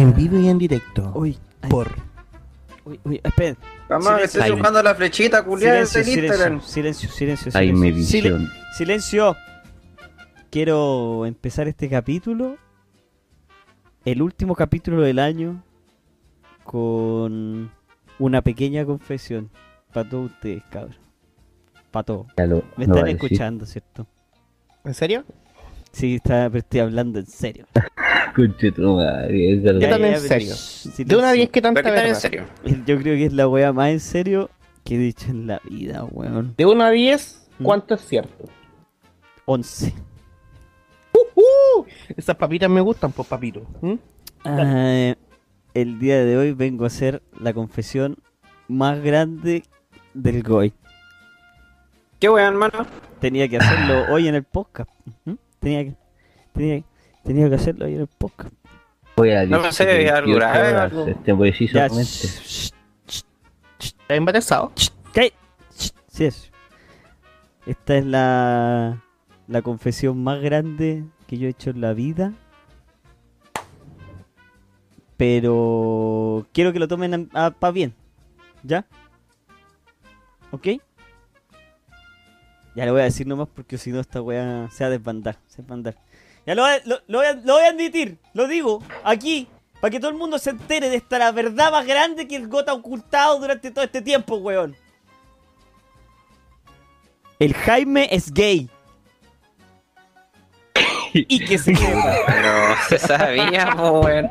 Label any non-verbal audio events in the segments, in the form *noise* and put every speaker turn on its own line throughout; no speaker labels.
En vivo y en directo.
Uy, ay,
Por.
uy, uy, esperen.
Vamos,
Silencio.
estoy buscando la flechita, culiada
Silencio,
Instagram.
silencio, silencio, silencio, silencio. Silen-. Silencio. Quiero empezar este capítulo, el último capítulo del año, con una pequeña confesión para todos ustedes, cabrón. Para todos.
Lo-
Me están escuchando, ¿cierto?
¿En serio?
Sí, está, pero estoy hablando en serio. *laughs*
Conche tu madre, es verdad.
¿Qué tan en serio? De una vez que tanta
que están en
verdad.
serio. *laughs*
Yo creo que es la wea más en serio que he dicho en la vida, weón.
De 1 a 10,
¿Mm?
¿cuánto es cierto?
11.
¡Uh! Esas papitas me gustan, pues papito. ¿Mm?
Ah, el día de hoy vengo a hacer la confesión más grande del Goy.
¿Qué weón, hermano?
Tenía que hacerlo *laughs* hoy en el podcast. Ujú. Tenía que, tenía, tenía que hacerlo hoy en el podcast.
Voy a
No me sé,
18
algo grave.
Este momento.
shh, shh,
¿Estás embarazado?
¿qué? Sí es. Esta es la, la confesión más grande que yo he hecho en la vida. Pero quiero que lo tomen para bien. ¿Ya? ¿Ok? Ya lo voy a decir nomás porque si no esta weá se va a desbandar. Se va a desbandar. Ya lo, voy a- lo, lo voy a, lo voy a admitir. Lo digo aquí. Para que todo el mundo se entere de esta la verdad más grande que el Gota ha ocultado durante todo este tiempo, weón. El Jaime es gay. y que se *laughs* sepa.
Pero se sabía, weón.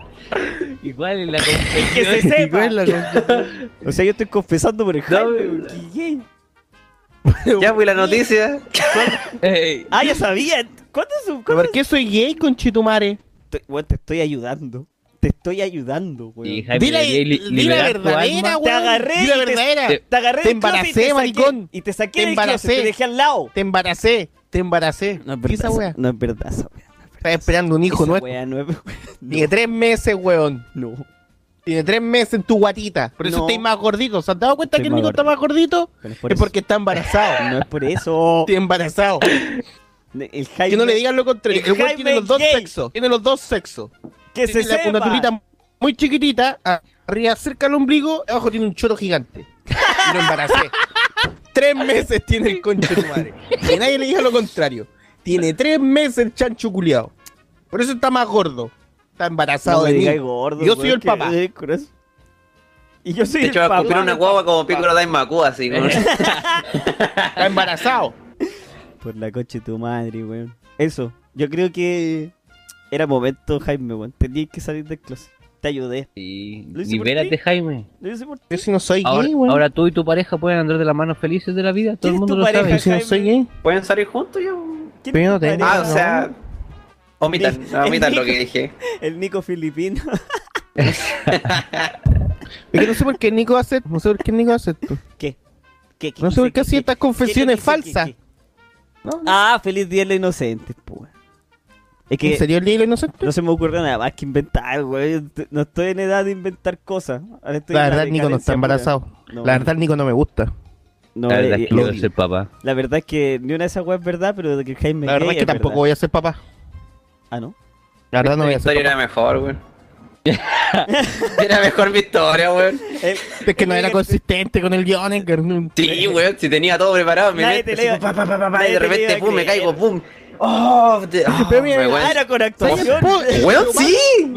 Igual en la
que se
confesión.
sepa. o sea, yo estoy confesando por el Jaime. que gay.
Ya fui la noticia. *laughs*
Ah, ya sabía. ¿Cuándo es su.?
¿Pero ¿Por qué soy gay, conchetumare?
Estoy- weón, te estoy ayudando. Te estoy ayudando, weón.
y Jaime
Di la, verdadera, weón.
Te agarré
Di la
te-
verdadera.
te-
Te agarré
Te embaracé,
te saqué-
maricón.
Y te saqué
Te embaracé.
te dejé al lado.
Te embaracé. Te embaracé.
No es
¿Qué
verdad.
esa wea?
No es verdad esa wea. no es
Estás esperando un hijo
wea no es- *laughs*
Tiene tres meses, weón.
No.
Tiene tres meses en tu guatita. Por eso
No.
estáis más gordito. ¿Se han dado cuenta
Estoy
que el Nico está más gordito?
Es por
Es porque está embarazado.
No es por eso.
Está embarazado. *laughs*
El Jaime.
Que no le digan lo contrario.
el
El tiene los dos
gay.
sexos. Tiene los dos sexos.
Que se
Tiene la-
sepa.
una tulita muy chiquitita, arriba cerca del ombligo, abajo tiene un choro gigante. Y lo embaracé. *laughs* tres meses tiene el concho de tu madre. Que nadie le diga lo contrario. Tiene tres meses el chancho culiao. Por eso está más gordo. Está embarazado
No
de mí.
gordo.
Yo soy el papá.
Y yo soy
De
el
hecho, va a una guagua como Piccolo Daimaku, así. como- *laughs*
Está embarazado.
Por la coche de tu madre, weón. Eso. Yo creo que era momento, Jaime, weón. Tenías que salir del closet. Te ayudé.
Sí, libérate. Jaime.
Lo hice por ti.
Yo si no soy
Ahora,
gay, weón.
ahora tú y tu pareja pueden andar de las manos felices de la vida. Todo
¿Quién
el mundo
tu
lo
pareja,
sabe.
Yo si no soy gay.
¿Pueden salir juntos
es
no
pareja?
Ah, o sea. Omitan,
El-
omitan
el
lo que dije. *laughs*
El Nico filipino.
Es que no sé por qué Nico hace No sé por qué Nico hace esto.
¿Qué? ¿Qué?
No sé por qué hacía estas confesiones falsas. ¿No? ¿No?
Ah, feliz día de los inocentes, pues. Es
¿En serio el Nico inocente?
no se me ocurre nada más que inventar, güey. No estoy en edad de inventar cosas. Ahora estoy
La
en
verdad, Nico no está embarazado.
No,
La verdad, el Nico no me gusta.
no,
La verdad
eh,
es que
lo
quiero
odio.
ser papá.
La verdad es que ni una de esas weas es verdad, pero de que Jaime
La verdad es que tampoco
verdad.
voy a ser papá.
Ah, ¿no?
La verdad no voy a ser papá.
era mejor, weón. *laughs* era mejor mi historia, weón.
El-
Es que no era consistente con el guion, Edgar.
Sí, weón, si tenía todo preparado, me así, pa, pa, pa, y de repente, pum, me caigo, pum. Oh, de- oh,
Pero mira,
weón.
Ah, era con actuación.
Weón, *laughs* sí.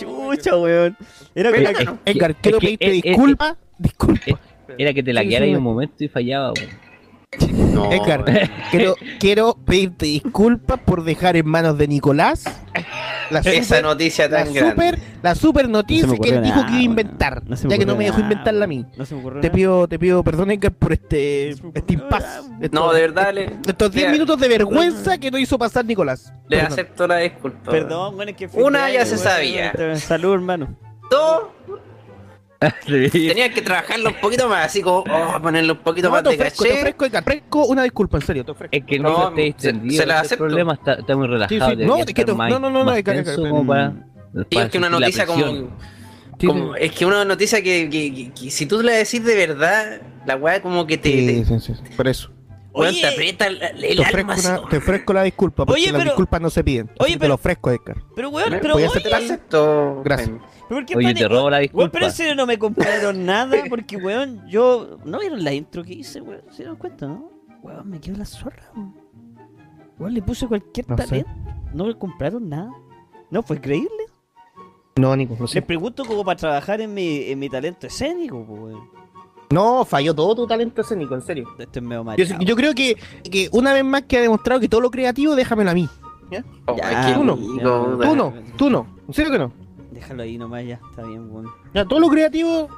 Chucha, weón. Era con
Pero-
actuación.
Edgar, quiero pedirte disculpas. Disculpa.
Era que te la quedara en un momento y fallaba. weón. *laughs*
No,
Edgar, quiero, quiero pedirte disculpas por dejar en manos de Nicolás la
Esa noticia
la
tan grande.
super, la super noticia
No
que él dijo
nada,
que iba a inventar.
No
ya que no me dejó
nada,
inventarla a mí.
No se me ocurrió
Te pido, te pido perdón, Edgar, por este, este
ocurrió
impas.
nada.
Estos-
No, de verdad, le,
Estos 10
le-
minutos de vergüenza que no hizo pasar Nicolás.
le
Perdón.
acepto la disculpa.
Perdón, bueno, es que
Una ya se sabía.
Salud, hermano.
Dos, *laughs*
Sí.
tenía que trabajarlo un poquito más, así como, oh, ponerle un poquito
No,
más
te
de
ofrezco, te
caché.
ofrezco, Edgar, te ofrezco una disculpa, en serio, te ofrezco.
Es que el
No,
está
se- la acepto.
problema está, está muy relajado.
Sí, sí,
debería
no, es que
estar
tú-
más-
no, no, no, no,
para
es que una noticia como, Es que una noticia que, que- que- que si tú la decís de verdad, la weá como que te,
sí,
te,
sí, sí, sí, por eso.
Oye,
te aprieta el, el
Te ofrezco,
alma.
una- te ofrezco la disculpa, porque
Oye,
las
pero-
disculpas no se piden.
Oye,
Así Te
pero-
lo ofrezco, Edgar.
Pero, weón,
¿Me
pero
voy a aceptar? Gracias.
Jaime.
¿Por qué
Oye,
pánico?
te robo la
Weón,
disculpa.
pero en serio no me compraron nada porque, weón, yo... ¿No vieron la intro que hice, weón? ¿Se dieron cuenta, no? Weón, me quedó la zorra, weón. Weón, le puse cualquier
No sé.
talento. No me compraron nada. No, fue increíble.
No, Nico, lo
Les
sé.
pregunto como para trabajar en mi, en mi talento escénico, weón.
No, falló todo tu talento escénico, en serio.
Esto es medio
Yo, yo creo que, que una vez más que ha demostrado que todo lo creativo, déjamelo a mí.
Oh,
Ya,
es que
tú no,
Nico,
Tú no, tú no. ¿En serio que no?
Déjalo ahí nomás ya, está bien, weón.
Ya, todo lo creativo.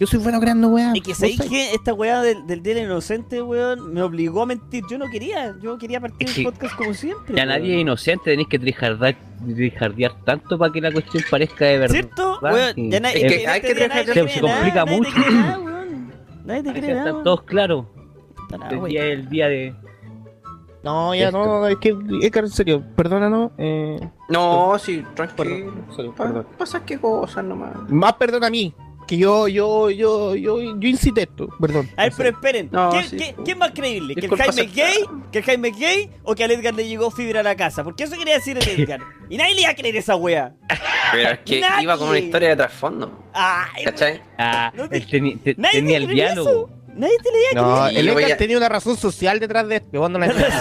Yo soy bueno creando weá.
Y que sabéis que esta weá del, del Día del Inocente, weón, me obligó a mentir. Yo no quería, yo quería partir
Es
el
que
podcast como siempre.
Ya
weón.
nadie es inocente, tenéis que trijardear, tanto para que la cuestión parezca de verdad.
¿Cierto? Weón,
Sí.
ya na-
Es que hay que
te
se complica
nada, nadie
mucho.
te cree nada, weón. Nadie te
que
cree nada, weón.
todos claros. El día es el día de.
No, ya no, no, es que, Edgar, en serio, perdónanos. Eh,
No, sí,
perdón,
tranquilo. Pa-
perdón.
Pasa qué cosas nomás.
Más perdón a mí, que yo, yo, yo, yo, yo incité esto, perdón.
A ver, pero esperen.
No,
¿Quién,
sí, pues.
más creíble? ¿Que el Jaime es gay? ¿Que el Jaime es gay? ¿O que al Edgar le llegó fibra a la casa? Porque eso quería decir el *laughs* Edgar. Y nadie le iba a creer esa wea.
Pero es que
Nadie.
iba con una historia de trasfondo.
Ay,
¿Cachai?
Ah,
No te-
te- tenía
te
el diálogo.
eso. Nadie te le iba a
No, el Edgar
a-
tenía una razón social detrás de esto. no la *laughs* entendés.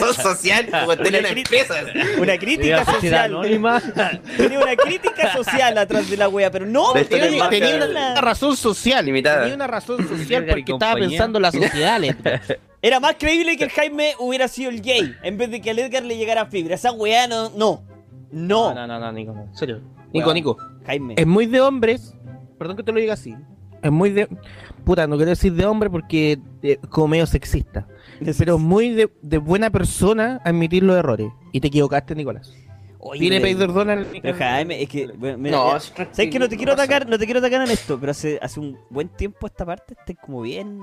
Razón social, porque tenía una empresa.
Una crítica social.
anónima. *laughs*
Tenía una crítica social atrás de la wea, pero no,
De
tenía,
Tenía, una, una razón social.
Limitada.
Tenía una razón *laughs* social porque estaba pensando en la sociedad.
Era más creíble que el Jaime hubiera sido el gay en vez de que al Edgar le llegara fibra. Esa weá no. No. No.
No, no, no, Nico, no. En serio. Nico. Nico.
Jaime.
Es muy de hombres. Perdón que te lo diga así. Es muy de. Puta, no quiero decir de hombre porque eh, como medio sexista. Pero es muy de, de buena persona admitir los errores. Y te equivocaste, Nicolás.
Oye,
perdón al.
Pero Jaime, es que. bueno, mira,
No,
ya-
es
¿Sabes que no te quiero atacar? No te quiero atacar en esto, pero hace, hace un buen tiempo esta parte está como bien.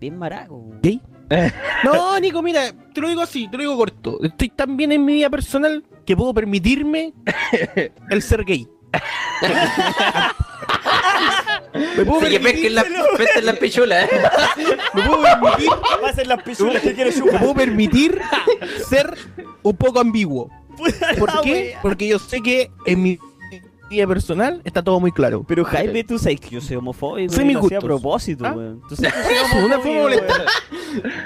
Bien maraco.
¿Gay? *laughs* No, Nico, mira, te lo digo así, te lo digo corto. Estoy tan bien en mi vida personal que puedo permitirme *laughs* el ser gay. *laughs* me puedo
que
permitir,
pesquen la, pesquen la pichula, ¿eh?
me puedo permitir,
Pasen las pichulas que quiero
me puedo permitir ser un poco ambiguo. ¿Por qué? Porque yo sé que en mi vida personal está todo muy claro.
Pero Jaime, tú sabes que yo soy homofóbico.
Soy
lo hacía a propósito,
¿Ah?
weón. Tú sabes que soy *laughs* homofóbico.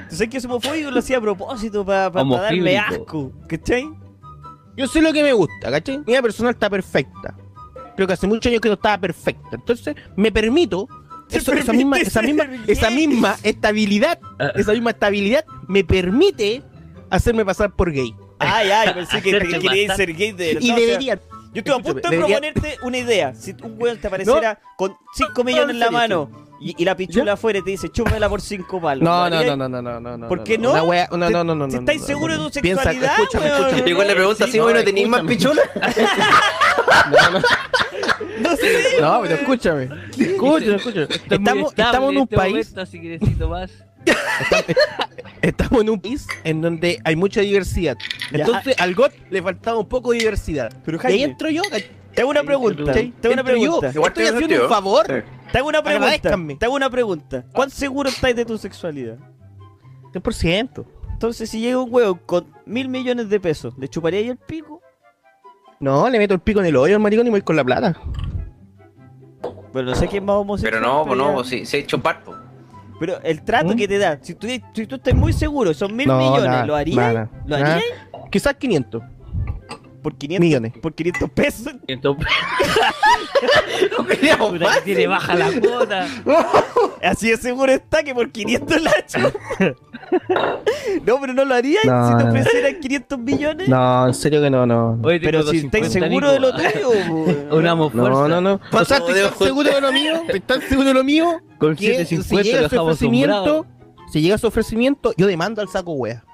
Tú sabes que soy homofóbico y lo hacía a propósito para darme
Homofílico.
asco. ¿Cachai?
Yo sé lo que me gusta, ¿cachai? Mi vida personal está perfecta. Creo que hace muchos años que no estaba perfecta. Entonces, me permito eso- esa, misma, esa, misma, esa misma estabilidad, esa misma estabilidad me permite hacerme pasar por gay.
Ah, ya, yo pensé que te querías ser gay de verdad.
Y
o sea,
deberían.
Yo estoy a punto de
Debería-
proponerte una idea. Si un weón te apareciera con 5 millones en la mano y, y la pichula afuera y te dice, chúpamela por 5 palos.
No,
¿lo
no,
harías?
no, no, no, no, no.
¿Por qué no?
Una wea- no,
¿Te-
no, no, no,
si
no,
estáis
no,
seguros
no,
de tu
Piensa,
sexualidad,
escúchame,
weón.
escúchame.
Igual le pregunta si
no,
bueno tenéis más
escúchame.
pichula.
No, no,
No sé.
no, pero escúchame. Escúchame, escúchame. Estamos, estamos en un
este
país
momento, así que necesito más.
Estamos en un país en donde hay mucha diversidad.
Ya.
Entonces al GOT le faltaba un poco de diversidad.
Pero,
y ahí
Jaime,
entro yo,
Te hago una pregunta. Te hago una
Entro yo,
pregunta.
Igual
estoy haciendo un favor.
Sí.
Te hago una pregunta. Te hago una pregunta. ¿Cuán seguro estáis de tu sexualidad?
100%.
Entonces, si llega un huevo con mil millones de pesos, ¿le chuparía ahí el pico?
No, le meto el pico en el hoyo al maricón y me voy con la plata.
Pero no sé quién más homosexual.
Pero no, pues
ya-
no, pues sí, se ha hecho parto.
Pero el trato
¿Mm?
que te da, si tú, si tú estás muy seguro, son mil
No,
millones,
nada,
¿lo harías?
nada,
¿Lo harías?
Quizás 500
Por 500,
millones.
por 500 pesos.
Entonces,
No *laughs* queríamos
puta,
más.
que tiene baja la cuota. *laughs*
Así de seguro está que por 500 la chupa. *laughs* No, pero no lo harías
No,
si te
no.
ofrecieran 500 millones.
No, en serio que no, no. no.
Oye,
pero si estáis
250,
seguro de lo tuyo.
Unamos fuerza.
No, no, no.
Ojo.
seguro de lo mío, tan seguro de lo mío,
Con
que si
750
llega
dejamos
ofrecimiento, si llega ese ofrecimiento, yo demando al saco wea.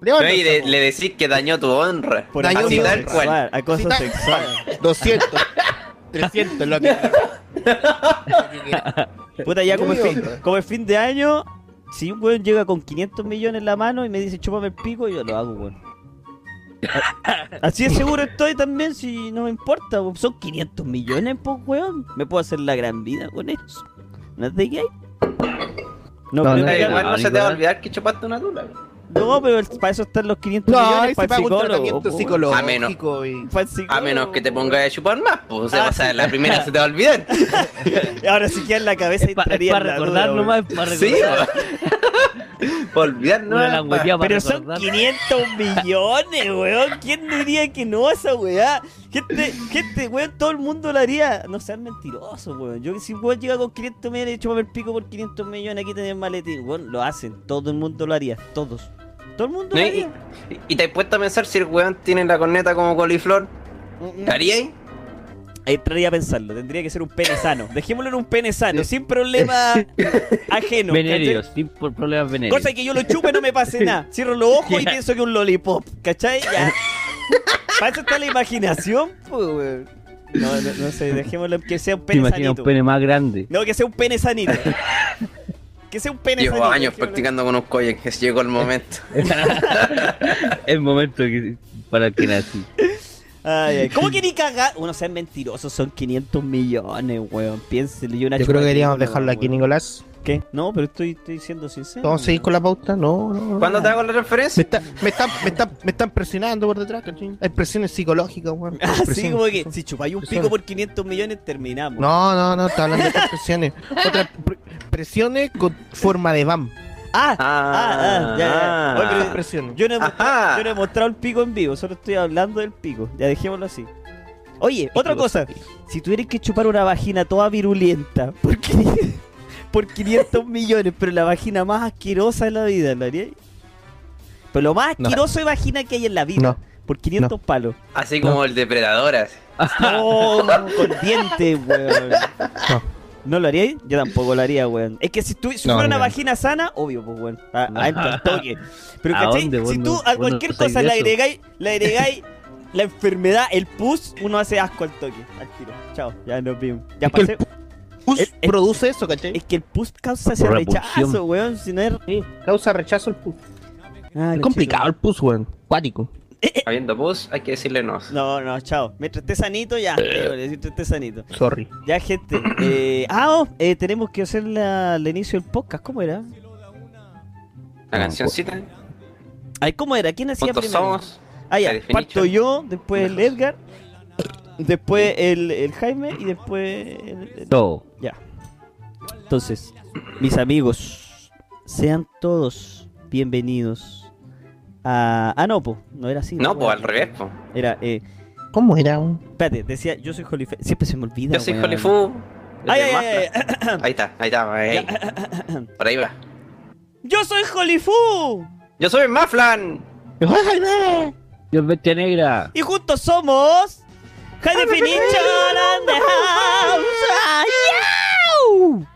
Le
No, y
al
le, decís que dañó tu honra.
Por
Daño
Así
mi honra.
cual.
sexual, acoso sexual.
200, 300, lo que *laughs*
Puta, ya como
mi
fin, como es fin de año, si un weón llega con 500 millones en la mano y me dice chúpame el pico, yo lo hago, weón. Así de seguro estoy también, si no me importa, weón. son 500 millones, pues, weón. Me puedo hacer la gran vida con eso. ¿No es de gay? No,
No,
creo
no,
que-
Igual no se te va a olvidar que chupaste una tula.
No, pero el- para eso están los 500
No,
millones para el psicólogo.
psicológico.
A menos-
y-
para el psicólogo,
A menos que te
po.
pongas a chupar más, pues. O sea,
Ah,
o sea,
sí.
la primera se te va a olvidar. *laughs*
Ahora si queda en la cabeza
Es para
la
recordar
duda,
nomás, para
Sí,
recordar. *laughs*
Para olvidar, no.
Pero son
recordar.
500 millones, weón. ¿Quién diría que no a esa weá? Gente, gente, weón, todo el mundo lo haría. No sean mentirosos, weón. Yo que si weón llega con 500 millones y chupame el pico por 500 millones, aquí tenés maletín, weón. Lo hacen. Todo el mundo lo haría. Todos. Todo el mundo
¿No?
lo
Y,
haría.
y te has puesto a pensar si el weón tiene la corneta como coliflor. ¿Qué haría ahí?
Ahí entraría a pensarlo. Tendría que ser un pene sano. Dejémoslo en un pene sano, sin problema *laughs* ajeno.
Venéreos, sin por problemas
¿cachai?
venéreos.
Cosa que yo lo chupe y no me pase nada. *laughs* Cierro los ojos y
Ya.
pienso que es un lollipop. ¿Cachai? Ya. Para eso está la imaginación, pues, weón. No, no, no sé, dejémoslo que sea un
Te
pene
imaginas
sanito.
un pene más grande.
No, que sea un pene sanito. *laughs* que sea un pene
Llevo años practicando con unos colles que llegó el momento. *laughs*
el momento que, para el que nací.
Ay, ay. ¿Cómo que ni cagar? Uno sean mentirosos, son 500 millones, weón. Piénselo. y una
Yo creo que deberíamos dejarlo aquí,
weón.
Nicolás.
¿Qué? No, pero estoy, estoy siendo sincero.
¿Vamos a seguir con la pauta? No, no. no.
¿Cuándo te hago la
Me,
referencia?
está- me, están, me, están, me están presionando por detrás, ¿cachai? Hay presiones psicológicas, weón.
Ah, sí, como que si chupáis un pico por 500 millones, terminamos.
No, no, no, está hablando de otras presiones. Otras pre- presiones con forma de BAM.
Ah, ah, ah, ya, ya. Oye, pero
presiones.
yo, no he mostrado, yo no he mostrado el pico en vivo, solo estoy hablando del pico. Ya dejémoslo así. Oye, otra cosa. Si tuvieras que chupar una vagina toda virulenta, ¿por qué? Por 500 *laughs* millones, pero la vagina más asquerosa de la vida, ¿lo haríais? Pero lo más
No.
asqueroso de vagina que hay en la vida.
No.
Por 500 palos.
Así como el depredador. así.
No, con dientes, weón.
No.
¿No lo haríais? Yo tampoco lo haría, weón. Es que si, tú, si
No,
fuera una vagina sana, obvio, pues, weón. A, adentro al toque. *laughs* Pero,
¿A
¿cachai?
dónde?
Si
no-
tú a cualquier cosa le agregáis, le agregáis *laughs* la enfermedad, el pus, uno hace asco al toque. Al tiro. Chao, ya nos vimos. Ya pasé.
Pus
el- el-
produce eso, ¿cachai?
Es que el pus causa ese rechazo, weón. Si no es.
Sí, causa rechazo el pus.
Ah,
Es complicado el pus, weón. Cuático.
Habiendo pus, hay que decirle no.
No, no, chao. Mientras esté sanito, ya. Mientras esté sanito.
Sorry.
Ya, gente. *clears throat* Eh, ah, oh, eh, tenemos que hacer la, el inicio del podcast. ¿Cómo era?
La cancioncita.
Ay, ¿cómo era? ¿Quién hacía
¿Cuántos
primero?
somos?
Ah, ya. Parto yo, después el Edgar, después el, el Jaime y después el- el-
Todo.
Ya. Entonces, mis amigos, sean todos bienvenidos a... Ah, no, po. No era así.
No,
po.
pues al revés, pues.
Era, eh...
¿Cómo era? weón?
Espérate, decía, yo soy Jolife... Siempre se me olvida,
Yo soy
weón.
Hollyfu.
Ay, ay, ay, ay. *coughs*
Ahí está, ahí está, ahí. Por ahí va.
¡Yo soy Jolifu!
Yo soy Maflan.
¡Ay, no!
Dios bestia negra.
Y juntos somos High Definition and the House. Ah, ¡Yau!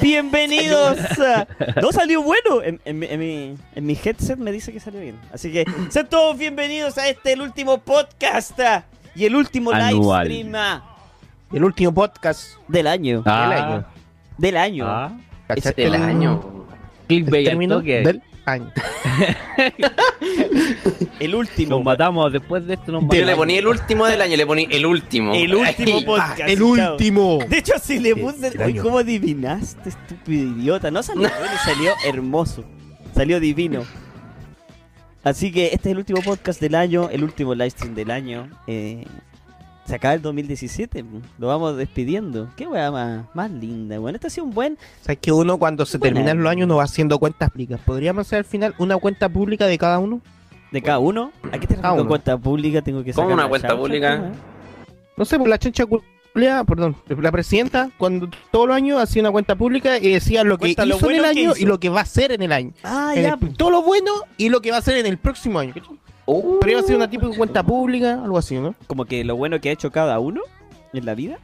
Bienvenidos. a- No salió bueno. En, en mi- en mi, en mi headset me dice que salió bien. Así que sean todos bienvenidos a este, el último podcast y el último
Anual.
live stream ah,
El último podcast
del año.
del
Ah,
año.
Del año.
ah.
¿Cachaste
Del
el-
año.
Clickbait al
término
toque.
del *laughs*
El último.
Nos matamos después de esto. Nos
Yo
matamos.
le ponía el último del año, le ponía el último.
El último
Ay,
podcast.
El
chao.
último.
De hecho, si le puse.
año.
¿Cómo adivinaste, estúpido idiota? No salió *laughs* bueno, salió hermoso. Salió divino. Así que este es el último podcast del año, el último livestream del año. Eh, se acaba el 2017, lo vamos despidiendo. Qué weá más, más linda, bueno. Este ha sido un buen.
O sea, que uno cuando se
Buena.
terminan los años no va haciendo cuentas públicas. ¿Podríamos hacer al final una cuenta pública de cada uno?
De cada uno. Aquí te
Cada
con
uno.
cuenta pública, tengo que
¿Cómo
sacar
una
la
cuenta pública?
¿cómo?
No sé, por la chancha culia, perdón, la presidenta, cuando todos los años hacía una cuenta pública y decía lo que
Cuenta lo
hizo en el
bueno
año
hizo.
y lo que va a hacer en el año.
Ah,
En
ya.
el- todo lo bueno y lo que va a hacer en el próximo año.
Uh,
Pero iba a ser una tipo de cuenta pública, algo así, ¿no?
Como que lo bueno que ha hecho cada uno en la vida.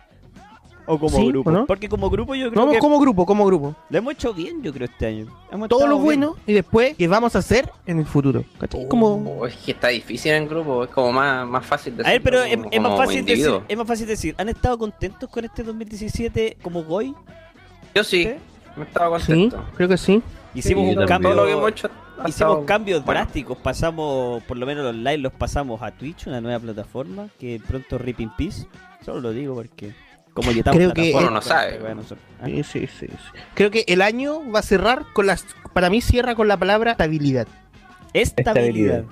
O como
Sí,
grupo.
¿o no?
Porque como grupo yo creo
No,
que
como grupo, como grupo.
lo hemos hecho bien, yo creo, este año. Hemos
Todo lo
bien.
bueno y después qué vamos a hacer en el futuro. ¿cachai? Como...
oh, es que está difícil en grupo, es como más, más fácil de
A ver, pero es,
como-
es más fácil decir, es más fácil decir, ¿han estado contentos con este 2017 como Goy?
Yo sí,
¿Sí?
me estaba
Sí,
contento.
creo que sí.
Hicimos
Sí,
un cambio,
Todo lo que hemos hecho
hicimos cambios
bueno.
drásticos, pasamos, por lo menos los live los pasamos a Twitch, una nueva plataforma que pronto rip in peace. Solo lo digo porque como ya estamos
Creo que-
no sabe.
bueno, ¿ah?
Sí, sí, sí, sí. Creo que el año va a cerrar con las. Para mí cierra con la palabra estabilidad.
Estabilidad.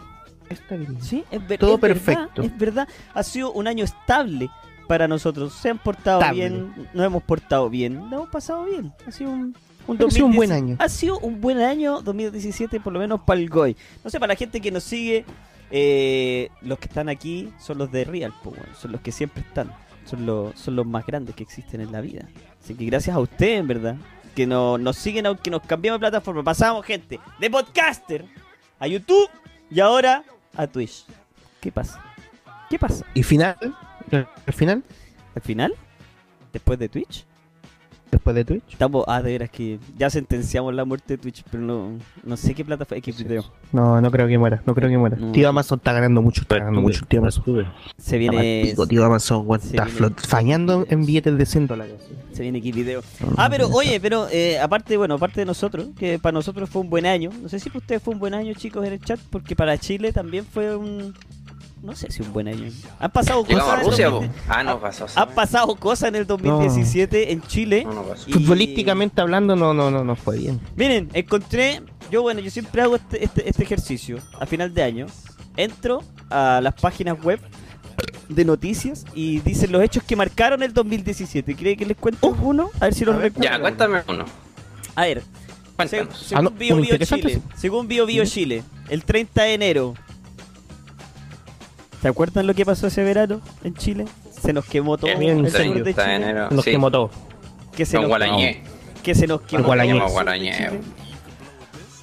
Estabilidad.
Sí, es, ver-
Todo
es verdad,
perfecto.
es verdad. Ha sido un año estable para nosotros. Se han portado
Estable.
bien, nos hemos portado bien, nos hemos pasado bien. Ha sido un, un
Ha sido un buen
2010
año.
Ha sido un buen año 2017, por lo menos para el GOI. No sé, para la gente que nos sigue, eh, los que están aquí son los de Real, weón. son los que siempre están. Son los, son los más grandes que existen en la vida. Así que gracias a ustedes, en verdad, que no- nos siguen aunque nos cambiamos de plataforma. Pasamos, gente, de podcaster a YouTube y ahora a Twitch. ¿Qué pasa? ¿Qué pasa?
Y final, al final,
¿Al final? ¿Después de Twitch?
Después de Twitch.
Estamos, ah, de veras que ya sentenciamos la muerte de Twitch, pero no, no sé qué plataforma, qué video.
No, no creo que muera, no creo que muera.
No.
Tío Amazon está ganando mucho, está ganando mucho el tío Amazon.
Se viene,
pico, tío Amazon,
se
está
viene-
fallando en billetes de 100 dólares.
se viene aquí video. Ah, pero oye, pero eh, aparte, bueno, aparte de nosotros, que para nosotros fue un buen año. No sé si para ustedes fue un buen año, chicos, en el chat, porque para Chile también fue un, no sé si un buen año. Han pasado
Llegamos
cosas.
a
en el
Rusia,
2000
po. Ah, no pasó.
Han pasado cosas en el 2017 en Chile.
No, no pasó.
y-
Futbolísticamente hablando, no, no, no, no fue bien.
Miren, encontré, yo bueno, yo siempre hago este, este, este ejercicio a final de año. Entro a las páginas web de noticias y dicen los hechos que marcaron el 2017. ¿Cree que les cuento uno? A ver si los recuerdo.
Ya, cuéntame uno.
A ver,
Cuéntanos.
según
Ah, no,
Bio Bio Chile,
sí.
según Bio Bio Chile, el 30 de enero. ¿Se acuerdan lo que pasó ese verano en Chile? Se nos quemó todo
Bien,
el sur de
30 de
Chile.
enero.
Nos
sí.
quemó todo.
Que se
Con
nos,
Gualañé.
que se nos quemó
Gualañé.
de.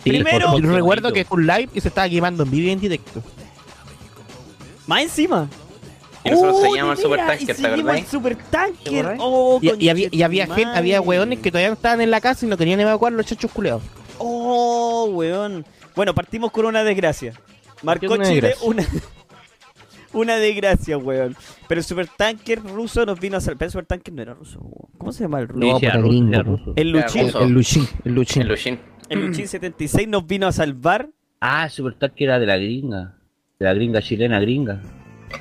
Sí,
Primero-
yo recuerdo que fue un live y se estaba quemando en vivo y en directo.
Más encima.
Y nosotros
Oh,
seguíamos
de
el
veras,
supertanker,
y
¿te acordáis?
el supertanker.
¿Te acordáis?
Oh,
Y, y había, y había gente, había hueones que todavía no estaban en la casa y no querían evacuar los chachos culeados.
Oh, weón. Bueno, partimos con una desgracia. Marcó
Una
Chile
desgracia.
una. Una desgracia, weón. Pero el supertanker ruso nos vino a salvar. Pero el supertanker no era ruso, weón. ¿Cómo se llama el ruso?
No, puta
ruso, era ruso.
El
Era
Luchín.
El Luchin, el Luchin.
El Lushin.
El Luchín 76 nos vino a salvar.
Ah, Super que era de la gringa. De la gringa chilena gringa.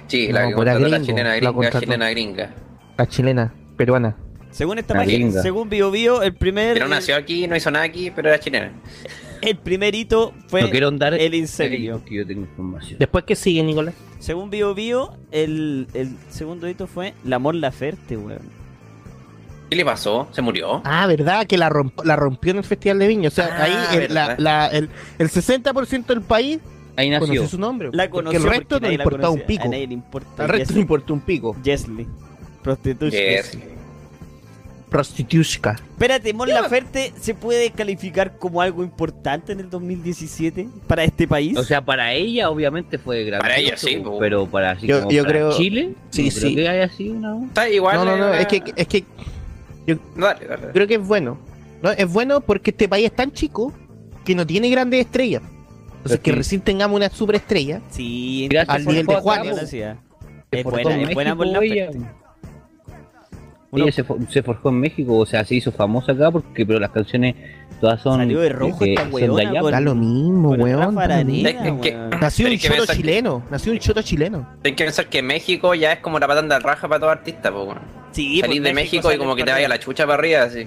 Sí,
No,
la que
era
la chilena
la
gringa,
contrató.
chilena gringa.
La chilena, peruana.
Según esta
La
página,
gringa.
según Bio Bio, el primer,
no nació aquí, no hizo nada aquí, pero era chilena.
el primer hito fue
no
el incendio.
Que yo tengo información.
Después, ¿qué sigue, Nicolás?
Según Bio Bio, el, el segundo hito fue la Mon Laferte, weón.
¿Qué le pasó? ¿Se murió?
Ah, ¿verdad? Que la, romp- la rompió en el Festival de Viña. O sea,
Ah,
ahí el, la- el, el 60% del país
Ahí nació.
conoció su nombre.
La
porque
conoció
el resto
porque
no le importaba un pico.
A nadie le importa.
Al resto le importa un pico.
Jesly. Prostitution.
Yes.
Prostitushka.
Espérate, Mon Laferte se puede calificar como algo importante en el 2017 para este país.
O sea, para ella obviamente fue grande.
Para ella sí.
Pero para, así
Yo-
como
yo
para
creo-
Chile,
sí,
no
sí.
creo que haya sido una...
Está igual.
No, no, no.
era-
Es que, es que
Dale, dale.
creo que es bueno. ¿no? Es bueno porque este país es tan chico que no tiene grandes estrellas. Entonces,
Pero
que recién tengamos una superestrella.
sí,
Gracias
al nivel de. Se
Es buena,
en
es buena Mon. Laferte. Uno-
Ella se, for- se forjó en México, o sea, se hizo famosa acá porque pero las canciones todas son
Salió de rojo
eh,
esta weona,
allá,
con-
Da lo mismo, weón. Nació un choto chileno. Nació un choto chileno.
Hay que pensar que México ya es como la patanda raja para todo artista, pues bueno.
Sí, pues,
de México y como que te vaya la chucha para arriba, así.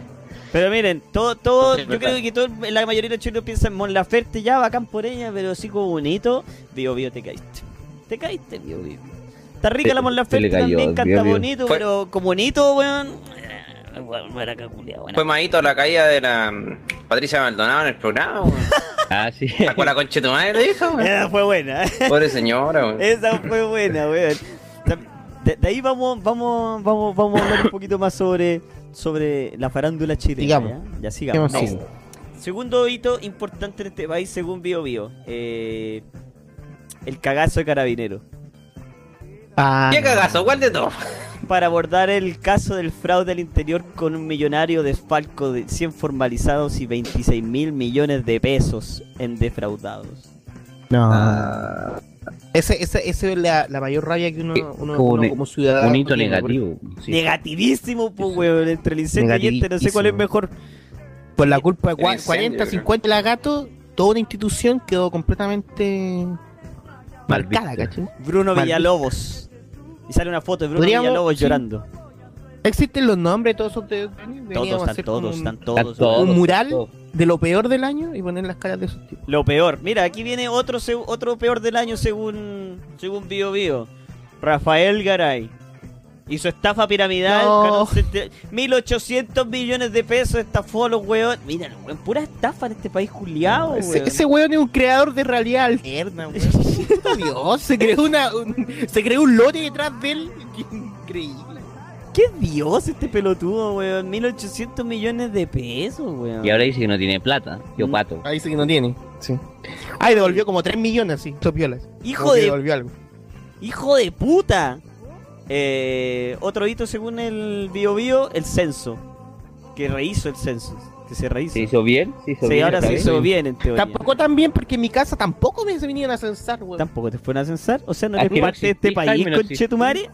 Pero miren, todo, todo,
Sí,
yo creo que todo, la mayoría de los chilenos piensan en Mon Laferte, ya bacán por ella, pero sí como bonito, Bio Bio te caíste. Te caíste, Bio Bio. Está rica
Se-
la Mon Laferte también, canta bonito,
Fue-
pero como bonito, weón. eh, weón, no era caculia, weón.
Fue Maito la caída de la mm, Patricia Maldonado en el programa, weón. *laughs*
Ah, sí.
Sacó la concha de tu madre, le dijo, weón.
Esa fue buena,
Pobre señora, weón.
esa fue buena, weón. De, de ahí vamos, vamos, vamos, vamos a hablar un poquito más sobre, sobre la farándula chilena.
Sigamos.
Ya, ya sigamos. Segundo hito importante en este país, según Bio Bio. Eh, el cagazo de carabinero.
Ah,
¿Qué cagazo? ¿Cuál de todos? *laughs*
Para abordar el caso del fraude al interior con un millonario desfalco de 100 formalizados y 26 mil millones de pesos en defraudados.
No.
Ah.
Ese, ese, ese es la, la mayor rabia que uno,
Eh,
uno,
como
uno como ciudadano.
Un hito
tiene,
negativo. sí.
Negativísimo, pues, weón. Entre el incendio y este, no sé cuál es mejor.
Por, la culpa de
El
cua-
incendio,
40,
yo creo.
50 lagatos, toda una institución quedó completamente marcada.
Bruno
Maldito.
Villalobos. Y sale una foto de Bruno
Podríamos-
Villalobos
sí.
llorando.
Existen los nombres todos esos de
Todos, están todos, están todos.
Están todos,
Un mural.
todos.
de lo peor del año y poner las caras de esos tipos.
Lo peor. Mira, aquí viene otro otro peor del año según según Bio Bio. Rafael Garay. Hizo estafa piramidal,
No.
ganó cente- 1800 millones de pesos, estafó a los weón. Mira, weón, pura estafa en este país culiado,
Ese,
weón.
ese weón es un creador de realidad alterna, weón. *laughs* Dios, se creó una, un- se creó un lote detrás de él. Qué increíble.
¿Qué dios este pelotudo, weón? 1800 millones de pesos, weón.
Y ahora dice que no tiene plata. Yo
Mm.
pato.
Ahí sí que no tiene. Sí. Ay, devolvió como 3 millones, sí.
Hijo
Como
de
Devolvió algo.
¡Hijo de puta! Eh, otro hito según el Bio Bio, el censo. Que rehizo el censo. Que se rehizo.
¿Se hizo bien? ¿Se hizo
Sí,
bien
ahora se hizo bien en teoría.
Tampoco tan bien porque en mi casa tampoco me se vinieron a censar, weón.
Tampoco te fueron a censar. O sea, no
Ah,
eres parte de este país,
Jaime, no
conche tu madre.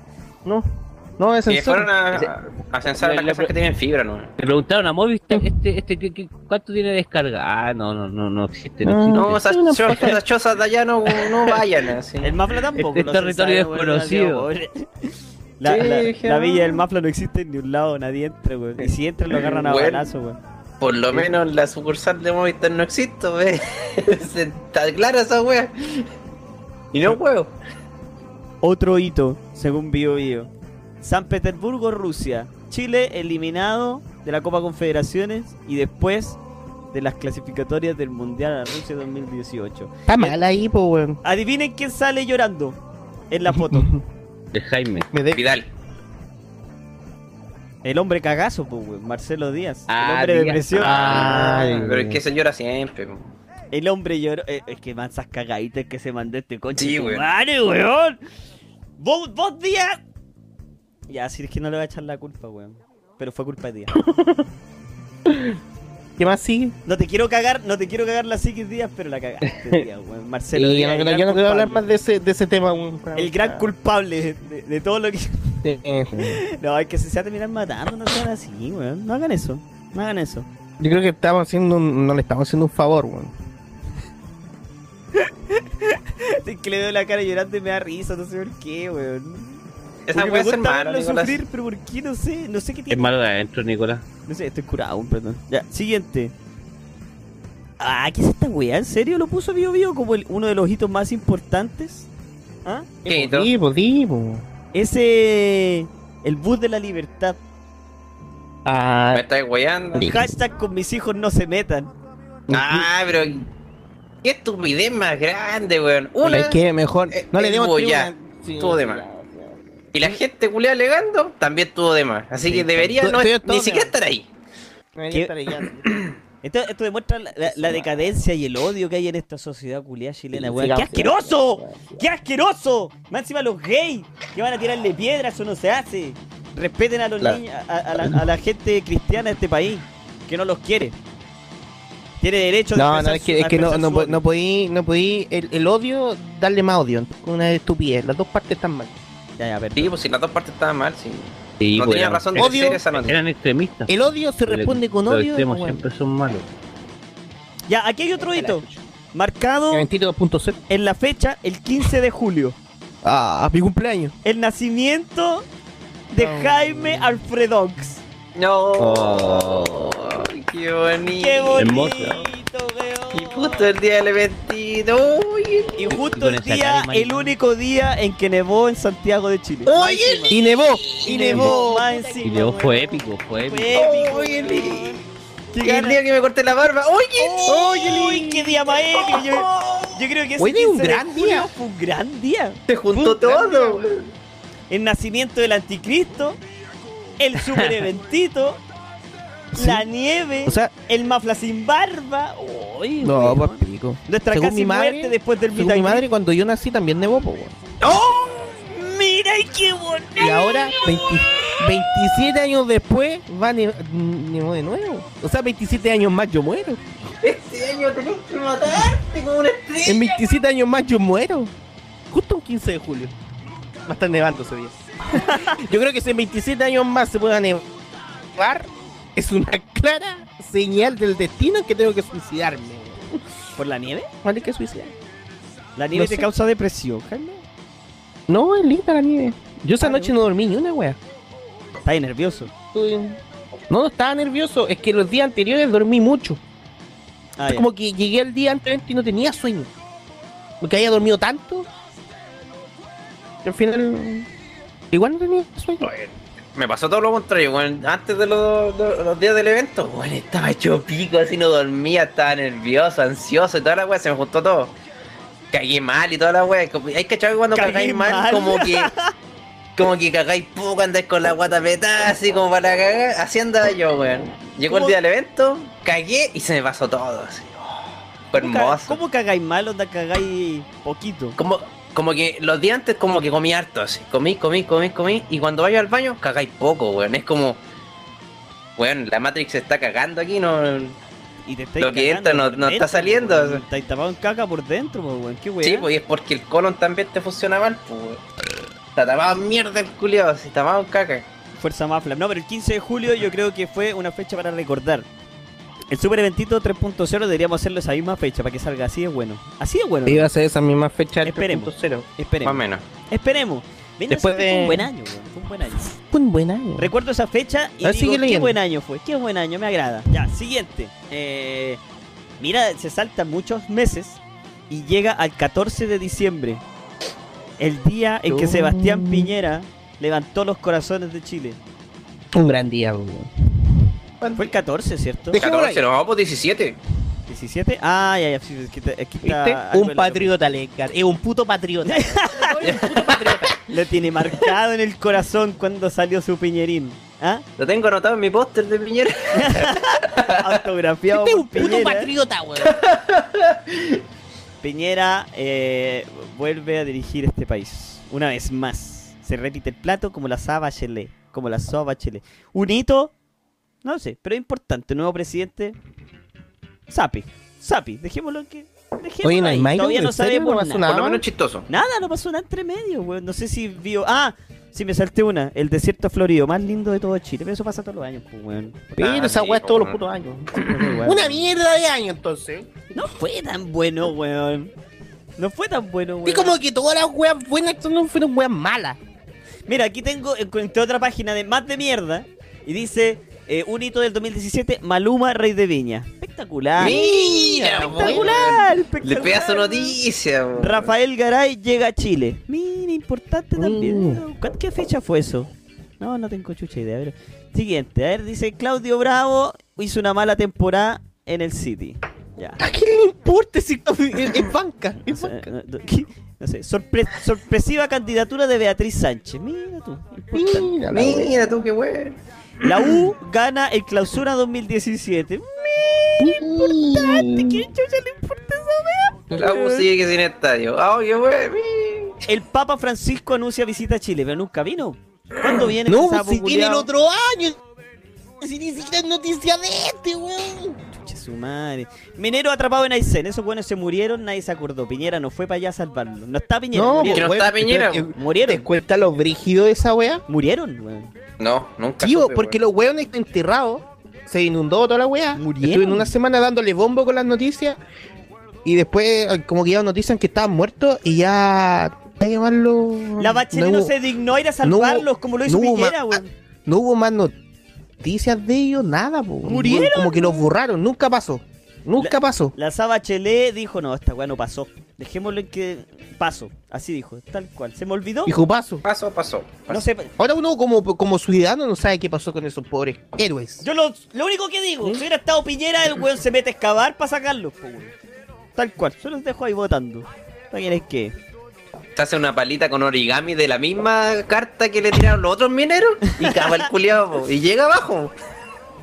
No,
Que
censaron.
fueron a, a censar las casas que tienen fibra, ¿no?
Le preguntaron a Movistar, este, este, ¿qué- qué- ¿cuánto tiene de descarga? Ah, no, no, no, no existe, no
No.
esas, chozas de allá no, no *laughs* vayan así.
El Mafla tampoco.
Este territorio desconocido. *laughs*
La,
Sí,
la- villa del Mafla no existe en ni un lado, nadie entra, weón. Y si entran lo agarran a
Bueno.
balazo, weón.
Por lo menos la sucursal de Movistar no existe, ve. *laughs* Está clara esa wea. Y no huevo.
Otro hito, según Bio Bio. San Petersburgo, Rusia. Chile eliminado de la Copa Confederaciones y después de las clasificatorias del Mundial a Rusia 2018.
Está mal ahí, po, weón.
Adivinen quién sale llorando en la foto. *laughs*
De Jaime.
Me de-
Vidal.
El hombre cagazo, pues, weón, Marcelo Díaz. el
Ah,
hombre de
Díaz.
depresión.
Ay,
Pero es que se llora siempre. po.
El hombre lloró. eh, es que mansas cagaditas que se mandó este coche.
Sí, weón.
madre, weón. Vos, vos, Díaz. Ya, si es que no le voy a echar la culpa, weón. Pero fue culpa de Díaz. *laughs*
¿Qué más sigue?
No te quiero cagar, no te quiero cagar la psiquis Díaz, pero la cagaste, *laughs* weón. Marcelo Díaz. el
no,
gran
yo no quiero hablar más de ese, de ese tema, weón.
El gran culpable de, de todo lo que. *laughs* No, es que se se va terminar matando, no sean así, weón. No hagan eso. No hagan eso.
Yo creo que estamos haciendo un- no le estamos haciendo un favor, weón.
Es que le doy la cara llorando y me da risa, no sé por qué, weón.
Esa
Porque
wea
me
es
gusta
hermano,
verlo
Nicolás.
sufrir, pero ¿por qué? No sé, no sé qué
Es
tiene.
malo de adentro, Nicolás.
No sé, estoy curado aún, perdón. Ya, siguiente. Ah, ¿qué es esta weá? ¿En serio lo puso Bio Bio como el- uno de los hitos más importantes? ¿Ah?
¿Qué hito?
Sí, po.
Ese. El bus de la libertad.
Me
Ah,
estáis weyando.
Hashtag con mis hijos no se metan.
Ah, pero. Qué estupidez más grande, weón. Una.
es que mejor
eh,
no le
eh,
demos
ya.
Sí,
Estuvo de
ya.
Y la gente culia alegando también tuvo de más. Así
Sí,
que debería no, ni siquiera estar ahí.
Debería estar ahí ya. *coughs*
Esto, esto demuestra la, la- la decadencia y el odio que hay en esta sociedad culiada chilena, weón. ¡Qué asqueroso! ¡Qué asqueroso! Más encima los gays que van a tirarle piedras, eso no se hace. Respeten a los
La-
niños, a, a la, a la gente cristiana de este país, que no los quiere. Tiene derecho de
No, no,
expresar
es que,
su-
es
a
que no, no, no podí, no podí el, el odio darle más odio. Una estupidez. Las dos partes están mal.
Ya, ya, perdón.
Sí, pues si las dos partes estaban mal, sí.
Sí,
no
pues,
tenía razón de
Odio-
ser esa noticia.
Eran extremistas.
El odio se
Los-
responde con
Los
odio.
extremos
no, bueno.
siempre son malos.
Ya, aquí hay otro hito. Marcado
Eventito 2.0.
en la fecha, el 15 de julio.
Ah, mi cumpleaños.
El nacimiento de
No.
Jaime Alfredonx.
No.
Oh.
Qué bonito.
¡Qué bonito!
Justo el día del eventito. Uy,
Y justo el día, el único día en que nevó en Santiago de Chile. Encima.
Y nevó.
Y nevó,
nevó.
Y
weón.
fue épico, fue épico.
Oye,
Qué
el día que me corté la barba. Oye,
¡Uy, qué día más *laughs* épico! Yo, creo que ese
Oye, un
15 de
gran día.
Fue un gran día.
se juntó todo.
El nacimiento del anticristo, el super eventito,
Sí.
la nieve,
O sea,
el mafla sin barba. Uy,
no,
weón.
pues pico.
Nuestra
según
casi
mi madre-
muerte después del
Según mi madre, cuando yo nací también nevó, po, weón.
¡Oh! ¡Mira y qué bonito!
Y ahora, 20 27 años después, va nevó de nuevo. O sea, 27 años más yo muero.
Este año tenés que matarte como una estrella.
En 27 años más yo muero. Justo un 15 de julio. Va a estar nevando ese día. *laughs* yo creo que si en 27 años más se pueda nevar, es una clara señal del destino que tengo que suicidarme.
¿Por la nieve?
Vale que suicidar.
La nieve
No
te
sé.
causa depresión, Jaime.
No, es linda la nieve. Yo esa
Ah,
noche no dormí ni una wea.
Estás ahí nervioso.
No, no estaba nervioso. Es que los días anteriores dormí mucho.
Ah, ya.
Como que llegué el día antes y no tenía sueño. Porque había dormido tanto. Que al final. Igual no tenía sueño.
Me pasó todo lo contrario, weón. Antes de los, días del evento, weón, estaba hecho pico, así no dormía, estaba nervioso, ansioso y toda la weá, se me juntó todo. Cagué mal y toda la weá. Hay que que cuando
Cagué
cagáis mal,
mal.
como que. *laughs* Como que cagáis poco, andáis con la guata petada, así como para cagar. Así andaba yo, weón. Llegó
¿Cómo?
el día del evento, cagué y se me pasó todo, así. Oh, fue
¿Cómo, ca-
hermoso.
¿Cómo cagáis mal? Onda cagáis poquito.
Como, como que los días antes como que comí harto así. Comí, comí, comí, comí. Y cuando vaya al baño, cagáis poco, weón. Es como. Weón, la Matrix se está cagando aquí, no.
Y te
Lo que entra no- no está saliendo,
weón. Estáis tapado en caca por dentro, po, weón. Qué weón.
Sí, pues y es porque el colon también te funciona mal, pues weón. Está tapado en mierda el culiado, así tapado en caca.
Fuerza Mafla. No, pero el 15 de julio yo creo que fue una fecha para recordar. El Super Eventito 3.0 deberíamos hacerlo esa misma fecha para que salga así de bueno. Así de bueno.
Iba a ser esa misma fecha
Esperemos.
3.0.
Más o menos.
Esperemos. Venga,
Después
fue
de-
un buen año, weón. Fue un buen año.
Fue un buen año.
Recuerdo esa fecha y digo, qué buen año fue, qué buen año, me agrada. Ya, siguiente. Eh, mira, se saltan muchos meses y llega al 14 de diciembre, el día en que. Sebastián Piñera levantó los corazones de Chile.
Un gran día,
Fue el 14, ¿cierto?
Ahí.
14, nos vamos por 17.
17. Ah, ya, ya, aquí está
Un patriota, Ledgar. Es un puto patriota. *laughs* Es un puto patriota.
Lo tiene marcado en el corazón cuando salió su Piñerín. ¿Ah?
Lo tengo anotado en mi póster de Piñera. *laughs*
Autografiado
Este es un puto
Piñera.
patriota, weón.
Piñera eh, vuelve a dirigir este país. Una vez más. Se repite el plato como la Saba Chile. Como la Soba Chile. Un hito, no sé, pero importante. Nuevo presidente. Sapi. Sapi. Dejémoslo que. Dejémoslo
Oye, ¿no hay
ahí.
Milo?
Todavía no
¿En serio?
sabemos
¿No pasó
nada.
nada?
Por lo
más?
menos chistoso.
Nada, no pasó nada entre medio, weón. No sé si vio. Ah, sí me salté una. El desierto florido, más lindo de todo Chile. Pero eso pasa todos los años, pues, weón.
Pero
Ah,
esa
sí,
weá es todos los putos años. *laughs* Una mierda de año, entonces.
No fue tan bueno, weón. No fue tan bueno, weón.
Es como que todas las weas buenas no fueron weas malas.
Mira, aquí tengo, encontré otra página de más de mierda y dice eh, un hito del 2017, Maluma, Rey de Viña. Espectacular.
Mira,
espectacular,
Le
espectacular.
pedazo noticia.
Rafael Garay llega a Chile. Mira, importante también.
Mm.
¿Cuál- ¿Qué fecha fue eso? No, no tengo chucha idea. Ver. Siguiente, a ver, dice Claudio Bravo hizo una mala temporada en el City. Ya.
¿A quién le importa si es, es banca? Es banca.
no- no- ¿qué? No sé, sorpre- sorpresiva candidatura de Beatriz Sánchez. Mira tú. importante.
Mira,
tú, qué weón.
La U gana el clausura 2017. ¿Qué chucha le importa esa wea?
La U sigue sin estadio. Qué weón.
El Papa Francisco anuncia visita a Chile, pero nunca vino. ¿Cuándo viene
No, si tiene el otro año. Si ni siquiera es noticia de este, weón.
Chucha su madre. Minero atrapado en Aysén. Esos buenos se murieron, nadie se acordó. Piñera no fue para allá a salvarlo. No está Piñera.
No,
murieron.
que no está Piñera,
¿te-
weón.
Murieron.
¿Te cuenta lo brígido de esa wea?
Murieron, weón.
No, nunca.
Tío,
supe,
porque
weón.
los weones enterrados se inundó toda la wea.
Murieron.
Estuvieron una semana dándole bombo con las noticias. Y después, eh, como que ya notician que estaban muertos y ya. llamarlo.
La Bachelet no, se dignó a ir a
no
salvarlos como lo hizo
no
Piñera, weón.
no hubo más noticias de ellos, nada, po.
¿Murieron?
Como que los borraron, nunca pasó. Nunca pasó.
La Saba Chelet dijo, no, esta weá no pasó. Dejémoslo en que pasó. Así dijo, tal cual. ¿Se me olvidó?
Dijo paso.
Pasó, pasó.
No sé.
Ahora uno como, como ciudadano no sabe qué pasó con esos pobres héroes.
Yo lo, lo único que digo, si hubiera estado Piñera, el weón se mete a excavar para sacarlos, po, weón. Tal cual. Yo los dejo ahí votando. ¿Para quién es qué?
Se hace una palita con origami de la misma carta que le tiraron los otros mineros y cava el culiado y llega abajo.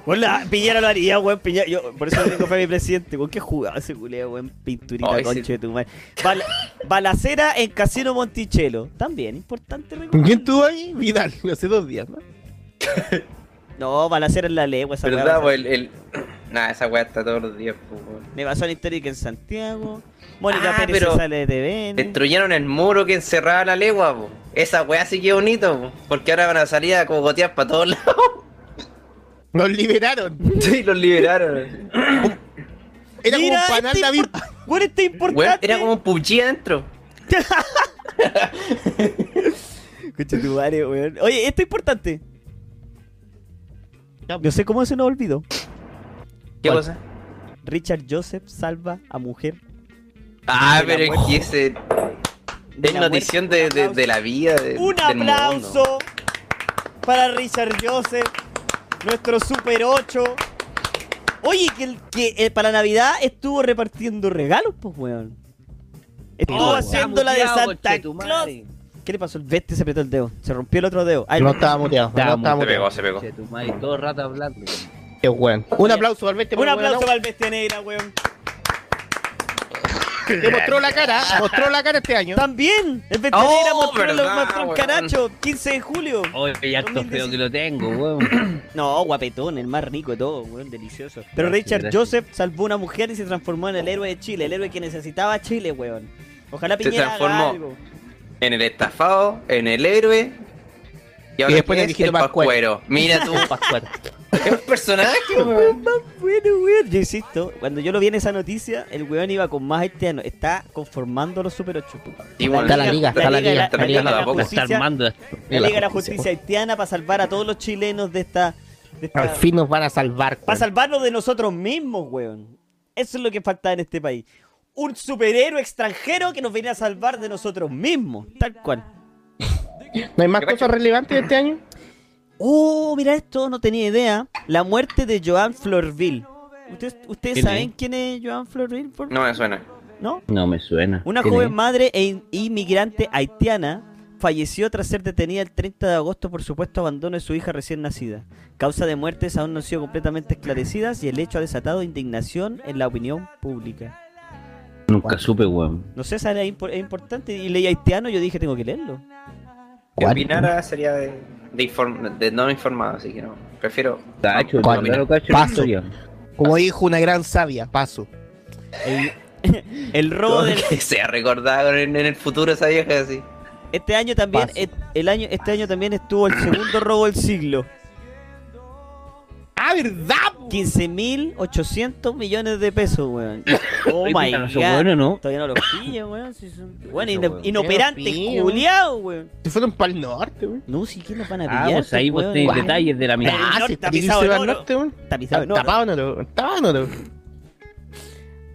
Bueno, la- Piñera lo haría, weón. Piñera, yo, por eso digo fue mi presidente. ¿Con qué jugaba ese culeo, weón? Pinturita,
Ay,
concha
sí.
de tu madre. Bala- balacera en Casino Monticello. También, importante
¿Con
recordar.
quién estuvo ahí? Vidal, *laughs* hace dos días, ¿no? *laughs*
No, balacera en la legua, esa
¿Verdad? Pues el, el... Nah, esa weá está todos los días, pues, weón.
Me pasó en histórica en Santiago. Mónica
Ah,
Pérez
pero
se sale de TVN.
Destruyeron el muro que encerraba la legua, po. Esa weá sí que bonito, po, porque ahora van a salir a cogotear para todos lados.
Nos liberaron. *laughs*
Sí, los liberaron.
Era
Mira,
como un panal
este
David.
este importante.
Era como un PUBG adentro. *laughs*
Escucha tu madre, weón. Oye, esto es importante. No sé cómo se nos olvidó.
¿Qué
¿Cuál?
cosa?
Richard Joseph salva a mujer.
Ah, pero es que ese
de
es
la
notición de, de, de la vida. de-
Un
del mundo.
aplauso para Richard Joseph, nuestro Super 8. Oye, que, el- que eh, para Navidad estuvo repartiendo regalos, pues, weón. Estuvo
Oh,
haciendo la de Santa Claus. ¿Qué le pasó? El Veste se apretó el dedo. Se rompió el otro dedo. Ay,
No estaba muteado, no
Estaba
estaba
Se pegó, se pegó.
Conchetumare, todo el rato hablando.
Qué bueno. Un aplauso al Veste por
Un
el
aplauso para el Bestia Negra, weón. *laughs*
Que mostró la cara, *laughs* mostró la cara este año.
También, el Bestia
Oh,
mostró, lo-
verdad,
mostró el
weón.
caracho, 15 de julio.
Oye, harto feo que lo tengo, weón. *clears throat*
No, guapetón, el más rico de todo, weón, delicioso. Pero
Gracias,
Richard
gracias.
Joseph salvó a una mujer y se transformó en el héroe de Chile, el héroe que necesitaba Chile, weón. Ojalá
Se
Piñera haga
transformó.
algo.
En el estafado, en el héroe. Y ahora
después
¿qué
en el
es?
hijito
pascuero. Mira tú, *laughs*
Pascual.
Es un personaje, *laughs* weón.
Bueno, weón, yo insisto, cuando yo lo vi en esa noticia, el weón iba con más haitianos, está conformando los Super 8.
Igual,
Está la liga, está la liga, está
la liga la Liga de la Justicia Haitiana para salvar a todos los chilenos de esta... de esta-
Al fin nos van a salvar.
Para salvarnos de nosotros mismos, weón. Eso es lo que falta en este país. Un superhéroe extranjero que nos viene a salvar de nosotros mismos. Tal cual.
¿No hay más cosas relevantes de este año?
Oh, mira esto, no tenía idea. La muerte de Joan Florville. ¿Ustedes, ustedes
¿Quién
saben
es?
quién es Joan Florville? por-
No me suena.
¿No?
No me suena.
Una
¿Quién
joven
es?
madre e in- inmigrante haitiana falleció tras ser detenida el 30 de agosto por supuesto abandono de su hija recién nacida. Causa de muertes aún no han sido completamente esclarecidas y el hecho ha desatado indignación en la opinión pública.
Nunca supe, weón.
No sé, esa es importante y leí haitiano yo dije tengo que leerlo.
Que opinara sería de, de, inform- de no informado, así que no. Prefiero.
Cacho, no,
Paso. Como dijo una gran sabia, paso.
El, *laughs* el robo del,
Que sea recordada en, en el futuro esa vieja así.
este año también et- el año este año también estuvo el segundo robo del siglo.
¡Ah, verdad! po!
15.800 millones de pesos, weón. *laughs* Oh my god.
buenos, ¿no?
Todavía no los pillo, weón. Si son... Bueno,
Eso,
ino-
weón.
inoperante,
Qué pillo.
culiao, weón.
Se fueron para el norte, weón.
No, sí que nos van a
Ah,
pillar.
pues ahí vos
weón.
tenés detalles de la mitad.
Ah,
Ah, si
está
está
pisado oro.
norte, weón.
Está pisado.
Tapado en oro.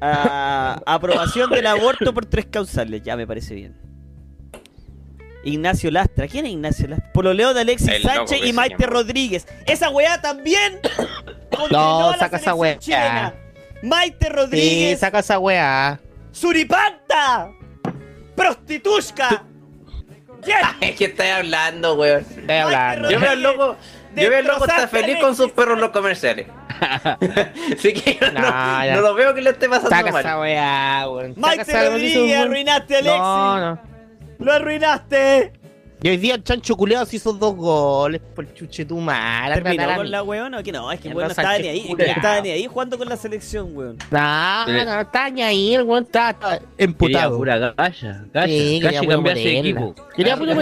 Ah, aprobación del aborto por tres causales. Ya me parece bien. Ignacio Lastra. ¿Quién es Ignacio Lastra? Pololeo de Alexis
El
Sánchez y Maite. Rodríguez. Esa weá también. *coughs*
No, saca esa weá.
chilena. Maite
Sí,
Rodríguez.
saca esa weá.
¡Suripanta! ¡Prostitushka! ¿Quién?
Es *laughs* que estáis hablando, weón.
Estoy hablando.
Yo veo al loco. Yo veo al loco está feliz con sus perros en los comerciales. *laughs* Así que yo no,
No,
no lo veo que le esté pasando
Saca esa
mal.
weá, weón.
Maite
esa
Rodríguez, arruinaste a Alexis.
No, no.
¡Lo arruinaste!
Y hoy día el chancho culeado se hizo dos goles por chuche tu madre.
¿Terminó con la weón o que no? Es que
Ya
weón no estaba ni ahí. es que no estaba ni ahí jugando con la selección, weón.
No, no, está ni ahí, el weón está, está
Quería
emputado.
pura galla. Galla.
Sí,
Galla
quería
y
pura
cambiarse de
meterla.
equipo.
Quería
Galla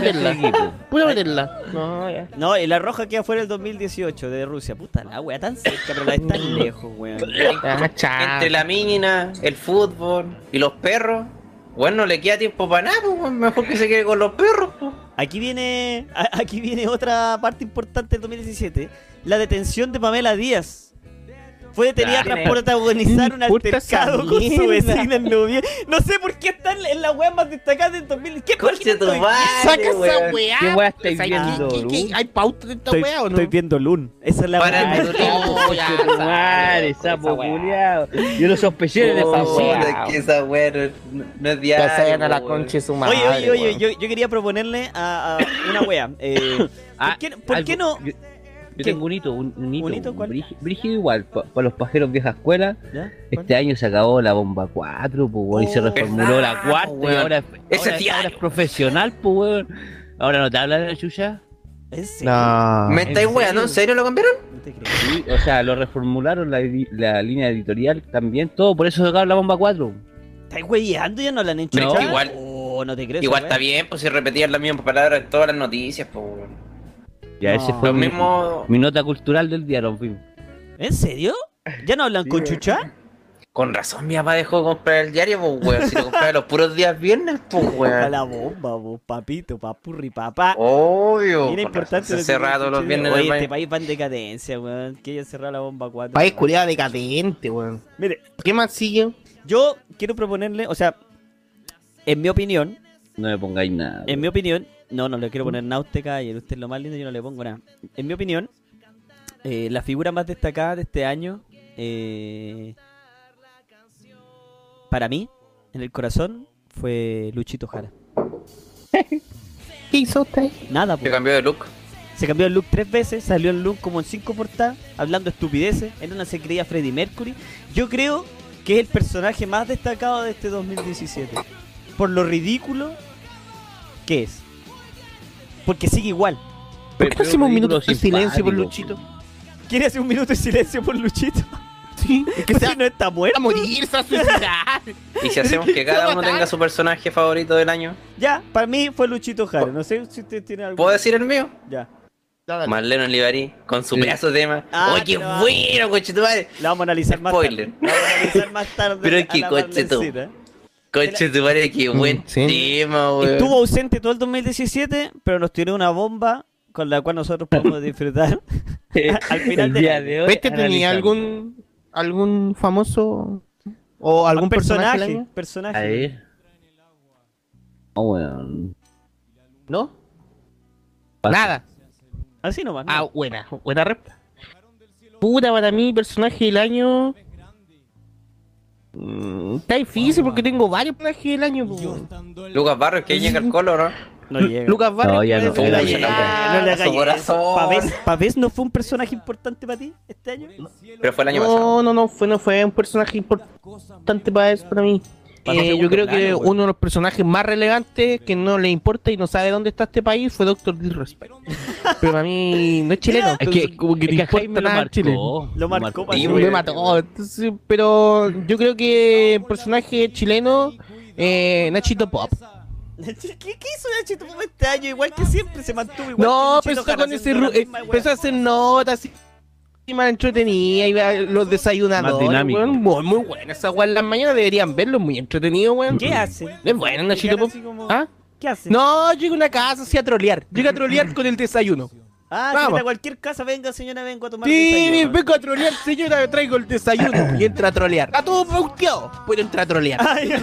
pura meterla. No, ya.
No, y la roja queda fuera el 2018 de Rusia. Puta la wea, tan cerca, pero la es tan lejos, weón.
Ah.
Entre la mina, el fútbol y los perros. Bueno, no le queda tiempo para nada, pues, mejor que se quede con los perros. pues.
Aquí viene, aquí viene otra parte importante del 2017. La detención de Pamela Díaz. Fue detenida
Ah,
tras
¿qué
protagonizar un altercado con su vecina en noviembre. No sé por qué está en la- wea más destacada del 2000. ¿Qué página
tu
Saca esa weá.
¿Qué weá estáis
¿Sabes
viendo?
¿Hay pauta de esta weá o no?
estoy viendo Loon. Esa es la
madre,
esa
sapo
weá.
culiao. Yo lo sospeché de
Oh,
esa
Puta,
weá.
que esa weá no, es diario.
a la
weón.
concha de su madre.
Oye, oye, oye, yo, quería proponerle a, una wea. Eh, *coughs*
Ah,
¿Por qué no?
Yo, tengo un hito, un, un hito.
¿Un hito cuál?
brígi- Brígido igual, para los pajeros vieja escuela.
¿Ya?
Este año se acabó la bomba 4, pues, weón, y se
Oh,
reformuló la cuarta y ahora,
Ese
ahora, ahora es profesional, pues, weón. Ahora no te habla de la chucha.
No.
¿Me estáis
¿En
weando? ¿En serio lo cambiaron?
No te creo.
Sí, o sea, lo reformularon la, la línea editorial también, todo, por eso sacaron la bomba 4.
¿Estáis weyando? ¿Ya no la han hecho?
No, igual-
Oh, no te creo.
Igual está bien, pues si repetían las mismas palabras en todas las noticias, pues.
Ya,
No.
ese fue
Lo
mi,
mismo.
mi nota cultural del día.
¿En serio? ¿Ya no hablan
Sí,
con chucha?
Con razón mi papá dejó de comprar el diario, pues weón. Si lo compraba los puros días viernes, pues *laughs* weón.
la bomba, vos, papito, papurri, papá.
Obvio. Con
importante. lo
todos los viernes
Oye, este
país.
va en decadencia, weón. Que hayan cerrado la bomba 4.
País culiado decadente, weón.
Mire,
¿Qué más sigue?
yo quiero proponerle, o sea, en mi opinión,
No me pongáis nada.
en mi opinión, no, no le quiero poner náutica y usted es lo más lindo, yo no le pongo nada. En mi opinión, eh, la figura más destacada de este año, eh, para mí, en el corazón, fue Luchito Jara. *laughs*
¿Qué hizo usted?
Nada,
Se
pues.
cambió de look.
Se cambió el look tres veces, salió el look como en cinco portadas, hablando estupideces, en una se creía Freddie Mercury. Yo creo que es el personaje más destacado de este 2017. Por lo ridículo que es. Porque sigue igual.
¿Por qué hacemos un minuto de silencio por Luchito?
¿Quiere hacer un minuto de silencio por Luchito?
Sí, *laughs* es que se va
no está
a
muerto.
morir, se va a suicidar.
Y si hacemos que cada uno tenga su personaje favorito del año.
Ya, para mí fue Luchito Jara. No sé si usted tiene algo.
¿Puedo decir el mío?
Ya.
Marlene Olivari con su
Sí.
pedazo de tema.
Ah,
¡Oye, qué
pero-
bueno, conchetumare!
La vamos a analizar más
Spoiler.
tarde. La vamos a analizar más tarde. *laughs*
Pero
a
qué
la
coche tú.
Marlencita.
Conchetumare, qué buen
Mm, sí.
tema, weón.
Estuvo ausente todo el 2017, pero nos tiró una bomba con la cual nosotros podemos *laughs* disfrutar. *laughs* Al final
el
del
día
año.
de hoy.
¿Este tenía algún algún famoso o algún
Un
personaje?
personaje. personaje.
A ver. Oh, weón.
¿No?
Pasa.
Nada.
Así nomás. ¿no?
Ah, buena, buena respuesta. Puta, para mí, personaje del año. Mm, está difícil porque tengo varios personajes del año. po.
Lucas Barros, que llega el colo, ¿no?
no llega. *laughs*
Lucas Barrio.
No, ya no.
ya no,
no le
su
hagas
corazón.
¿Pavés, Pavés no fue un personaje importante para ti este año?
Pero fue el año pasado.
No, no, no, fue, no fue un personaje importante para eso, para mí. Eh, yo creo
plano,
que uno de los personajes más relevantes que no le importa y no sabe dónde está este país fue Doctor Disrespect. *laughs* Pero para mí no es chileno.
Es que,
como que
es
le
que a
importa
Jaime lo
nada Chile.
marcó.
Lo marcó para
Sí,
siempre.
Me mató. entonces, pero yo creo que personaje chileno, eh, Nachito Pop. *laughs*
¿Qué, ¿Qué hizo Nachito Pop este año? Igual que siempre se mantuvo igual.
No,
que Luchito
empezó con ese eh, empezó a hacer notas más entretenida y va- los desayunadores,
Más dinámico.
weón, muy, muy buena esa weá en las mañanas deberían verlo, muy entretenido, weón.
¿Qué hace?
Es bueno, Nachito Pop.
como-
¿Ah?
¿Qué hace?
No, llega a una casa así a trolear. Llega a trolear con el desayuno.
Ah,
Vamos.
si a cualquier casa, venga señora, vengo a tomar
Sí,
desayuno.
vengo a trolear, señora, me traigo el desayuno. Y entra a trolear. Está todo pauteado, pero entra a trolear.
Ya.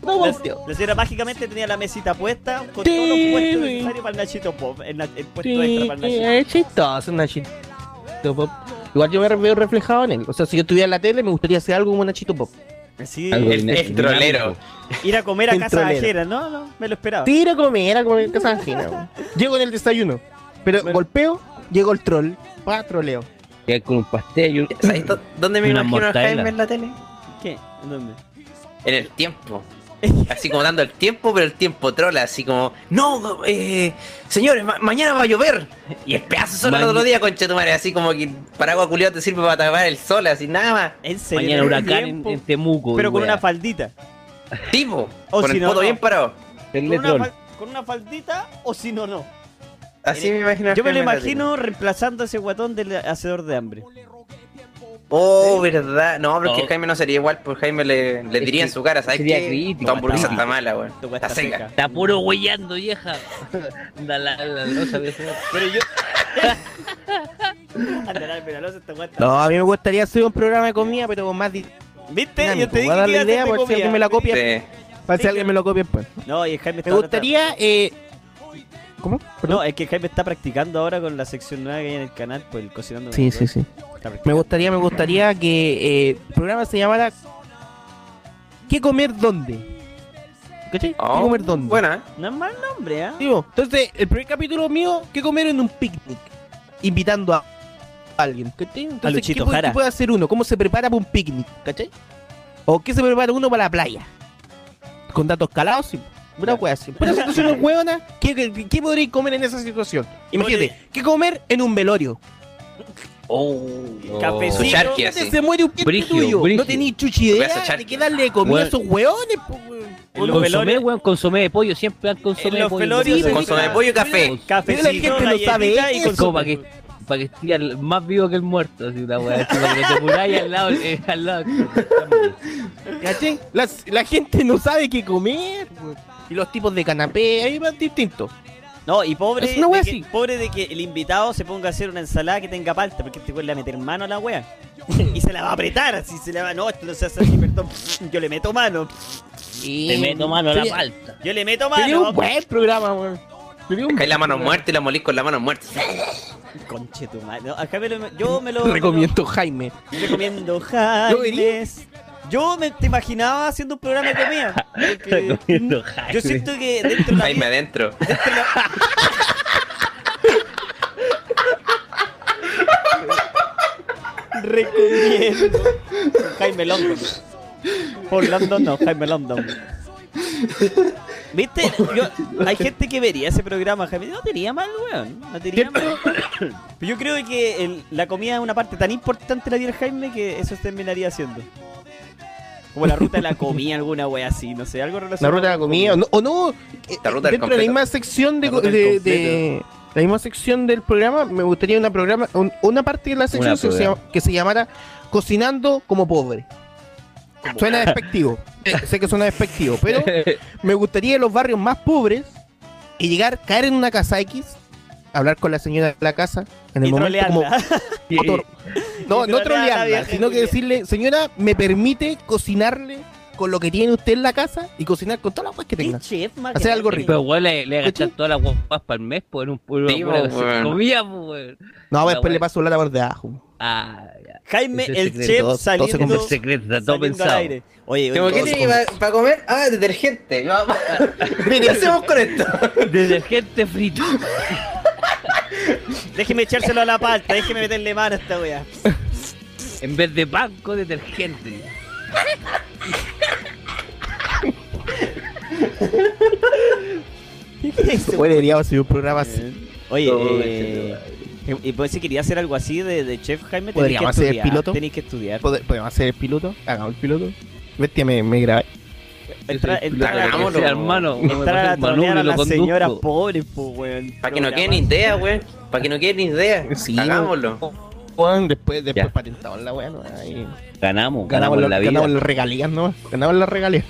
Todo
La, la señora mágicamente tenía la mesita puesta con
Sí,
todos los puestos necesarios para el Nachito Pop. El, el puesto
Sí,
extra para el Nachito.
es chistoso, Nachito Pop. Igual yo me veo reflejado en él. O sea, si yo estuviera en la tele, me gustaría hacer algo como Nachito Pop.
Sí,
Algo
El, el trolero.
ir a comer a casa ajena. No, no, me lo esperaba.
Tiro a comer, a comer en casa ajena. Llego en el desayuno. Pero golpeo, llego el troll. Pa, troleo.
Llega con un pastel y un...
¿Sabes dó- dónde me
Una
imagino a
mortadela.
Jaime en la tele?
¿Qué? ¿En dónde?
En el tiempo. *laughs* Así como dando el tiempo, pero el tiempo trola, así como, no, eh, señores, ma- mañana va a llover. Y el pedazo sol el
Maña-
otro día, concha de tu madre, así como que paraguas culiado te sirve para tapar el sol, así nada más.
En serio.
Mañana
¿En
huracán en,
tiempo?
en Temuco.
Pero
y
con una faldita.
Tipo,
O
con
si
el
no,
poto
no.
bien parado.
El
Con una, fal- con una faldita o si no, no.
Así me imagino.
Yo me lo imagino reemplazando a ese guatón del hacedor de hambre.
Oh, verdad. No, pero es que
No.
Jaime no sería igual, pues Jaime le, le diría en su cara, ¿sabes
sería
qué? Tu hamburguesa
está
está mala, weón. Está seca.
Está puro huellando, vieja. Da la, la losa, vieja.
Pero yo. *laughs* No.
No, a mí me gustaría hacer un programa de comida, pero con más di-
¿Viste? Yo
Voy a dar la idea por si alguien me la copia.
Sí.
Para si alguien me lo copia después.
No, y Jaime está
Me gustaría. Eh... ¿Cómo?
No, es que Jaime está practicando ahora con la sección nueva que hay en el canal, pues el cocinando.
Sí, sí, sí. Me gustaría, me gustaría que eh, el programa se llamara ¿Qué comer dónde? ¿Cachai? ¿Qué
Oh,
comer dónde?
Buena, ¿eh?
No es mal nombre, ¿ah?
Digo, entonces, el primer capítulo mío, ¿qué comer en un picnic? Invitando a alguien, ¿cachai? Entonces,
Luchito
¿qué,
Jara.
qué puede hacer uno? ¿Cómo se prepara para un picnic? ¿Cachai? ¿O qué se prepara uno para la playa? ¿Con datos calados? Sí. Una wea así. Una situación hueona, ¿qué, qué, qué podréis comer en esa situación? Imagínate, ¿qué comer en un velorio?
Oh,
Cafecito.
Su charqui
¿Dónde
así.
se muere un
Brígido,
tuyo?
brígido.
No tenéis chuchi idea
de
qué darle de comida
Bueno.
a esos hueones, po, weón.
En los
Consomé, weón, consomé de pollo. Siempre dan consomé de pollo.
velorios
Sí,
Consomé de
dedica-
pollo y café.
Cafecito,
Pero la gente no sabe
y
eso.
Como para que para que esté más vivo que el muerto, así una weá, para que te muráis al lado, eh, al lado.
¿Cachai? La, la gente no sabe qué comer. weón. Y los tipos de canapé, ahí van distintos.
No, y pobre,
Es una
de que,
así.
pobre de que el invitado se ponga a hacer una ensalada que tenga palta, porque este güey le va a meter mano a la wea. *laughs* y se la va a apretar, así se la va. No, esto no se hace así, perdón. Yo le meto mano.
Te meto mano a la
Sería-
palta.
Yo le meto
Sería
mano.
un buen programa, weón. Sería
Cae la mano muerta y la molís con la mano muerta.
Conche tu madre. No, acá me lo- yo me lo. *laughs*
Recomiendo Jaime.
recomiendo Jaime. Yo me te imaginaba haciendo un programa de comida. *laughs* porque
Jaime.
Yo siento que dentro de la
Jaime
vida-
adentro.
Recomiendo. Jaime London. Por London no, Jaime London. ¿Viste? Yo- hay gente que vería ese programa, Jaime. No tenía mal, weón. No tenía mal. Pero yo creo que el- la comida es una parte tan importante de la vida de Jaime que eso se terminaría haciendo. Como la ruta de la comida, alguna wea así, no sé, algo
La
relacionado.
ruta de la comida. O no, o no, eh,
La ruta
dentro de la misma sección de,
La
de- de- la misma sección del programa, me gustaría una programa, un- una parte de la sección que se, que llamara Cocinando como pobre. Suena despectivo. Eh, sé que suena despectivo, pero *laughs* me gustaría en los barrios más pobres y llegar, caer en una casa X, hablar con la señora de la casa, en el
Y
momento como *laughs* motor. No,
Y
no trolearla, sino que decirle, señora, ¿me permite cocinarle con lo que tiene usted en la casa y cocinar con todas las cosas que
¿Qué
tenga?
chef,
Hacer algo rico.
Pero weón, le, le agachan todas las guapas para el mes por en un puro
Sí,
comida, weón.
No,
La
después le paso la por de ajo.
Ah, ya.
Jaime,
es
el
secreto,
chef
todo- todo se
saliendo,
El secreto, todo
saliendo al
pensado.
aire. Oye, oye,
¿Qué tiene para comer? Ah, detergente. *laughs* ¿Qué *laughs* hacemos con esto?
Detergente frito.
Déjeme echárselo a la palta, déjeme meterle mano a esta wea.
En vez de banco, detergente.
¿Qué es eso?
Bueno, deberíamos hacer un programa así.
Oye,
Todo
eh, y pues si quería hacer algo así de, de chef Jaime, tenéis que
¿Podríamos hacer
estudiar.
piloto?
Tenéis que estudiar.
Pode- ¿Podemos hacer el piloto? Hagamos el piloto. Bestia, me, me grabé.
Entrar, entrar, a-
Hagámoslo.
hermano.
entrar a
Manu,
trolear a las
conduzco.
señoras pobres, pues, weón.
Para que no quede ni idea, weón. Para que no quede ni idea.
Sí,
Hagámoslo.
Juan, después, después patentamos la. Ahí.
Ganamos,
Ganamos,
ganamos
la,
la vida.
ganamos las regalías, ¿no? Ganamos las regalías.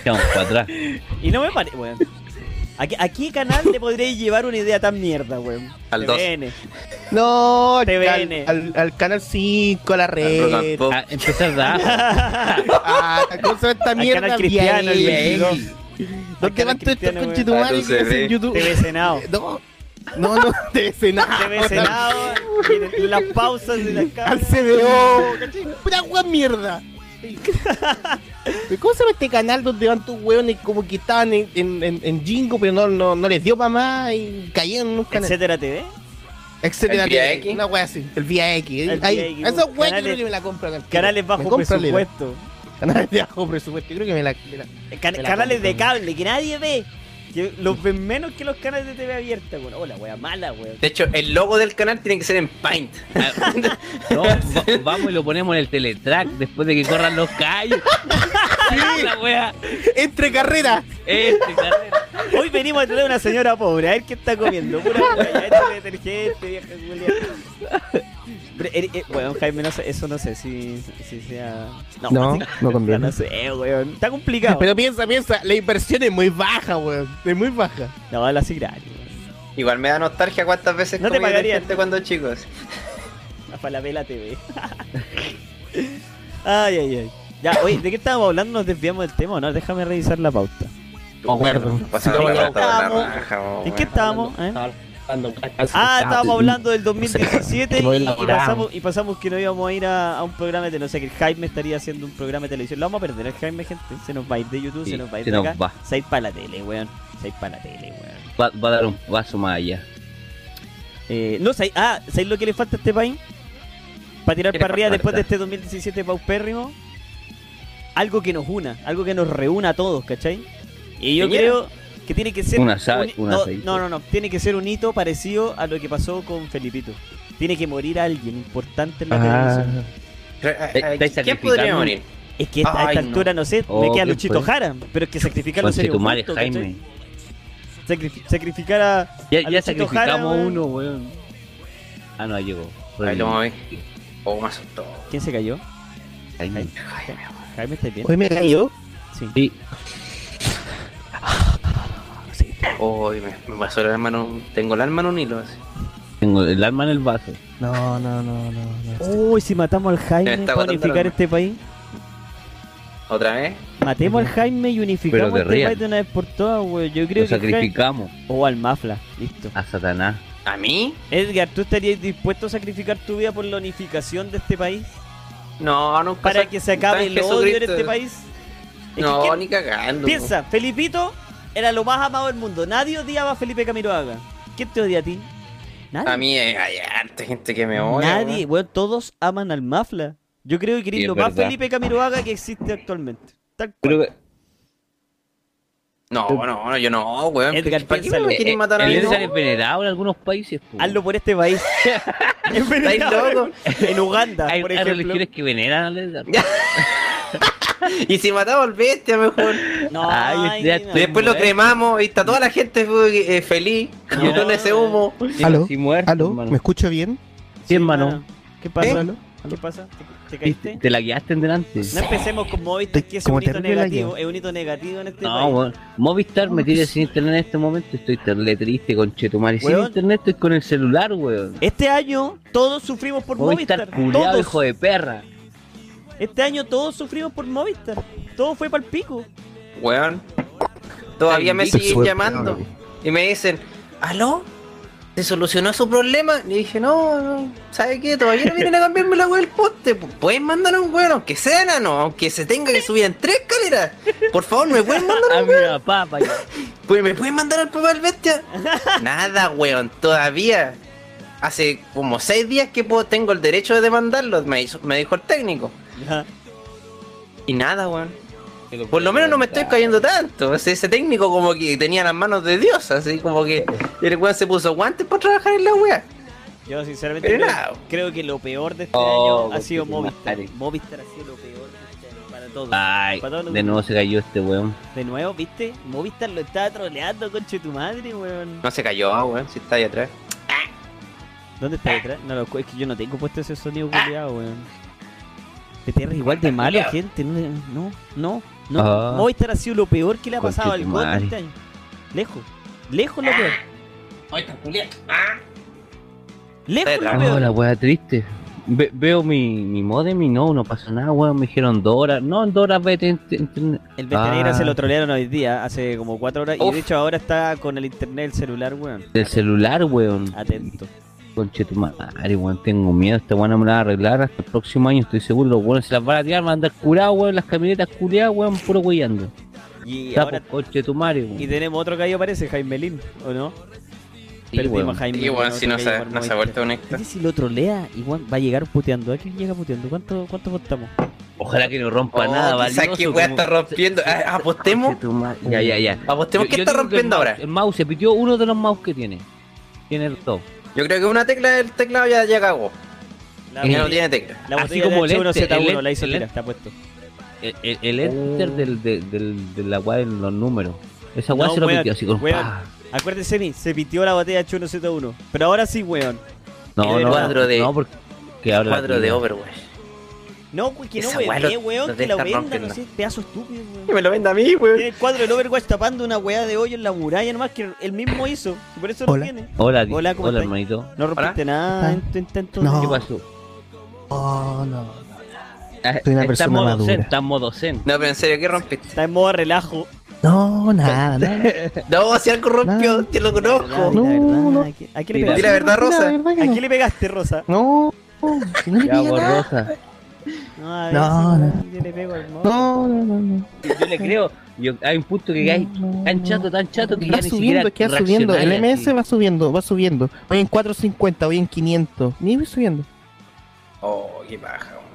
Echamos para atrás. *laughs*
Y no me parece, weón. ¿A qué, a qué canal le podréis llevar una idea tan mierda, weón?
Al dos.
TVN.
No, al,
TVN.
al, al canal 5, a la red.
Ah, empezar da.
a, a ¿Cómo se llama esta
Al
mierda?
canal cristiano, el
Vía
22.
X.
Al
¿Dónde
canal
van todos estos hacen
TV.
YouTube?
TV Senado. *laughs*
No, no, no, TV Senado.
TV Senado. y en las pausas de la
Al
cámara.
CBO, ¿cachai? Pura mierda. *laughs* *laughs* ¿Cómo se llama este canal donde van tus hueones como que estaban en, en, en, en Jingo, pero no, no, no les dio para más y cayeron en un canal?
Etcétera TV.
Etcétera.
¿El
TV,
X?
Una wea así, el Vía X.
El
Ahí,
Vía X,
esa wea yo
canales-
creo que me la compran. al.
Canales bajo presupuesto. *laughs*
Canales de bajo presupuesto. Yo creo que me la. me la-
Can-
Me la
canales de cable que nadie ve. Que los ven menos que los canales de TV abierta, weón. Hola, wea mala, weón.
De hecho, el logo del canal tiene que ser en Paint. *laughs*
No, va- vamos y lo ponemos en el teletrack después de que corran los callos. Sí, *laughs* la wea.
Entre carreras.
Este carrera.
Hoy venimos a traer a una señora pobre, a ver qué está comiendo. Pura wea, este detergente, vieja Julia. Pero, eh, eh, weón, Jaime, no sé, eso no sé si, si sea.
No,
sí, *laughs*
no conviene.
No sé, weón. Está complicado.
Pero piensa, piensa, la inversión es muy baja, weón. Es muy baja.
No, la weón.
Igual me da nostalgia cuántas veces
No te pagaría.
cuando chicos. *laughs*
La Falabella TV. *laughs* ay, ay, ay. Ya, oye, ¿de qué estábamos hablando? Nos desviamos del tema, ¿o ¿no? Déjame revisar la pauta.
Acuerdo. No,
por la
estábamos- ¿En qué estábamos? eh? Ah,
Ah,
estábamos hablando del *laughs* 2017
Como
y, pasamos, y pasamos que no íbamos a ir a, a un programa de no sé, que el Jaime estaría haciendo un programa de televisión. Lo vamos a perder el Jaime, gente. Se nos va a ir de YouTube,
Sí,
se nos va a ir
se
de
nos
acá.
va.
Se va a ir para la tele, weón. Se va a ir para la tele, weón.
Va, va a dar un paso más allá.
Eh, no, ¿sabéis- ah, ¿sabéis lo que le falta a este país? Para tirar
¿Qué le
para arriba después de este 2017 paupérrimo. Algo que nos una, algo que nos reúna a todos, ¿cachai? Y yo creo que tiene que ser.
Un asa-
un-
un
no, no, no, no. Tiene que ser un hito parecido a lo que pasó con Felipito. Tiene que morir alguien importante en la televisión.
Re-
Eh,
eh, ¿Quién podría morir?
Es que a esta altura, no, sé,
Oh,
me queda
¿quién
Luchito
fue?
Jara. Pero es que sacrificarlo sería
Jaime.
Sacrifi- sacrificar a.
Ya,
a
ya
Luchito
sacrificamos
Jara,
uno, weón. Ah, no, llegó.
Ahí lo moví. Oh, me asustó.
¿Quién se cayó?
Jaime.
Jaime,
Jaime, ¿estás bien?
Hoy me cayó.
Sí.
Sí,
Oh, me, me pasó el alma en un... Tengo el alma en un hilo así.
tengo el alma en el vaso.
No, no, no, no. no.
Uy, si matamos al
Me
Jaime
está
para unificar este país.
¿Otra vez?
Matemos al Jaime y unificamos este
real.
país de una vez por todas, güey. Yo creo
Lo
que Jaime...
sacrificamos
O al Mafla, listo.
a Satanás.
¿A mí?
Edgar, ¿tú estarías dispuesto a sacrificar tu vida por la unificación de este país?
No, nunca.
Para que se acabe el odio en este país. Es
No,
¿quién-
ni cagando.
Piensa, Felipito era lo más amado del mundo. Nadie odiaba a Felipe Camiroaga. ¿Quién te odia a ti? Nadie.
A mí eh, hay harta gente que me odia.
Nadie.
weón.
Bueno, todos aman al Mafla. Yo creo que eres
Sí, es
lo más
verdad.
Felipe Camiroaga que existe actualmente. Tal cual.
Creo que
No, no, no, yo no, weón.
Edgar,
¿Para qué me quieren
eh,
matar a mí?
Edgar es venerado en algunos países.
Hazlo por este país. *laughs*
¿Estáis locos?
en Uganda,
Hay,
por
hay
ejemplo.
religiones que veneran al Edgar. *laughs* *laughs*
Y si matamos al bestia, mejor.
No,
Ay, ya estoy-
Después lo cremamos y está toda la gente eh, feliz
No.
con ese humo.
¿Aló?
Sí, muerto,
¿Aló? ¿Me escucho bien?
Sí, hermano.
¿Qué pasa?
¿Eh?
¿Qué pasa? ¿Te, te caíste?
Te la guiaste en delante.
No empecemos con Movistar, que es un hito negativo. Es un hito negativo en este
No,
país.
Movistar me tiene sin internet en este momento. Estoy terrible triste, conchetumare. Sin
Weón.
internet estoy con el celular, weón.
Este año todos sufrimos por
Movistar,
Movistar.
culiado,
Todos.
hijo de perra.
Este año todos sufrimos por Movistar. Todo fue para el pico.
Weón. Todavía me siguen llamando
peor.
y me dicen, ¿aló? ¿Se solucionó su problema? Le dije, no, no, ¿sabe qué? Todavía no vienen a cambiarme la weá del poste. Pu- Pueden mandar a un weón, aunque sea enano, aunque se tenga que subir en tres escaleras. Por favor, ¿me pueden mandar
A
un *laughs* weón?
papá, pa' allá.
Pues, ¿Me pueden mandar al papá del bestia? Nada, weón, todavía. Hace como seis días que puedo- tengo el derecho de demandarlo, me, hizo- me dijo el técnico.
Ya.
Y nada, weón. Por lo menos no me estoy cayendo tanto. Ese, ese técnico como que tenía las manos de Dios, así como que el weón se puso guantes para trabajar en la wea.
Yo sinceramente creo, que lo peor de este
Oh,
año ha sido Movistar.
madre.
Movistar ha sido lo peor de este año para todos.
Ay,
Para todos los
de nuevo se cayó este weón.
De nuevo, ¿viste? Movistar lo estaba troleando, conche tu madre, weón.
No se cayó, ah, weón, si está ahí atrás.
¿Dónde está detrás? No, lo- es que yo no tengo puesto ese sonido culiado, weón. PTR igual de malo, gente. No, no, no.
Ah.
Movistar ha sido lo peor que le ha pasado al gol este año. Lejos. Lejos lo peor. Lejos
Está
lo
detrás.
Oh,
peor.
la wea triste. Ve- veo mi, mi modem y no, no pasa nada, weón. Me dijeron dos horas. No, en dos horas vete en internet.
El Bestianegra
Ah.
se lo trolearon hoy día, hace como cuatro horas. Y de hecho ahora está con el internet del celular, weón.
Del celular, weón.
Atento.
Conche tu madre, weón. Tengo miedo. Esta weón no me la va a arreglar hasta el próximo año. Estoy seguro. Los weones se las van a tirar. Van a andar curados, weón. Las camionetas curadas, weón. Puro weyando.
Y ahora
por conche tu madre, weón.
y tenemos otro caído parece, Jaime Lin, ¿o no?
Sí,
Perdimos
weón.
a Jaime
Y
Lin,
weón, si no se, no se ha vuelto a conectar.
Oye, si lo trolea, igual va a llegar puteando. ¿A quién llega puteando? ¿Cuánto, cuánto votamos?
Ojalá que no rompa
Oh,
nada,
quizás
valioso.
que weá está rompiendo. Ah, apostemos.
Ya, ya, ya.
Apostemos
Yo-
que
yo
está rompiendo
el
ahora.
mouse- El mouse se pitió uno de los mouse que tiene. Tiene todo.
Yo creo que una tecla del teclado ya, ya cagó.
La
Y no tiene tecla.
la
Así como el enter,
H1Z1
el
la hizo
enter-
tira, está puesto.
El, el, el enter del, de, del, de la weá en los números. Esa weá
No,
se lo
weón,
pitió así con.
Acuérdense, ni, se pitió la botella H1Z1. Pero ahora sí, weón.
No,
El
no,
cuadro de-
no, porque que ahora
Cuadro de. Overwatch.
No, güey, que no
lo-
weón, que lo
deja
venda,
rompiendo.
no sé, pedazo estúpido, weón.
Que me lo venda a mí, weón.
Tiene el cuadro del Overwatch tapando una weá de hoyo en la muralla nomás que él mismo hizo. y Por eso lo
Hola.
tiene.
Hola,
Hola, ¿cómo
hola hermanito.
No rompiste nada en tu intento
No.
¿Qué pasó?
Oh, no.
Ah,
Soy una
está
persona
en modo
madura.
zen, está en modo zen.
No, pero en serio, ¿qué rompiste?
Está en modo relajo.
No, nada, nada. *laughs*
No, si algo rompió,
No.
te lo
La
conozco.
No,
la
no.
¿a qué- ¿A qué le pegaste?
la Rosa.
La que
¿A
no.
quién le pegaste, Rosa?
No, si no le
Ya,
nada.
Rosa.
No, a
No,
ver,
no.
si yo le pego al modo.
No, no, no, no.
Yo le creo. Yo, hay un punto que hay tan chato, tan chato que ya
Va
ni
subiendo,
siquiera
es que va subiendo. El MS
así.
va subiendo, va subiendo. Voy en 450, voy en 500. Ni voy subiendo.
Oh, qué paja, weón.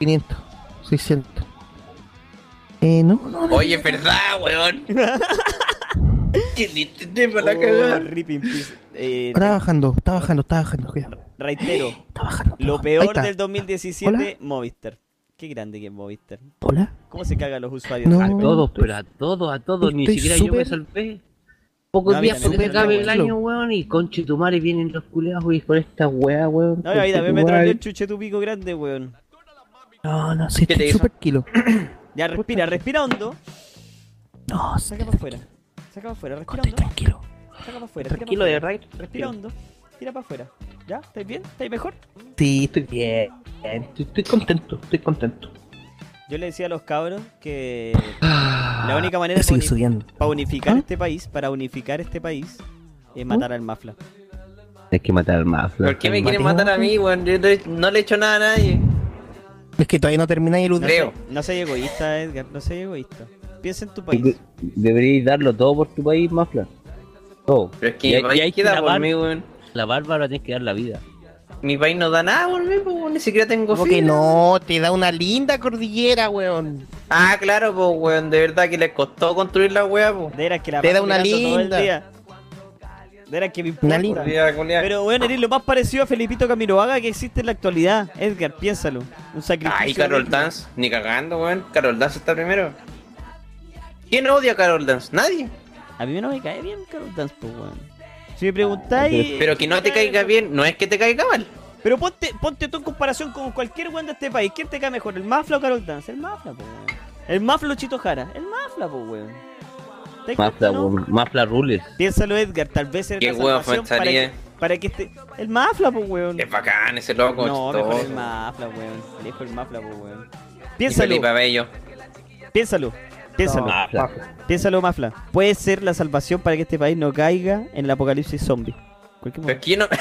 500, 600. Eh, no, no, no.
Oye, es verdad, weón. *laughs* ¿Qué listo te la
Oh,
cagada?
Eh,
Está bajando, está bajando, está bajando. Cuidado.
Reitero, *gasps*
Está bajando. está
lo peor
está.
del 2017, Movistar. Qué grande que es Movistar.
Hola.
¿Cómo se cagan los usuarios?
No.
A todos, pero a todos, a todos. Ni siquiera yo me salvé. Pocos
No,
días
me
acabe el año, weón, y conche tu madre vienen los culeados, güey, con esta weá, weón.
No, a mí también me trae el chuche tu pico grande, weón.
No, no, sí,
¿Qué te
estoy súper kilo.
Ya, respira, respira hondo.
No,
Saca para afuera. Saca para afuera, respira hondo.
tranquilo.
Saca para afuera.
Tranquilo, de verdad.
Respira hondo. Tira para afuera. ¿Ya? ¿Estáis bien? ¿Estáis mejor?
Sí, estoy bien. Estoy, estoy contento, estoy contento.
Yo le decía a los cabros que la única manera para,
subiendo.
para unificar
¿Ah?
este país, para unificar este país, es matar al Mafla.
Hay que matar al mafla.
¿Por qué me quieren matar a mí, weón? Yo no le he hecho nada a nadie.
Es que todavía no termináis el
No.
Creo.
no seas egoísta, Edgar, no seas egoísta. Piensa en tu país.
De- Deberíais darlo todo por tu país, mafla. Todo.
Pero es que
Y hay- y
país
hay que
queda por mí, weón.
La bárbara tienes que dar la vida.
Mi país no da nada pues, weón. Ni siquiera tengo
Como que no, te da una linda cordillera, weón.
Ah, claro, pues, weón. De verdad que les costó construir la weá, pues.
De veras que la
Te da una linda.
De veras que me
Una
importa.
linda.
Pero bueno, eres lo más parecido a Felipito Camiroaga que existe en la actualidad. Edgar, piénsalo. Un sacrificio.
Ay, Carol. Dance. Ni cagando, weón. Carol Dance está primero. ¿Quién odia a Carol Dance? Nadie.
A mí no me cae bien Carol Dance, pues, weón. Si me preguntáis.
Pero que no te caiga bien, no es que te caiga mal.
Pero ponte, ponte tú en comparación con cualquier weón de este país. ¿Quién te cae mejor, el Mafla o Carol Dance? El Mafla, weón. El Mafla o Chito Jara. El Mafla, pues, weón. ¿Te das
Mafla,
no?
weón. Mafla rules.
Piénsalo, Edgar. Tal vez es
Qué
la para que, para que este. El Mafla, pues, weón.
Es bacán ese loco.
No,
chistoso.
mejor el Mafla, weón. Lejos el Mafla, pues, weón.
Y
Piénsalo,
Felipe Abello.
piénsalo, piénsalo.
Mafla.
Piénsalo, Mafla. Puede ser la salvación para que este país no caiga en el apocalipsis zombie.
Pero es
momento.
que yo no. *laughs*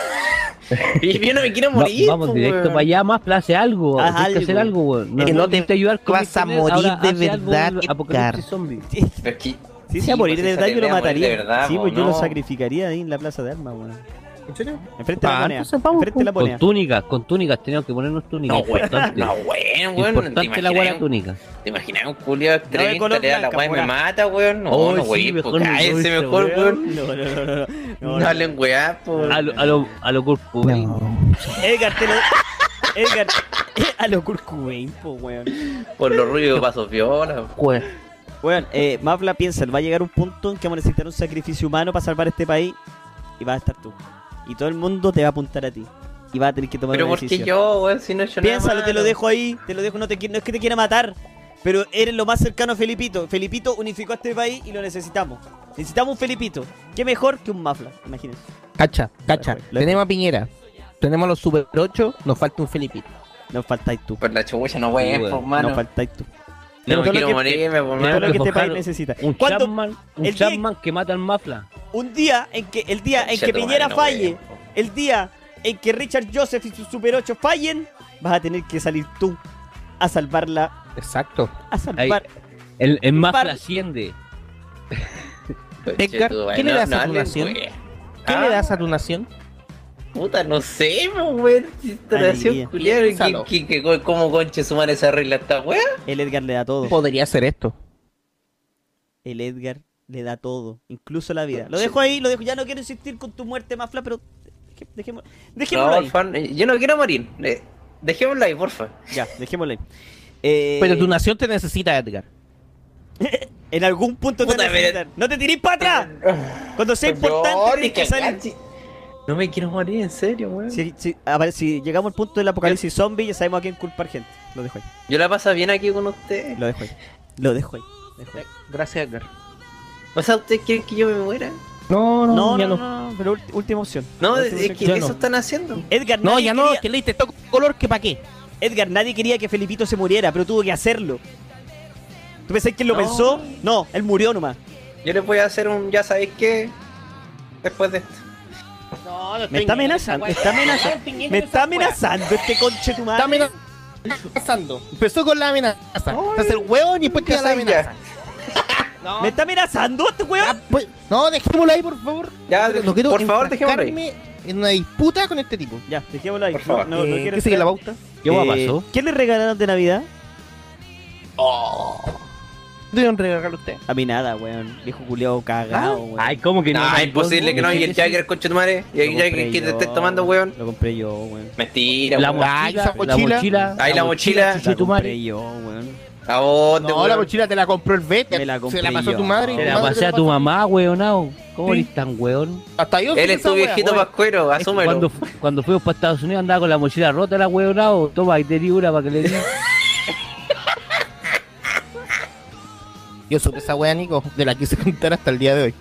Yo no me quiero morir.
vamos
pues,
directo para allá, Mafla, hace algo.
Haz
Tienes que hacer
algo.
algo, weón.
Es que no te
necesito ayudar con
vas a
internet,
morir
ahora
de
algo,
verdad.
Apocalipsis zombie.
Sí, *laughs*
Pero es que-
sí,
Sí,
sí, a morir
pues,
de
si
verdad yo lo
morir
mataría.
de verdad,
sí, pues
po,
yo lo
no.
sacrificaría ahí en la plaza de armas, weón.
¿En serio?
Enfrente de la moneda.
entonces vamos,
Enfrente de la
Con
moneda.
túnicas, con túnicas, tenemos que ponernos túnicas.
No, weón.
importante.
No, weón, weón. ¿Te
Importante la túnica.
¿Te imaginas un culiado
de
extremista?
color
Le da la weá y me mata, weón. No,
Oh,
no,
sí,
weón.
mejor no
cállense
esa
mejor, weón.
No, no, no, no, no.
No
no.
hablen weá, pues.
A lo, a lo.
No.
Edgar, te lo. Edgar, *laughs* a lo Kurt Cobain, po, weón.
Por los ruidos de pasos viola.
Weón.
Weón, eh, Mafla piensa, va a llegar un punto en que vamos a necesitar un sacrificio humano para salvar este país y vas a estar tú. Y todo el mundo te va a apuntar a ti. Y vas a tener que tomar
Pero
una
¿por qué
decisión.
yo, weón? Si no he hecho nada
Piénsalo, te lo dejo ahí, te lo dejo, no, te, no es que te quiera matar, pero eres lo más cercano a Felipito. Felipito unificó a este país y lo necesitamos. Necesitamos un Felipito. ¿Qué mejor que un Mafla? Imagínense.
Cacha, cacha.
Lo.
Tenemos a Piñera. Tenemos a los Super 8. Nos falta un Felipito.
Nos faltáis tú.
Por la chubucha no weón, pues, mano.
Nos faltáis tú.
No
Todo
me
lo
quiero
que-
morirme, pues,
Todo
mano.
lo que este
buscar
país necesita.
Un
¿Cuándo-
Chapman, un
el día-
Chapman que mata al Mafla.
Un día en que el día en que Piñera
no,
falle, el día en que Richard Joseph y sus Super 8 fallen, vas a tener que salir tú a salvarla,
Exacto.
a salvar.
El, el Mafla
par-
asciende.
Edgar, ¿qué le das a tu nación? ¿Qué
Ah,
le das a tu nación?
Puta, no sé, weón. Si esta
Alegría.
nación culiada, ¿qué-
Piénsalo.
qué- qué- ¿cómo conche su madre se arregla esta weá?
El Edgar le da todo.
Podría ser esto.
El Edgar le da todo, incluso la vida. Lo dejo ahí, lo dejo. Ya no quiero insistir con tu muerte, Mafla, pero dejémoslo, dejémoslo
No,
ahí.
fan, yo no quiero morir. Eh, Dejémoslo ahí, porfa.
Ya, dejémoslo ahí. Eh, *laughs*
Pero tu nación te necesita, Edgar. *laughs*
en algún punto te
Puta,
necesitan. ¡No te tirís para atrás! *laughs* Cuando sea importante, tienes que salir.
No me quiero morir, en serio, weón.
Si, si- a ver, si llegamos al punto del apocalipsis zombie, ya sabemos a quién culpar gente. Lo dejo ahí.
Yo la paso bien aquí con usted.
Lo dejo ahí. Lo dejo ahí. Lo dejo ahí.
Gracias, Edgar.
O sea, ¿ustedes quieren que yo me muera?
No, no,
No,
ya
no,
no.
no, no, pero última opción.
No,
La
es
última
que eso
no.
están haciendo.
Edgar,
No, ya no,
quería-
que leíste todo color que pa' qué.
Edgar, nadie quería que Felipito se muriera, pero tuvo que hacerlo. ¿Tú pensás que él lo
No.
pensó? No, él murió nomás.
Yo les voy a hacer un ya sabéis qué después de esto.
No, no
Me está amenazando, me está amenazando. Me está amenazando este conche tu
Está
madre.
amenazando. Empezó con la amenaza. Te hace el hueón y después te da la amenaza. No,
¿Me está amenazando este
ya,
weón?
pues, no, dejémoslo ahí, por favor.
Ya,
No quiero
por favor, dejémoslo ahí.
en una disputa con este tipo.
Ya, dejémoslo ahí.
Por favor.
No, no, no
Eh,
quiero
¿Qué sigue la
estar-
pauta?
¿Qué
Eh,
pasó?
¿Qué le regalaron de Navidad?
A usted.
A mí nada, weón. Viejo culiao cagado, weón.
Ay, ¿cómo que no?
No, imposible que no. Y el Jagger, conche tu madre. Y el Jagger que te estés tomando, weón.
Lo compré yo, weón.
Mentira,
La mochila, la
mochila.
Ahí la mochila.
La
tu madre.
compré yo, weón.
A vos,
No, la mochila te la compró el Bet.
Me la
Se
compré
la pasó
yo.
tu madre. tu
la pasé
te
a tu mamá, weonao. ¿Cómo eres tan weón?
Hasta yo
Él es tu viejito
weón.
pascuero, asúmelo.
Cuando, cuando fuimos para Estados Unidos andaba con la mochila rota la weonado. Toma, y te di una para que le diga. *laughs*
Yo supe esa wea, Nico, de la quise *laughs* contar hasta el día de hoy.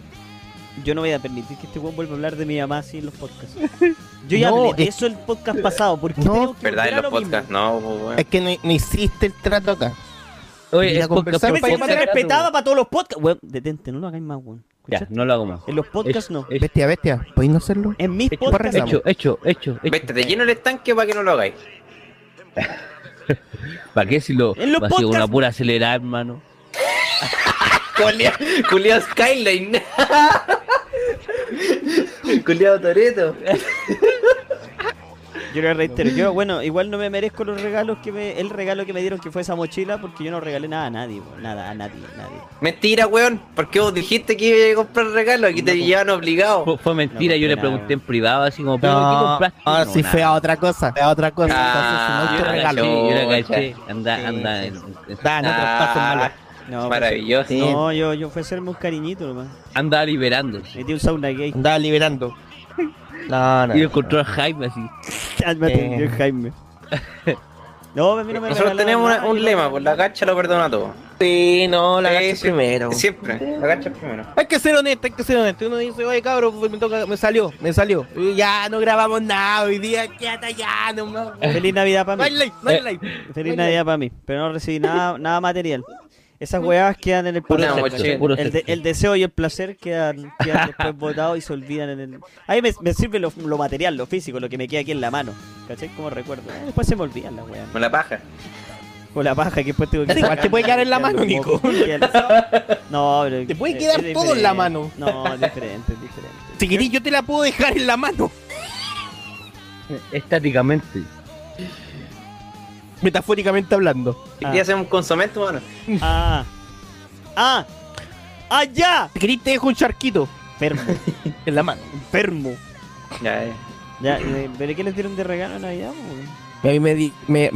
Yo no voy a permitir que este weón vuelva a hablar de mi mamá así en los podcasts. *laughs* Yo ya
No,
hablé de
es-
eso el podcast pasado. ¿Por qué
No.
que
¿Verdad? En los
lo mismo?
podcasts, no, pues, weón.
Es que no, no hiciste el trato acá.
Oye,
la conversar
Me respetaba para todos los podcasts. Weón, detente, no lo hagáis más, weón.
Ya, no lo hago más.
En los podcasts
Hecho,
no.
hecho,
Bestia, bestia, ¿podéis no hacerlo?
En mis
Hecho,
podcasts
hecho, hecho, hecho, hecho.
Vete, te lleno el estanque para que no lo hagáis. *laughs*
¿Para qué si lo
En los
va a ser una
podcasts-
pura acelerada, hermano?
Culeado Skyline. Culeado Toreto.
Yo le reitero, yo, bueno, igual no me merezco los regalos que me, el regalo que me dieron que fue esa mochila porque yo no regalé nada a nadie, nada, a nadie, nadie.
Mentira, weón. Porque vos dijiste que iba a comprar regalo. Aquí te
No,
llevan obligado.
Fue, fue mentira,
No
yo le
nada,
pregunté en privado así como, ¿pero qué compraste?
ah,
No,
sí,
nada.
fue a otra cosa, fue a otra cosa.
Ah,
entonces,
Yo
no te
regalo.
caché, yo la
Chucha.
caché. Anda,
Sí,
anda.
Da, no.
No, pues,
Maravilloso.
Sí.
No, yo, yo fue a hacerme un cariñito nomás.
Anda liberándose.
Metí un sauna gay.
Andaba liberando. No, no.
Y encontró a Jaime así.
Me atendió
Eh.
Jaime. *laughs* No, a mí no me
Nosotros tenemos una- un lema, pues la gacha lo perdona todo.
Sí, no, la
Sí,
gacha
sí,
primero.
Siempre, la gacha primero.
Hay que ser honesto, hay que ser honesto. Uno dice, oye, cabrón, pues, me, toca, me salió, me salió. Y Ya no grabamos nada hoy día, quédate ya, no más.
Feliz Navidad para
No hay
mí.
live, no hay
Eh,
live.
Feliz
No hay
Navidad para mí. Pero no recibí nada, nada material. Esas weas quedan en el ¿cachai?
puro
el, de- el deseo y el placer quedan, quedan después botados y se olvidan en el. A mí me, me sirve lo, lo material, lo físico, lo que me queda aquí en la mano. ¿Cachai? Como recuerdo. Eh, después se me olvidan las weas.
Con la paja.
O la paja que después tengo que
Igual te puede quedar en la mano, Nico.
No, pero.
Te puede quedar
es
todo en la mano.
No, es diferente, es diferente.
Si querés, yo te la puedo dejar en la mano.
Estáticamente.
Metafóricamente hablando.
Si
Ah.
querías hacer un mano.
Ah. Ah. Ah, ya.
Si querés, te dejo un charquito
Enfermo. *laughs*
en la mano.
Enfermo.
Ya, eh.
Ya, eh, ¿pero qué les dieron de regalo en Navidad?
A mí me, di- me,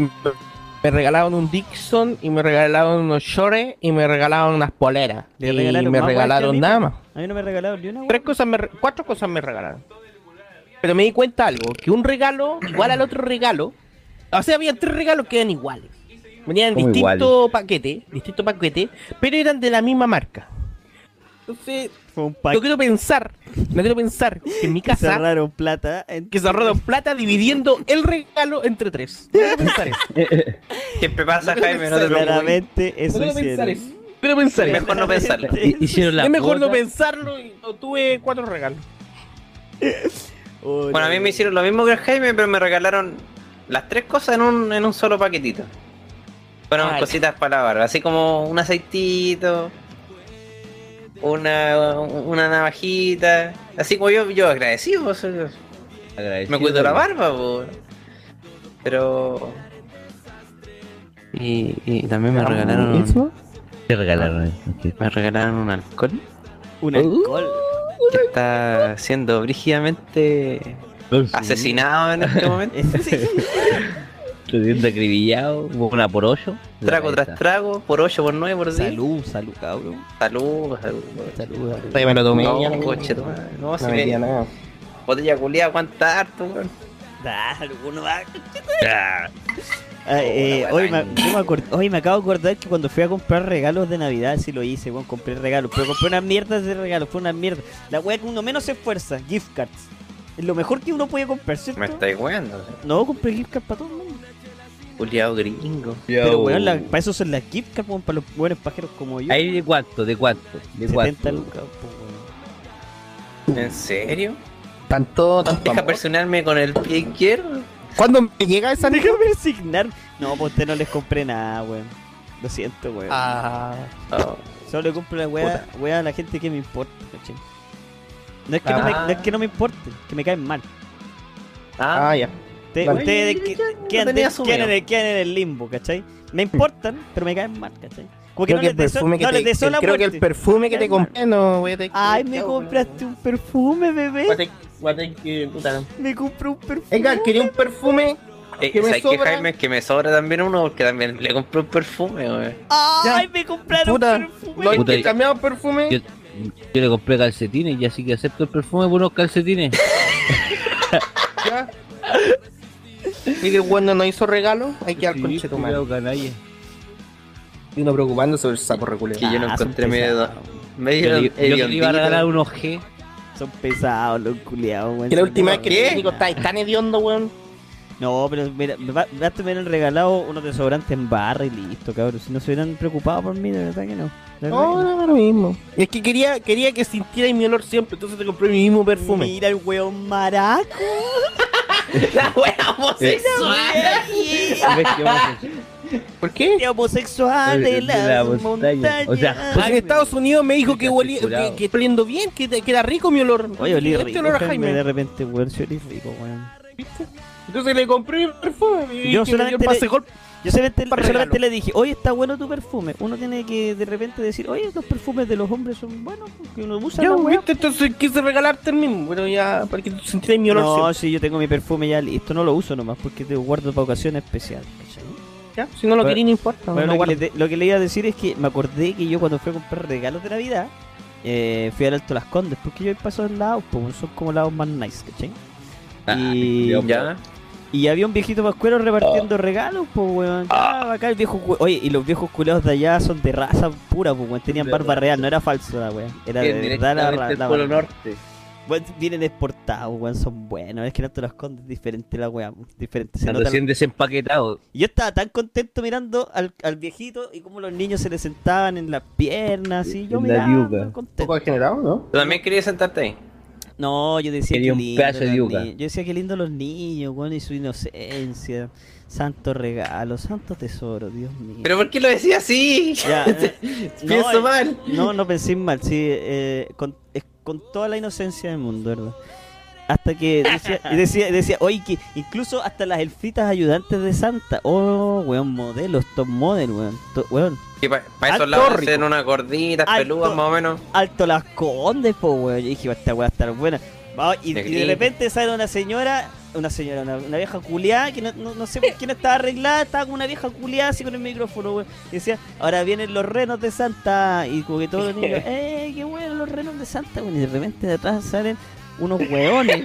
me regalaron un Dixon y me regalaron unos shorts y me regalaron unas poleras.
Le
y me regalaron nada más.
A mí no me regalaron ni una.
Tres cosas me re- cuatro cosas me regalaron. Pero me di cuenta algo, que un regalo igual al otro regalo, o sea, había tres regalos que eran iguales. Venían en
¿Cómo
distintos paquetes, distintos paquetes, pero eran de la misma marca. Entonces, yo quiero pensar, no quiero pensar que en mi *laughs*
que
casa
cerraron plata. en-
que se ahorraron plata dividiendo el regalo entre tres. No quiero pensar eso. *laughs*
Siempre pasa,
No
Jaime, no te preocupes.
Claramente
No
eso
quiero pensar
hicieron.
eso. Quiero pensar
Es
eso.
mejor no *laughs* pensarlo.
Hi- Hicieron la
Es mejor no pensarlo y no tuve cuatro regalos.
Oh,
Bueno, a mí
no.
me hicieron lo mismo que Jaime, pero me regalaron las tres cosas en un, en un solo paquetito. Fueron
Ay.
cositas para la barba, así como un aceitito, una, una navajita, así como yo, yo agradecido,
Agradecido.
me cuido la barba, pues. Pero... Y, y también me regalaron,
¿Eso?
¿Qué regalaron? eso?
Me regalaron un alcohol
Un alcohol.
que está siendo brígidamente asesinado en este *laughs* momento. *laughs*
Estudiando acribillado, una por ocho.
Trago tras trago, por 8, por 9, por 10.
Salud, salud, cabrón.
Salud, salud.
Saludos. me lo tomé.
No,
no-
coche, no,
no
si
me nada.
botella culiada aguanta harto, weón.
Da, alguno va. *laughs*
Ah,
eh, hoy, me, hoy acabo de acordar que cuando fui a comprar regalos de Navidad, sí lo hice, weón, compré regalos, pero compré unas mierdas de regalos, fue una mierda. La weá que uno menos se esfuerza, gift cards. Es lo mejor que uno puede comprar, ¿cierto?
Me estáis weando,
No, compré gift cards para todo el mundo.
culiado gringo.
Pero weón, la- para eso son las gift cards, weón, para los buenos pajeros como yo.
¿Ahí de cuánto? ¿De cuánto? ¿De
70
cuánto?
lucas.
¿En serio?
Tanto, tanto.
Deja
amor.
personarme con el pie izquierdo.
¿Cuándo me llega esa niña?
Déjame resignar. No, pues usted no les compré nada, weón. Lo siento, weón.
Ah,
Oh,
Solo le compro la weá, weá a la gente que me importa, ¿cachai? No es, que no, me,
Ah.
no es que no me importe, que me caen mal.
Ah,
ah, ya.
Usted-
Vale.
ustedes
Oye,
que-
lo
quedan, en el, quedan en el limbo, ¿cachai? Me importan, pero me caen mal, ¿cachai? Como que
Creo
no
que
les
que
no
te,
les deseo
el-
la
creo que el perfume que te compré no voy a que-
Ay, me compraste un perfume, bebé.
A tener que- puta.
Me compré un perfume.
Venga, quería un perfume.
eh,
que me
¿sabes qué,
sobra.
Jaime? Que me sobra también uno porque también le compré un perfume, weón.
Ay,
Ya.
me compraron
Puta,
perfume.
Puta,
que cambiar perfume.
Yo, Yo le compré calcetines y así que acepto el perfume por unos calcetines.
¿Ya? Y que cuando no hizo regalo, hay que dar
Sí,
conche tu madre.
culiao canalla.
Y uno preocupándose sobre el saco reculeo.
Que yo no
Ah,
encontré medio, medio
Yo le, yo que le iba a regalar unos G.
Son pesados los culiados, weón.
Que la última vez que el técnico está tan hediondo, weón.
No, pero mira, me va- me me hubieran regalado unos desodorantes en barra y listo, cabrón. Si no se hubieran preocupado por mí, de verdad que no. Verdad
No,
que no.
no, lo mismo. Es que quería, quería que sintiera mi olor siempre, entonces te compré mi mismo perfume.
Mira el weón maraco. *laughs*
La wea homosexual.
¿Ves qué vamos a hacer?
¿Por qué?
De homosexual de,
De
las
la montaña.
montañas.
O sea,
Pues en Estados Unidos me dijo que, olía, que, oliendo bien, que, que era rico mi olor.
Oye, olí
Este
rico,
olor a
Jaime, de repente, weón, si olí rico, weón.
Entonces le compré mi perfume. Y
Yo solamente
pase
le-
gol.
Yo solamente,
Para
solamente le dije, oye, está bueno tu perfume. Uno tiene que de repente decir, oye, los perfumes de los hombres son buenos, que uno usa la weá.
¿viste? Entonces quise regalarte el mismo, pero ya, para que tú sintieras mi olor
No,
siempre.
sí, yo tengo mi perfume ya listo, no lo uso nomás porque te guardo para ocasiones especiales. ¿cachai?
Ya, Si no lo
Bueno,
quería, no importa.
Bueno,
no
lo, que le, lo que le iba a decir es que me acordé que yo cuando fui a comprar regalos de Navidad, eh, fui al Alto Las Condes, porque yo he pasado en lados, pues son como lados más nice, ¿cachai? Y,
Ya.
Y había un viejito pascuero repartiendo regalos, pues weón. Ah, acá el viejo cu- Oye, y los viejos culeados de allá son de raza pura, pues weón. Tenían barba real, no era falso la weón. Era de verdad la, ra- la
Polo. Norte.
Weón, vienen exportados, weón, son buenos. Es que el Alto Las Condes es diferente la weón, diferente. Se nota
recién desempaquetados.
y Yo estaba tan contento mirando al, al viejito y como los niños se le sentaban en las piernas, y yo
En la
miraba,
yuca.
Un
contento.
poco degenerado, ¿no?
¿Tú también querías sentarte ahí?
No, yo decía
Quería
que
un
lindo
pedazo de
los
yuca.
niños. Yo decía que lindo los niños, weón, y su inocencia. Santo regalo, santo tesoro, Dios mío.
¿Pero por qué lo decías así?
Ya, *laughs* eh, no,
Pienso
eh,
mal.
No, no pensé mal, sí, eh, con, es con toda la inocencia del mundo, ¿verdad? Hasta que *laughs* decía, decía, decía, oye, que incluso hasta las elfitas ayudantes de Santa, oh, weón, modelos, top model, weón, to- weón.
Y para
Alto
esos lados hacen unas gorditas, peludas más o menos.
Alto las condes, po, weón. Yo dije, esta weá estar buena. Va, y,
De
y de
gringo.
repente sale una señora, una señora, una, una vieja culiada, que no, no, no sé por qué no estaba arreglada, estaba con una vieja culiada así con el micrófono, weón. Y decía, ahora vienen los renos de Santa. Y como que todos los niños, ¡eh, qué bueno los renos de Santa! weón. Y de repente de atrás salen unos weones,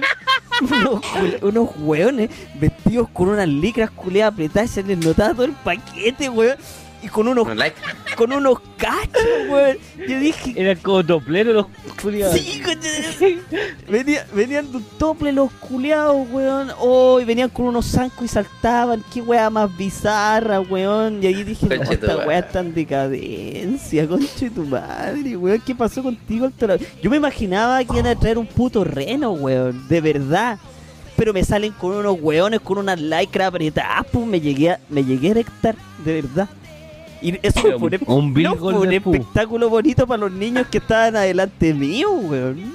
*laughs* unos, weones vestidos con unas licras culiadas apretadas, se les notaba todo el paquete, weón. Y con unos,
like.
con unos cachos, weón. Yo dije,
Eran como topleros los culiados.
Sí. Venía- venían de un tople los culiados, weón. Oh, y venían con unos zancos y saltaban. Qué weá más bizarra, weón. Y ahí dije, no, esta weá está en decadencia, conche tu madre, weón. ¿Qué pasó contigo? Yo me imaginaba que iban a traer un puto reno, weón. De verdad. Pero me salen con unos weones, con unas lycra apretadas, pues me llegué a, me llegué a erectar, de verdad. Y eso fue un, *laughs*
Un
no,
Bill
fue un
de pu.
espectáculo bonito para los niños que estaban adelante mío, weón.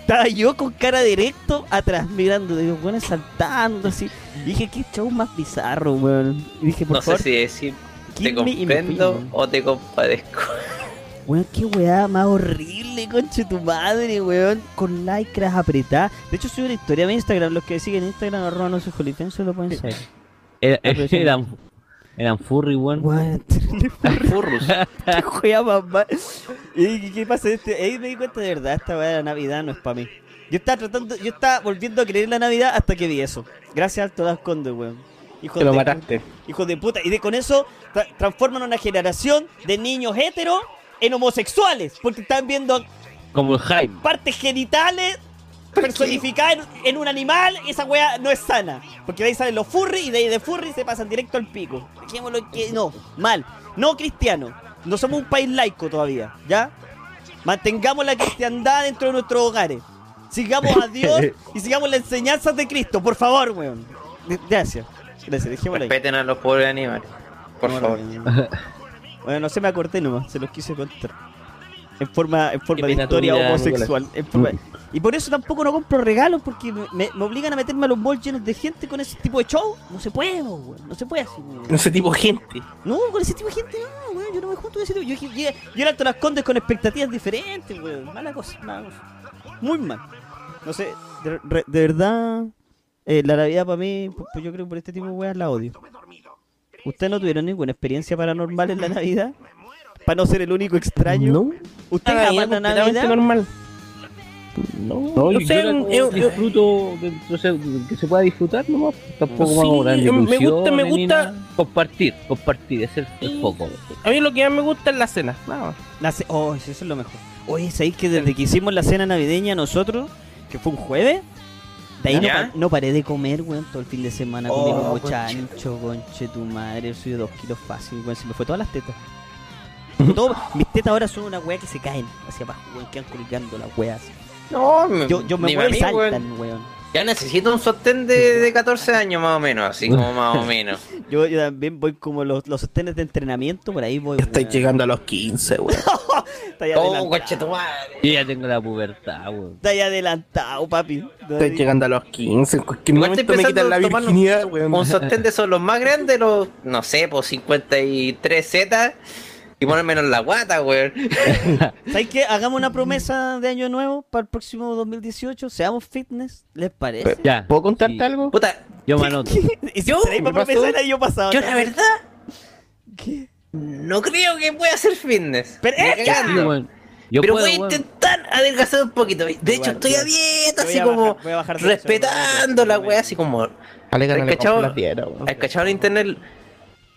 Estaba yo con cara directo atrás mirando, digo, weón, saltando así. Y dije, qué show más bizarro, weón. Y dije, por
No sé
favor,
si decir te comprendo o te compadezco. *laughs*
Weón, qué weá más horrible, conche tu madre, weón. Con lycras apretadas. De hecho, subí una historia mi Instagram. Los que siguen Instagram, arroba no soy jolifense, lo pueden saber. *laughs*
Era- eran, eran furry, weón. *laughs* *laughs* *laughs*
Más mal. ¿Y qué- pasa? Este? Ahí me di cuenta de verdad, esta weá de la Navidad no es para mí. Yo estaba tratando, yo estaba volviendo a creer en la Navidad hasta que vi eso. Gracias a todas Conde, weón. Hijo
Te lo
de,
mataste.
hijo de puta. Y de con eso tra- transforman una generación de niños heteros en homosexuales. Porque están viendo
Como el Jaime.
partes genitales personificadas en, en un animal. Esa weá no es sana. Porque de ahí salen los furry y de ahí de furry se pasan directo al pico. Dejémoslo que no, mal. No cristiano. No somos un país laico todavía, ¿ya? Mantengamos la cristiandad dentro de nuestros hogares. Sigamos a Dios *laughs* y sigamos las enseñanzas de Cristo, por favor, weón. Gracias. Gracias, dejémoslo ahí.
Respeten a los pobres animales. Por
Bueno,
favor.
Bueno, Bueno, no se me acordé nomás, se los quise contar. En forma, en forma de historia homosexual. en forma- Y por eso tampoco no compro regalos, porque me, obligan a meterme a los malls llenos de gente con ese tipo de show. No se puede, no, weón. No se puede así, weón.
Ese tipo de gente.
No, con ese tipo de gente no, weón. Yo no me junto con ese tipo. Yo, yo, yo, yo era las condes con expectativas diferentes, weón. Mala cosa, mala cosa. Muy mal. No sé, de, re- de verdad, eh, la Navidad para mí, pues, pues yo creo que por este tipo de weas la odio. ¿Ustedes no tuvieron ninguna experiencia paranormal en la Navidad? Para no ser el único extraño.
No.
¿Usted
Ah,
jamás la Navidad?
normal. No,
No,
no
yo,
sé,
yo disfruto dentro, o sea, que se pueda disfrutar nomás. Tampoco
Sí,
vamos a
me gusta- me gusta-.
Compartir, compartir, ese es el foco.
a mí lo que más me gusta es la cena. nada más.
La ce- Oh, eso es lo mejor. Oye, ¿sabéis que desde que hicimos la cena navideña nosotros, que fue un jueves, de ahí no, no paré de comer, weón, todo el fin de semana
Oh,
comí como
conche.
chancho, conche tu madre, soy de dos kilos fácil, weón, se me fue todas las tetas. *laughs* Todo- mis tetas ahora son una weá que se caen hacia abajo, weón, quedan colgando las weas.
No, me-
Yo, yo me
ni
muevo y
para mí, weón.
saltan, weón.
Ya necesito un sostén de, de 14 años más o menos, así como *laughs* más o menos.
Yo, yo también voy como los, los sostenes de entrenamiento, por ahí voy.
Ya estáis
weón.
llegando a los 15, weón. *laughs*
Oh,
adelantado.
coche tu madre.
Yo ya tengo la pubertad, weón.
Está ahí adelantado, papi.
Estáis llegando a los 15. En cualquier
Igual
momento
estoy
me quitan la virginidad, weón.
Un sostén de esos los más grandes, los, no sé, pues 53 Z y ponérmelo en la guata, weón. *laughs*
¿Sabes qué? Hagamos una promesa de año nuevo para el próximo 2018. Seamos fitness, ¿les parece?
Ya.
¿Puedo contarte
Sí.
algo?
Puta,
Yo me anoto. *laughs*
¿Y si
Yo,
me pasó-
el año pasado?
yo la verdad
¿Qué?
no creo que pueda hacer fitness.
Pero
Sí. Yo
Pero
puedo,
voy a intentar adelgazar un poquito. De hecho,
Igual,
estoy
yo-
a dieta, así
a
como
bajar- voy a bajar de peso,
respetando la wea, así como.
Ale, no
¿Has
le
cachado?
compro la dieta, weón.
¿Has cachado en internet?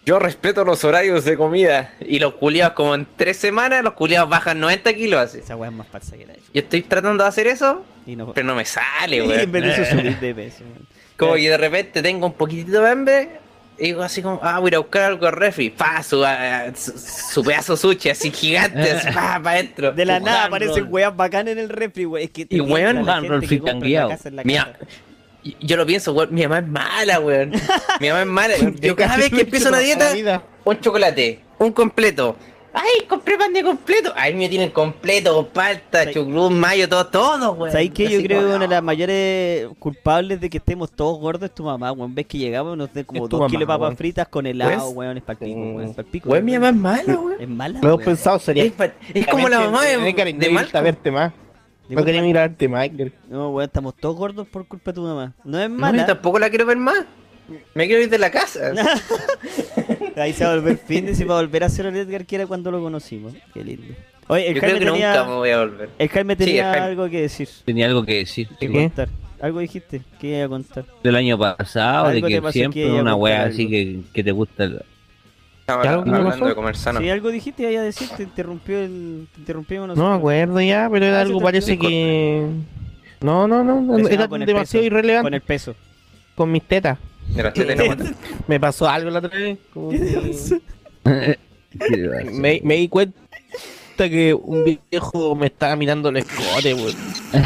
Yo respeto los horarios de comida. Y los culiados, como en tres semanas, los culiados bajan 90 kilos así.
Esa weá es más falsa que la de
Yo estoy tratando de hacer eso,
Y no.
pero no me sale,
Y
weón.
en vez de eso *laughs* subir de peso. weón.
Como que de repente tengo un poquitito de hambre y digo así como, ah, voy a ir a buscar algo al refri. Pa, su, ah, su, su pedazo sushi así gigante, así, *laughs* pa, pa adentro.
De la nada aparecen weas bacanas en el refri, weón. Es que
Y weón,
la gente que
frito
compra en la
guiado.
casa en la
Mira,
casa.
Yo lo pienso, weón, mi mamá es mala, weón. Mi mamá es mala. *laughs* Yo cada vez que empiezo una dieta, un chocolate, un completo. Ay, compré pan de completo. Ahí me tienen completo, palta,
Sí.
chucrut, mayo, todo, todo, weón.
¿Sabes qué? Yo
Así
creo que una de las mayores culpables de que estemos todos gordos es tu mamá, weón. Ves que llegamos nos den como dos
mamá,
kilos de papas
weón.
fritas con helado,
Pues,
weón. Es para pico,
mm,
weón. Es pa'l pico.
Weón, mi mamá es mala, weón.
Es mala,
Lo he pensado, sería.
Es, pa- es como la mamá de,
de,
de Malcolm.
a verte más. No quería más, Edgar.
No, weón, estamos todos gordos por culpa de tu mamá. No es
No, yo
mala.
tampoco la quiero ver más. Me quiero ir de la casa. *laughs*
Ahí se va a volver fitness y va a volver a ser el Edgar que era cuando lo conocimos. Qué lindo. Oye, el
Yo creo
Jaime
que nunca me voy a volver.
el Jaime
Sí,
tenía
el Jaime.
algo que decir.
Tenía algo que decir.
Que
¿Qué?
contar. Algo dijiste que iba a contar.
Del año pasado,
Algo
de
te
que siempre
que
una wea así que, que te gusta. el-
hablando
pasó?
de comer sano.
Si algo dijiste, iba a decir, te interrumpió el. Te interrumpimos
No
nosotros.
me acuerdo ya, pero
Ah,
era
se
algo parece que. No, no, no, era demasiado
peso.
irrelevante
Con el peso.
con mis tetas.
Guata. *laughs*
Me pasó algo la otra vez. *laughs* me, me di cuenta que un viejo me estaba mirando el escote, weón. *laughs*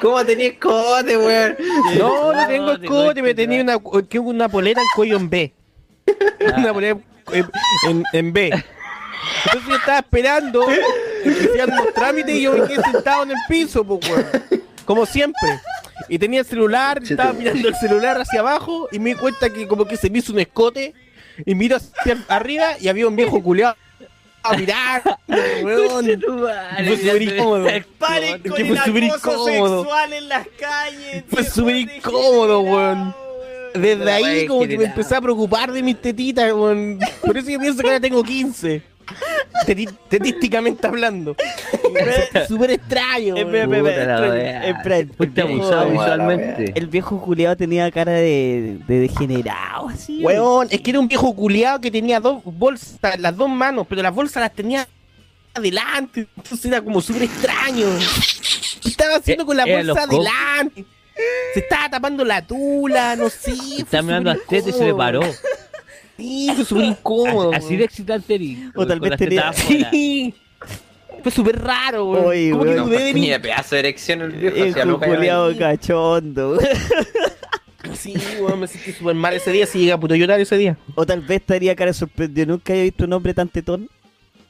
¿Cómo tenías escote, weón?
No, no tengo
Escote,
me tenía una, que una polera en cuello en B. *laughs* Una en, en, en B. Entonces yo estaba esperando hicieran los trámites y yo me quedé sentado en el piso, pues, weón. Como siempre. Y tenía el celular, estaba mirando el celular hacia abajo y me di cuenta que como que se me hizo un escote y miro hacia arriba y había un viejo culeado a mirar, weón. Fue súper incómodo. Fue súper. Fue incómodo, weón. Desde ahí como que me empecé a preocupar de mis tetitas, weón. Por eso yo pienso que ahora tengo 15. Teti- tetísticamente hablando. Súper extraño,
Espera,
weón.
espera,
Puta la
espera,
wea.
espera, el
Fuiste
viejo-
abusado visualmente.
El viejo tenía cara de, de degenerado, así.
Weón, es que era un viejo culiado que tenía dos bolsas, las dos manos, pero las bolsas las tenía adelante. Entonces era como súper extraño. ¿Qué estaba haciendo con la
Eran
bolsa
los cocos.
adelante? Se estaba tapando la tula, no sé.
Estaba mirando las tetas y se le paró.
Sí, fue súper incómodo.
Así de excitante.
O tal vez tenía-.
Sí. Fue súper raro, que dudé de mí.
Ni de pedazo de erección el viejo.
Juliado
vaina.
cachondo. *laughs*
Sí, weón, me sentí súper mal ese día. Si llega a puto llorar ese día.
O tal vez estaría cara sorprendido. Nunca había visto un hombre tan tetón.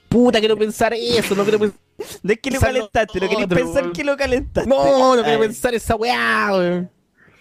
Puta, quiero pensar eso. No quiero pensar. *laughs*
No es que lo calentaste, no querías
otro,
pensar que lo calentaste.
No, no quiero pensar esa weá, weón.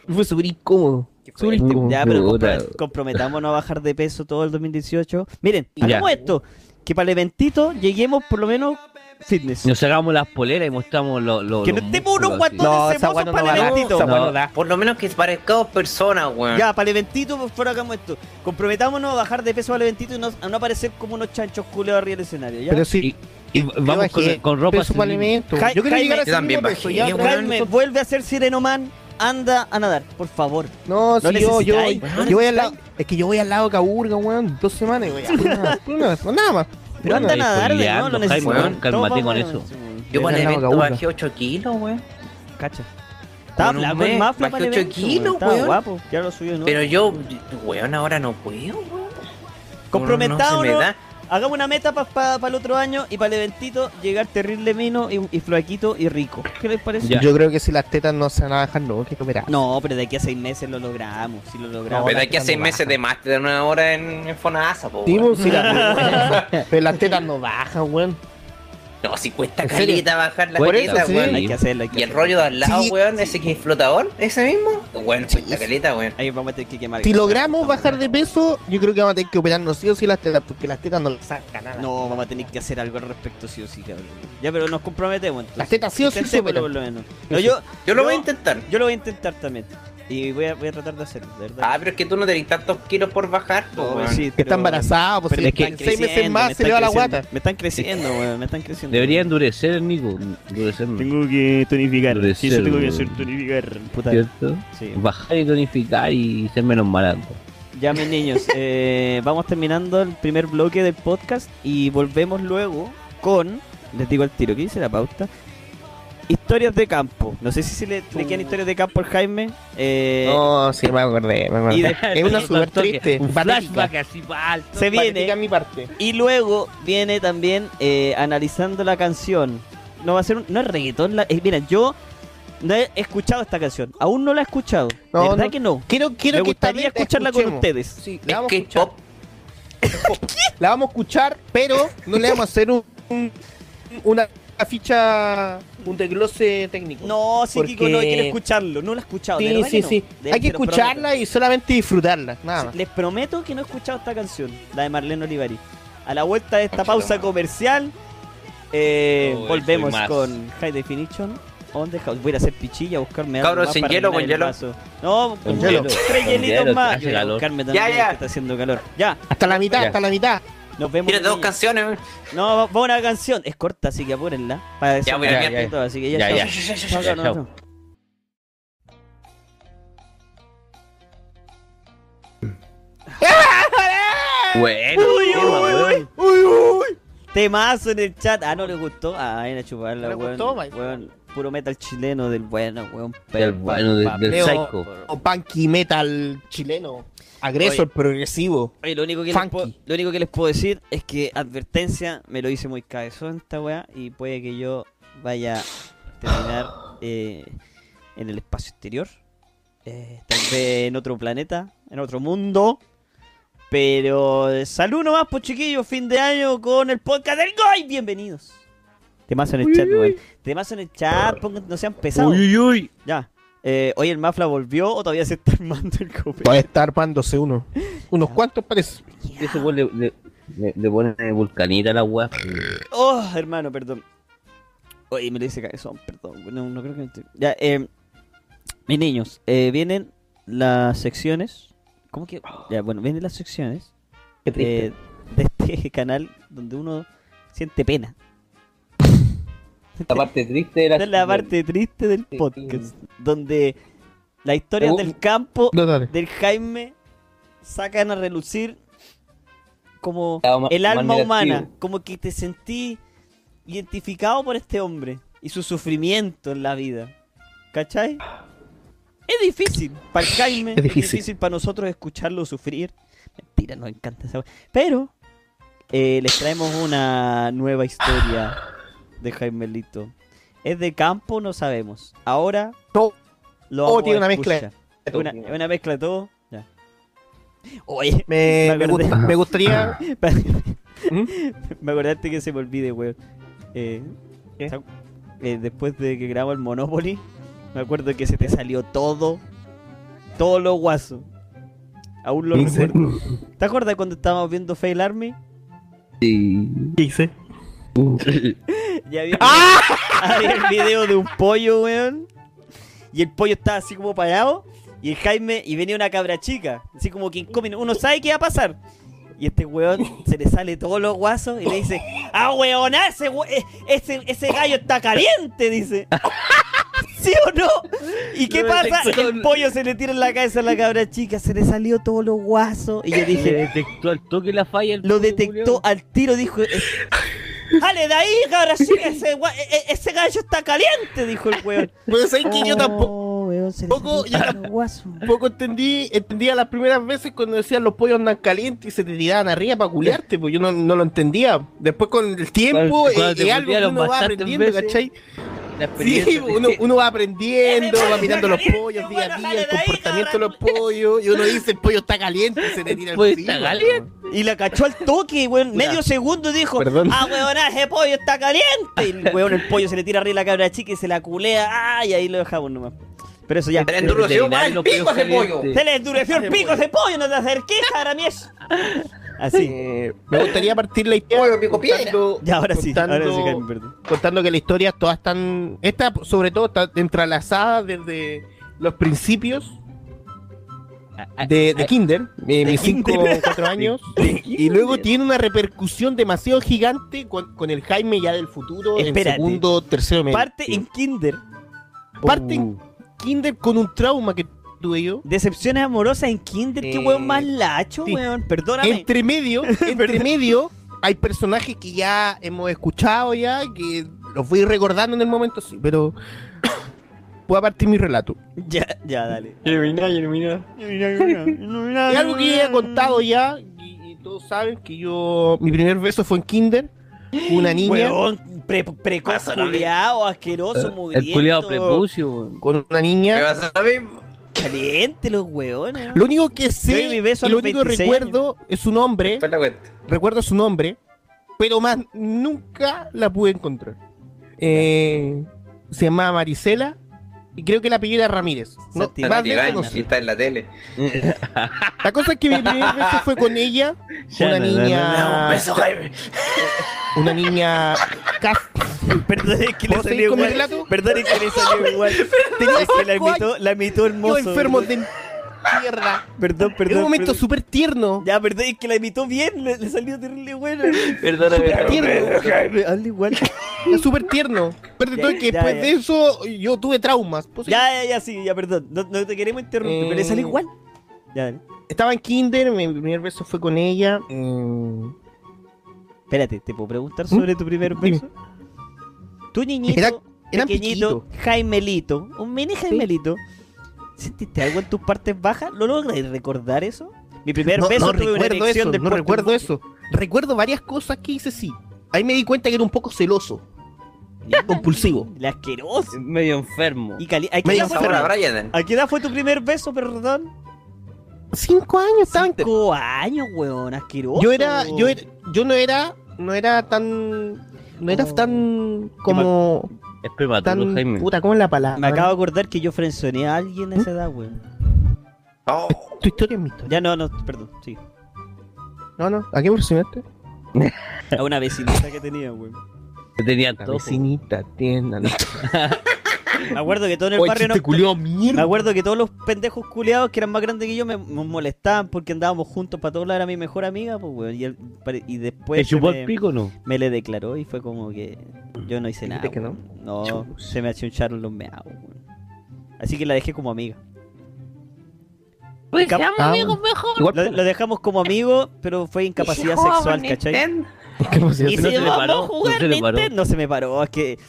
Fue súper incómodo. Súper incómodo.
Ya, pero comprometámonos a bajar de peso todo el 2018. Miren,
Ya.
hagamos esto. Que para el eventito lleguemos por lo menos fitness.
Nos sacamos las poleras y mostramos los. Los
Que no estemos unos
esa
hermosos
no
para el eventito.
No.
no.
Por lo menos que parezcamos personas, weón.
Ya, para el eventito, por favor, hagamos esto. Comprometámonos a bajar de peso para el eventito y no, a no aparecer como unos chanchos culeos arriba del escenario, ¿ya?
Pero sí,
y vamos con, con ropa
peso para alimento.
Jai-
Yo quiero
Jaime,
llegar a
yo también
peso. ya,
weón.
weón.
Jaime, vuelve a ser sirenoman, anda a nadar, por favor.
No,
No
si yo, yo, yo
no
voy al lado. Es que yo voy al lado de Caburga, weón. Dos semanas, y voy a. *laughs* Nada, nada, nada más.
Pero anda a nadar,
spoileando,
lo
Jaime,
necesito.
weón,
cálmate con eso.
weón.
Yo para el
la
evento bajé 8 kilos, weón.
Cacha. Estaba el
mes,
mafla
bajé
para el
ocho
evento,
kilos,
weón. Estaba
weón.
guapo, ya lo subió, ¿no?
Pero yo, weón, ahora no puedo, weón.
Comprometado,
No se me
¿no?
da.
Hagamos una meta para el otro año y para el eventito llegar terrible mino y, y flaquito y rico. ¿Qué les parece?
Ya.
Yo creo que si las tetas no se van a bajar, no, que operar.
No, pero de aquí a seis meses lo logramos. Si lo logramos.
Pero
las
hay que
tetas
hacer
no
meses
bajan.
de más de una hora en, en Fonasa, po,
Sí, pues, si las- *laughs* *laughs* Pero las tetas no bajan, weón.
No, si cuesta caleta bajar la teta,
sí.
weón.
hay que hacerlo, hay que
Y el rollo de al lado,
Sí,
weón, ese que es flotador, ese mismo. Bueno, cuesta caleta, weón.
Ahí vamos a tener que quemar.
Si logramos bajar de peso, yo creo que vamos a tener que operarnos sí o sí las tetas, porque las tetas no le sacan nada.
No, vamos a tener que hacer algo al respecto, sí o sí, cabrón. Ya, pero nos comprometemos entonces.
Las tetas sí o sí operan.
por lo menos. No, yo,
Yo lo voy a intentar.
Yo lo voy a intentar también. Y voy a, voy a tratar de hacerlo, de verdad.
Ah, pero es que tú no tenés tantos kilos por bajar, po,
No,
weón.
sí,
Que
pero-
está embarazada, pues
pero
si
es que
en seis meses más
me
se le
están
va la
creciendo.
guata.
Me están creciendo, weón, me están creciendo.
Debería endurecer, Nico. Endurecer,
Tengo que tonificar.
Endurecer,
Sí, eso tengo que hacer, tonificar. Puta.
¿cierto?
Sí.
Bajar y tonificar y ser menos malandro.
Ya, mis niños, *laughs* eh, vamos terminando el primer bloque del podcast y volvemos luego con, les digo al tiro, ¿qué dice la pauta? Historias de campo. No sé si se le, le quedan historias de campo al Jaime. Eh,
No, sí, me acordé, me acordé.
Y de-
es una súper triste.
Un flashback así alto.
se viene.
mi parte.
Y luego viene también eh, analizando la canción. No va a ser un, no es reggaetón. La, eh, mira, yo no he escuchado esta canción. Aún no la he escuchado.
No,
de verdad
no.
que no.
Quiero, quiero
Me
que
gustaría
la
escucharla con ustedes.
Sí, la vamos a
que
escuchar.
pop. *laughs*
La vamos a escuchar, pero no le vamos a hacer un, un- una ficha, un desglose técnico.
No, sí,
Porque-
Kiko, no quiero escucharlo. No la he escuchado.
Sí, sí,
no.
sí.
De-
Hay que escucharla y solamente disfrutarla, nada
prometo.
más.
Les prometo que no he escuchado esta canción, la de Marlene Olivari. A la vuelta de esta pausa comercial, eh,
Oh,
volvemos con High Definition. On the house. Voy a hacer pichilla, a buscarme algo
Cabros,
más
sin
para
hielo, con
el
hielo.
vaso. No, con
Con
hielo.
hielo.
Tres hielitos más.
hace
Yo voy a
calor.
buscarme también,
Ya, ya.
que está haciendo calor. Ya,
Hasta la mitad,
Ya.
hasta la mitad.
Nos vemos.
Dos canciones, weón.
No, vamos a una canción. Es corta, así que apúrenla. Para
Ya, voy a
desarrollar
cambiar.
todo, Así que ya,
Ya, ya.
Chao, chao.
chao. *laughs* Bueno,
Uy, uy.
Uy, uy.
Temazo en el chat. Ah, no le gustó. Ah, ven a chuparla,
¿No le gustó, Mike?
Weón, Puro metal chileno del bueno, weón.
Del bueno, del- psycho.
O punky metal chileno. Agresor, progresivo.
Oye, lo único, que les puedo, lo único que les puedo decir es que advertencia me lo hice muy cabezón esta weá y puede que yo vaya a terminar *gasps* eh, en el espacio exterior. eh, tal vez en otro planeta, en otro mundo. Pero salud nomás, pues chiquillos, fin de año con el podcast del Goy. Bienvenidos. Temazo en el chat, weón. Temazo en el chat, no sean pesados.
Uy, uy, uy.
Ya. Eh, Oye, ¿el Mafla volvió o todavía se está *laughs* armando el copete?
Puede estar armándose uno. Unos cuantos parece.
Ese weón le, le, le, le pone vulcanita a la weá.
Oh, hermano, perdón. Oye, me lo dice cabezón, perdón. No, no creo que... me estoy- Ya, eh, mis niños, eh, vienen las secciones... ¿Cómo que...? Ya, bueno, vienen las secciones
Qué triste.
eh, de este *laughs* canal donde uno siente pena.
La parte triste de la
Esta es la parte triste del podcast. Donde las historias del campo
No,
del Jaime sacan a relucir como el alma humana, como que te sentí identificado por este hombre y su sufrimiento en la vida. ¿Cachai? Es difícil para el Jaime, es difícil.
difícil.
para nosotros escucharlo sufrir. Mentira, nos encanta esa. Pero eh, les traemos una nueva historia de Jaime Lito. ¿Es de campo? No sabemos. Ahora
No.
lo
Oh,
vamos
tiene una mezcla.
Es una, mezcla de todo. Ya. Oye,
Me, *laughs*
Me
gustaría. *laughs* ¿Mm? *laughs*
me acordaste que se me olvide, weón. Eh,
¿Qué?
¿se acu- eh, después de que grabamos el Monopoly, me acuerdo que se te salió todo, todo lo guaso. Aún lo recuerdo. ¿Te acuerdas cuando estábamos viendo Fail Army?
Sí.
¿Qué hice?
Y había, *laughs*
¡Ah!
había el video de un pollo, weón. Y el pollo estaba así como parado. Y el Jaime, y venía una cabra chica. Así como que come, uno sabe qué va a pasar. Y este weón se le sale todos los guasos y le dice, ¡Ah, weón! Ese, we- eh, ese, ese gallo está caliente! Dice. *laughs* ¿Sí o no? ¿Y qué pasa? El pollo se le tira en la cabeza a la cabra chica, se le salió todos los guasos. Y yo
Le
dije,
detectó al toque la falla. el
lo detectó al tiro, dijo. Eh, ¡Dale de ahí, cabra chica! *laughs* Ese, e- e- ese gallo está caliente, dijo el weón.
Pues sabes que yo tampoco,
Oh, le
Poco- yo tampoco entendí, entendía las primeras veces cuando decían los pollos andan calientes y se te tiraban arriba para culiarte, pues yo no, no lo entendía. Después con el tiempo eh, es algo que
culiaron
uno va aprendiendo,
veces,
¿cachai?
La
Sí,
experiencia.
uno, uno va aprendiendo, va mirando los pollos día a día, el comportamiento de los pollos, y uno *laughs* dice el pollo está caliente se le tira
El pollo está caliente.
Y la cachó al toque, weón. Medio segundo dijo,
Perdón.
ah, weón, ese pollo está caliente. Y el weón, el pollo se le tira arriba a la cabra chica y se la culea. Ah, y ahí lo dejamos nomás. Pero eso ya.
Se le endureció el pico a ese pollo.
Se le endureció el pico a ese pollo, no te acerques, cabra mies. Así.
Eh, me gustaría partir la historia
piedra.
contando,
Ya, ahora sí, ahora sí,
contando-
Jaime, perdón.
contando que las historias todas están, esta sobre todo está entrelazada desde los principios
Ah,
de, de Kinder, eh, mis 5
Kinder.
o 4 *laughs* años, y luego tiene una repercusión demasiado gigante con, con el Jaime ya del futuro,
Espérate.
en segundo, tercero medio.
Parte en Kinder.
Parte en
Uh.
Kinder con un trauma que tuve yo.
Decepciones amorosas en Kinder. Qué
Eh,
weón más lacho,
sí.
weón. Perdóname.
Entre medio, *laughs* entre medio, hay personajes que ya hemos escuchado ya, que los voy recordando en el momento, sí, pero *coughs* voy a partir mi relato. *laughs*
Ya, ya, dale.
Es algo que ya he contado ya, y, y todos saben que yo, mi primer beso fue en Kinder, una niña,
Weón, pre precoz, culiao, asqueroso, mugriento.
El culiado prepucio, weón.
con una
¿Qué
niña.
va a ser lo mismo?
Caliente los weones.
Lo único que sé,
mi beso
lo único que
26
recuerdo es su nombre, recuerdo su nombre, pero más nunca la pude encontrar. Eh, se llamaba Marisela y creo que la apellido era Ramírez. No, más de eso no sé.
está en la tele.
La cosa es que mi primer beso fue con ella, *laughs*
Ya,
una
no, no,
Un
niña,
beso, Jaime. *laughs*
una niña *laughs*
Perdón, es que le
¿Puedo seguir
salió igual. Perdón, es que le salió igual.
Tenía
que la imitó, la imitó hermoso.
yo enfermo
perdón.
de mierda.
Perdón, perdón.
En un momento
perdón.
súper tierno.
Ya, perdón, es que la imitó bien, le, le salió terrible bueno.
Perdóname.
Súper tierno.
Jaime, hazle igual.
Es súper tierno. Pero
Ya,
todo es que
ya,
después
ya.
de eso yo tuve traumas. Pues,
Ya, ya, ya, sí, ya, perdón. No, no te queremos interrumpir,
Eh,
pero le salió igual. Ya, dale.
Estaba en kinder, mi primer beso fue con ella. mm,
Espérate, ¿te puedo preguntar sobre tu primer
Dime.
beso? Tu niñito,
Era- eran
pequeñito, Jaimelito, un mini Jaimelito. ¿Sentiste algo en tus partes bajas? ¿Lo logras recordar eso? Mi primer
no,
beso
no
tuve
recuerdo eso,
del
no recuerdo eso. Recuerdo varias cosas que hice sí. Ahí me di cuenta que era un poco celoso.
Ya, *laughs*
compulsivo.
El asqueroso.
Medio enfermo.
Y cali- ¿A qué,
Medio
edad fue,
Sabor a
enfermo.
Brian.
¿A qué edad fue tu primer beso, perdón?
Cinco años en
Cinco años, weón, asqueroso.
Yo era, yo era, yo no era, no era tan, no era
Oh.
tan como,
Es prematuro,
tan,
Jaime.
puta, ¿cómo es la palabra?
Me acabo de acordar que yo frenzoneé a alguien a esa edad, weón.
Oh,
Tu historia es mi historia.
Ya no, no, perdón, sí.
No, no, ¿a qué presionaste?
A una vecinita que tenía, weón.
La
todo.
vecinita, tienda, no. *laughs*
Me acuerdo que todo en el
Oye,
barrio no.
chiste culiao,
Me acuerdo que todos los pendejos culiados que eran más grandes que yo me, me molestaban porque andábamos juntos para todos lados, era mi mejor amiga, pues, weón. Y, después
¿Te
se
chupó
me,
el pico o no?
me le declaró y fue como que yo no hice nada.
Que.
No,
Chus.
se me achuncharon los meados, weón. Así que la dejé como amiga.
Pues seamos
Ah,
amigos mejor.
Igual,
Lo, lo dejamos como amigo, pero fue incapacidad sexual, ¿cachai?
¿cómo *laughs* se
Y
llama?
se le
vamos
paró,
a jugar
no se le paró.
Nintendo, no se me paró, es que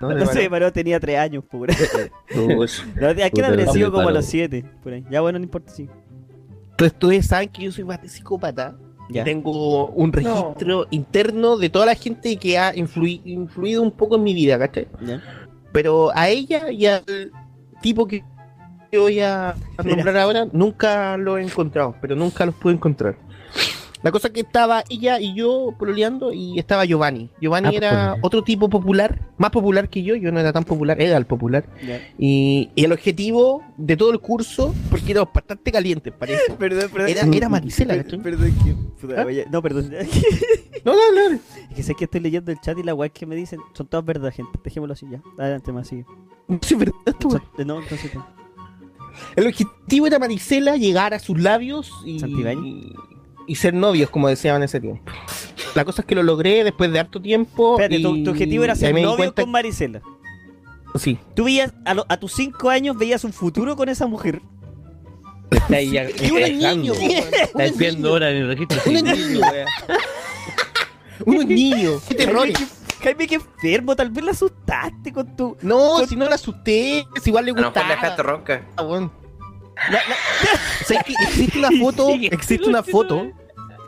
No,
no,
de
se me paró, tenía tres años, pura. *laughs* No, ¿A qué
Puta,
edad habré
no
sido como a los siete? Por ahí. Ya bueno, no importa, sí.
Entonces ustedes saben que yo soy bastante psicópata.
Ya.
Tengo un registro interno de toda la gente que ha influi- influido un poco en mi vida, ¿cachai?
Ya.
Pero a ella y al tipo que voy a a nombrar ahora, nunca lo he encontrado, pero nunca los pude encontrar. La cosa es que estaba ella y yo pololeando y estaba Giovanni. Giovanni
Ah, pues,
era otro tipo popular, más popular que yo, yo no era tan popular, era el popular. Y, y el objetivo de todo el curso, porque era bastante caliente, parece. *laughs*
Perdón, perdón.
Era, era Maricela, ¿cachai?
Perdón, que. puta,
¿Ah?
no, perdón. *laughs*
No, no, no.
Es que sé que estoy leyendo el chat y las weas que me dicen son todas verdad, gente. Dejémoslo así ya. Adelante, más sigue.
Sí, verdad,
Son- eh, no, entonces.
El objetivo era Maricela llegar a sus labios y,
Santibáñez.
Y ser novios, como decían en ese tiempo. La cosa es que lo logré después de harto tiempo.
Espérate, tu,
y-
tu objetivo era ser novio
cuenta-
con Marisela.
Sí.
Tú veías, a, lo- a tus 5 años, veías un futuro con esa mujer.
Está ahí ya- *laughs*
Y es niño,
dejando.
weón.
Está
Uno es
espiando
niño.
ahora en el registro.
Es
civil,
niño.
wea.
Uno es niño. *laughs* Qué terror.
Jaime, qué enfermo. Tal vez la asustaste con tu.
No,
Con-
si no la asusté, si igual le gustaba.
le dejaste ronca.
Ah, bueno. ¿Sabes *laughs* qué? Existe una foto, existe una foto,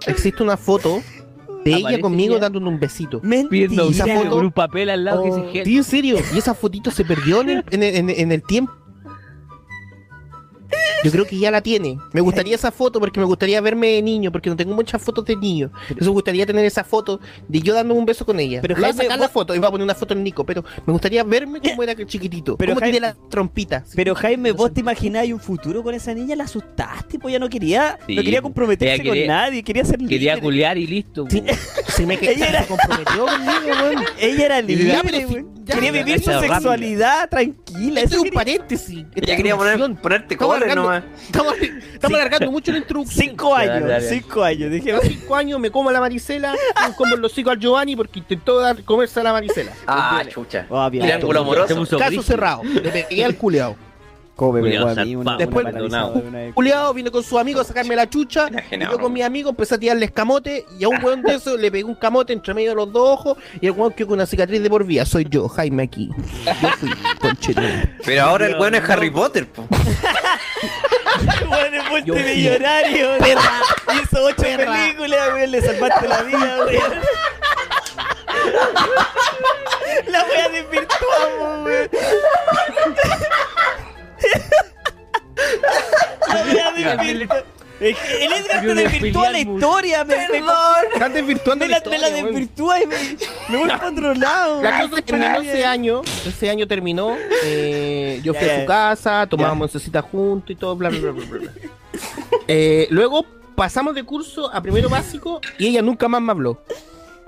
existe una foto de ella
Aparece
conmigo
ya.
dándole un besito.
Mentira.
esa
auxilio
foto-
con un papel al lado que
Oh,
dice gel.
sí, en serio. Y esa fotito se perdió en el, en en en el tiempo. Yo creo que ya la tiene. Me gustaría esa foto porque me gustaría verme de niño, porque no tengo muchas fotos de niño. Entonces me gustaría tener esa foto de yo dándome un beso con ella.
Pero
Pero voy a
Jaime,
sacar
vos-
la foto y voy a poner una foto en Nico, pero me gustaría verme como era aquel chiquitito.
Pero Jaime-
tiene la trompita.
Pero Jaime,
No
vos te imaginabas un futuro con esa niña, la asustaste, pues ya no quería,
Sí,
no quería comprometerse
ella quería-
con nadie, quería ser
Quería
libre.
culiar y listo.
Sí, *laughs* se me que-
Ella era-
se comprometió conmigo, weón. *laughs*
Ella era libre,
Ya, pero
güey.
ya,
quería vivir
ya,
su sexualidad tranquila.
Esto
eso
es un
quería.
paréntesis.
Ya quería poner, ponerte colores
alargando, estamos, estamos alargando mucho la introducción.
Cinco
Dale,
años,
dale.
cinco años. Dije,
A los cinco años me como a la Maricela, como el hocico al Giovanni porque intentó dar, comerse a la Maricela.
Ah, chucha.
Oh, bien.
Triángulo
Se
amoroso.
Caso cerrado. Le pegué al culeado.
Weón, a mí una-
Después- Culeado vino con sus amigos a sacarme la chucha. Y yo con mis amigos empecé a tirarle escamote. Y a un weón de eso le pegué un camote entre medio de los dos ojos. Y el weón quedó con una cicatriz de por vida. Soy yo, Jaime aquí. Yo fui.
Pero ahora el weón es Harry Potter, po. *laughs* *laughs*
Weón es multimillonario, weón. Hizo ocho
Perra.
películas, weón. Le salvaste la vida, weón. *laughs* La wea desvirtuamos, weón. *laughs* La wea desvirtuamos. Es que El Edgar te desvirtúa la historia, me, me,
Están desvirtuando
me
la
la, me la
historia,
desvirtúa y me, me voy para otro lado.
La cosa es que terminó ese año, ese año terminó, eh, yo fui
ya.
a su casa, tomábamos oncecita juntos y todo, bla, bla, bla, bla, bla, bla. Eh, luego pasamos de curso a primero básico y ella nunca más me habló.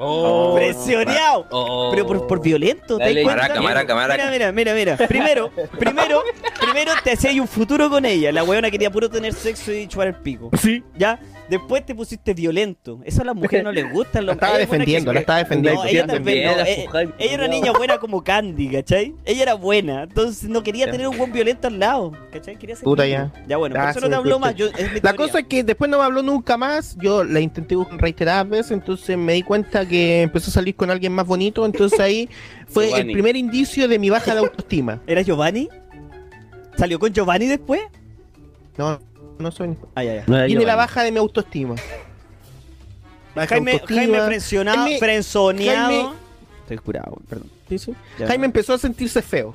Oh,
Presioneado.
oh.
Pero por, por violento, ¿te das
Dale,
cuenta?
maraca, maraca, maraca.
Mira, mira, mira, mira. Primero, primero, primero te hacías un futuro con ella. La weona quería puro tener sexo y chupar el pico.
Sí.
¿Ya? Después te pusiste violento. Eso a las mujeres no les gusta.
La estaba defendiendo, la estaba defendiendo.
Ella eh, Ella era una niña buena como Candy, ¿cachai? Ella era buena. Entonces no quería tener un buen violento al lado. ¿Cachai? Quería ser
Puta, ya.
Ya bueno, por eso no te habló más. Yo, es mi
La cosa es que después no me habló nunca más, yo la intenté reiteradas veces, entonces me di cuenta que empezó a salir con alguien más bonito, entonces ahí *laughs* fue el primer indicio de mi baja de autoestima.
¿Era Giovanni? ¿Salió con Giovanni después?
No, no soy...
Ah, ya, ya.
No era
Viene la
vale.
baja de mi autoestima. Baja
Jaime,
autoestima.
Jaime frencionado,
Jaime-
frenzoneado.
Jaime-
Estoy curado, perdón.
Sí, sí. Jaime empezó a sentirse feo.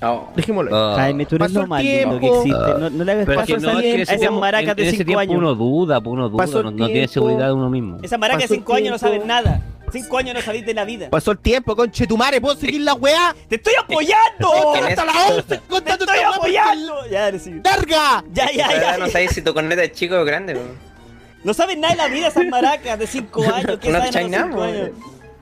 Oh.
Dejémoslo.
Oh.
Jaime, tú eres
Pasó
lo más lindo que existe. No, no le hagas a
no,
esas-
es que
a esas maracas de
en ese
5
tiempo
años.
uno duda, uno duda, no, no tiene seguridad de uno mismo.
Esas maracas de
Pasó el
5 años no saben nada. 5 años no sabéis de la vida.
Pasó el tiempo, conchetumare, ¿puedo seguir la weá?
¡Te estoy apoyando!
¡Hasta las 11! *laughs*
¡Te estoy apoyando! Ya, sí.
¡Larga!
ya, ya, ya.
no sabéis si tu corneta es chico o grande, po.
No saben nada de la vida esas maracas de 5 *laughs* años. ¿Qué
No
saben a
cachai
los
nada,
5
po.
años?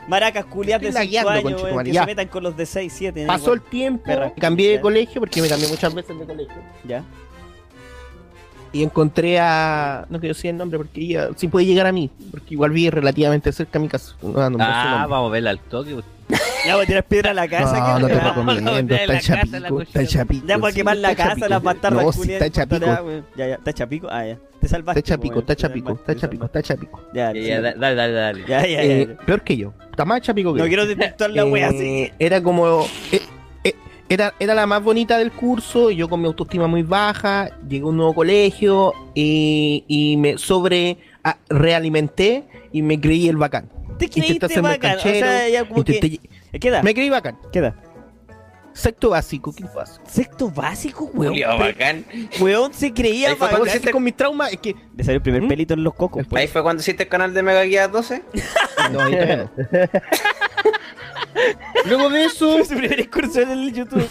Maracas culiadas de
Estoy
5
lagueando,
años, weón,
tu
que
madre,
se
ya.
metan con los de 6, 7.
Pasó el tiempo,
Perra.
cambié de
Ya.
colegio porque me cambié muchas veces de colegio.
Ya.
Y encontré a. No quiero decir el nombre porque ella sí puede llegar a mí. Porque igual vi relativamente cerca a mi casa. No, no, no,
Ah, vamos a verla al toque. pues.
Ya voy a tirar piedra a la casa.
No,
¿qué
no te recomiendo.
No,
Está en Chapico. Está en. Chapico.
Ya, por
sí,
quemar la casa, las bastardas
No,
culiadas
está en Chapico.
Ya, ya, está Chapico. Ah, ya. Te salvaste.
Está Chapico, está Chapico, está Chapico, está Chapico.
Ya,
Ya, dale, dale, dale.
ya, ya, ya.
Eh, peor que yo. Está más Chapico que
No
yo.
quiero desvirtuar la wea
Eh,
así.
Era como. Era, era la más bonita del curso, y yo con mi autoestima muy baja, llegué a un nuevo colegio y, y me sobre ah, realimenté y me creí el bacán.
Te creíste bacán. O
canchero,
sea, ya como
Intenté-
que. ¿Qué edad?
Me creí bacán.
¿Qué edad?
Sexto básico, quinto básico.
Sexto básico, weón.
Julio, bacán.
Weón se creía
Ahí fue
bacán.
cuando
Con, con mis traumas es que.
Le salió el primer
¿Mm?
pelito en los cocos. pues.
Ahí fue cuando hiciste el canal de Mega Guía 12. *laughs*
No, ahí no. *laughs* Luego de eso, *laughs*
Fue su primera excursión en el YouTube.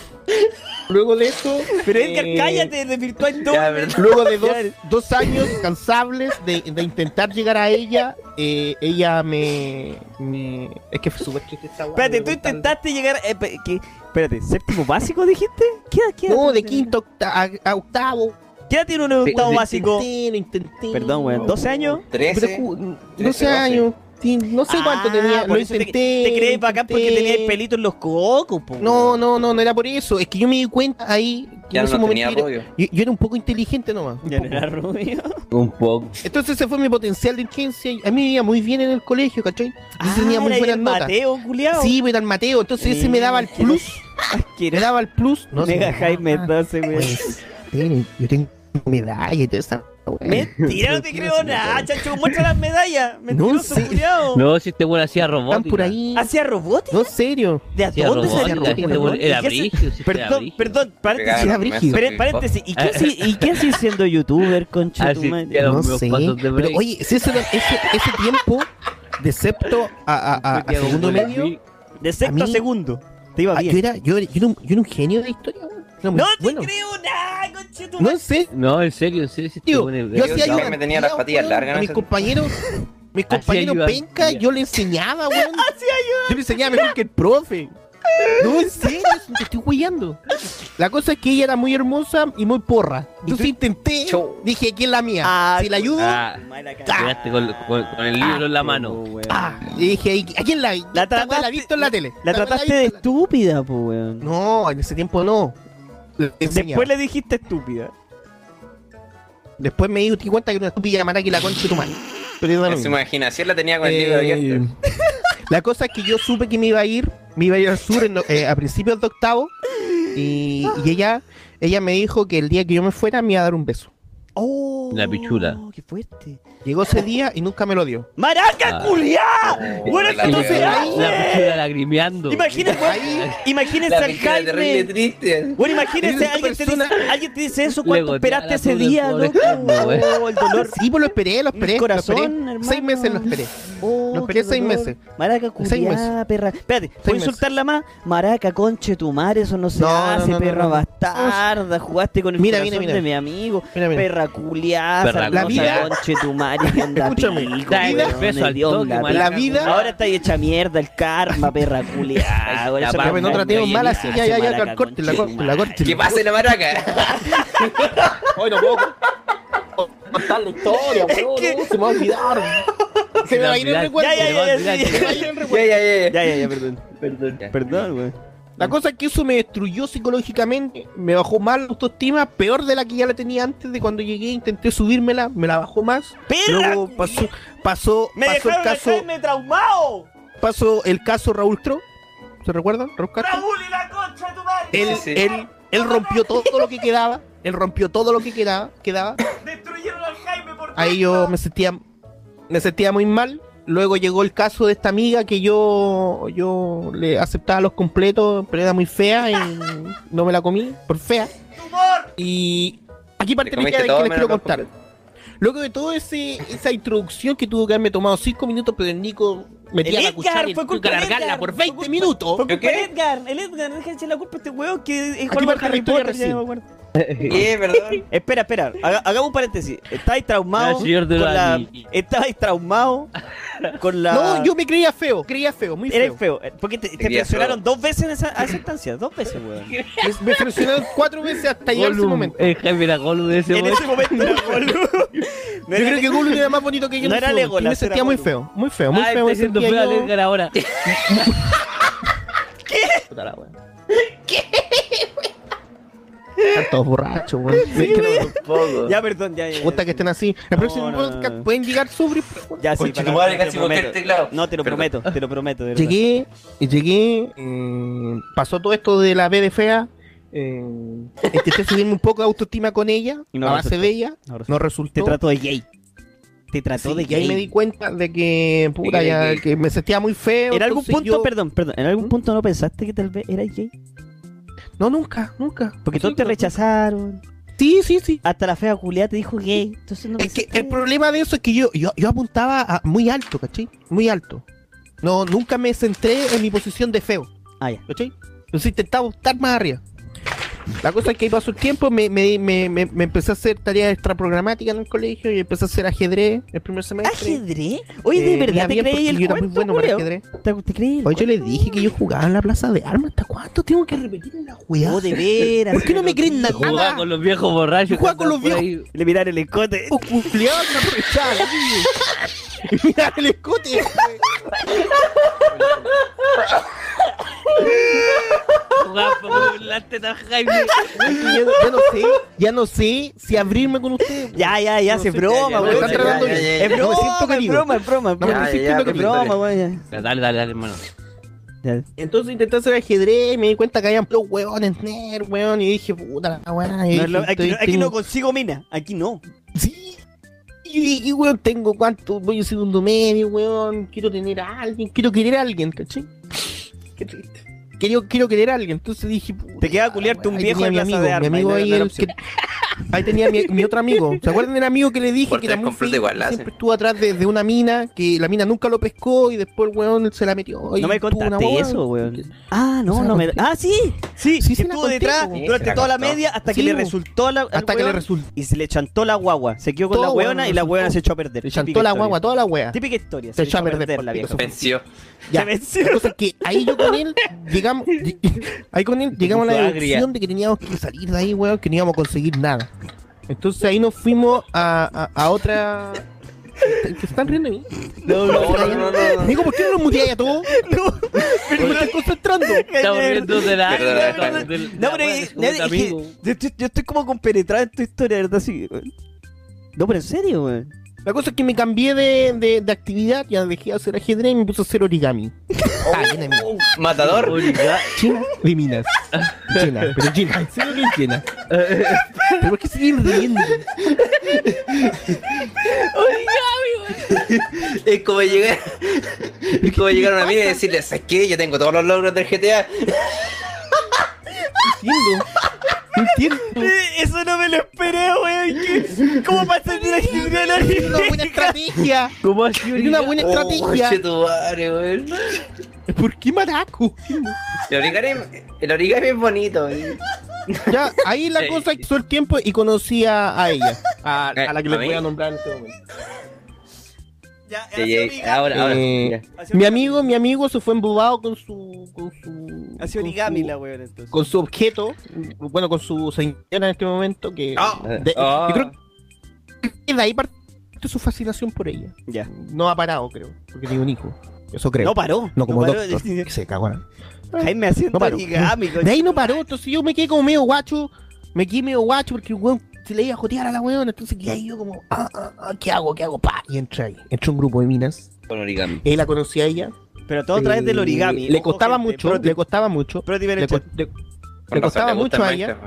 luego de eso.
Pero Edgar,
eh,
cállate, desvirtual todo.
Ya, verdad.
Luego de dos, *laughs* dos años cansables de, de intentar llegar a ella, eh, ella me, me- Es que fue súper triste esta
Espérate,
de
tú intentaste llegar. eh, que- espérate, ¿séptimo básico dijiste? ¿Qué qué
No, de quinto octa- a, a octavo.
¿Qué edad tiene un octavo
Lo
básico?
Intenté, intenté.
Perdón, weón, ¿12 años?
Pero,
13.
ju-
13,
12 años. No sé cuánto
Ah,
tenía. Lo
eso te-
intenté.
Te, crees bacán porque
intenté.
tenía el pelito en los cocos, po.
No, no, no, no era por eso. Es que yo me di cuenta ahí que
Ya
en ese
no tenía
momento
rubio.
era- yo, yo era un poco inteligente nomás. un
Ya no
poco.
era rubio.
Un poco.
Entonces ese fue mi potencial de inteligencia. A mí me iba muy bien en el colegio, ¿cachai? Yo tenía muy
Ah, era
buenas
el
notas.
Mateo, culiao.
Sí, pero el Mateo. Entonces ese me daba el plus. Me daba el plus. No,
Mega Jaime
ah,
12, weón.
pues, miren, yo tengo medalla y toda esa. Weá.
Mentira, no te creo nada, chacho. Muestra las medallas. *laughs* Mentiroso,
sé.
culiao.
No, si este weón hacía robótica.
Están por ahí.
¿Hacía robótica?
No, serio.
¿De a
Hacía
dónde
robótica,
robótica,
robótica?
weón Era
¿Y qué hace-
brígido,
Perdón, paréntesis.
Era brígido.
Paréntesis. ¿Y qué así, ¿y qué así siendo youtuber, concha
Así
tu madre?
No sé. Pero, oye, si ese, ese, ese tiempo de septo a, a, a- a segundo medio.
De sexto
a
a
mí-
segundo. Te iba
ah, yo,
bien.
era, yo, era, yo, era un, yo era un genio de la historia.
No te
bueno.
creo nada, concha tu
No sé.
No, en serio, en serio. si este
Tío,
es
yo hacía
yo
ayuda.
me tenía las patillas largas,
A mis compañeros, mis compañeros
ayuda.
penca, yo le enseñaba, *laughs* weón. Yo le enseñaba mejor que el profe. No, en serio, te estoy huellando. La cosa es que ella era muy hermosa y muy porra. Entonces intenté,
Chau.
dije, ¿quién es la mía?
Ah,
si la ayudo,
Ah, con, con- con el libro en la mano.
ah. Y dije, ¿a quién la
La trataste-
la he visto en la tele.
La
weá
trataste de
la-
estúpida, po, weón.
No, en ese tiempo no. Le.
Después le dijiste estúpida.
Después me di cuenta que era una estúpida llamada que la concha de tu madre. Pero
En su imaginación la tenía con el libro
Eh,
abierto.
La cosa es que yo supe que me iba a ir, me iba a ir al sur en eh, a principios de octavo y, y ella, ella me dijo que el día que yo me fuera me iba a dar un beso.
Oh,
La pichula.
Qué fuerte.
Llegó ese día y nunca me lo dio.
¡Maraca,
Ah.
culiá!
Oh,
¡Bueno,
la
entonces ahí!
La pichula lagrimeando.
Imagínense, al Jaime.
triste.
Bueno, imagínense, alguien te, dice, alguien te dice eso, ¿cuánto esperaste ese día, loco? Oh, el dolor. *laughs*
Sí, pues lo esperé, lo esperé.
Mi corazón,
lo esperé.
hermano.
Seis meses lo esperé.
Oh,
Lo esperé seis
dolor.
meses.
Maraca culiá, perra. Espérate, ¿puedo insultarla más? Maraca, conche tu madre, eso no se
No,
hace,
no, no,
perra bastarda. Jugaste con el
Mira,
corazón
mira, mira.
de mi amigo. Perra culiá,
Perra
la
culiá.
conche tu madre que anda
Escúchame,
pico,
la vida-
weón,
beso al
hedionda,
toque,
perra.
maraca,
La vida-
Ahora está hecha mierda el karma, perra
La
esa
papa,
Ya, pues, no
perra
tratemos
culiá,
mal así, ya, ya, ya,
maraca,
corte, la
conche tu
corte, la
madre.
corte.
¿Qué pasa en la maraca?
Hoy no puedo contar la historia, weón,
que-
no, se me va a olvidar. Se me va a ir el recuerdo.
Ya, ya,
se me va a
ya, sí.
Ya, ya, ya.
Ya, ya, ya, perdón.
Perdón.
Perdón, güey.
La cosa es que eso me destruyó psicológicamente, me bajó más la autoestima, peor de la que ya la tenía antes de cuando llegué, intenté subírmela, me la bajó más. Luego pasó, pasó,
Me
pasó el caso,
Jaime traumado.
pasó el caso Raúl Tro. ¿Se recuerdan? Raúl.
Raúl y la concha de tu madre.
Él,
Sí, sí.
él, él rompió todo lo que quedaba, él rompió todo lo que quedaba, quedaba.
Destruyeron al Jaime por
Ahí yo me sentía, me sentía muy mal. Luego llegó el caso de esta amiga que yo, yo le aceptaba los completos, pero era muy fea y no me la comí por fea.
tumor.
Y aquí parte
Te
la
comiste
idea de
todo
que les quiero contar. Luego de todo ese esa introducción que tuvo que haberme tomado 5 minutos, pero el Nico metía
El
la cuchara y
fue
tuve
culpa
que
del
alargarla
Edgar,
por
fue
20
culpa-
minutos.
Fue culpa
¿Qué?
Edgar. El Edgar, dejes la culpa a este weón que es
Aquí
Juan
parte la historia recién.
¿Qué? Perdón. *laughs*
Espera, espera, haga- hagamos un paréntesis. Estáis traumado con la... Estabais traumado con la...
No, yo me creía feo, creía feo, muy
Eres
feo.
feo, eh, porque te, te presionaron
feo.
dos veces en esa, a esa instancia, dos veces, weón.
Me, me presionaron cuatro veces hasta llegar a ese momento.
El Jaime era Gollum de ese
En
momento.
ese momento era *laughs* Gollum. No
Yo creo que Gollum era más bonito que yo.
No era
ese momento, y Me
Legolas,
sentía muy feo, muy feo, muy
ah,
feo. me
está siendo feo
yo-
al Edgar ahora. *laughs*
La wea. Están todos borrachos, weón. No-
Poco.
Ya, perdón, ya, ya.
Gusta que estén así. El próximo
no, no,
podcast pueden llegar sobre.
Ya, sí, para-
madre,
te
casi el teclado.
No, te lo
Perdón.
prometo, te lo prometo.
Llegué, y llegué, eh, pasó todo esto de la B de fea. eh, intenté subirme un poco de autoestima con ella,
Y no
a base de ella.
No resultó.
No
Te trató de gay. Te trató
Sí,
de
y ahí
gay.
me di cuenta de que, puta, ya,
que-
me sentía muy feo.
En algún punto,
yo-
perdón, perdón, en algún
¿Mm?
punto no pensaste que tal vez eras gay.
No, nunca, nunca.
Porque todos te
no.
rechazaron.
Sí, sí, sí.
Hasta la fea culiada te dijo gay. Entonces no me
Es que el problema de eso es que yo, yo, yo apuntaba a muy alto, ¿cachai? Muy alto. No, nunca me centré en mi posición de feo,
Ah, ya.
¿cachai? Entonces intentaba estar más arriba. La cosa es que pasó el tiempo, me, me, me, me, me empecé a hacer tareas extraprogramáticas en el colegio y empecé a hacer ajedrez el primer semestre.
¿Ajedrez? Oye, ¿de
Eh,
verdad te creí el
yo era muy bueno para ajedrez.
¿Te, te creí el
Hoy yo le dije que yo jugaba en la plaza de armas. ¿Hasta cuánto tengo que repetir en la weá?
Oh, de veras.
¿Por qué no me creen nada?
Jugaba con los viejos borrachos.
Jugaba con los
ahí.
Le miraron el escote.
Oh, culiao, *laughs* mira el
Jaime.
Ya, ya no sé, ya no sé si abrirme con ustedes.
Ya, ya, ya,
No
se broma, güey.
ya, ya.
Es broma, es broma, es broma. es
No me
broma.
Ya,
siento
ya,
que
broma, güey.
Dale, dale, dale, hermano.
Entonces intenté hacer ajedrez y me di cuenta que habían los huevones nerd, weón. Y dije, puta la weá.
No, aquí,
estoy-
no- aquí
tengo-
no consigo mina. Aquí no.
Sí. Y dije, weón, tengo cuánto, voy a segundo medio, weón. Quiero tener a alguien, quiero querer a alguien, ¿cachai? Qué triste. Quiero, quiero querer a alguien. Entonces dije,
Te queda culiarte un viejo en
mi amigo, Mi amigo ahí, el que- ahí tenía mi, mi otro amigo. ¿Se acuerdan del amigo que le dije
Por
que era muy
igual
Siempre estuvo atrás de, de una mina, que la mina nunca lo pescó y después el weón se la metió. y
No me contaste eso, weón. Ah,
No
no,
se
me. Ah, sí. Sí,
Sí,
que
se la
estuvo
conté,
detrás.
Sí,
durante
se
toda la media hasta que
Sí,
le resultó la.
Hasta que le resultó.
Y se le chantó la guagua. Se quedó con
Todo,
la huevona y la huevona se echó a perder.
Le
Típica
chantó la
historia.
guagua, toda la wea.
Típica historia.
Se echó a perder por
la vieja.
pico. *laughs*
Venció.
Ya.
Se venció.
La cosa es que ahí yo con él *laughs* llegamos, *laughs* ahí con él llegamos a la deducción de que teníamos que salir de ahí, weón, que no íbamos a conseguir nada. Entonces ahí nos fuimos a, a, a otra. ¿Que se están riendo de mí?
No,
No, no, no.
Amigo, ¿por qué no nos muteáis a todos? *laughs*
no.
Pero me estoy concentrando.
Estamos viendo de la.
No, pero yo, estoy, como compenetrado en tu historia, ¿verdad? Sí. No, pero en serio, weón.
La cosa es que me cambié de, de, de actividad, ya dejé de hacer ajedrez y me puse a hacer origami. Ah, llena de minas.
Matador.
China de minas. China, pero China, serio que es China. ¿Pero por qué siguen riendo?
Es como llegar. Es como llegar a una amiga y decirle, ¿sabes qué? Yo tengo todos los logros del GTA.
entiendo. No entiendo.
Eh, Eso no me lo esperé, weón. ¿Qué- ¿Cómo pasa de la genial a
Es una buena estrategia.
¿Cómo ha sido?
Es una buena
Oh,
estrategia.
chetumare, weón.
¿Por qué maraco?
El origami, el origami es bonito. weón.
Ya, ahí la
Eh,
cosa pasó el tiempo y conocí a, ella. A,
Eh,
a la que
¿a
les
mí?
voy a nombrar en este momento.
Ya,
ahora, ahora.
Eh, mi amigo, mi amigo se fue embobado con su. con su. Con
origami
su-
la weón, entonces.
con su objeto, bueno, con su señora en este momento, que
Ah,
de-
ah.
yo creo que de ahí parte su fascinación por ella.
Ya.
No ha parado, creo, porque tiene un hijo. Eso creo.
No paró.
No como
no paró.
doctor, *laughs* que se cagó.
Jaime haciendo
No
origami.
De ahí no paró, entonces yo me quedé como medio guacho, me quedé medio guacho porque el weón se le iba a jotear a la weón, entonces quedé ahí yo como, ah, ah, ah, ¿qué hago? ¿Qué hago? Pa, y entré ahí, entré un grupo de minas,
Con origami.
él la conocía a ella.
Pero todo a través del
Eh,
origami.
Le
Ojo,
costaba
gente,
mucho, le costaba mucho.
pro tip en el
Le, co- le- le costaba mucho a
el
ella,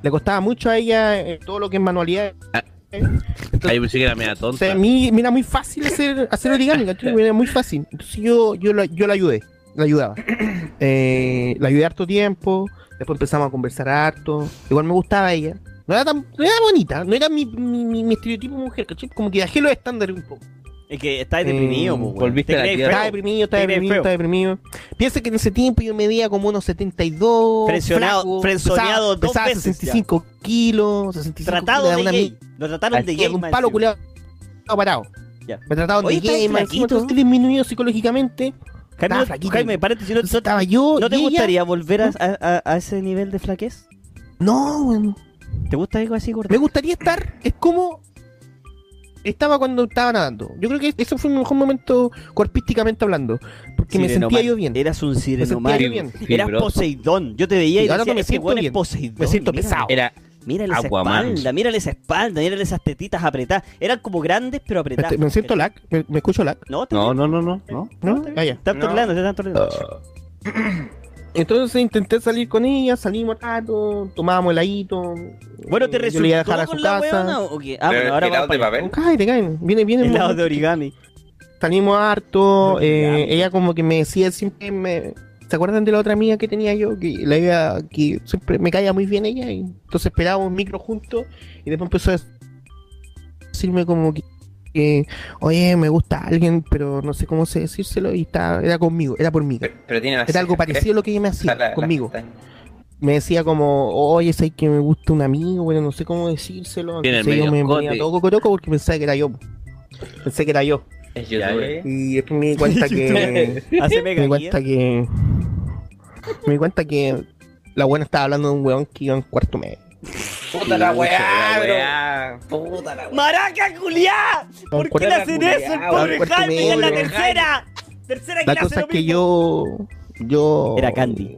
le costaba mucho a ella eh, todo lo que es manualidad.
Ah.
Entonces,
Ahí pensé que era media
o sea,
tonta.
a mí me era muy fácil hacer, hacer origami, era muy fácil. Entonces yo, yo, la, yo la ayudé, la ayudaba. Eh, la ayudé harto tiempo, después empezamos a conversar harto. Igual me gustaba ella. No era tan, no era bonita, no era mi, mi, mi, estereotipo mujer, ¿cachai? Como que bajé los estándares un poco.
Es que estáis deprimido,
Eh,
weón.
volviste
Te
a la tierra.
Estaba deprimido, estaba
Te
deprimido, estaba deprimido. Piensa que en ese tiempo yo medía como unos 72.
Frenzoneado-
flaco,
frenzoneado dos
pesaba
veces
65 kilos, 65
Tratado
kilos,
de gay. Lo trataron de gay.
un palo
encima.
culeado parado.
Ya.
Me trataban
Oye,
de gay,
flaquito.
estoy disminuido psicológicamente.
Jaime,
Estaba
no-
flaquito.
Jaime, párate, si no, no-
estaba yo.
¿no te
ella-
gustaría volver a, a- a ese nivel de flaquez?
No, weón.
¿Te gusta algo así, gordo?
Me gustaría estar. Es como. Estaba cuando estaba nadando. Yo creo que eso fue mi mejor momento corpísticamente hablando. Porque me sentía
man.
yo bien.
Eras un sireno
sentía
man.
yo bien.
Eras. Poseidón. Yo te veía y
Y ahora
decía,
no me
ese
siento
es
bien.
Poseidón.
Me siento
Mira-
pesado.
Era
Mírale esa espalda, mírale esa espalda, mírale esas tetitas apretadas. Eran como grandes, pero apretadas.
Este, me siento lag. Me, me escucho lag.
No,
No, no, no, no, no.
¿No? Ah, ya.
Están
No.
torleando, te están torleando.
Entonces intenté salir con ella, salimos rato, tomábamos heladito.
Bueno, ¿te
eh, yo
resultó
le iba a dejar a su casa.
weona o qué? Ah,
Pero
bueno, ahora vamos
de
para
papel.
Cállate, cállate. Viene, viene. el
Helado de origami.
Salimos harto. eh, ella como que me decía siempre me, ¿Se acuerdan de la otra amiga que tenía yo? Que la iba, que siempre me caía muy bien ella. Y entonces esperábamos un micro juntos. Y después empezó a decirme como que, que, oye, me gusta alguien, pero no sé cómo sé decírselo. Y está, era conmigo, era por mí.
Pero, pero tiene
Era algo
cejas,
parecido a lo que ella me hacía
la-
conmigo. Me decía como, oye, sé que me gusta un amigo, bueno, no sé cómo decírselo.
Tiene el
Entonces yo me
medio
ponía todo cocoroco porque pensaba que era yo. Pensé que era yo.
Es
Ya,
youtuber.
Y después me di cuenta *laughs* que...
Hace
me di cuenta que me di cuenta que la buena estaba hablando de un weón que iba en cuarto medio
Puta la weá,
la.
Puta la weá.
¡Maraca, culiá! ¿Por qué le hacen eso el pobre Jaime? Ya es la tercera. Tercera
la
que le hace
cosa es que yo yo
Era Candy.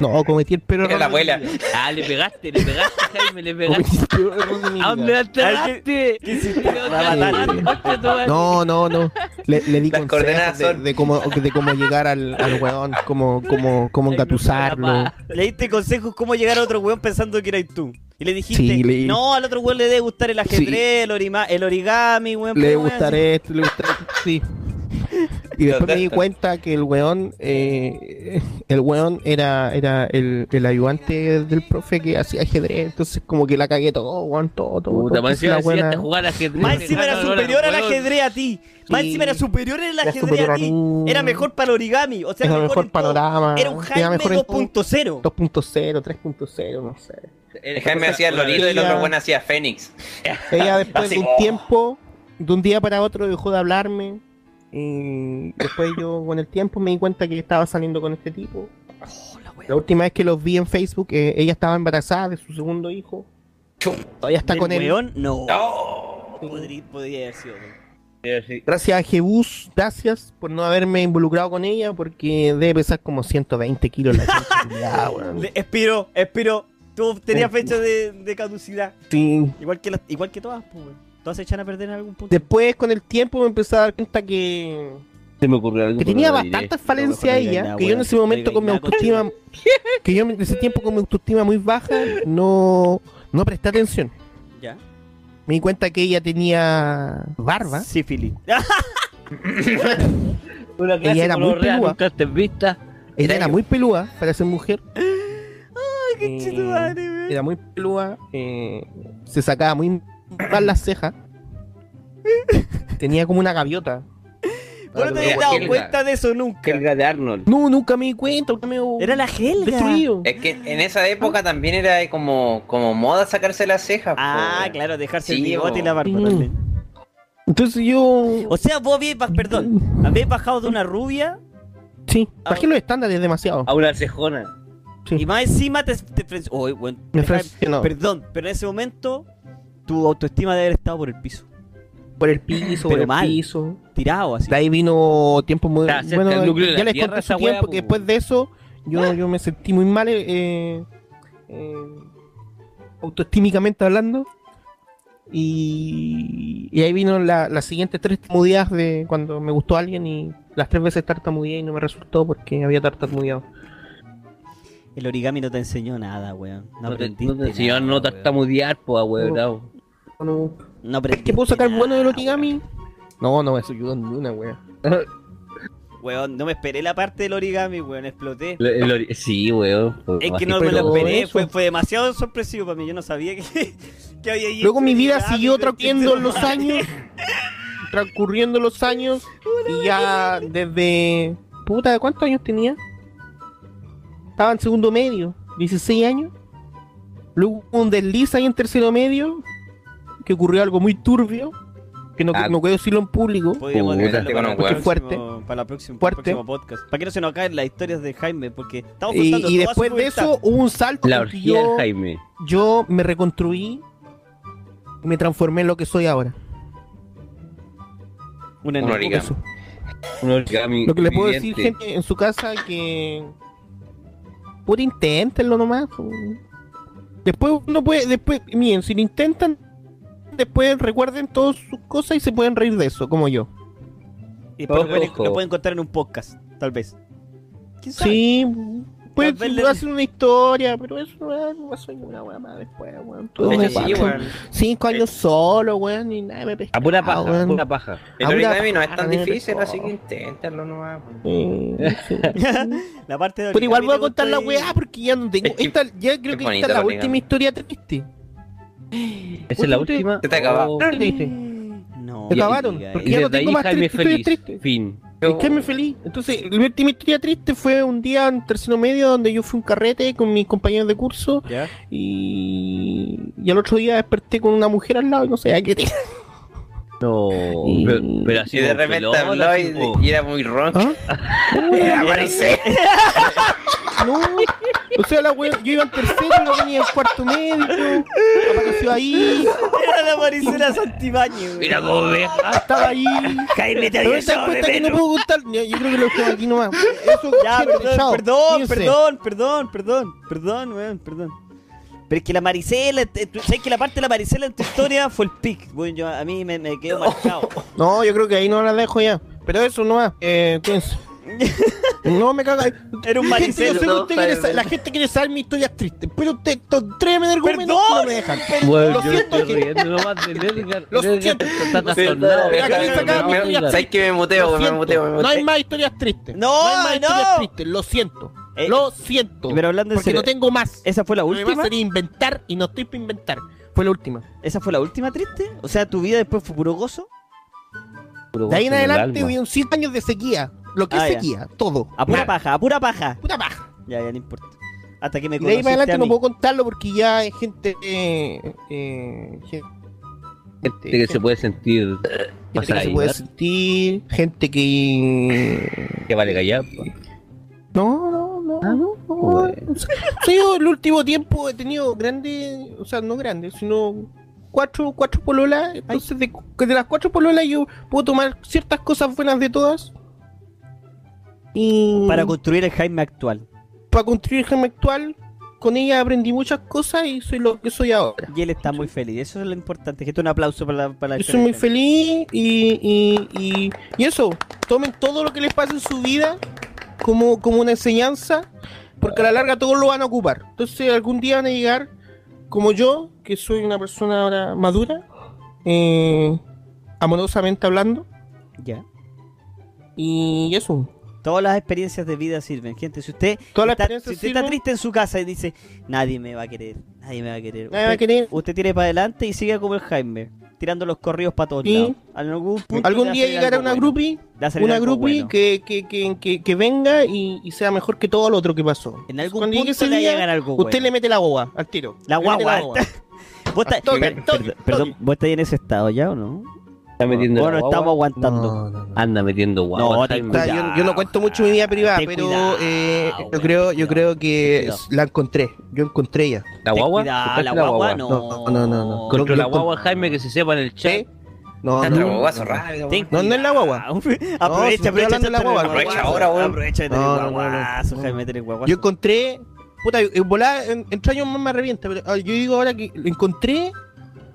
No cometí el peor
Era
error
la abuela.
Ah, le pegaste, le pegaste, Jaime, le pegaste. ¿A dónde la
no no no. Le, le di
Las
consejos de, cómo de cómo llegar al, al weón cómo cómo cómo engatusarlo.
Le diste consejos cómo llegar a otro weón pensando que eras tú. Y le dijiste,
Sí, le-
no, al otro weón le debe gustar el ajedrez, el, orima- el origami, weón.
le gustará esto, le gustará esto, sí. Y después me di cuenta que el weón, eh, el weón era, era el, el ayudante del profe que hacía ajedrez, entonces como que la cagué todo, weón, todo, todo.
Puta, más encima
buena-
decías jugar ajedrez.
Más encima era
Dejando
superior al ajedrez a ti. Más
Sí.
encima era superior al ajedrez a ti. Era mejor para el origami. O sea,
Era
mejor,
mejor panorama.
Era un Jaime
mejor en todo.
2.0.
2.0, 3.0, no sé.
El Jaime hacía el lolito y el otro bueno hacía Fénix.
Ella después de un tiempo, de un día para otro dejó de hablarme. Y después yo con el tiempo me di cuenta que estaba saliendo con este tipo. La última vez que los vi en Facebook, eh, ella estaba embarazada de su segundo hijo. Todavía está
¿Del
con él.
weón? No.
No.
Podría, podría haber sido. weón.
Gracias a Jebus, gracias por no haberme involucrado con ella, porque debe pesar como 120 kilos la.
Le- Expiró, expiró. Tú tenías fecha de, de caducidad.
Sí.
Igual que, las- igual que todas, pues, weón. Todas se echan a perder en algún punto.
Después, con el tiempo, me empecé a dar cuenta que,
Se me ocurrió algo.
que tenía bastantes falencias ella,
nada,
que yo en ese momento con mi autoestima, *laughs* que yo en ese tiempo con mi autoestima muy baja, no, no presté atención.
¿Ya?
Me di cuenta que ella tenía barba.
Sífilis. *laughs*
Una clase
Ella era muy pelúa.
vista.
Ella era muy pelúa para ser mujer.
Ay, qué
Eh,
madre, weón.
Era muy pelúa. eh, se sacaba muy las cejas. *laughs* Tenía como una gaviota.
¿Vos no te habías dado
Helga.
cuenta de eso nunca?
Helga de Arnold.
No, nunca me di cuenta. nunca me
Era la Helga.
destruido.
Es que en esa época también era como, como moda sacarse las cejas.
Ah, claro, dejarse el bigote y la barba también.
Entonces yo.
O sea, vos habías, baj- perdón, habías bajado de una rubia
Sí, bajé los estándares demasiado.
A una cejona.
Sí.
y más encima te... te deja-
frencionó.
Perdón, pero en ese momento tu autoestima debe haber estado por el piso.
Por el piso, por
Pero
el
mal.
piso.
Tirado así.
De ahí vino tiempo muy.
Está
Bueno,
de
ya
la
les conté su tiempo
po.
que después de eso yo, yo me sentí muy mal, eh, eh, autoestímicamente hablando. Y, y ahí vino la- las siguientes tres tartamudeadas de cuando me gustó alguien y las tres veces tartamudeé y no me resultó porque había tartamudeado.
El origami no te enseñó nada, weón. No,
No te, no te enseñaron
nada,
no
weón.
tartamudear, po, ahueonao.
No,
No
¿Es
aprendiste
que puedo sacar
nada,
bueno del origami? No, no me ayudó en ninguna, wea. *laughs*
Weón, no me esperé la parte del origami, weón, exploté.
El- el ori- sí, weón. fue
Es que no me lo
pero
esperé, fue, fue demasiado sorpresivo para mí, yo no sabía que, *laughs* que había ahí
Luego mi vida siguió transcurriendo *laughs* los años, transcurriendo los años y ya desde puta, ¿cuántos años tenía? Estaba en segundo medio, 16 años. Luego un desliz ahí en tercero medio que ocurrió algo muy turbio que no,
Ah.
no puedo decirlo en público.
Podríamos
Puta.
dejarlo para, próximo-
fuerte.
para, la próxima,
Fuerte.
para el próximo podcast. Para que no se nos caen las historias de Jaime, porque estamos
Y,
contando
y
toda
después de eso hubo un salto
La orgía del
yo,
Jaime.
yo me reconstruí y me transformé en lo que soy ahora.
Una
Un origami.
Un origami
Lo que le puedo decir, gente, en su casa que. Pura inténtenlo nomás. Después uno puede. Después, miren, si lo intentan, después recuerden todas sus cosas y se pueden reír de eso, como yo.
Y después lo pueden, lo pueden contar en un podcast, tal vez. ¿Quién sabe?
Sí, se
le-
hacer una historia, pero eso no pasó ninguna weá más después, weón. Todo
De
me
hecho, sí.
Cinco años solo, weón, y nada me pescaba,
A pura paja, a
weón.
pura paja.
El
A
origami no es tan difícil,
pescó.
así que inténtalo nomás. weón.
Eh, sí. *laughs*
La parte de
Pero igual voy a contar la weá porque ya no tengo.
Es que-
Esta, ya creo que esta es la última historia triste. *gasps*
Esa es la última.
Se te.
Oh,
Triste.
No.
Se
y-
acabaron, porque
Y
ya no tengo más
Jaime
triste,
feliz.
tristes.
Fin.
Es que me feliz. Entonces, la última historia triste fue un día en tercero medio donde yo fui a un carrete con mis compañeros de curso
¿Ya?
y, y al otro día desperté con una mujer al lado y no sé a qué te...
No,
Y-
pero, pero así
Y de repente habló y, y era muy ronco.
¿Ah? *laughs* *laughs* No, o sea, la wea, yo iba en tercero, la venía en cuarto medio, apareció ahí,
Era la Maricela Santibáñez, güey.
Mira cómo ve.
estaba ahí.
Jaime, te
Pero
había
te das cuenta que no puedo contar. Yo, yo creo que lo dejamos aquí nomás. Eso,
Ya,
gente,
perdón,
chao.
perdón, perdón, perdón, perdón, perdón, weón, perdón. Pero es que la Maricela, tú sabes que la parte de la Maricela en tu historia fue el pic, weón, yo, a mí me, me quedó marcado.
No, yo creo que ahí no la dejo ya. Pero eso nomás. Eh, cuídense. No me caga.
Era un
Gente, yo
maricelo.
sé que
no,
la gente quiere saber mis historias tristes. Pero usted, estos tres argumentos
Perdón.
no me dejan.
Bueno,
Lo
yo
siento,
estoy riendo nomás de Edgar.
Lo siento.
está
Lo
trastornado.
¿Sabes que me muteo,
Lo
me muteo, me
No
muteo?
hay más historias tristes.
No,
hay más historias
no.
tristes. Lo siento.
Eh,
Lo siento.
pero hablando en
Porque
serio,
no tengo más.
¿Esa fue la
Lo
última?
sería inventar y no estoy para inventar. Fue la última.
¿Esa fue la última triste? O sea, ¿tu vida después fue puro gozo?
Puro
De ahí en
gozo el
adelante
alma.
hubieron 100 años de sequía. Lo que
Ah,
es
ya.
sequía. Todo.
A pura
Nada.
paja, a pura paja.
Puta paja.
Ya, ya no importa. Hasta que me
Y de ahí para adelante
a
no
mí.
puedo contarlo porque ya hay gente. Eh, eh, gente,
Gente que se puede sentir
gente
pasada
que se puede
¿verdad?
sentir. Gente que.
que vale callar. po.
No, no, no.
Ah,
no, no.
Bueno.
Sí, yo el último tiempo he tenido grandes. O sea, no grandes, sino. Cuatro, cuatro pololas. Entonces, de, de las cuatro pololas, yo puedo tomar ciertas cosas buenas de todas. Y.
Para construir el Jaime actual.
para construir el Jaime actual, con ella aprendí muchas cosas y soy lo que soy ahora.
Y él está muy feliz. Eso es lo importante. Es un aplauso para la, para
Yo soy muy feliz y, y, y, y eso, tomen todo lo que les pasa en su vida como, como una enseñanza, porque a la larga todos lo van a ocupar. Entonces algún día van a llegar, como yo, que soy una persona ahora madura, eh, amorosamente hablando,
Ya.
y eso.
Todas las experiencias de vida sirven, gente. Si usted,
Todas
está, si usted está triste en su casa y dice, nadie me va a querer, nadie me va a querer.
Nadie va a
usted,
querer.
usted tire para adelante y siga como el Jaime, tirando los corridos para todos lados. Algún punto
día llegará una
bueno. salir
una groupie
bueno.
que, que, que, que, que venga y, y sea mejor que todo lo otro que pasó.
En algún
Cuando
punto
ese día,
algo
Usted le mete la guagua al tiro.
La guagua. *laughs* ¿Vos está- per-
toque,
perdón. ¿vos estáis en ese estado ya o no?
Está metiendo
¿O
la
no
guagua.
estamos aguantando?
No, no, no.
Anda metiendo guagua.
No,
yo, yo no cuento mucho mi vida privada, pero
cuidado,
eh, yo
weón,
creo, yo creo que la encontré. Yo encontré ya.
¿La guagua?
cuidado,
¿Buscaste
la guagua no.
No, no, no, no.
Contra
Yo
la guagua, Jaime, que se sepa en el chat.
¿Sí? No, no, no, no. No, no es la guagua. *laughs*
Aprovecha, aprovecha,
hablando de la guagua.
Aprovecha ahora, weón.
Aprovecha de tener
No, no, no, no.
guaguazo, Jaime, tener guaguazo.
Yo encontré. Puta, en volada, en, entre años más me revienta. Pero ah, yo digo ahora que encontré.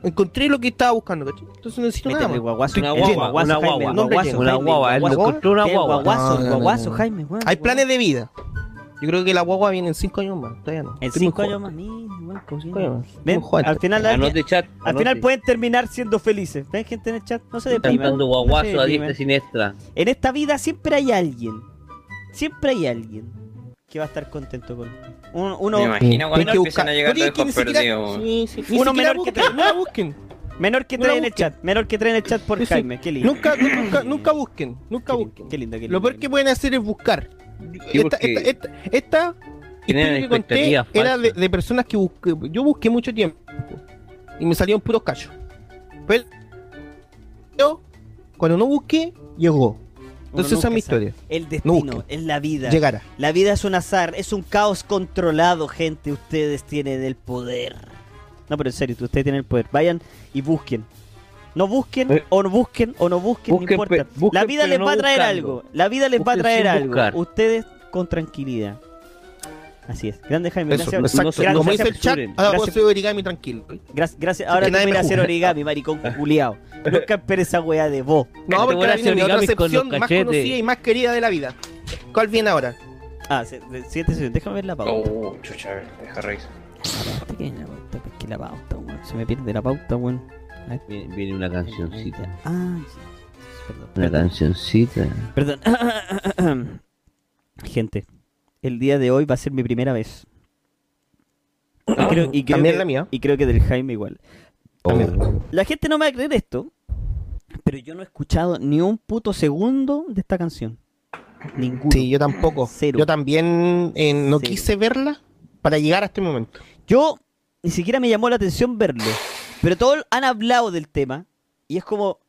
Encontré lo que estaba buscando, ¿cachai? Entonces no necesito nada
Métele
más.
guaguazo.
Una guagua, una guagua,
guaguazo,
lleno.
Una guagua, él encontró una guagua.
guaguazo, guaguazo. Jaime, weón.
Hay planes de vida. Yo creo que la guagua viene en 5 años más. Todavía no.
En
Estoy muy
cinco años
joven.
más. Ven, al final, al,
Anote chat.
al final pueden terminar siendo felices. ¿Ven gente en el chat? No se
Están
depriman.
guaguazo a diestra siniestra.
En esta vida siempre hay alguien. Siempre hay alguien que va a estar contento con Un- uno
Me imagino cuando empiezan
buscar.
a llegar
tienes
los
que ni
hijos
siquiera-
perdidos.
Sí, sí.
Uno menor que
busquen, No la busquen.
menor que trae en el
busquen.
chat. Menor que trae en el chat por
Sí, sí.
Jaime. Qué lindo.
Nunca, nunca, nunca busquen. Nunca
Qué
busquen.
Qué lindo, qué lindo.
Lo peor que pueden hacer es buscar. Esta, esta, esta, esta historia que conté
expectativas
era de,
falsas.
de personas que busqué. Yo busqué mucho tiempo y me salieron puros cachos. Pero cuando no busqué, llegó. Entonces esa es mi historia.
El
No
destino, es la vida.
Llegará.
La vida es un azar, es un caos controlado, gente. Ustedes tienen el poder. No, pero en serio, ustedes tienen el poder. Vayan y busquen. No busquen,
Eh.
o no busquen, o no busquen,
Busquen,
no importa.
pe- busquen,
la vida les
no
va a traer
buscando.
algo. La vida les va a traer algo.
buscar.
Ustedes con tranquilidad. Así es. Grande Jaime,
Eso,
gracias.
exacto.
no
gracias,
Como dice el chat, ahora puedo hacer origami tranquilo.
gracias, gracias. Ahora tú me
me
hacer origami, maricón culiao. Nunca esperes esa weá de vos.
No,
Este
porque
weón
ahora viene mi otra acepción más conocida y más querida de la vida. ¿Cuál viene ahora?
Ah, siguiente sesión. Déjame ver la pauta.
Oh, chucha, a ver, deja revisar.
Pequeña pauta, que la pauta, weón. Se me pierde la pauta, weón. A.
Viene, viene una cancioncita.
Ah, sí, sí, perdón.
Una
Perdón.
cancioncita.
Perdón. *coughs* Gente, el día de hoy va a ser mi primera vez. Y creo, y creo
También
que,
la mía.
y creo que del Jaime igual.
Oh.
La gente no me va a creer esto, pero yo no he escuchado ni un puto segundo de esta canción. Ninguno.
Sí, yo tampoco.
Cero.
Yo también eh, no
Cero.
quise verla para llegar a este momento.
Yo ni siquiera me llamó la atención verlo, pero todos han hablado del tema y es como,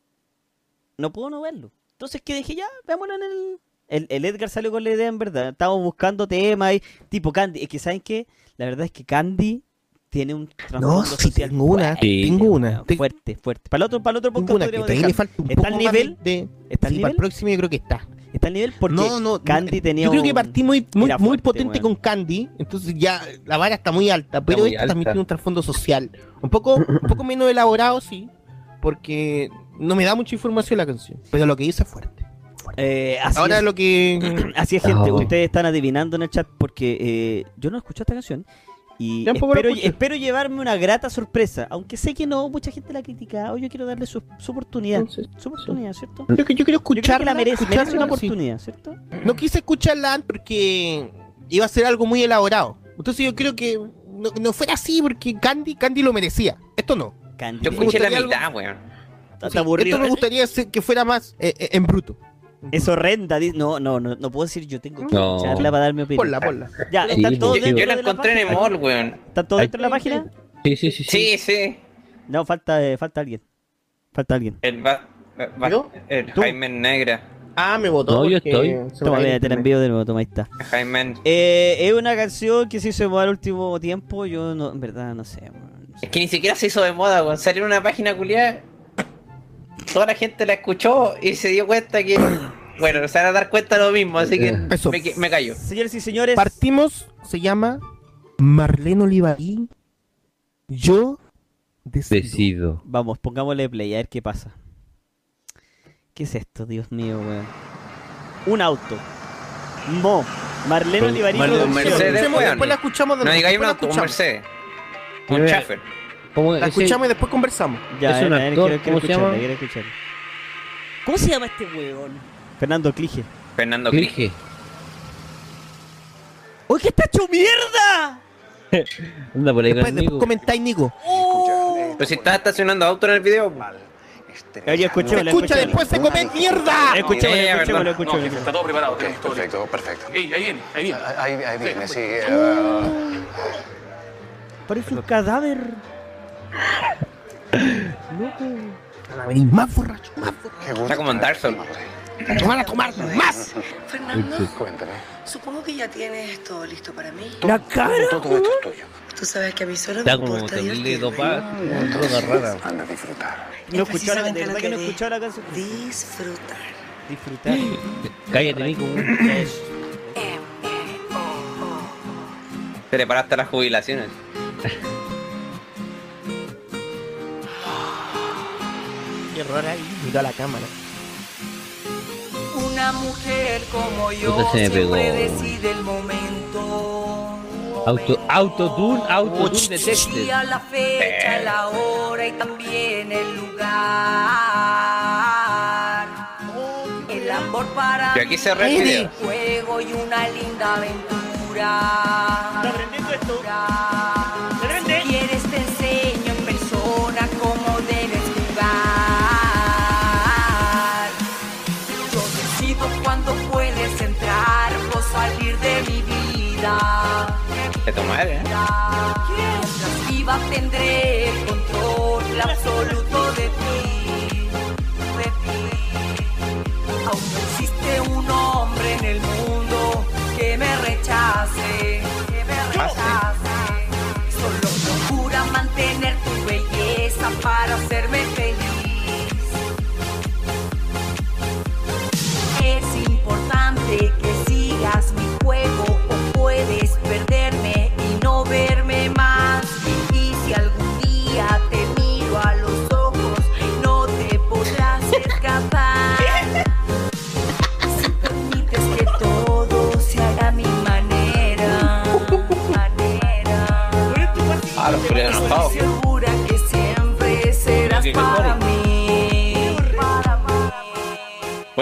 no puedo no verlo. Entonces que dije, ya, veámoslo en el... El, el Edgar salió con la idea en verdad. Estábamos buscando temas y tipo Candy. Es que saben que la verdad es que Candy tiene un trasfondo
sí,
social
tengo una,
fuerte,
tengo una.
Fuerte, fuerte. Para el otro, para el otro podcast
una que
podríamos dejar.
falta un
¿Está al nivel?
de...
¿Está al
sí,
nivel?
para el próximo yo creo que está.
Está al nivel porque
no, no,
Candy
no,
tenía
Yo creo que partí muy, muy, muy potente con Candy, entonces ya la vara está muy alta, pero
muy
esta también tiene un trasfondo social. Un poco, un poco menos elaborado, sí, porque no me da mucha información la canción, pero lo que dice es fuerte.
Eh, así
Ahora
es.
lo que... *clears throat*
Así es, gente.
Oh.
Ustedes están adivinando en el chat porque eh, yo no escuché esta canción. Y espero, espero llevarme una grata sorpresa. Aunque sé que no, mucha gente la ha criticado. Yo quiero darle su, su oportunidad.
Entonces,
Su oportunidad, ¿cierto?
Yo, que- yo quiero
Yo creo
escucharla.
que la merece, merece una
sí.
oportunidad, ¿cierto?
No quise escucharla antes porque iba a ser algo muy elaborado. Entonces yo creo que no, no fuera así porque Candy, Candy lo merecía. Esto no.
Candy.
Yo
Me
escuché la mitad, weón.
Sí. Esto me gustaría que fuera más eh, eh, en bruto.
Es horrenda. No, no, no, no puedo decir yo tengo que
No.
escucharla para dar mi opinión.
Ponla, ponla.
Ya,
Sí,
¿están todos
Yo,
dentro
yo la
de la
encontré en
página?
Emol, weón.
¿Están todos dentro de la página?
Sí, sí, sí.
Sí, sí.
No, falta, eh, falta alguien. Falta alguien.
El, va, va-
¿Yo?
el. Jaime Negra.
Ah, me votó.
No, yo estoy.
Toma, mira,
el
te la envío de nuevo, toma, ahí está.
Jaime.
Eh, es una canción que se hizo de moda al último tiempo. Yo no, en verdad no sé. weón, no sé.
Es que ni siquiera se hizo de moda, weón. Salió en una página culiada. Toda la gente la escuchó y se dio cuenta que. *coughs* Bueno, se van a dar cuenta lo mismo, así que
Eso.
me, me callo.
Señores y señores,
Partimos, se llama Marlene Olivarí. Yo decido.
Decido.
vamos, pongámosle play a ver qué pasa. ¿Qué es esto, Dios mío, weón? Un auto. Mo. Marlene Olivarí
Marlene. Mercedes.
Después la escuchamos de
No digáis un auto, un. Mercedes. Un
Mira, ¿Cómo,
La
ese-
escuchamos y después conversamos.
Ya,
Es un
ver,
actor, ¿cómo se llama?
¿Cómo se llama este weón? Fernando Clige.
Fernando Clige.
¡Uy, que está hecho mierda! *laughs*
Anda por ahí
Después, después
conmigo.
comentáis, Nico.
¡Oh!
Pero si estás estacionando auto en el video.
Oye, escuchémosla,
Escucha,
escuchémosla.
después se come mierda.
Escuchémosla,
Eh,
escuchémosla,
verdad.
escuchémosla.
Está todo preparado.
Ok,
tenemos todo
perfecto, perfecto.
Ey, ahí viene, ahí viene.
Ahí, ahí viene, sí. eh,
Parece un cadáver. Loco.
Van a venir más borrachos, más borrachos.
Está como en Dark Souls.
Van a tomar más.
Fernando,
Cuéntame.
supongo que ya tienes todo listo para mí.
La cara.
Todo esto es tuyo.
Tú sabes que a mí solo
Está
me
como terrible dopado. Droga rara.
Anda a disfrutar.
No
Es
escuchó la, de verdad que no escuchó la canción.
Disfrutar.
Disfrutar.
Cállate, Nico. *laughs*
Eso.
Te preparaste a las jubilaciones. *laughs*
error ahí. Mira a la cámara.
Una mujer como yo
Puta, se me
siempre
pegó.
decide el momento.
Auto, autotune, autotune de
Y
Texas.
a la fecha, la hora y también el lugar. El amor para
aquí
mí
el
un juego y una linda aventura.
Está aprendiendo esto.
De tu madre, ¿eh?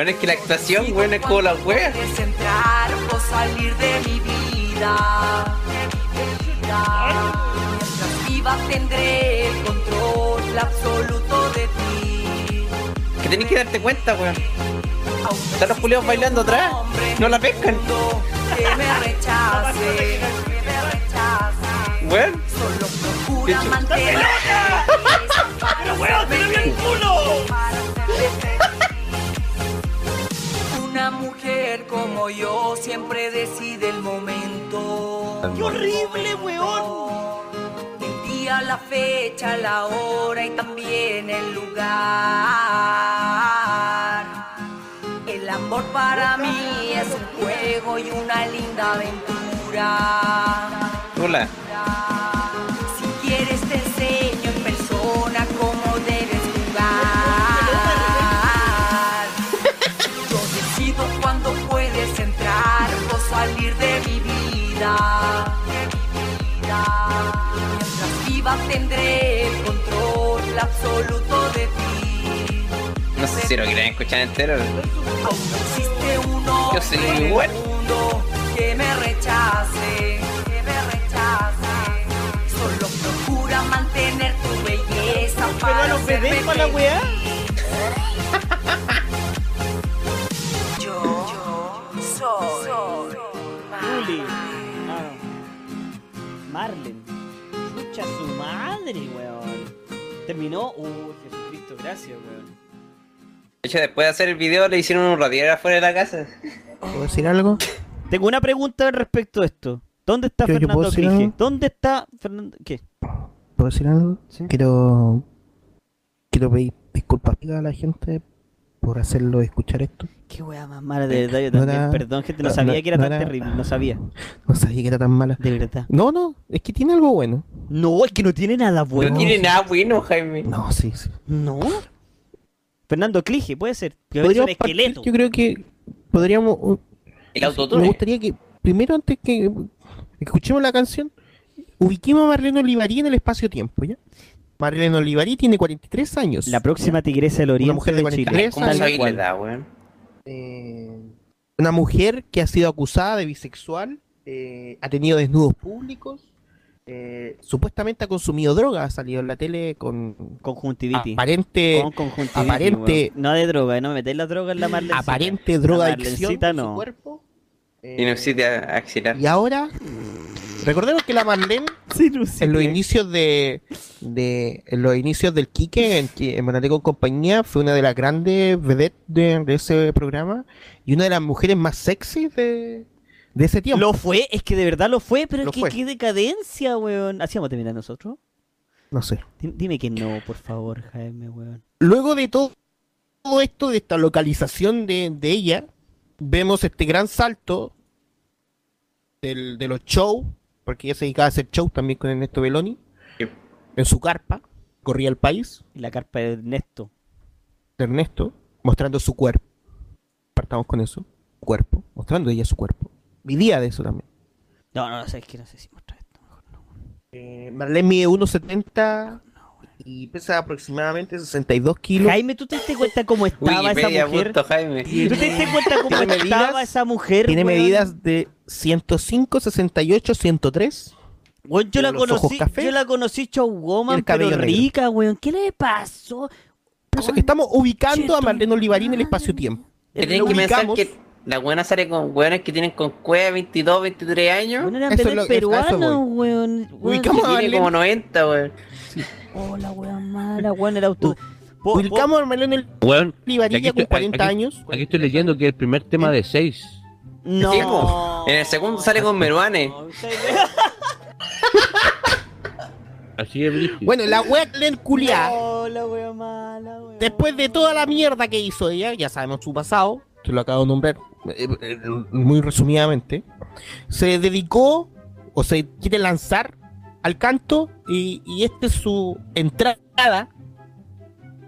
Bueno, es que la actuación, weón, es como la wea.
Entrar o salir de mi vida. Mientras viva tendré el control absoluto de ti.
Que tenés que darte cuenta, weón. Están los culiados bailando atrás. No la pescan.
Que me rechace.
Weón.
Solo procura mantener
¡Qué horrible, weón!
El día, la fecha, la hora y también el lugar. El amor para mí es un juego y una linda aventura.
Hola.
Tendré el control absoluto de ti.
No sé si lo quieren escuchar entero.
Aún no existe un hombre
Yo soy
en el
igual.
mundo que me rechace, que me rechace. Solo procura mantener tu belleza para
los
hacerme
bebés para la weá.
Yo, *laughs* yo soy,
Juli. Ah, no. Marlen. Escucha su madre, weón. Terminó. Uh, Jesucristo, gracias, weón.
De hecho, después de hacer el video le hicieron un radiador afuera de la casa.
¿Puedo decir algo?
Tengo una pregunta respecto a esto. ¿Dónde está
¿Yo- yo
Fernando
algo?
¿Dónde está Fernando? ¿Qué?
¿Puedo decir algo?
Sí.
Quiero. Quiero pedir disculpas a la gente por hacerlo escuchar esto.
Qué weá más mala, de verdad. Yo
No
también.
era-
Perdón, gente, no
no-
sabía
no-
que era
no
tan
era-
terrible. No sabía.
No sabía que era tan mala.
De verdad.
No, no, es que tiene algo bueno.
No, es que no tiene nada bueno.
no tiene nada bueno, Jaime.
No, sí, sí.
No. Fernando Clige, puede ser. Un esqueleto.
yo creo que podríamos. uh, Me gustaría que, primero, antes que escuchemos la canción, ubiquemos a Marlene Olivarí en el espacio-tiempo, ¿ya? Marlene Olivarí tiene 43 años.
La próxima tigresa del Oriente
mujer de
de Chile.
43
¿Cómo edad, weón?
Eh, una mujer que ha sido acusada de bisexual, eh, ha tenido desnudos públicos, eh, supuestamente ha consumido droga, ha salido en la tele con
Conjuntivitis.
aparente,
Con conjuntivitis,
aparente-.
No de droga, no me metéis la droga en la marlencita.
aparente drogadicción
Marlencita
en su
no.
cuerpo. Eh,
Sinusitis axilar.
y ahora, recordemos que la Marlene *laughs* en los inicios de, de en los inicios del Quique en, en compañía fue una de las grandes vedettes de, de ese programa y una de las mujeres más sexy de, de ese tiempo.
Lo fue, es que de verdad lo fue, pero
Lo
es que
fue.
qué decadencia, weón. ¿Hacíamos terminar nosotros?
No sé.
Di- Dime que no, por favor, Jaime, weón.
Luego de todo, todo esto, de esta localización de, de ella, vemos este gran salto del- de los shows, porque ella se dedicaba a hacer shows también con Ernesto Belloni,
Sí.
en su carpa, corría el país,
Y la carpa de Ernesto.
de Ernesto, mostrando su cuerpo. Partamos con eso, cuerpo, mostrando ella su cuerpo. Vivía de eso también.
No, no, sabes que no sé si mostrar esto. Mejor no.
Eh, Marlene mide 1,70 y pesa aproximadamente 62 kilos.
Jaime, ¿tú te diste cuenta cómo estaba esa mujer?
punto, Jaime.
¿Tú te diste cuenta cómo
Tiene
estaba
medidas-
esa mujer?
Tiene
weón?
medidas de 105, 68, 103.
Weón, yo
Tiene
la conocí,
café.
yo la conocí showwoman, pero
negro.
rica, weón. ¿Qué le pasó?
Por eso Estamos ubicando a Marlene Olivarí en el espacio-tiempo.
Tienen que pensar que la buena sale con weones que tienen con cueva 22, 23 años.
Weón, eran peruanos, weón. Weón,
Ubicamos
Que
a
tiene
Marlene-
como 90, weón.
Oh, la weón mala, weón, el auto. Po-
Ubicamos a Marlene
Weón,
ya con
estoy-
40
aquí-
años.
Aquí estoy leyendo que el primer tema de 6.
po- No.
Sí. En el segundo sale con Meruane.
Así es, brígido.
Bueno, la wea Len culiá,
No, la weón mala, weón.
después de toda la mierda que hizo ella, ya sabemos su pasado, te lo acabo de nombrar eh, eh, muy resumidamente, se dedicó o se quiere lanzar al canto y, y esta es su entrada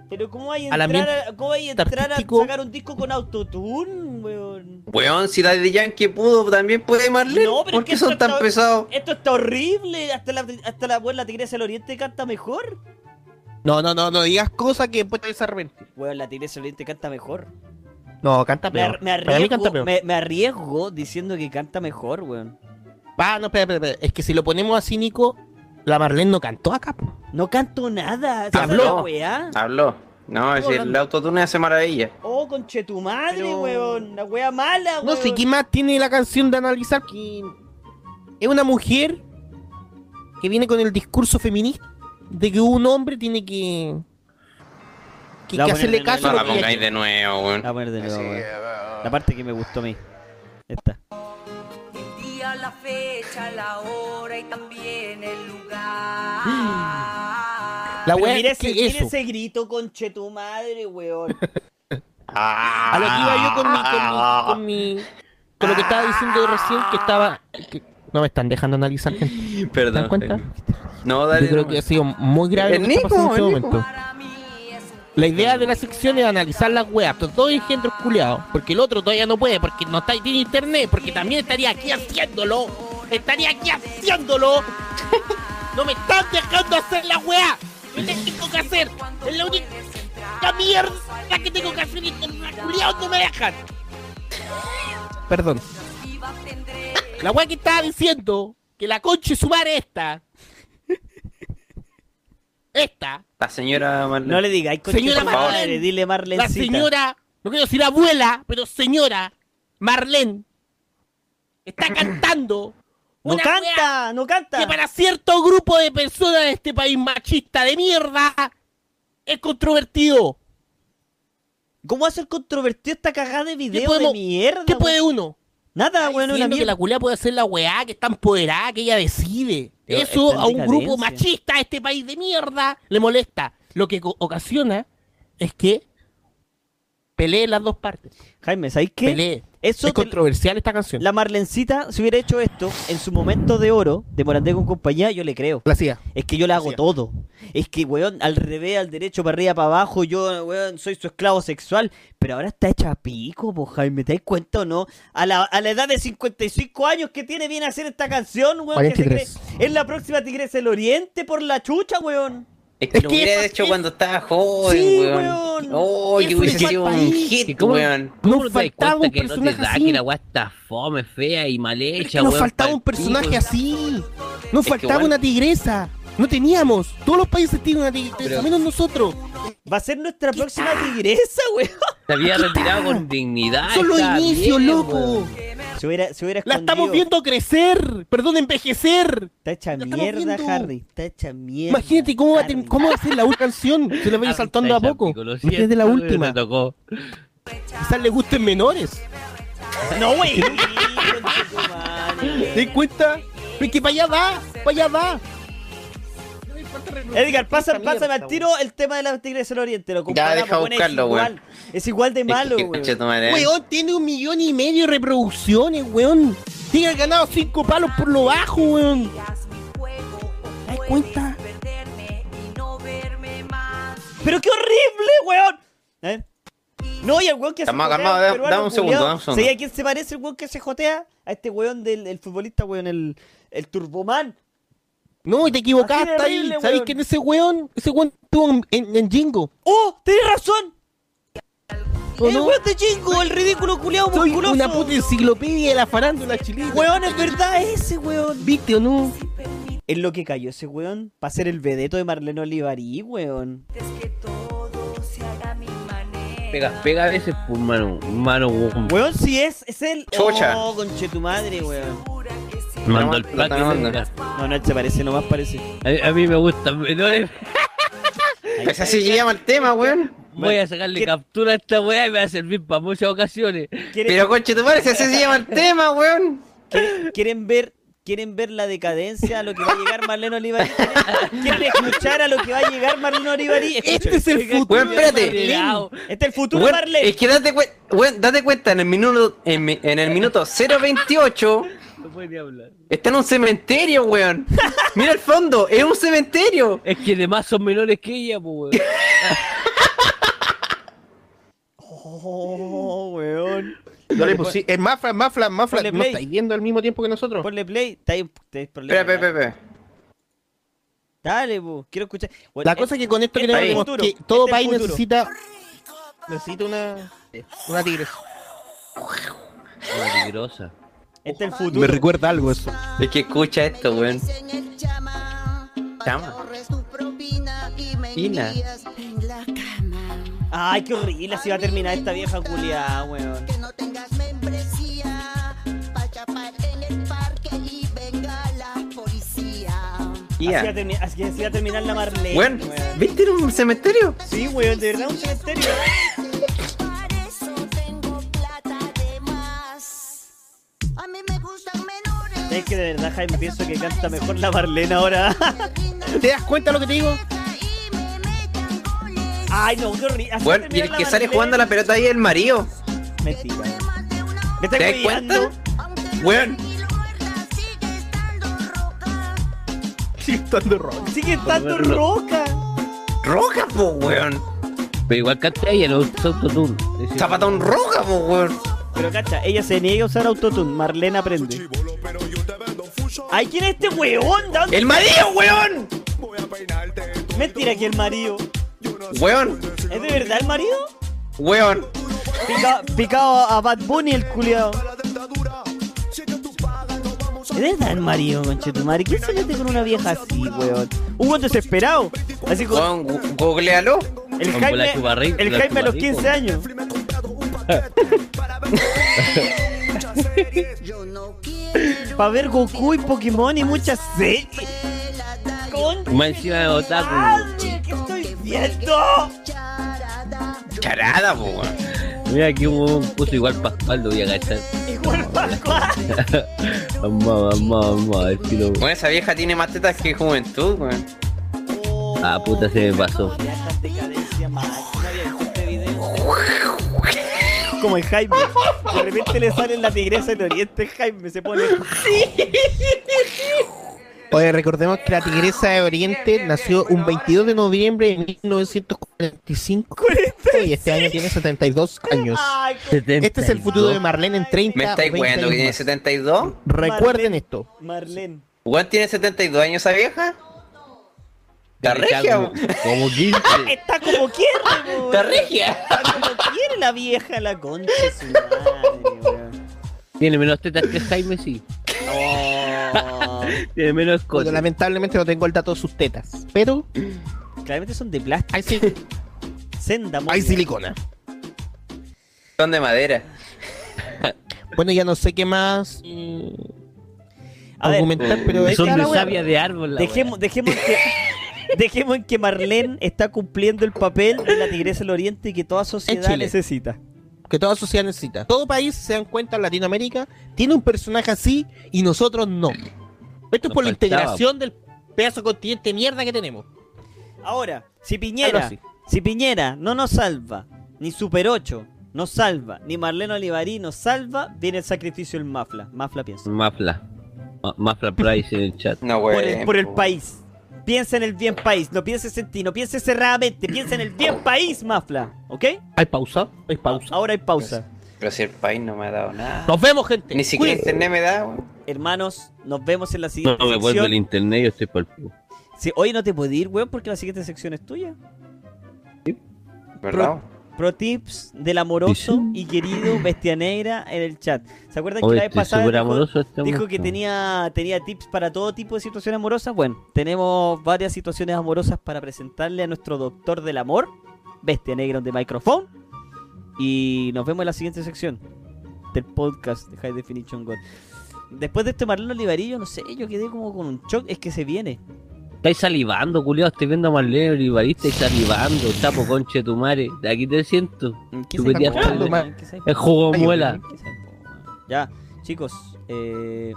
Pero ¿cómo hay entrar, a, ¿cómo hay a, entrar a sacar un disco con autotune, weón?
Weón, si la de Yankee pudo, también puede Marlene.
No, pero
¿Por qué son tan pesados?
Esto está horrible. Hasta la, hasta la, weón, la Tigresa del Oriente canta mejor.
No, no, no, no digas cosas que después te vas a arrepentir.
Weón, la Tigresa del Oriente canta mejor.
No, canta
Me, ar-
peor.
me
Para mí canta
arriesgo,
peor.
me, me arriesgo diciendo que canta mejor, weón.
Ah, no, espera, espera, espera. Es que si lo ponemos así, Nico, la Marlene no cantó acá. po.
No canto nada.
Te
¿sabes
habló.
la weá?
Habló. No, es decir, el autotune hace maravilla.
Oh, conche tu madre,
Pero-
weón. La wea mala, weón.
No sé qué más tiene la canción de analizar que es una mujer que viene con el discurso feminista de que un hombre tiene que que,
La
hacerle caso
No
a
la
lo
pongáis de nuevo,
La
weón.
voy a poner de nuevo, weón. La parte que me gustó a mí. Esta.
Fecha, la hora y también el lugar.
La wea
mira
es
ese, mira
eso.
ese grito, conche tu madre, weón.
A lo que iba yo con mi, con mi, con mi- con lo que estaba diciendo recién que estaba que- no me están dejando analizar gente. ¿Te
Perdón.
das cuenta?
No, dale.
Yo creo
no.
que ha sido muy grave lo
El
que está pasando en este
Nico, Nico.
momento. La idea de la sección es analizar las weas, los dos engendros culiados, porque el otro todavía no puede, porque no está, tiene internet, porque también estaría aquí haciéndolo, estaría aquí haciéndolo. *laughs* No me están dejando hacer la wea, me tengo que hacer, es la única mierda que tengo que hacer y estos culiados no me dejan. Perdón. *laughs* La wea que estaba diciendo, que la concha es su madre esta. Esta.
La señora Marlene.
No le digas, conche
Señora Marlene,
dile
La
Marlencita.
señora, no quiero decir abuela, pero señora Marlene está cantando.
No
una
canta, no canta.
Que para cierto grupo de personas de este país machista de mierda es controvertido.
¿Cómo va a ser controvertido esta cagada de video
podemos-
de mierda?
¿Qué puede uno?
Nada,
Está
weón, una
que la culea puede hacer la weá, que está empoderada, que ella decide.
Pero
Eso a un grupo machista de este país de mierda le molesta. Lo que ocasiona es que peleen las dos partes.
Jaime, ¿sabes qué?
Pelee.
Eso
es controversial esta canción.
La Marlencita, si hubiera hecho esto en su momento de oro, de Morandé con compañía, yo le creo.
La hacía.
Es que yo le hago todo. Es que, weón, al revés, al derecho, para arriba, para abajo, yo, weón, soy su esclavo sexual. Pero ahora está hecha a pico, po, Jaime, ¿te das cuenta o no? A la, a la edad de 55 años que tiene bien hacer esta canción, weón. que se
43.
cree- es la próxima Tigresa del Oriente por la chucha, weón.
Es que
Es
lo
que
hubiera hecho
es-
cuando estaba joven,
Sí,
weón.
weón.
Oh, que hubiese sido un hit,
¿Cómo,
weón.
¿Cómo
Nos
no te das
faltaba
cuenta
un
que no te
personaje
da
así.
que la weá está fome, fea y mal hecha,
Es que nos
weón,
faltaba un personaje así. Nos
que,
faltaba
weón-
una tigresa. No teníamos. Todos los países tienen una tigresa,
Pero-
menos nosotros.
Va a ser nuestra próxima tigresa, weón.
Se había retirado
está.
con dignidad.
Son los inicios,
bien,
loco.
Se hubiera, se hubiera
La estamos viendo crecer. Perdón, envejecer.
Está hecha
La
mierda. Harry. Está hecha mierda.
Imagínate cómo va, a
Harry.
ten- cómo va a ser la última canción. Se la vaya saltando a poco.
siento,
la *laughs* última.
tocó.
Quizás le gusten menores.
No, conchetumare. *laughs*
¿Te das cuenta? Es que para allá va. Para allá va.
Edgar, pasa, pásame
mierda,
al tiro el tema de la Tigresa del Oriente. Lo
Ya,
comparamos,
deja buscarlo, weón.
Es igual de malo, weón.
¿eh?
Weón, tiene un millón y medio de reproducciones, weón. Tiene ganado cinco palos por lo bajo, weón. ¿Te das cuenta?
Pero qué horrible, weón. No, y el weón que
Calma,
se jotea,
calma, da-
peruano
dame un segundo, dame un segundo.
¿Sabía a quién se parece el weón que se jotea? A este weón del el futbolista, weón, el, el Turboman.
No, te equivocaste ahí. ¿Sabéis quién es ese weón? Ese weón estuvo en, en, en Jingo.
¡Oh! ¡Tenés razón!
¿O
¡El
no?
weón de Jingo! ¡El ridículo culiao
Soy
musculoso!
una puta enciclopedia de la farándula chilena.
Weón, es verdad ese weón.
¿Viste o no?
Es lo que cayó ese weón. Para ser el vedeto de Marlene Olivarí, weón.
Pega, pega a veces, pues, mano. Mano, weón.
Weón, si es, es él.
Chucha.
Oh, conche tu madre, weón.
Mandó el
mandando.
No, no, se parece, nomás parece.
A, a mí me gustan menores.
Pues *laughs* así se llama el tema, weón.
Voy a sacarle
¿Qué-
captura a esta weá y me va a servir para muchas ocasiones.
¿Quieren,
Pero concha tu madre, si así se llama el tema, weón.
quieren- ver, quieren ver la decadencia a lo que va a llegar Marlene Olivarí? ¿Quieren, escuchar a lo que va a llegar Marlene Olivarí? Escuchen.
Este es el futuro.
Weón, espérate.
Este es el futuro
Weón,
Marlene.
es que date, weón, date cuenta, en el minuto, en, en el minuto 028
No puede ni hablar.
está en un cementerio, weón. Mira el fondo, es un cementerio.
Es que además son menores que ella, pues, weón.
Oh, weón.
Dale, pues sí. Es Mafla, Mafla, Mafla.
Ponle
¿No estáis viendo al mismo tiempo que nosotros?
Ponle play. Está ahí.
Espera, espera, espera.
Dale, pu. Quiero escuchar.
La cosa es que con esto
este
queremos
es el
que
futuro,
todo
este
país
futuro.
necesita necesita una Una tigresa.
Una tigrosa.
Este es el futuro.
Me recuerda algo eso.
Es que escucha esto, weón. Chama. Pina.
Ay, qué horrible así va a terminar esta vieja culiada, weón. Así va, termi- así así va a terminar la Marlene.
Weón,
weón.
¿viste en un cementerio?
Sí, weón, de verdad un cementerio. Es que de verdad, Jaime, pienso que canta mejor la Marlene ahora. *laughs*
¿Te das cuenta lo que te digo?
Ay, no, qué horrible.
Weón, y el que sale jugando a la pelota ahí es el marido.
Mentira. weón. ¿Me estás
¿Te das cuenta? Weón,
Sigue estando rojo.
Sigue estando
Bueno.
roca.
roja, po, weón.
Pero igual canta ella, no usa autotune.
Zapatón roja, po, weón.
Pero cacha, ella se niega a usar autotune. Marlene aprende. Ay, ¿quién es este weón? ¿De dónde-
¡El marido, weón!
Mentira que el marido.
Weón,
¿Es de verdad el marido?
weón.
Pica- picado a Bad Bunny el culiao. ¿Es de verdad el marido, conchetumare? ¿Quién se mete con una vieja así, weón? Un weón desesperado. Así como
Weón, googlealo.
el Jaime, el Jaime a los
chubarrico.
15 años. Para ver Goku y Pokémon y muchas series. Con
Más encima de otaku.
madre, ¿qué estoy viendo?
Charada, po.
Mira aquí un puso igual Pascual, lo voy a agachar.
Igual Pascual. *laughs*
Vamos, vamos, vamos, a ver si lo.
Weón, esa vieja tiene más tetas que juventud, weón.
Ah, puta, se me pasó.
Como el Jaime. De repente le sale la tigresa del oriente. Jaime se pone.
Oye, recordemos que la tigresa de Oriente nació un 22 de noviembre de 1945 y este año tiene 72 años.
Ay,
Este es el futuro de Marlene en 30
¿Me estáis
20
weando que tiene
más.
72?
Recuerden
Marlene.
esto.
Marlene.
Weón, tiene 72 años esa vieja.
Está
regia,
como, como 15. *laughs*
Está como quiere, weón.
La regia.
Está como quiere la vieja, la concha su madre, weón.
Tiene menos tetas que Jaime, sí.
No.
Tiene menos
Bueno,
cosas.
lamentablemente no tengo el dato de sus tetas, pero
Claramente son de plástico.
hay, sil-
Senda,
hay silicona.
Son de madera.
Bueno, ya no sé qué más mm,
A ver,
argumentar, pero es
Son de savia de árbol.
Dejemos, dejemos que. *laughs* Dejemos en que Marlene está cumpliendo el papel de la tigresa del oriente que toda sociedad necesita.
que toda sociedad necesita. Todo país, se dan cuenta, en Latinoamérica, tiene un personaje así y nosotros no. Esto es
Nos
por la
faltaba.
integración del pedazo de continente de mierda que tenemos.
Ahora, si Piñera, si Piñera no nos salva, ni Super 8 nos salva, ni Marlene Olivarí nos salva, viene el sacrificio del Mafla. Mafla piensa.
Mafla. Ma- Mafla Price en el chat.
No,
Por el, por el país. Piensa en el bien país, no pienses en ti, no pienses cerradamente, piensa en el bien país, Mafla. ¿Ok?
¿Hay pausa? ¿Hay pausa?
Ahora hay pausa.
Pero si el país no me ha dado nada.
Nos vemos, gente.
Ni siquiera
Cuídense.
internet me da, weón.
Hermanos, nos vemos en la
No,
siguiente
no me vuelvo el
sección.
internet, yo estoy por el.
Sí, hoy no te puedo ir, weón, porque la siguiente sección es tuya.
¿Verdad?
Pro tips del amoroso y querido *clears throat* Bestia Negra en el chat. ¿Se acuerdan que
Oye,
la vez pasada dijo,
este
que tenía, tenía tips para todo tipo de situaciones amorosas? Bueno, tenemos varias situaciones amorosas para presentarle a nuestro doctor del amor, Bestia Negra de Microphone. Y nos vemos en la siguiente sección del podcast de High Definition God. Después de este Marlene Olivarillo, no sé, yo quedé como con un shock, es que se viene.
Estáis salivando, culiao. Estoy viendo a Marlene y salivando. Chapo, conche de tu madre. De aquí te siento.
¿Qué.
El jugo
Ay,
muela.
Ya, chicos, eh,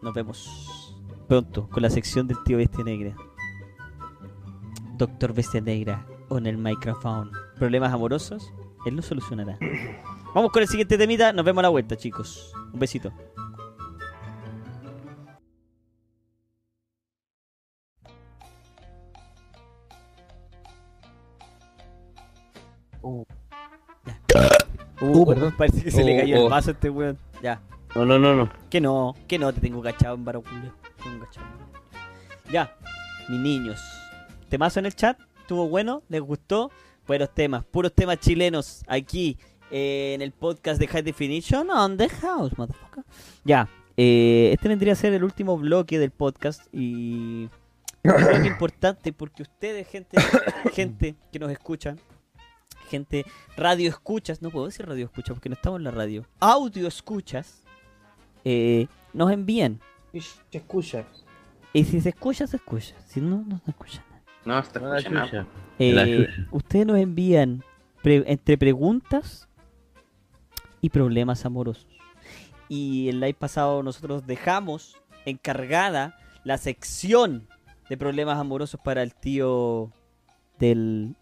nos vemos pronto con la sección del tío Bestia Negra. Doctor Bestia Negra on el micrófono. ¿Problemas amorosos? Él lo solucionará. *clears throat* Vamos con el siguiente temita. Nos vemos a la vuelta, chicos. Un besito.
Uh, perdón. *laughs*
Parece que se le cayó el vaso a este weón. Ya.
No, no, no, no.
Que no, que no, te tengo cachado en Baraculio. Tengo cachado. Ya, mis niños. Temazo en el chat, estuvo bueno, les gustó. Buenos temas, puros temas chilenos aquí eh, en el podcast de High Definition on the House, motherfucker. Ya, eh, este vendría a ser el último bloque del podcast y bloque importante porque ustedes, gente, *coughs* gente que nos escuchan, gente radio escuchas, no puedo decir radio escuchas porque no estamos en la radio, audio escuchas, eh, nos envían.
Y se escucha.
Y si se escucha, se escucha. Si no, no se escucha nada.
No, está
No.
Eh,
La chucha.
ustedes nos envían pre- entre preguntas y problemas amorosos. Y el live pasado nosotros dejamos encargada la sección de problemas amorosos para el tío del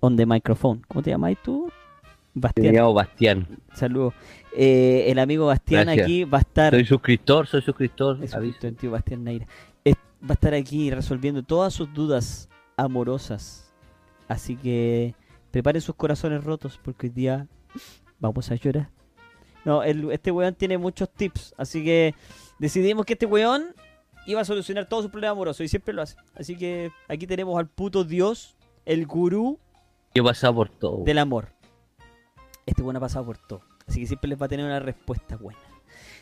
on the microphone. ¿Cómo te llamas tú?
Me
Bastián.
llamo Bastián.
Saludos. Eh, el amigo Bastián
Gracias.
aquí va a estar.
Soy suscriptor, soy suscriptor.
Es el tío Bastián Neira. Es- va a estar aquí resolviendo todas sus dudas amorosas. Así que preparen sus corazones rotos porque hoy día vamos a llorar. No, el- este weón tiene muchos tips. Así que decidimos que este weón iba a solucionar todos sus problemas amorosos y siempre lo hace. Así que aquí tenemos al puto Dios, el gurú
Yo he pasado por todo.
del amor. Este weón ha pasado por todo. Así que siempre les va a tener una respuesta buena.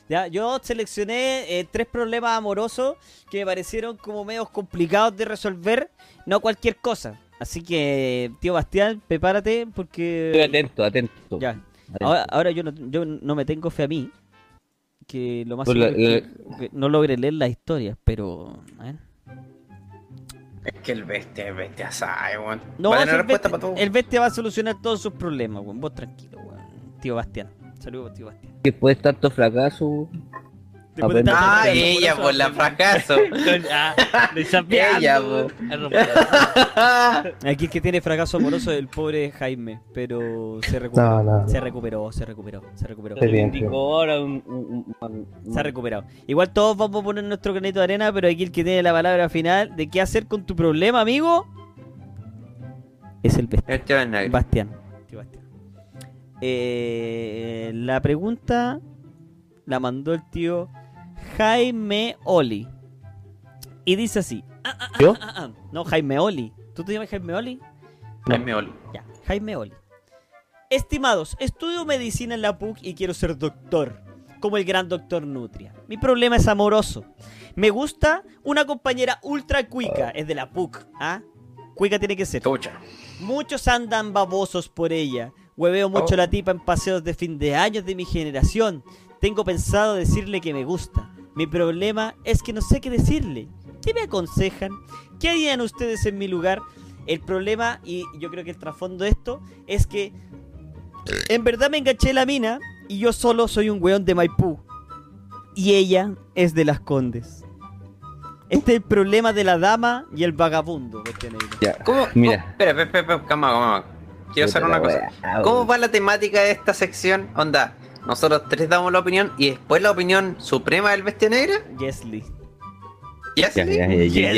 Ya, yo seleccioné eh, tres problemas amorosos que me parecieron como medios complicados de resolver, no cualquier cosa. Así que, tío Bastián, prepárate
Estoy
porque...
atento, atento.
Ya,
Atento.
ahora, ahora yo, no, yo no me tengo fe a mí, que lo más
Pues la-
que- no logre leer las historias, pero... a ver.
Es que el bestia, el bestia sabe, weón.
No,
Va a tener
el,
respuesta
bestia,
para todo.
el bestia va a solucionar todos sus problemas, weón. Vos tranquilo, weón. Tío Bastián. Saludos, tío Bastián.
Después de tanto fracaso,
Después de
Ah,
fracaso
ella, por la fracaso. *laughs* Ella, po. *laughs*
Aquí el que tiene fracaso amoroso es el pobre Jaime, pero se recuperó.
No, no.
Se recuperó, se recuperó, se recuperó.
Un-
Se ha recuperado. Igual todos vamos a poner nuestro granito de arena, pero aquí el que tiene la palabra final de qué hacer con tu problema, amigo, es el
Negro.
Bastián. Tío Bastián. Eh, la pregunta la mandó el tío Jaime Oli. Y dice así. Ah, ah, ah,
¿Yo?
ah, ah. No, Jaime Oli. ¿Tú te llamas Jaime Oli?
Jaime Oli.
Ya, Jaime Oli. Estimados, estudio medicina en la PUC y quiero ser doctor, como el gran doctor Nutria. Mi problema es amoroso. Me gusta una compañera ultra cuica, es de la PUC, ¿ah? Cuica tiene que ser. Muchos andan babosos por ella. Hueveo mucho
Oh.
la tipa en paseos de fin de años de mi generación. Tengo pensado decirle que me gusta. Mi problema es que no sé qué decirle. ¿Qué me aconsejan? ¿Qué harían ustedes en mi lugar? El problema, y yo creo que el trasfondo de esto, es que en verdad me enganché la mina y yo solo soy un weón de Maipú. Y ella es de las Condes. Este es el problema de la dama y el vagabundo. Ahí.
¿Cómo?
Mira.
cómo- espera, espera, espera, calma, calma. Quiero saber una cosa. ¿Cómo va la temática de esta sección? Onda, nosotros tres damos la opinión y después la opinión suprema del bestia negra.
Yesli.
¿Ya
Ya,
sí?
ya,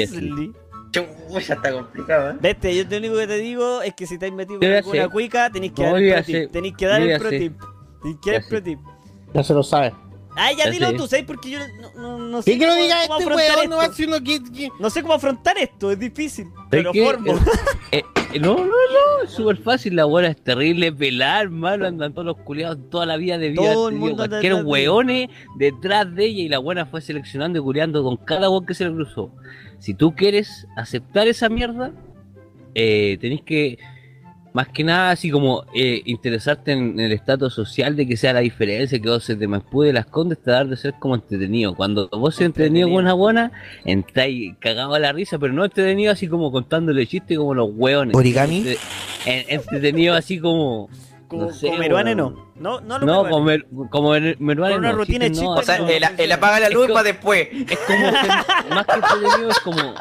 está complicado, ¿eh?
Vete, yo lo único que te digo es que si estáis metido
ya
alguna cuica, tenéis que
No,
dar el pro tip. Tenéis que dar el pro tip. Tenéis que dar
Ya
el pro
sé.
tip.
Ya se lo sabe.
Ah, ya dilo tú, ¿sabes? Porque yo no, no, no sé
¿Qué que lo diga este weón? No va uno que. que-
No sé cómo afrontar esto, es difícil.
¿Sabes
Pero
qué?
formo. *laughs*
Eh, eh, no, no, no, es súper fácil, la buena es terrible, pelar, malo, andan todos los culiados toda la vida de vida.
Todo el
digo,
mundo
cualquier
detrás de
weones detrás de ella y la buena fue seleccionando y culiando con cada weón que se le cruzó. Si tú quieres aceptar esa mierda, eh, tenés que, más que nada, así como eh, interesarte en, el estatus social de que sea la diferencia, que vos se te más pude las condes, tratar de ser como entretenido. Cuando vos seas entretenido con una buena, entráis cagado a la risa, pero no entretenido así como contándole chistes como los hueones.
¿Origami?
Entre- en- entretenido así como.
Como,
no sé,
como Meruane no. No, no lo
No,
Meruane.
como, Mer- como Mer- Meruane
Con una
no,
rutina de
chistes no,
O sea, él,
no,
él apaga la luz para después.
es como *laughs* más que entretenido es como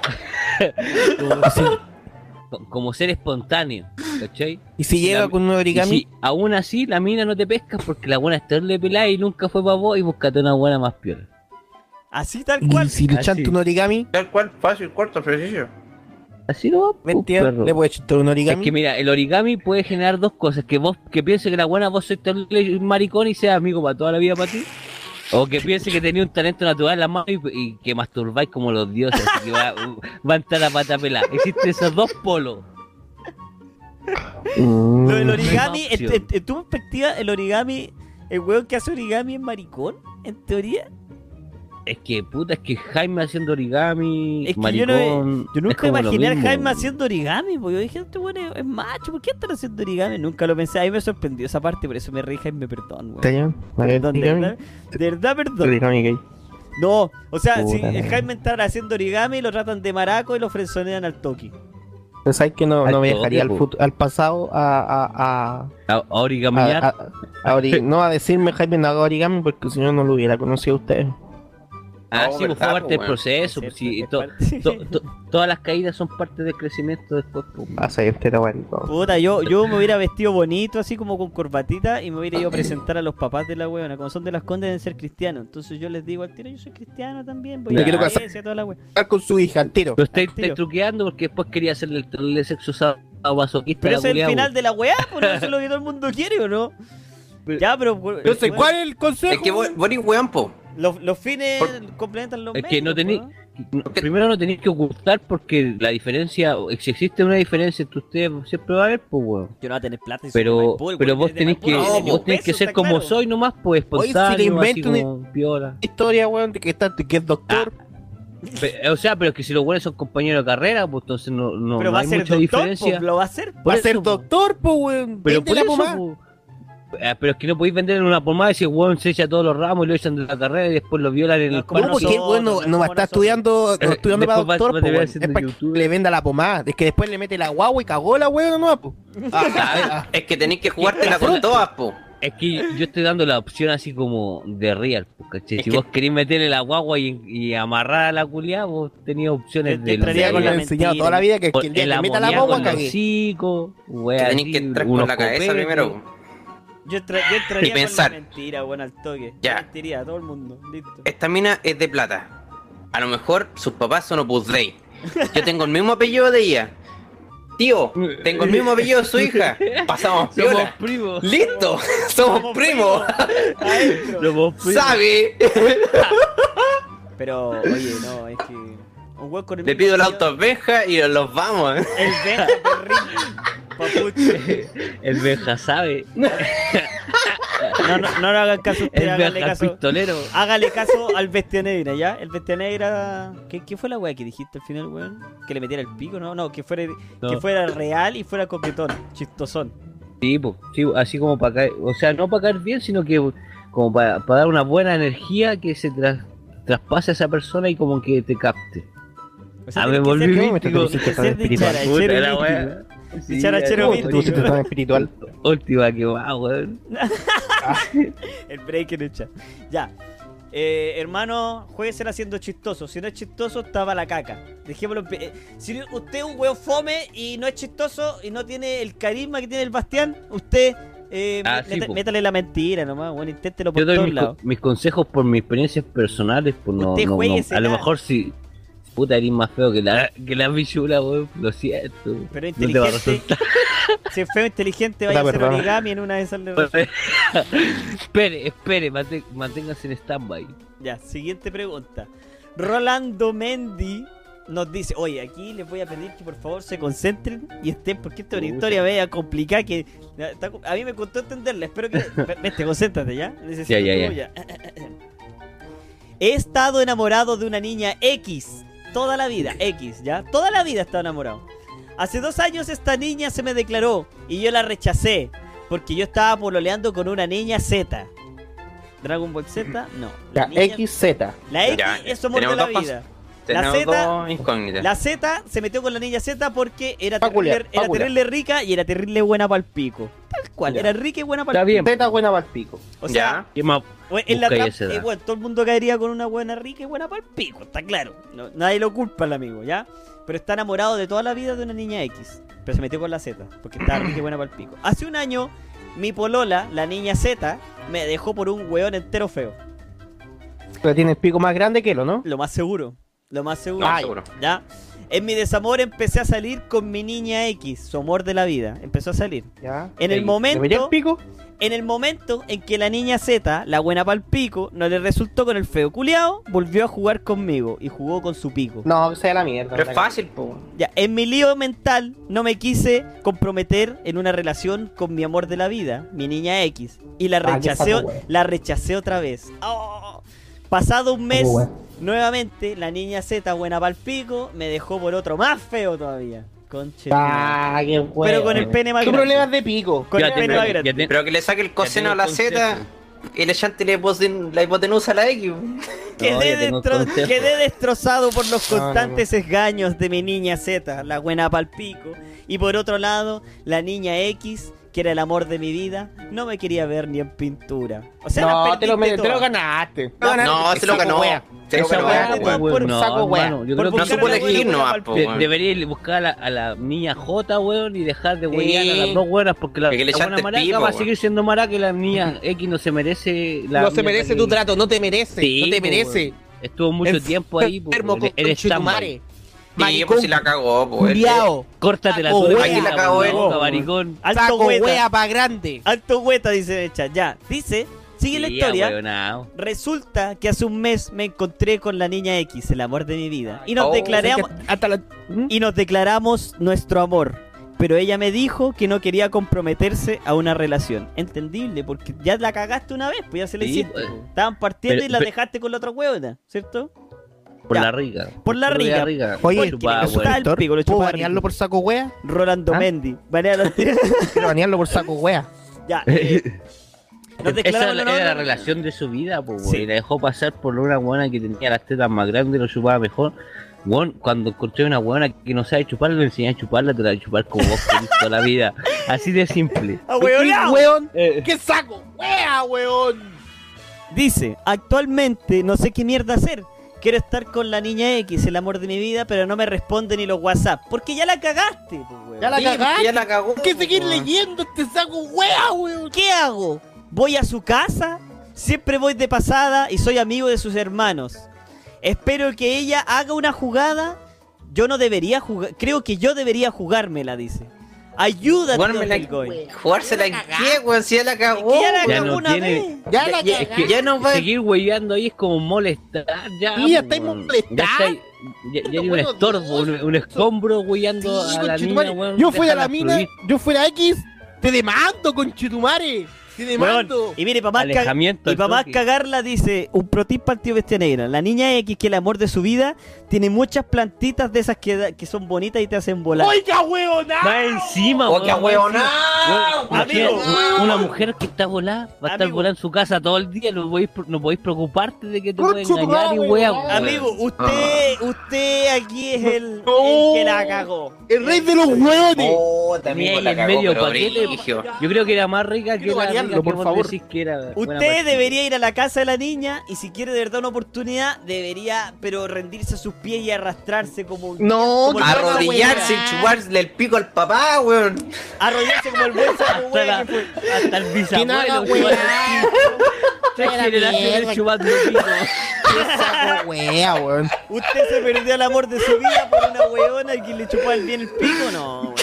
como ser espontáneo ¿cachai?
Y si
Y
llega
la-
con un
y
origami.
si aún así la mina no te pescas porque la buena es terrible pelada y nunca fue para vos y buscate una buena más piola
Así tal
Y
cual.
si le
Así.
chanta un origami.
Tal cual, fácil, corto, preciso.
así no va
¿Me
pues.
Le puede chantar un
es
origami.
que mira, el origami puede generar dos cosas, que vos que piense que la buena vos sois terrible maricón y sea amigo para toda la vida para ti, o que piense que tenía un talento natural en la mano y, y que masturbáis como los dioses, así que va, va a entrar a pata pelada. Existen esos dos polos.
Lo del
Mm.
origami, en, en- en tu perspectiva, el origami, el weón que hace origami es maricón, en teoría.
Es que, puta, es que Jaime haciendo origami,
Es que yo no-. Yo nunca imaginé al
mismo.
Jaime haciendo origami, porque yo dije, este weón es, macho, ¿por qué están haciendo origami? Nunca lo pensé, ahí me sorprendió esa parte, por eso me reí Jaime, perdón,
¿Está
weón.
A
Perdón, de verdad, de verdad, perdón.
Origami gay.
No, o sea, si el. Jaime entrara haciendo origami, lo tratan de maraco y lo frenzonean al toque.
Pero sabes que no,
Al
no me
toque,
dejaría al, pasado a, a, a,
A, a
a,
origamiar.
a- a ori- no a decirme Jaime no haga origami porque si no no lo hubiera conocido a ustedes.
Ah,
No,
sí, pues, fue parte del
weón.
proceso.
Es
pues, sí, to- to- to- todas las caídas son parte del crecimiento después. pues.
A ser entero maricón.
Puta, yo, yo me hubiera vestido bonito, así como con corbatita, y me hubiera ido a presentar a los papás de la weona. Como son de las condes, deben ser cristianos. Entonces yo les digo al tiro, yo soy cristiano también, voy
Me
a
quiero
la
casar.
iglesia, toda la.
Estar con su hija al tiro.
Al tiro.
estáis truqueando porque después quería hacerle el, el sexo sábado masoquista.
Pero
a
ese es el
culiao,
final de la weá, por eso es lo que todo el mundo quiere, ¿o no? Ya, pero...
Yo sé, ¿cuál es el consejo?
Es que vos, vos eres weón, po.
Los, los fines
Por-
complementan los
Es que no
medios,
tení-
¿no?
No, Primero no tenéis que ocultar porque la diferencia, si existe una diferencia entre ustedes, siempre va a haber, pues, weón.
Yo no voy a tener plata y
Pero,
el
pero vos tenéis
Maipú,
que,
no
vos tenés que ser como
claro.
soy nomás, pues,
Oye, si
espontáneo, así como piola.
Historia, weón, de que, está, que es doctor.
Pe- O sea, pero es que si los buenos son compañeros de carrera, pues entonces no, no,
Pero
no
va a
hay
ser
mucha
doctor,
diferencia.
po, lo va a hacer.
Va
por
a ser
po.
doctor, po, weón.
Pero por eso, po. Eh, pero es que no podéis vender en una pomada y si el weón se echa todos los ramos y lo echan de la carrera y después lo violan en
No,
el
¿Cómo?
parque.
Porque bueno,
no
no va a estar estudiando,
Eh,
estudiando para doctor,
va
po, Es para que le venda la pomada. Es que después le mete la guagua y cagó la weón, no, po. Ah,
Es que tenéis que jugártela con todas, po.
Es que yo estoy dando la opción así como de real, pues, ¿cachai?
Es
Si
que-
vos queréis meterle la guagua y, y amarrar a la culiá, vos tenías opciones de
entraría
Ya
con
he enseñado toda la vida que el día
el
que meta la guagua cagué.
hocicos,
Que que entrar con la cabeza primero.
Yo, entra- yo entraría
Y pensar.
con la mentira, bueno, al toque.
Ya.
Yo Mentiría a todo el mundo. Listo.
Esta mina es de plata. A lo mejor sus papás son Opus Dei. Yo tengo el mismo apellido de ella. Tío, tengo el mismo apellido de su hija. Pasamos
Somos
piola.
primos.
¡Listo! *laughs* Somos primos.
Somos primos.
¿Sabe?
Pero, oye, no, es que. Un
Le pido el auto a Benja y los vamos. ¿eh?
El Benja *laughs*
El Benja sabe. *laughs*
No, no, no le hagan caso a usted,
El
hágale caso.
pistolero.
Hágale caso al Bestia Negra, ¿ya? El Bestia Negra. ¿Qué, qué fue la weá que dijiste al final, weón? Que le metiera el pico, ¿no? No, que fuera,
No.
que fuera real y fuera coquetón, chistosón.
Sí, pues, sí, así como para caer, o sea, no para caer bien, sino que como para, para dar una buena energía que se tras- traspase a esa persona y como que te capte.
O sea,
Ah,
tiene
me
que
volví
ser-
¿Cómo me
místico.
estás diciendo
que
tan
ser
Sí,
Echar a
ya,
chero
¿Cómo
místico.
tan espiritual? *laughs*
Última que va, weón. *laughs*
El break en el chat. Ya. Eh, hermano, jueguesela siendo chistoso. Si no es chistoso, estaba la caca. Dejémoslo. eh, si usted es un weón fome y no es chistoso y no tiene el carisma que tiene el Bastián, usted eh,
Ah, sí,
métale la mentira nomás. Bueno, inténtelo por
Yo doy
todos
mis,
lados.
co- mis consejos por mis experiencias personales, pues no. A lo mejor si puta eres más feo que la, que la bichula, weón, lo siento.
Pero
No te va a
inteligente.
resultar. *laughs*
si es feo inteligente, vaya a hacer origami en una de esas. *laughs*
espere, espere, mantén- manténgase en stand-by.
Ya, siguiente pregunta. Rolando Mendy nos dice, oye, aquí les voy a pedir que por favor se concentren y estén, porque esta es una historia media complicada que está- a mí me costó entenderla. Espero que... *laughs* Vete, concéntrate, ¿ya? Necesito
Ya, ya, ya. *clears throat*
He estado enamorado de una niña X toda la vida, X, ¿ya? Toda la vida he estado enamorado. Hace dos años esta niña se me declaró y yo la rechacé porque yo estaba pololeando con una niña Z. ¿Dragon Ball Z? No.
La
niña-
XZ.
la X
Ya,
es amor de la
pas- Tenemos
Z-. La Z se metió con la niña Z porque era terrible,
pa'
era terrible rica y era terrible buena para el pico. Tal cual,
Ya.
era rica y buena para
Está
el
bien.
pico.
Z buena para el pico.
O sea,
Ya.
En la eh, bueno, todo el mundo caería con una buena rica y buena para el pico, está claro. No- nadie lo culpa al amigo, ¿ya? Pero está enamorado de toda la vida de una niña X. Pero se metió con la Z, porque estaba rica y buena para el pico. Hace un año, mi polola, la niña Z, me dejó por un weón entero feo.
Pero tiene el pico más grande que él, ¿o no?
Lo más seguro. Lo más seguro.
No, seguro.
¿Ya? En mi desamor empecé a salir con mi niña X, su amor de la vida. Empezó a salir.
¿Ya?
En el momento-
¿Le metí el pico?
En el momento en que la niña Z, la buena pa'l pico, no le resultó con el feo culiao, volvió a jugar conmigo y jugó con su pico.
No, sea la mierda.
Pero es fácil, po.
Ya, en mi lío mental no me quise comprometer en una relación con mi amor de la vida, mi niña X, y la
Ah,
rechacé, la rechacé otra vez. Oh. Pasado un mes, nuevamente la niña Z, buena pa'l pico, me dejó por otro más feo todavía. Conche.
Ah, qué bueno.
Pero con el pene más
¿Qué
grande.
problemas de pico?
Con el pene más
ya
grande.
te-
Pero que le saque el coseno a la. Z y le chante la, hipoten- la hipotenusa a la X.
Quedé, destro- quedé destrozado por los
No, no,
constantes esgaños de mi niña Z, la buena palpico. Y por otro lado, la niña X, que era el amor de mi vida, no me quería ver ni en pintura. O sea,
no, te lo, me- te lo ganaste.
No, se lo ganó.
wea.
Se lo ganó.
por
No,
saco wea.
hermano, yo
Por
creo que
No supo elegir weón.
debería ir a buscar a la, a la niña J, weón, y dejar de huevear a las dos buenas, porque la,
Que le
la buena maraca
pico,
va a seguir siendo maraca y la niña X no se merece la
No se merece tu trato, no te merece.
Sí,
no te merece.
Estuvo mucho tiempo ahí, weón,
con
eres tan.
Sí, pues si la cagó.
Culiao.
Córtate la tuya.
Aquí la cagó él.
maricón.
Alto
Saco
hueta.
wea pa' grande.
Alto hueta, dice Mecha. Ya, dice, sigue la historia. Resulta que hace un mes me encontré con la niña X, el amor de mi vida. Y nos
Oh,
declaramos.
Hasta la... ¿Mm?
y nos declaramos nuestro amor. Pero ella me dijo que no quería comprometerse a una relación. Entendible, porque ya la cagaste una vez, pues ya se la
Sí,
hiciste.
pues.
Estaban partiendo
Pero-
y la
pero-
dejaste con la otra huevona, ¿cierto?
Por
Ya.
la rica.
Por la.
Oye,
le
weón.
gustaba el pico, lo
¿Puedo banearlo por saco wea?
Rolando
¿Ah?
Mendy. Banealo. *laughs*
Quiero banearlo por saco wea.
ya. *laughs* eh, nos
Esa era
la
relación de su vida, pues,
Sí.
Y la dejó pasar por una buena que tenía las tetas más grandes y lo chupaba mejor. Weón, cuando encontré una buena que no sabe chupar, le enseñé a chuparla, te la voy a chupar como vos toda la vida. Así de simple. *laughs*
¡Ah,
weón?
Eh,
¿Qué saco wea, weón?
Dice, actualmente no sé qué mierda hacer. Quiero estar con la niña X, el amor de mi vida, pero no me responde ni los WhatsApp. Porque ya la cagaste, po, weón.
Ya la
Sí,
cagaste.
ya la cagó.
¿Qué seguir
weón.
leyendo este saco wea, weón?
¿Qué hago? ¿Voy a su casa? Siempre voy de pasada y soy amigo de sus hermanos. Espero que ella haga una jugada. Yo no debería jugar. Creo que yo debería jugármela, dice. Ayúdate,
Jugármela-
Bitcoin.
Jugársela en qué, weón, si ya la cagó.
Que ya la
Ya
cagó
no
una
tiene-
vez.
Ya la
ya-
es que
Ya no va-
seguir hueveando ahí es como molestar. Ya,
Sí, ya estáis molestando.
Ya Ya, hay un
Bueno,
estorbo, un, un escombro hueando
Sí,
a la niña, weón.
Yo fuera la
déjala
mina, yo fuera X, te demando, conchetumare.
Y mire, para más, ca-
Alejamiento
y
al
pa' más
toque.
cagarla, dice un protip para el tío Bestia Negra. La niña X, que es el amor de su vida, tiene muchas plantitas de esas que, que son bonitas y te hacen volar.
¡Oiga, weón!
Más encima,
¡Oh,
weón,
qué
más
huevonao!
Amigo.
Una mujer que está volada, va a estar
Amigo.
volada en su casa todo el día, no podéis, no podéis preocuparte de que te pueden engañar y wea,
weón.
Amigo, usted, usted aquí es el, el
No.
que la cagó.
¡El rey de los hueones!
Oh, también la
en
cagó,
medio paquete. Yo creo que era más rica que la
por favor.
era
Usted debería ir a la casa de la niña y si quiere de verdad una oportunidad, debería, pero rendirse a sus pies y arrastrarse como un...
No,
como
Arrodillarse y chuparle el pico al papá, weón.
Arrodillarse como el buen weón, fue.
hasta el
Que no haga
bisabuelo
weá.
Tres
la
generaciones
mierda.
chupando pico.
¡Qué saco wea, weón!
Usted se perdió el amor de su vida por una weona que le chupaba el bien el pico, no, weón.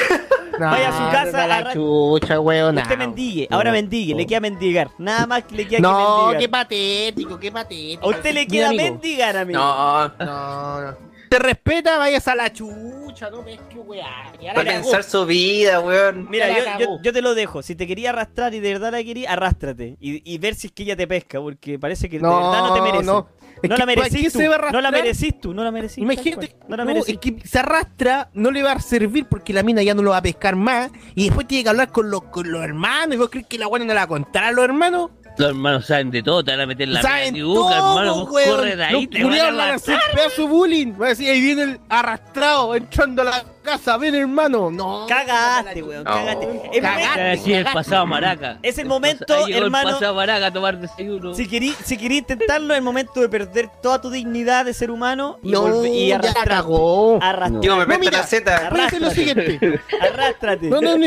Vaya a su casa,
la
arra-
chucha, weón.
Usted mendigue, ahora mendigue, le queda mendigar. Nada más que le queda
No,
que
qué
mendigar.
patético, qué patético.
A usted le queda
amigo.
mendigar, amigo.
No,
No, no. Te respeta, vayas a la chucha, no ves que weá.
Para
cagó.
pensar su vida, weón.
Mira, yo, yo, te lo dejo. Si te quería arrastrar y de verdad la quería, arrástrate. Y, y ver si es que ella te pesca, porque parece que de
No,
verdad no te merece.
no. Es
No la
¿para qué
merecís tú. No la merecís tú, no la merecís.
Imagínate.
No la merecís.
es que se arrastra, no le va a servir porque la mina ya no lo va a pescar más y después tiene que hablar con los, con los hermanos y vos crees que la buena no la va a contar a los hermanos.
Los hermanos saben de todo, te van a meter la
Saben
dibuja,
todo,
hermano, vos
weón.
corre de ahí,
Los
te van a
van hacer pedazo de bullying. Va a decir, ahí viene el arrastrado entrando a la casa, ven hermano. No.
Cagaste, weón,
No.
cagaste. Es,
Cagaste.
momento-
Te van a decir el pasado maraca.
Es el
El
momento,
llegó
hermano.
El pasado maraca a tomar desayuno.
Si querí, si querí intentarlo, es el momento de perder toda tu dignidad de ser humano y,
No,
volver- y arrastrar.
cagó.
Me
No,
meto
mira,
la Z.
Puede ser lo siguiente.
Arrástrate.
No, no, no.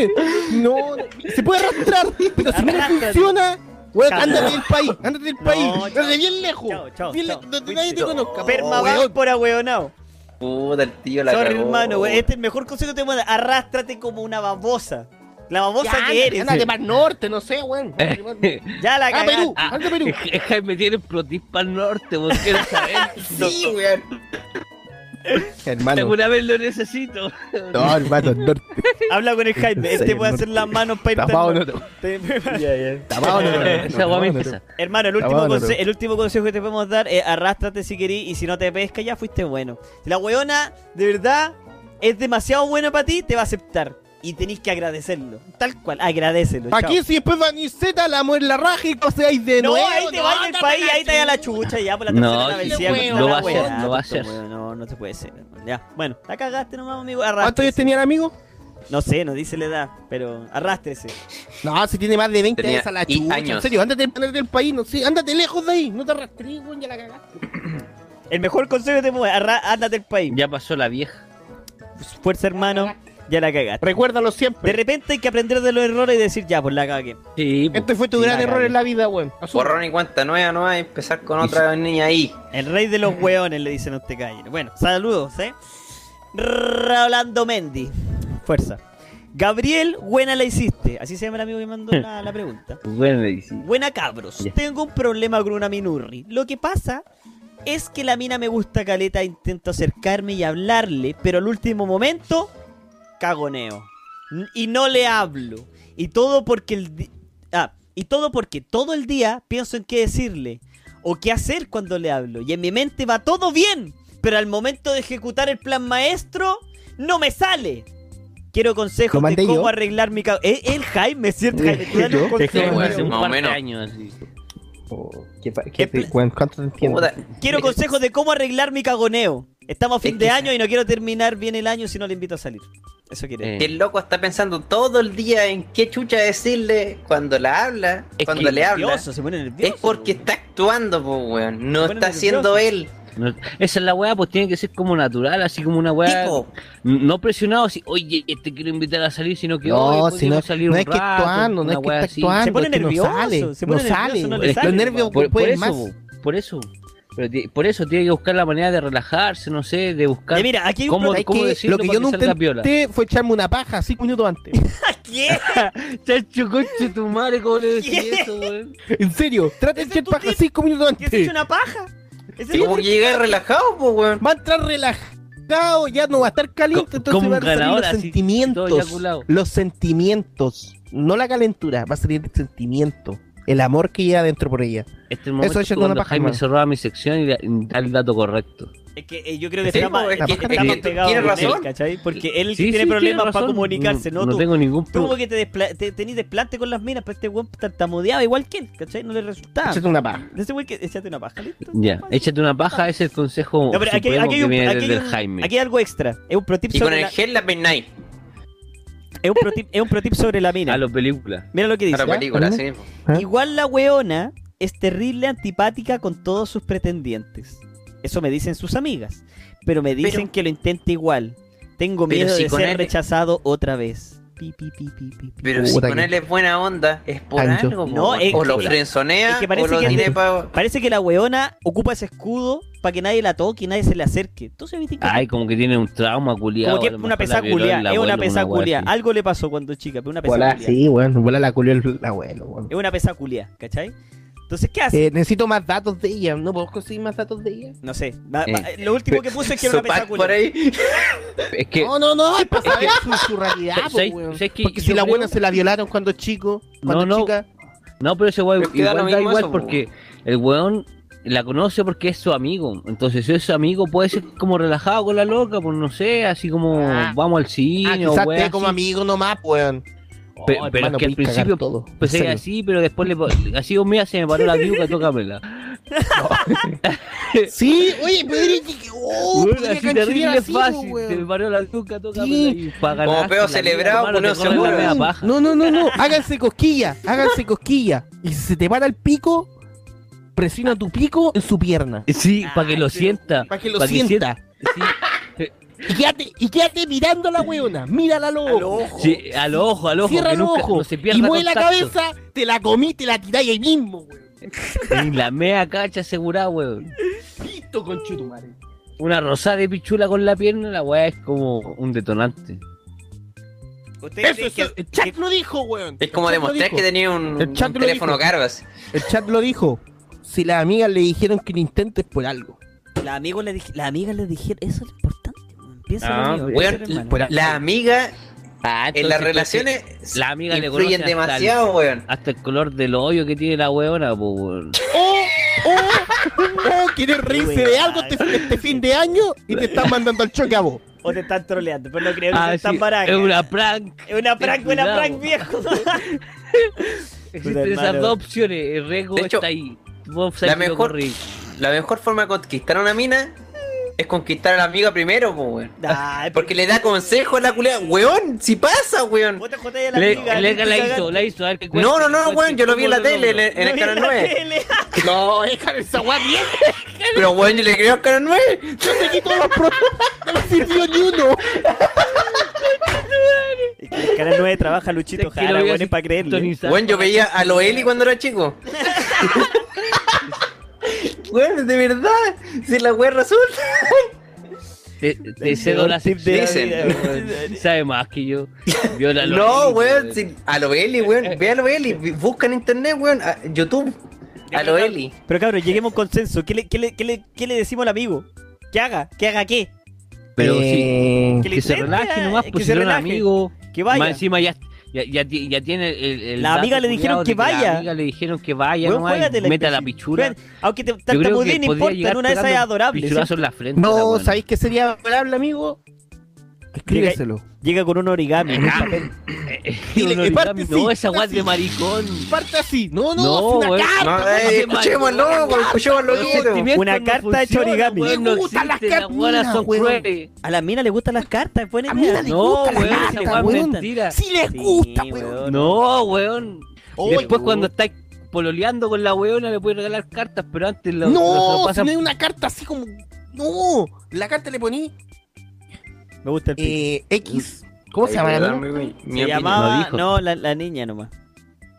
No, se puede arrastrar, pero si no funciona, weón, ándate del país, ándate del país. Ándate bien lejos.
Chao, chao,
Bien
chao.
le- donde nadie te
No.
conozca.
Permaban
weón.
por ahueonao.
Puta, el tío la
Sorry,
cagó.
hermano, güey. Este es el mejor consejo que te puedo dar. Arrástrate como una babosa. La babosa
Ya,
que eres.
Ándate para el norte, no sé, weón. *laughs*
Ya la
Ah,
cagaste.
Perú, anda a Perú.
Ja- Jaime tiene protis para el norte, vos quieres saber.
Sí, weón.
Hermano.
Alguna vez lo necesito.
No, hermano, norte.
Habla con el Jaime. Él te
Sí,
puede hacer las manos para irte
Tapado no Tapado no.
Hermano, el último, conse- el último consejo que te podemos dar es arrástrate si querís y si no te pesca ya fuiste bueno. Si la weona de verdad es demasiado buena para ti, te va a aceptar. Y tenéis que agradecerlo. Tal cual, agradecelo.
Aquí
chao.
si después van y Z, la muer la raja y coseáis de
No,
nuevo.
ahí te vas del país, ahí te da la chucha ya por la tercera
No,
la vencida contra
lo
la
va a hacer,
lo va a hacer.
No, no se puede ser. Ya, bueno, la cagaste nomás, amigo.
¿Cuántos años tenían amigos?
No sé, no dice la edad, pero arrástrese.
No, si tiene más de 20
Tenía
años a la chucha.
años.
En serio, ándate, ándate del país, no sé, ándate lejos de ahí. No te arrastres, weón, ya la cagaste.
El mejor consejo que te puedo ándate del país.
Ya pasó la vieja.
Fuerza, hermano, ya la cagaste.
Recuérdalo
De
siempre.
repente hay que aprender de los errores y decir, ya, pues la cagué.
Sí,
Este fue tu
Sí,
gran
la
error en la vida, weón.
Borrón y cuenta nueva, no va a empezar con otra *laughs* niña ahí.
El rey de los hueones, le dicen a usted caballero. Bueno, saludos, ¿eh? Rolando Mendy. Fuerza. Gabriel, buena la hiciste. Así se llama el amigo que mandó la, la pregunta.
Bueno, y sí.
Buena cabros. Tengo un problema con una minurri. Lo que pasa es que la mina me gusta caleta, intento acercarme y hablarle, pero al último momento cagoneo. Y no le hablo. Y todo porque el ah, y todo porque todo el día pienso en qué decirle o qué hacer cuando le hablo. Y en mi mente va todo bien, pero al momento de ejecutar el plan maestro no me sale. Quiero consejos de cómo
yo.
arreglar mi ca- ¿Eh, el Jaime, ¿cierto? Jaime, tú dale un consejo,
Dejé
bueno,
hace un
más o
par de
menos.
años así.
Oh, ¿Qué,
¿Qué
qué, weón, ¿Cuánto te entiendo?
Quiero consejos de cómo arreglar mi cagoneo. Estamos a fin
Es
de año y no quiero terminar bien el año si no le invito a salir. Eso quiere.
Eh,
que el loco está pensando todo el día en qué chucha decirle cuando la habla,
Es
cuando le habla.
nervioso, se pone nervioso.
Es porque está actuando, pues, weón. No está haciendo
nervioso.
él.
no- esa es la weá, pues tiene que ser como natural, así como una weá.
Tipo,
No presionado, así, oye, te quiero invitar a salir, sino que
No, si no,
salir
no
un
es que
rato,
actuando, no es que está actuando.
Se pone
es que
nervioso,
no sale,
se pone
no
nervioso,
sale.
no
Los
sale,
nervios
po.
por, por
pueden
eso,
más.
po, por eso. Pero por eso tiene que buscar la manera de relajarse, no sé, de buscar
Ya, mira, aquí hay un
cómo,
pro-
¿Sabes
cómo
qué?
decirlo
Lo que yo no intenté fue echarme una paja cinco minutos antes. *laughs*
¿Qué?
Chacho, *laughs* conche tu madre, ¿cómo le decís
¿Qué?
eso, weón?
En serio, trata de
¿Ese
echar paja
tip?
cinco minutos
¿Qué has hecho
antes.
una paja? Es
que llega relajado, pues, weón.
Va a entrar relajado, ya no va a estar caliente, entonces
como
van a salir los
así,
sentimientos. Los sentimientos. No la calentura, va a salir el sentimiento. El amor que lleva dentro por ella.
Este es el momento
echando
cuando
una paja,
Jaime cerraba mi sección y da el dato correcto.
Es que eh, yo creo que
Sí,
está,
es
que-
está
es
más pegado
tiene
con él,
razón.
¿cachai? Porque él
Sí,
tiene
sí,
problemas para
razón.
comunicarse, ¿no?
No
tú,
tengo ningún
tú
problema.
como que te, despla- te tenís desplante con las minas, pero este weón tartamudeaba igual que él, ¿cachai? No le resultaba.
Échate una paja.
Ese weón que échate una paja, ¿listo?
Ya, échate una paja, es el consejo
No, pero aquí, aquí hay
que
un-
viene
aquí hay un-
Jaime.
aquí hay algo extra. Es un pro tip
Y con
sobre
el
la,
gel la peináis.
Es un pro tip, es un pro tip sobre la mina.
A los películas.
Mira lo que
A
dice.
la película,
¿Ah?
así mismo.
¿Ah?
Igual la weona es terrible antipática con todos sus pretendientes. Eso me dicen sus amigas. Pero me dicen
Pero-
que lo intente igual. Tengo miedo
si
de ser
él-
rechazado otra vez. Pi, pi, pi, pi, pi, pi.
Pero si con él es buena onda, es por
Ancho.
algo,
No, es
o lo
que-
frenzonea,
es que parece
o lo
que-
tiene pa...
Parece que la weona ocupa ese escudo para que nadie la toque y nadie se le acerque. Entonces, ¿viste? que-
Ay, como que tiene un trauma culiado.
como que es una pesada culia. Es una pesada culia. Algo le pasó cuando chica, pero una pesada
Hola,
culia.
sí, weón. Vuela la culió el abuelo.
Es una pesada culia, ¿cachai? Entonces, ¿qué hace?
Eh, necesito más datos de ella. ¿No puedo conseguir más datos de ella?
No sé. Va-
Eh.
va- lo último que puse es que era una pesada
Sopac por ahí. *laughs*
Es que.
No, no, no, es para saber su, su realidad, *laughs* po,
¿sabes-
weón.
sabes que
Porque si la
creo-
buena se la violaron cuando chico, cuando
No, no.
chica.
No, pero ese weón
da
igual da igual
eso,
porque el weón la conoce porque es su amigo. Entonces, si es su amigo, puede ser como relajado con la loca, pues no sé, así como
Ah.
vamos al cine
Ah,
o
quizás te como amigo nomás, weón.
Pe-
Oh,
pero
hermano,
es que al principio
todo.
Pues *laughs*
En
era
serio.
así, pero después le así un mira se me paró la diuca, tócamela. *laughs*
Sí, oye, podría que. Oh,
así terrible
po,
fácil,
weón.
se me paró la diuca, tócamela
Sí.
y pa' ganar.
Como peo celebrado, seguro.
media paja.
No, no, no, no. Háganse cosquilla. Háganse cosquilla. Y si se te para el pico, presiona tu pico en su pierna.
Sí, para que lo sienta.
Para que lo
pa' que
sienta.
Sí,
Y quédate, y quédate mirando a la weona. Mírala a los
Al
ojos.
ojo.
sí, al ojo, al ojo,
Cierra
que
los
nunca
ojos.
no se pierda
y mueve la cabeza, te la comí, te la tiráis ahí mismo, weón.
Y la mea cacha asegurada, weón.
Listo, conchetumare.
una rosada de pichula con la pierna, la weá es como un detonante.
¿Ustedes
Eso, eso,
que-
el chat
que-
lo dijo, weón.
Es como
El
demostrar que tenía un,
El
teléfono caro.
El chat lo dijo. Si las amigas le dijeron que lo intentes por algo.
Las amigos le dij- las amigas le dijeron, eso es lo importante, weón. Piensa
Ah,
Weón,
por-
la amiga
Ah,
en las relaciones
la amiga le
influyen
conocen hasta el-
demasiado, weón.
Hasta el color del hoyo que tiene la weona, pues weón.
¡Oh! ¡Oh! ¡Oh! ¿Quieres reírse de algo este, este fin de año? Y te están mandando al choque a vos.
O te están troleando, pero no creo que
Ah,
tan
sí,
barajas.
es una prank.
Es una prank, una prank, viejo. *laughs*
Existen esas dos opciones. El riesgo
De hecho,
está ahí. Vos
la mejor-. La mejor forma de conquistar a una mina es conquistar a la amiga primero, po, weón. *laughs*
Ay,
Porque le da consejo a la culea. Weón, si pasa, weón.
Vos te jotés a la
Le,
amiga,
le-
te
la
cagan-
hizo, la hizo. A ver qué cuenta,
No, no, no, weón, yo lo vi en la tele, en el, en el
No,
canal
en la
9.
tele. *laughs*
No, déjame esa weá bien. *laughs*
Pero weón, yo le creo al canal 9.
Yo seguí todos los pro... No me sirvió ni uno.
El canal 9 trabaja Luchito Jara, weón, es para creerle.
sintonizar.
Weón, yo veía a Loeli cuando era chico. Weón, de verdad. Si la weón resulta.
Te, te cedo la
tip de la
Dicen.
Sabe más que yo. Viola
No, weón. si- a Loeli, weón. Ve a Loeli. *laughs* Busca en internet, weón. A YouTube. A Loeli.
Pero cabrón, lleguemos a un consenso. ¿Qué le, qué, le, qué, le, ¿Qué le decimos al amigo? ¿Que haga? ¿Que haga qué?
Pero sí.
Eh,
Que le
Que se relaje nomás,
que
pues si
relaje. Que vaya.
Más encima ya, ya, ya, ya tiene el, el
La amiga le dijeron que vaya.
La amiga le dijeron que vaya
juégatela,
meta la.
Weón, Aunque te
Yo creo
tartamudee,
que
no
podría
importa, en una de esas es adorable. Siempre.
en la frente.
No. ¿sabéis qué sería adorable, amigo? Escríbeselo.
Llega con un origami.
Un papel. *laughs*
Dile que no,
sí,
esa
así.
de maricón.
Parte así. No, no,
No,
es una carta.
No, eh, escuchémoslo, escuchémoslo, quieto.
Una
no
carta hecha
funcionan,
origami.
Me
no
gustan las cartas,
son
weón.
crueles.
A la mina le gustan las cartas, es buena
A
idea.
mina le
No,
gustan las
weón,
cartas,
es
weón.
mentira.
Sí les gusta, weón.
No, weón. Después cuando estáis pololeando con la weona le puedes regalar cartas, pero antes se
No, si no hay una carta así como. No, la carta le poní
Me gusta el
eh, X. ¿Cómo se llama la
mi
Se llamaba,
no dijo.
no, la, la niña nomás.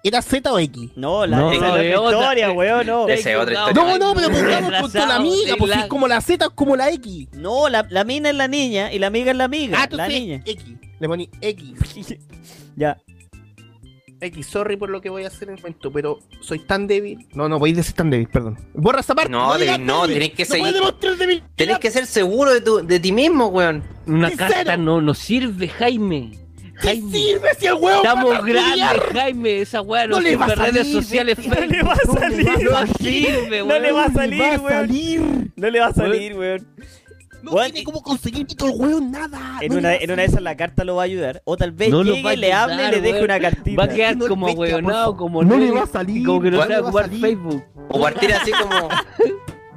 ¿Era Z o X?
No, la,
No,
esa
no,
es la
otra.
historia, weón, no.
Esa es otra historia.
No, no, pero pongamos con toda la amiga, porque
la-
es como la Z es como la X.
No, la, la mina es la niña y la amiga es la amiga.
Ah,
la
entonces
niña.
X. Le poní X. *laughs*
Ya.
X, sorry por lo que voy a hacer en el momento, pero soy tan débil. No, no podéis decir tan débil, perdón. Borra esa parte.
No,
digas
débil, no,
débil.
tenés que
no
seguir.
puedes demostrar débil.
Tenés que ser seguro de, tu, de ti mismo, weón.
Una
Sincero.
carta no, no sirve, Jaime.
¿Qué sirve si el huevo
Estamos
a
grandes? Jaime. Esa weá no,
No le va a
redes
salir,
sociales.
no
No le va a salir.
No
No le
weón.
va a
No
salir,
le va a
weón.
salir.
No le va a salir, weón.
No
Weón,
tiene cómo conseguir pito el huevo, nada.
En
No
una,
a
en una de esas la carta lo va a ayudar. O tal vez
No
llegue,
va a
le hable y le deje
weón.
una cartita.
Va a quedar
No
como weonado, como
No le va a salir,
Como que no sabe
le va a
jugar
salir.
Facebook.
O partir así como.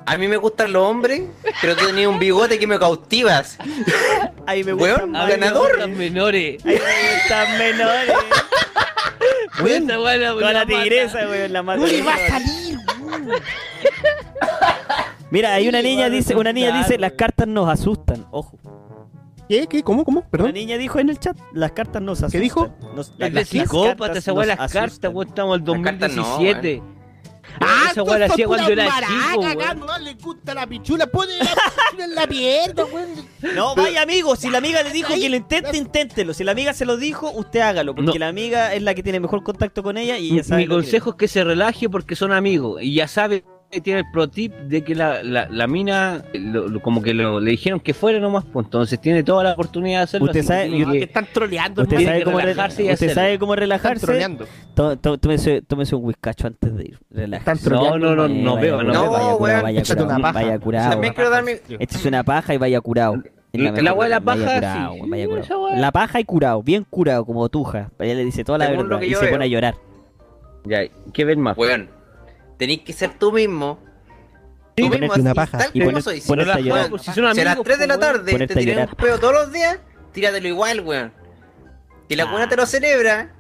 A mí me gustan los hombres, pero tú tenías un bigote que me cautivas. *laughs*
Ahí me gustan
Weón, ganador.
Los menores.
Ahí me gustan menores. *laughs*
Weón,
Con
la
tigresa, weón, la mata.
No le va a salir, huevo. *laughs*
Mira, hay una niña dice, una niña dice, las cartas nos asustan. Ojo.
¿Qué? ¿Qué? ¿Cómo? ¿Cómo?
Una
Perdón.
niña dijo en el chat, las cartas nos asustan.
dijo?
Nos- las- las
psicópata esa weá, las cartas, weón, estamos
no,
2017.
Ah,
esa weá la hacía cuando era chico,
acá no le gusta la pichula. Pone la pichula en la pierna, weón.
No, vaya amigo, si la amiga le dijo que lo intente, inténtelo. Si la amiga se lo dijo, usted hágalo, porque
No.
la amiga es la que tiene mejor contacto con ella y ella sabe
mi consejo es que se relaje porque son amigos y ya sabe tiene el pro tip de que la, la, la mina lo- lo- como que lo- le dijeron que fuera nomás, pues entonces tiene toda la oportunidad de hacerlo.
Usted sabe-
que tiene
Que están troleando,
Usted sabe, cómo re-
relajarse
usted sabe cómo relajarse.
troleando.
Tó- tó- Tómese, tómese un whiskacho antes de ir. Relájese.
No, no, no,
Eh,
no
vaya
veo,
curado,
no
veo.
Vaya
No,
vaya
échate
curado,
una paja.
vaya curado. Este una paja y vaya curado.
La- la weá de la
vaya
paja,
curado,
sí.
vaya curado. La paja y curado, bien curado, como tuja. Ella le dice toda la
Según
verdad y se
veo.
pone a llorar.
Ya, que ver más.
Weón, tenés que ser tú mismo. Tú
ponerte
mismo,
una
así,
paja.
tal
Y
como soy. Si no
a
la
Si son
Si a las
amigos,
3 de la
pues,
tarde te tiran un pedo todos los días, tíratelo igual, weón. Que la
Ah.
buena te lo celebra,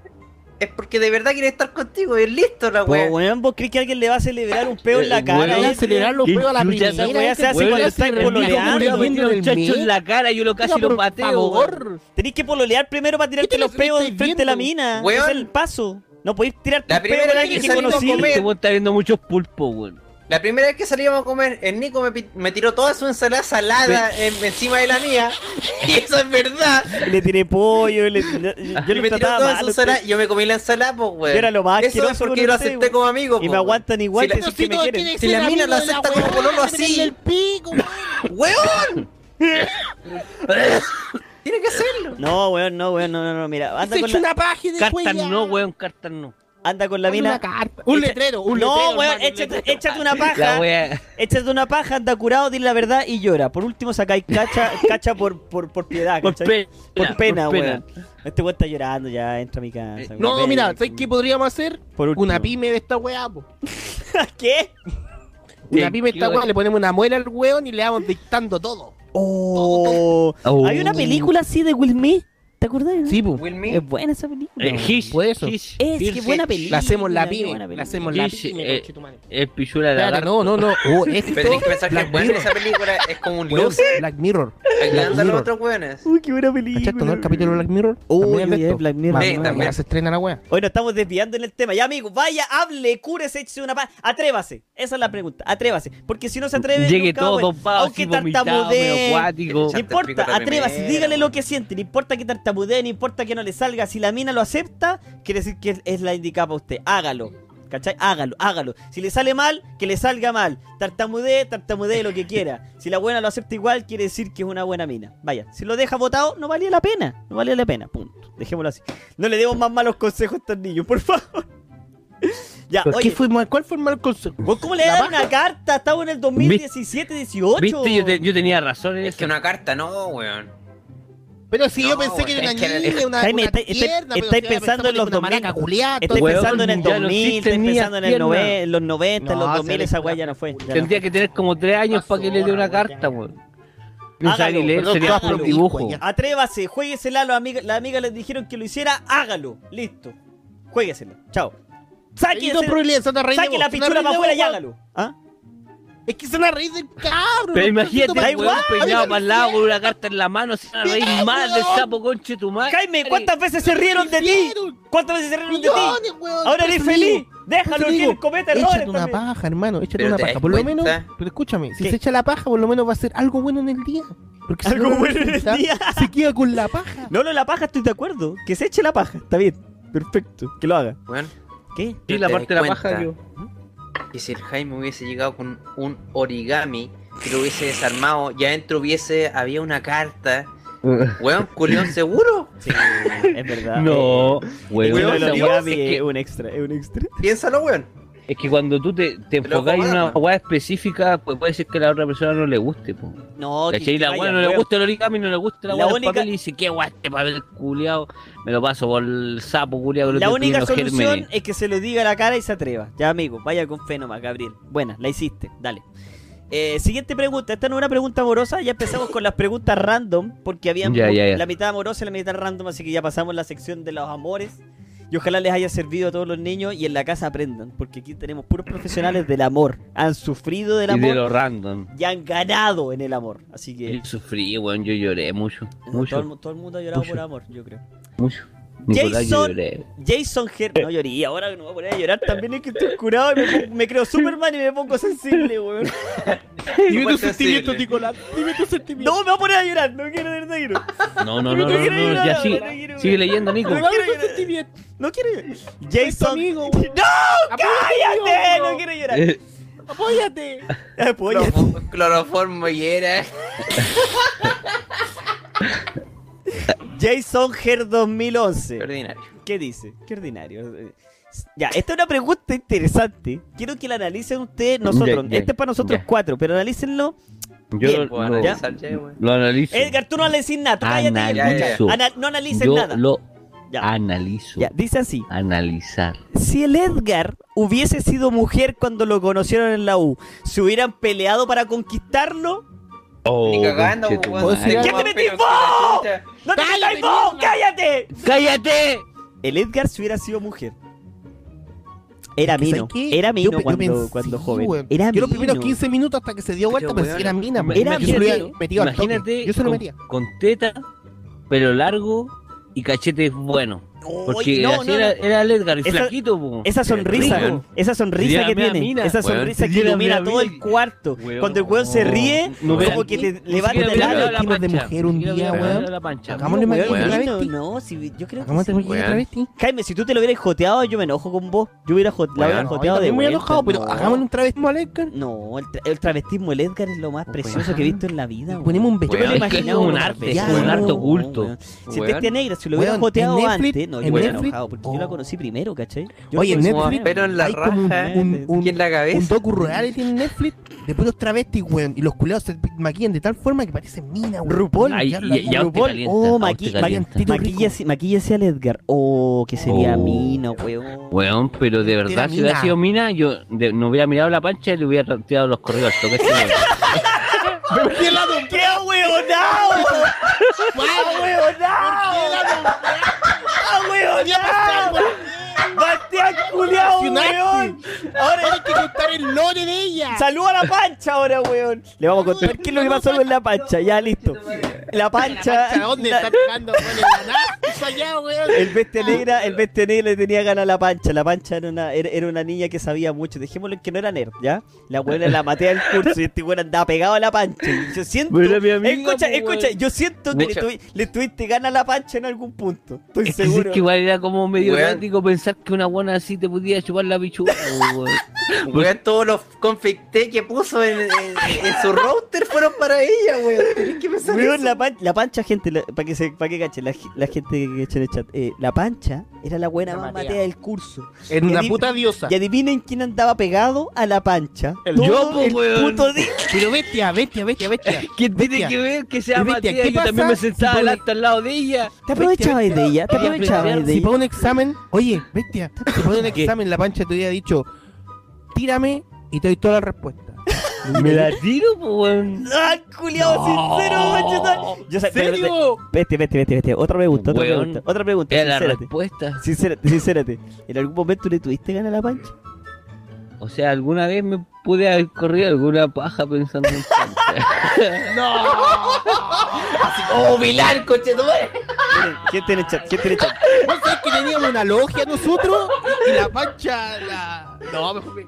es porque de verdad quiere estar contigo y es listo la
Pues,
weón.
weón, ¿vos crees que alguien le va a celebrar un peo en la
Eh,
cara?
weón,
a
Van a
ese?
acelerar los
¿Qué
juegos a la primera.
esa weá se hace cuando estáis pololeando,
muriendo
me dio
en
un
el
chancho
mes.
en la cara y yo lo casi lo pateo.
Tenés que pololear primero para tirarte
¿Qué te
los
lo
peos frente a la mina.
Weón.
Es el paso. No podéis tirarte
La primera vez que
que
salimos a comer.
Este weón está viendo muchos pulpos, weón.
La primera vez que salíamos a comer, el Nico me, me tiró toda su ensalada salada en- encima de la mía. *laughs* Y eso es verdad.
Le tiré pollo, le, le- yo
Y
lo
me tiró
trataba
toda
mal.
su ensalada yo me comí la ensalada, pues, weón.
Yo era lo más
Eso es porque
con
lo acepté como amigo,
Y
pues,
me aguantan igual
Si la-
que si que me quieren.
Si la mina lo acepta como pololo así. ¡Weón! *laughs* *laughs* Tiene que hacerlo.
No, weón, no, weón, no, no, no, mira, anda
Se
con
echa
la,
una después
Cartas no, weón, cartas no.
anda con la mina.
una carta. Un
Echa-
letrero, un
no,
letrero.
weón,
hermano, un
échate,
letrero.
échate una paja.
wea.
Échate una paja, anda curado, dile la verdad y llora. Por último sacáis cacha, *laughs* cacha por, por, por piedad,
Por.
Por pena,
por
weón. Este weón está llorando ya, entra a mi casa.
Eh,
weón.
No, mira. ¿sabes qué podríamos hacer?
Por último.
Una pyme de esta weá, po. *laughs*
¿Qué?
Una pyme de esta
¿Qué
weá, le ponemos una muela al weón y le vamos dictando todo.
Oh.
Oh.
Hay una película así de Will Smith. ¿Te acordás? no?
Sí,
Smith.
Es buena esa película.
Eh, Hish,
Por eso.
Hish,
Es
Hish,
que buena película.
La hacemos la pyme. La hacemos la pyme,
eh. El pichula de la
no, no, no. *laughs* Oh,
Pero tenés que pensar que
Black Mirror.
esa película es como un loser.
Black Mirror.
Ayudando a los
Mirror.
otros weones.
Uy, qué buena película.
¿Cachaste, no? El capítulo de Black Mirror.
Uy,
es.
Black Mirror.
Sí, también.
se estrena la weá.
Hoy nos estamos desviando en el tema. Ya, amigo, vaya, hable, cúrese, échese una paz. Atrévase. Esa es la pregunta. Atrévase. Porque si no se atreve.
Llegue
va
todo dompado,
Aunque tartamudee. No importa, atrévase, dígale lo que siente, no importa que tartamudee, no importa que no le salga, si la mina lo acepta, quiere decir que es- la indicada para usted, hágalo, ¿cachai? Hágalo, hágalo. Si le sale mal, que le salga mal, tartamudee, tartamudee lo que quiera. Si la buena lo acepta igual, quiere decir que es una buena mina. Vaya, si lo deja votado, no valía la pena, no valía la pena, punto. Dejémoslo así. No le demos más malos consejos a estos niños, por favor. *laughs* ya,
¿Por qué
oye,
fue mal? ¿Cuál fue el mal consejo?
¿vos cómo le
¿La
das
paja?
una carta? Estamos en el 2017, 18.
Viste, yo, te- yo tenía razón en
Es
eso.
que una carta no, weón.
Pero si yo pensé que era
es
una
que-
niña, una,
Jaime,
una
estáis- estáis-
tierna,
estáis pensando en los
que una maraca
2000.
culiada,
Estoy
Weón,
pensando en el
ya no
2000, estoy
existen niñas
pensando en el
tiernas.
90, en los 90, en
No,
los
se
2000,
le-
esa weá ya no fue.
Tendría que tener como tres años para que le dé una carta, weón.
Hágalo,
perdón,
sería
hágalo.
por dibujo.
Atrévase, jueguesela, los amigas, las amigas les dijeron que lo hiciera, hágalo, listo. Jueguesela, chao. Saque, la pichula para afuera y hágalo. ¿Ah?
Es que son a reír del cabro.
Pero imagínate, weón
igual,
peinado para el lado con una carta en la mano, se van a reír más del sapo conche tu madre.
Jaime, ¿cuántas veces se rieron de ti? ¿Cuántas veces se rieron de ti? Ahora eres feliz. Déjalo que cometa errores
Échate una paja, hermano. Échate una paja. Por lo menos, pero escúchame, si se echa la paja, por lo menos va a ser algo bueno en el día. Porque si
Algo
no,
bueno en el día.
Se queda con la paja.
No, no, la paja estoy de acuerdo. Que se eche la paja, está bien. Perfecto, que lo haga.
Weón.
¿Qué?
Sí, la
te
parte de la paja, yo.
Y si el Jaime hubiese llegado con un origami que lo hubiese desarmado y adentro hubiese, había una carta. *laughs* Weón, culión seguro.
Sí, es verdad.
No,
Eh,
weón. es
es
que-
un extra, es un extra.
Piénsalo, weón.
Es que cuando tú te, te
Pero
enfocas en
¿cómo
una weá específica, pues puede ser que a la otra persona no le guste, po.
No,
¿Cachai? La weá no le gusta el origami, no le gusta la
La
weá del
única-
papel y dice, qué guay este papel culiado, me lo paso por el sapo culiado.
La única solución es que se lo diga a la cara y se atreva. Ya, amigo, vaya con fe nomás, Gabriel. Buena, la hiciste, dale. Eh, siguiente pregunta. Esta no es una pregunta amorosa. Ya empezamos con las preguntas random. Porque
ya.
la mitad amorosa y la mitad random. Así que ya pasamos la sección de los amores. Y ojalá les haya servido a todos los niños y en la casa aprendan. Porque aquí tenemos puros profesionales del amor. Han sufrido del
Y de
amor
lo random.
y han ganado en el amor. Así que
Yo sufrí, weón, yo lloré mucho,
todo, el,
mucho,
mu- todo el mundo ha llorado
Mucho.
por amor, yo creo.
mucho.
Jason-. Jason Her... No llorí, ahora que no voy a poner a llorar también es que estoy curado y me, pongo- me creo Superman y me pongo sensible, weón. *laughs*
Dime tus sentimientos. Nicolás. Dime tus sentimientos.
No, me voy a poner a llorar, no quiero de verdad que no.
No, no, no, no, ya sigue, leyendo, Nico.
No quiero llorar.
sentimientos.
No quiero llorar. Jason... *laughs* ¡No! ¡Cállate! No quiero llorar.
Eh,
Apóyate.
Apóyate.
Cloro- Cloroformo y era. *laughs*
Jason Her 2011.
Ordinario.
¿Qué dice? Qué ordinario. Ya, esta es una pregunta interesante. Quiero que la analicen ustedes, nosotros. Este es para nosotros cuatro, pero analícenlo.
Yo
Bien,
lo,
Puedo
lo-
ya,
lo analizo.
Edgar, tú no analices nada. tú
Analizo.
Ana- no analices
Yo
nada.
lo
Ya.
analizo.
Ya, dice así.
Analizar.
Si el Edgar hubiese sido mujer cuando lo conocieron en la U, ¿se hubieran peleado para conquistarlo?
Oh,
Ni cagando,
¿Qué te
la
vos? ¡No te
¡Cállate,
metáis vos! ¡Cállate!
¡Cállate!
El Edgar si hubiera sido mujer. Era mino. Era
Yo
mino
yo
cuando,
pensé,
cuando joven. Era
Yo los primeros
mino.
15 minutos hasta que se dio vuelta
Pero,
pensé que era mina.
Era
Yo metido al toque.
Imagínate
Yo se lo
con,
metía.
con teta, pelo largo y cachetes buenos. Porque
no,
así
no,
era,
no.
era el Edgar, el
Esa-
flaquito, po.
Esa sonrisa,
Rico.
esa sonrisa que tiene,
mina,
esa
weón.
sonrisa que
Sería
ilumina todo el cuarto.
Weón.
Cuando el weón se ríe,
No,
como
weón.
que le
Ni
levanta el ala.
vestimos de mujer un día, weón. Hagámosle
Weón,
maquillaje
weón.
No, si, yo creo que
Weón.
travesti.
Jaime, si tú te lo hubieras joteado, yo me enojo con vos. Yo hubiera
Weón.
joteado de
muy enojado, pero hagámosle un travestismo al Edgar.
No, el, tra- el travestismo, el Edgar es lo más precioso que he visto en la vida. weón.
Ponemos un
Yo me lo
Weón, que
es un arte,
un arte
oculto.
weón. Si
Weón.
bestia negra, si lo hubiera
Weón,
joteado antes, no, yo
en
me enojado porque yo la
Oh.
conocí primero, ¿cachai? Yo
Oye, en Netflix
pero en la
hay como un,
raja,
un, un,
y en la cabeza.
un docu real tiene en Netflix de puros travestis, weón. Y los culeados se maquillan de tal forma que parecen minas, weón.
RuPaul.
Ay,
Ya
y- y a usted
RuPaul.
calienta,
Oh, maqui
calienta.
Tito
maquilla, maquíllese al Edgar. Oh, que sería
Oh.
mina, weón.
Weón, pero de verdad, si
mina.
hubiera sido mina, yo de- no hubiera mirado la pancha y le hubiera tirado los correos al toque. este weón.
¡Qué will now. *laughs* I will now. I will now. ¡Bastián culiao, weón! Ahora
Hay que contar el lore de ella.
Saluda a la pancha ahora, weón. Le vamos a contar qué es lo que pasó con la pancha. Ya, listo. La pancha.
¿A dónde está el NASA allá, weón?
el bestia negra, el bestia negra le tenía ganas a la pancha. La pancha era una, era, una niña que sabía mucho. Dejémoslo en que no era nerd, ¿ya? La buena la maté del curso y este weón andaba pegado a la pancha. Y yo siento. Escucha,
po,
escucha,
weón.
yo siento que le, le tuviste ganas a la pancha en algún punto. Estoy
Es que,
seguro.
igual era como medio
Weón.
erótico pensar que una así te podía chupar la pichula. *laughs* weón.
Weón, todos los confecté que puso en, en- en su router fueron para ella, weón. Tenés que pensar
Weón,
eso.
la, pan- la pancha, gente, para que se, para que cachen, la, la gente que echa en el chat, eh, la pancha era la buena
La
más
Matea.
matea del curso.
En
Y
una puta diosa.
Y adivinen quién andaba pegado a la pancha.
El
yo,
el
weón.
puto día. *laughs*
Pero bestia, bestia, bestia, bestia. *laughs*
¿Qué tiene que ver que sea
Bestia? ¿qué
Yo también
pasa
me sentaba
si
al lado de ella.
Te aprovechabas de ella, te aprovechabas de
Si
ella.
para un examen, oye, bestia, si para un
¿Qué?
examen la pancha te hubiera dicho, tírame y te doy toda la respuesta.
Me la tiro, weón.
¡Ah, culiao, sincero, macheta! Yo sé,
¿Serio?
Vete, vete, vete, vete. Otra pregunta, otra
Weón.
pregunta. Otra pregunta,
Era la respuesta.
Sincérate, sincérate. ¿En algún momento le tuviste ganas a la pancha?
O sea, alguna vez me pude haber corrido alguna paja pensando en *laughs* pancha.
¡Oh, Vilar, coche tu madre!
Miren, gente en el chat, gente en el chat.
¿Vos sabés que teníamos una logia nosotros? Y la pancha, la... No, mejor me.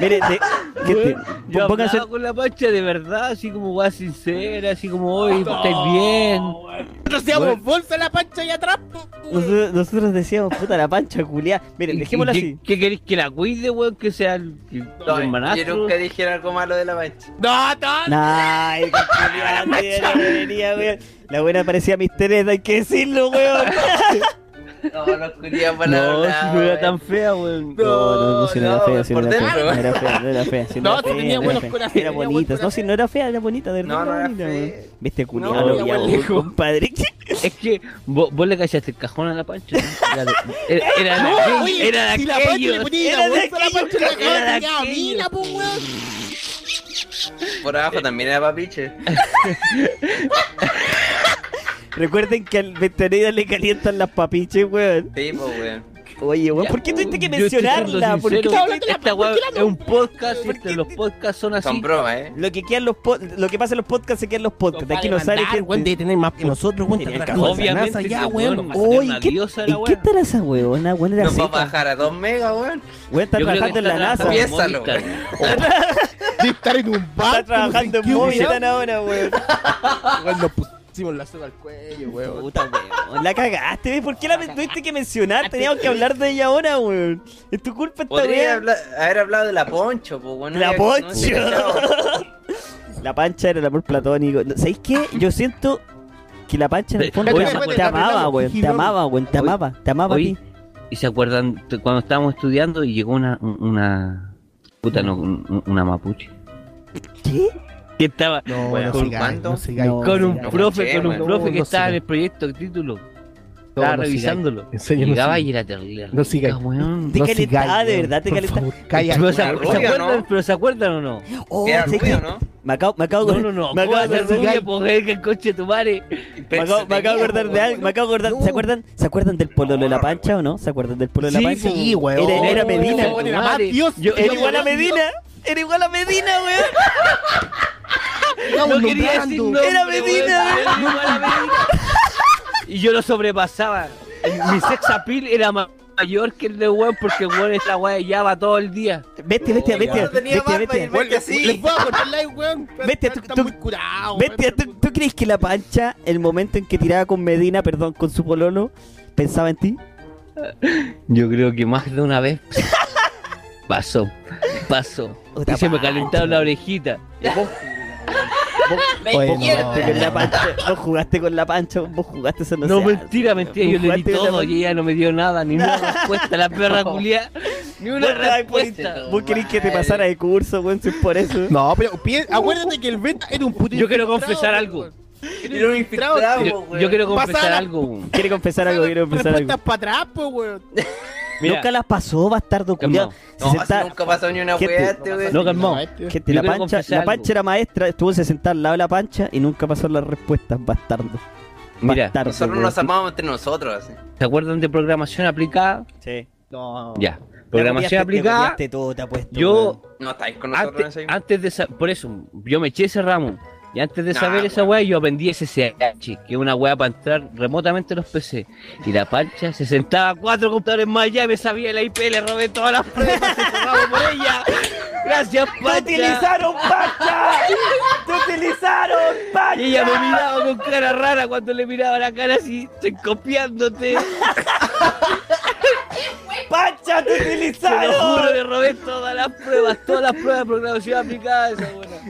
Miren, de- *laughs* gente,
Yo
pónganse,
con la pancha de verdad, así como weá sincera, así como, oye, estáis bien.
Nosotros hacíamos bolsa la pancha allá atrás.
Nosotros, nosotros decíamos, puta la pancha culiá. Miren,
¿Y-
dejémoslo
y
así.
¿Qué, queréis que la cuide, weón? Que sea el, el,
No,
el
yo nunca dije algo malo de la mancha.
No, no.
Nah, el culiá, la *laughs* la buena parecía Mister Ed, hay que decirlo, weón. *laughs*
No, no quería *laughs*
No, si no era tan fea, weón.
No, no, no, si no, era
no,
fea, si no era fea, no era fea, no era fea, si no,
No,
era fea,
tenía
no
buenos
era
corazones,
Era bonita, no, si no era fea, era bonita, de verdad.
No, no
era
era
bonita. Viste, culiado,
No,
había
lejos. *laughs*
compadre. *laughs*
Es que vos, vos le callaste el cajón a la pancha. ¿no? Era de, era, era de
No,
aquellos,
oye,
era de
si la pancha le
aquellos.
ponía
era
la
de
bolsa a la
aquellos,
pancha, la
era de
cagaba, tenía
aquellos.
mina, weón.
Por abajo también era papiche.
Recuerden que al veterinario le calientan las papiches, weón.
Sí, pues, weón.
Oye, weón, ¿por qué tuviste que mencionarla? ¿Por qué
sincero,
hablando de la-
Esta
la-
es un podcast y
¿Por
este- los podcasts son así.
Son bromas, ¿eh?
Lo que quedan los po- lo que pasa en los podcasts se quedan en los podcasts. De aquí no sale
Mandar, weón, debe tener más que nosotros, weón.
Obviamente,
NASA ya, weón.
weón-
Oye, ¿qué, ¿en qué estará esa weona? Weón era
Nos va a bajar a 2 megas, weón.
Weón está
que
trabajando en la NASA.
Piénsalo. *laughs*
Debe estar en un bar.
Está trabajando en Movistar ahora, weón.
Pusimos la soga al cuello, weón.
Puta, weón. La cagaste, ¿ves? ¿Por qué la tuviste que mencionar? Teníamos que *laughs* hablar de ella ahora, weón. Es tu culpa esta
Podría
weá.
habla- haber hablado de la Poncho, pues, weón.
La Poncho. La pancha era el amor platónico. ¿Sabéis qué? Yo siento que la pancha en el fondo
Oye,
te,
¿se
te amaba, weón. Te amaba, weón. Te amaba. Te amaba a ti.
¿Y se acuerdan cuando estábamos estudiando y llegó una. una puta, no, un- una mapuche?
¿Qué?
Que estaba
No,
¿con
no sigáis.
No,
con un profe, con un profe que estaba en el proyecto de título.
No,
Estaba
no
revisándolo.
En serio, no
Llegaba
sigáis.
y era terrible.
No
rica, weón.
Te
No
calentaba,
sigáis,
de verdad te calentaba.
Calla.
Pero se,
Era
¿se
rubia,
acuerdan,
¿no?
pero ¿se acuerdan o no?
Oh,
Era
¿sabes
rubio? ¿no?
Me acabo, me acabo,
No, no, no.
me acabo
¿Cómo
de
pues, que el coche de tu madre?
Me acabo, me acabo de acordar de algo, me acabo de acordar, ¿se acuerdan, ¿se acuerdan del pololo de la pancha o no? ¿Se acuerdan del pololo de la
Sí,
pancha?
sí, weón.
Era, era Medina,
era más Dios.
Yo-
era igual a Medina, era igual a Medina, weón.
No quería decir nombre,
Era Medina,
era igual a Medina. Y yo lo sobrepasaba. mi sex appeal era ma- mayor que el de weón porque weón esta weá ya va todo el día.
Barba
bestia.
y el
Bueno,
bestia
les, voy a contar live, weón.
Bestia, tú-
Está
tú-
muy curado.
Bestia,
weón.
¿tú, tú crees que la pancha, el momento en que tiraba con Medina, perdón, con su pololo, pensaba en ti?
Yo creo que más de una vez *laughs* pasó, pasó. Y se me calentaron la orejita. *laughs*
Oye, *laughs* no, con la pancha, vos jugaste con la pancha, vos jugaste eso no
No,
sea-
mentira, mentira, yo le di todo y ella no me dio nada, ni una *laughs* respuesta, la perra *laughs* culia. Ni una
Vos, ay, por-
respuesta.
Vos querés que te pasara de curso, weón, si es por eso.
No, pero acuérdate que el Beta era un puto
Yo quiero confesar algo.
Era un infiltrado,
Yo, yo quiero confesar algo. weón.
Quiere confesar algo, quiere confesar algo.
Respuestas para atrás, pues, weón.
Mira,
Nunca las pasó, bastardo. Si
No,
se
nunca pasó ni una weá, este, weón.
no, calmado.
Gente, la pancha, la pancha era maestra, estuvo sentada al lado de la pancha y nunca pasó las respuestas, bastardo.
Mira,
Bastardo,
Nosotros nos amamos entre nosotros, así.
¿se acuerdan de programación aplicada?
Sí. No.
Ya. Programación aplicada.
Te copiaste todo, te apuesto.
Yo,
No estáis con nosotros en
antes,
ese
antes de sa- por eso, yo me eché ese ramo. Y antes de
Nah,
saber esa
weón.
weá, yo aprendí SSH, que es una weá para entrar remotamente a los PC. Y la pancha se sentaba a cuatro computadores más allá, me sabía la IP, le robé todas las pruebas, se por ella. Gracias,
¡Te
pancha.
utilizaron, pancha! ¡Te utilizaron, pancha!
Y ella me miraba con cara rara cuando le miraba la cara así, estoy copiándote. *laughs*
¡Pancha, te
Te lo juro,
utilizaron!
le robé todas las pruebas, todas las pruebas de programación aplicada esa.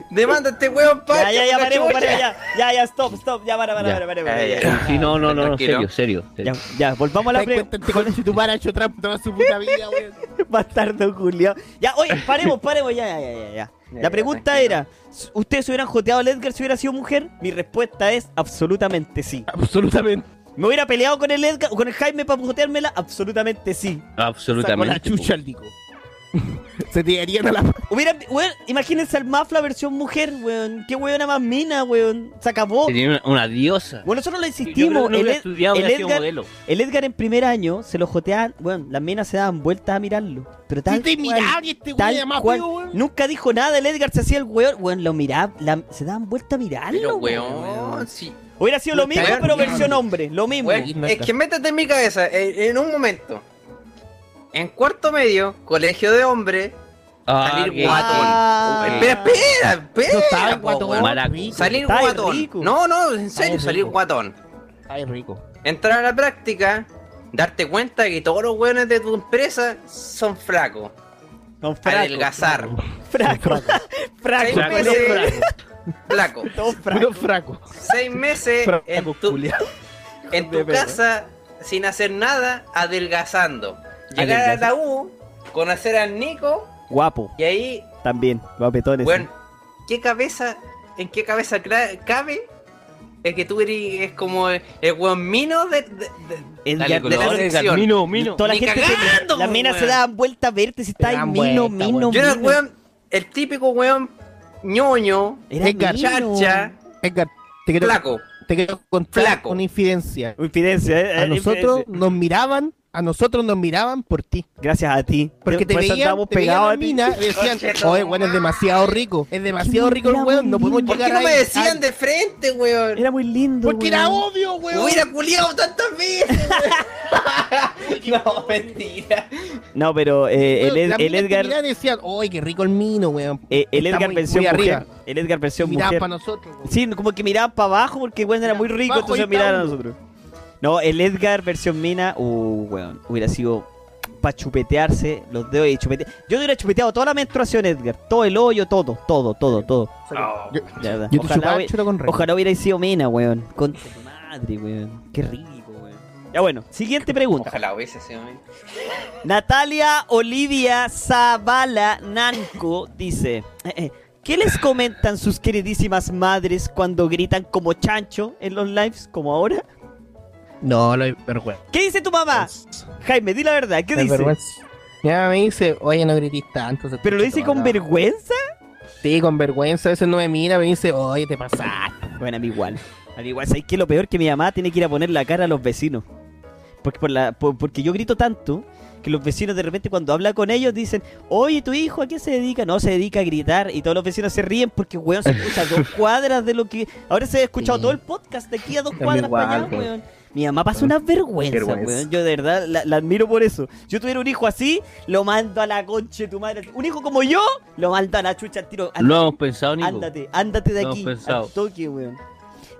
Demanda a *laughs* este weón,
Ya,
pancha.
ya, ya,
la
paremos, paremos, ya. Ya, ya, stop, stop. Ya, para, para,
Ya.
para, para, para,
Ya,
ya,
ya.
ya.
Sí, no, no, no, no, serio, serio. serio.
Ya, ya, volvamos a la
Te
pre...
cuentan con tu padre ha hecho trampa toda su puta vida, *laughs* weón.
Bastardo Julio. Ya, oye, *laughs* paremos, paremos, ya, ya, ya, ya, ya.
Ya,
La
ya,
pregunta era, ¿ustedes hubieran joteado al Edgar si hubiera sido mujer? Mi respuesta es absolutamente sí.
Absolutamente.
¿Me hubiera peleado con el Edgar o con el Jaime para joteármela? Absolutamente sí.
Sacó la
Absolutamente.
chucha al dico. *laughs* Se tirarían a la. *laughs*
Hubiera, weón, imagínense al Mafla versión mujer, weón. Qué weona más mina, weón. Se acabó.
Tenía una, una diosa.
Bueno, nosotros
creo
insistimos.
que no
el, Ed- el Edgar,
modelo.
el Edgar en primer año se lo joteaban, bueno, las minas se daban vueltas a mirarlo. Pero tal cual,
y este
tal
weón
cual.
weón.
Nunca dijo nada, el Edgar se hacía el weón, weón, lo miraba, la- se daban vueltas a mirarlo.
Pero
weón.
weón, sí.
Hubiera sido lo mismo, pero versión hombre, lo mismo.
Es que métete en mi cabeza, en, en un momento. En cuarto medio, colegio de hombres,
Ah,
salir guatón.
Ah.
Espera, espera, espera.
No estaba
po,
guatón.
Salir
Está
guatón.
rico.
No, no, en serio,
Está
salir guatón.
Ay, rico.
Entrar a la práctica, darte cuenta que todos los weones de tu empresa son flacos.
Con fraco.
Adelgazar.
Fraco. Fraco. *laughs*
Fraco,
meses, flaco. *laughs*
Todo fraco.
Puro fraco.
Seis meses en tu, en casa sin hacer nada, adelgazando. Llegar a la U, conocer al Nico
Guapo,
y ahí,
también, guapetones.
bueno, ¿qué cabeza, en qué cabeza cabe? Es que tú eres es como el, el weón mino de, de, de-
Edgar,
de la sección.
Mino, mino.
Toda la
Ni
gente te-
cagando,
las minas
weón.
se daban vuelta a verte si está ahí mino,
vuelta,
mino.
Yo era el weón, el típico weón ñoño,
Era
Edgar.
chacha,
Edgar, te quiero,
flaco.
te quiero contar
Flaco.
una infidencia.
Infidencia, eh,
A
eh,
nosotros
infidencia.
nos miraban, a nosotros nos miraban por ti.
Gracias a ti.
Porque te
Por
veían, te veían
a ti.
minas y decían, oye, bueno, es demasiado rico, es demasiado rico el weón, no podemos
lindo.
¿Por qué
llegar
no me decían
Ay,
de frente, weón?
Era muy lindo.
Porque era
weón.
obvio, weón.
Hubiera culiado tantas veces, weón. *laughs* no, mentira.
No, pero eh, el,
Weón,
el
te
Edgar.
decían, oye, qué rico el mino, weón.
eh, el
Está
Edgar
muy-
versión
muy
mujer.
arriba.
El Edgar
Miraban
mujer.
para nosotros, weón.
Sí, como que miraban para abajo porque weón era muy rico, entonces miraban a nosotros. No, el Edgar versión mina, uh, weón, hubiera sido para chupetearse los dedos y chupetear. Yo hubiera chupeteado toda la menstruación, Edgar. Todo el hoyo, todo, todo, todo, todo.
Yo,
verdad.
yo te
Ojalá,
chupaba
hubi-
el chulo con rey.
ojalá hubiera sido mina, weón. Con tu madre, weón. Qué rico, weón. Ya bueno, siguiente pregunta.
Ojalá hubiese sido mío.
Natalia Olivia Zavala Nanco dice: eh, eh, ¿Qué les comentan sus queridísimas madres cuando gritan como chancho en los lives, como ahora?
No, lo hay vergüenza.
¿Qué dice tu mamá? Jaime, di la verdad, ¿qué
hay
dice?
vergüenza. Mi mamá me dice, oye, no grites tanto.
¿Pero lo dice con
todo acá".
vergüenza?
Sí, con vergüenza. A veces no me mira, me dice, oye, te pasaste.
Bueno, a mí igual. A mí igual, ¿sabes qué? Lo peor que mi mamá tiene que ir a poner la cara a los vecinos. Porque, por la, por- porque yo grito tanto que los vecinos de repente cuando habla con ellos dicen, oye, tu hijo, ¿a qué se dedica? No, se dedica a gritar y todos los vecinos se ríen porque, weón, se escucha a dos *laughs* cuadras de lo que... Ahora se ha escuchado
Sí.
todo el podcast de aquí a dos cuadras para allá, weón. Mi mamá pasa una vergüenza,
Vergüenza.
weón. Yo de verdad la, la admiro por eso. Si yo tuviera un hijo así, lo mando a la concha de tu madre. Un hijo como yo, lo mando a la chucha al tiro.
Lo hemos pensado, Nico.
Ándate, ándate de
Lo
aquí.
hemos pensado.
Al toque, weón.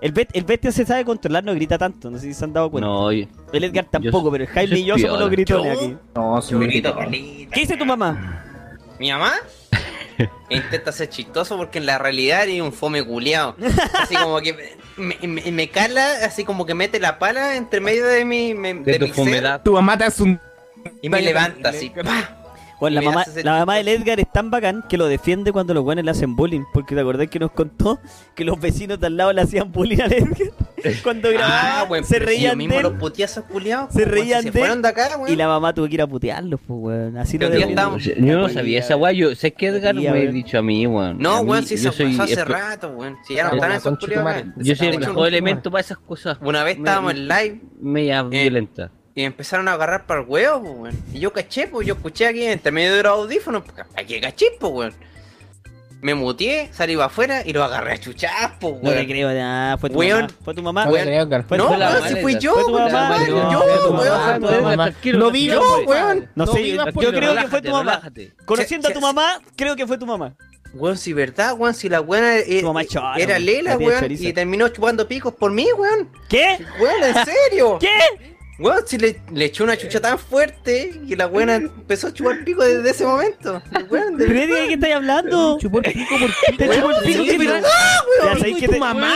El, bet- el bestia se sabe controlar, no grita tanto. No sé si se han dado cuenta.
No, oye.
El Edgar tampoco,
yo-
pero el Jaime
yo
y yo somos los gritones
Yo-
aquí.
No,
Yo grito.
¿Qué dice tu mamá?
¿Mi mamá? *laughs* Intenta ser chistoso porque en la realidad es un fome culiao. Así como que me, me- me cala, así como que mete la pala entre medio de mi, me-
De
de
tu
mi ser
fomedad.
Tu mamá te hace un.
y me levanta así. ¡pah!
Bueno, la mamá, la mamá del. Edgar es tan bacán que lo defiende cuando los buenos le hacen bullying. Porque te acordás que nos contó que los vecinos de al lado le hacían bullying al Edgar. *laughs* Cuando grababa,
Ah, weón,
se reían
mismo
de
los
él.
culiados.
Se reían
se
de
fueron
él,
de acá, weón.
Y la mamá tuvo que ir a putearlos, pues, weón. Así lo
ya
defiende.
estamos-
Yo no sabía esa weá. Yo sé que Edgar me ha
weón.
dicho a mí, weón.
No, weón, si
yo
eso pasó hace rato, weón. Si ya no están esos culiados.
Yo soy el mejor elemento para esas cosas.
Una vez estábamos en live
Media violenta.
Y empezaron a agarrar para el huevo, pues, weón. Y yo caché, pues, yo escuché aquí entre medio de los audífonos, pues, ¿para qué caché, pues, weón? Me muteé, salí para afuera y lo agarré a chuchas, pues,
No te
weón.
creo, ah, fue tu
Weón.
mamá. Fue tu mamá.
No,
Weón.
Fue-
no, weón, si fui yo,
Fue mamá,
madre,
no,
yo, weón.
mamá,
no,
vivas,
Yo, weón.
No sé, yo creo que fue tu mamá.
relájate.
Conociendo a
Se-
tu mamá, creo que fue tu mamá.
Weón, si verdad, weón, si la buena eh,
Tu mamá es chora,
era
weón.
Lela, weón, y terminó chupando picos por mí, weón.
¿Qué?
Weón, en serio.
¿Qué?
Weón, si le, le echó una chucha tan fuerte que la buena *laughs* empezó a chupar pico desde ese momento. De
¿Pero de qué estáis hablando?
Chupó el pico por ti.
Te chupó el pico,
Sí,
¿qué
pero- ¡No,
Ya,
weón!
¿sabéis que
tu
te-
mamá.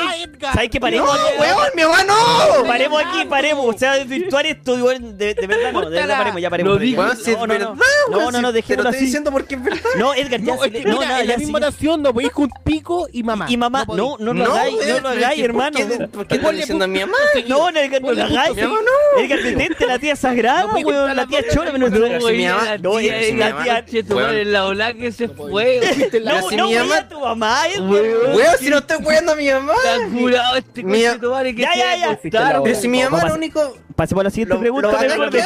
¿Sabéis que
¡No,
paremos?
weón, mi mamá no!
Paremos aquí, paremos. O sea, desvirtuar esto, weón, de, de verdad no. De verdad paremos, ya paremos. No, no,
verdad,
no. No, no, no, dejémoslo
estoy diciendo porque es verdad.
No, Edgar, ya
No, es que
no,
mira,
nada,
en la misma oración no podéis con pico y mamá.
Y mamá, no, no lo hagáis, no lo hagáis,
¿por
hermano.
qué- ¿Por qué estás diciendo a mi mamá?
No, no lo hagáis.
Mi mamá no.
Edgar, detente, la tía sagrada,
No
weón. La tía chora, menos no,
si mi mamá-
no, la tía.
Che, tu madre en la ola que se fue.
No,
si
no,
mi mamá-
a tu mamá.
Weón.
Si no estoy cuidando a mi mamá.
Está curado este
Mi-
coche tu madre que
Ya, ya,
Pero si mi mamá lo único.
Pasemos a la siguiente pregunta,
lo que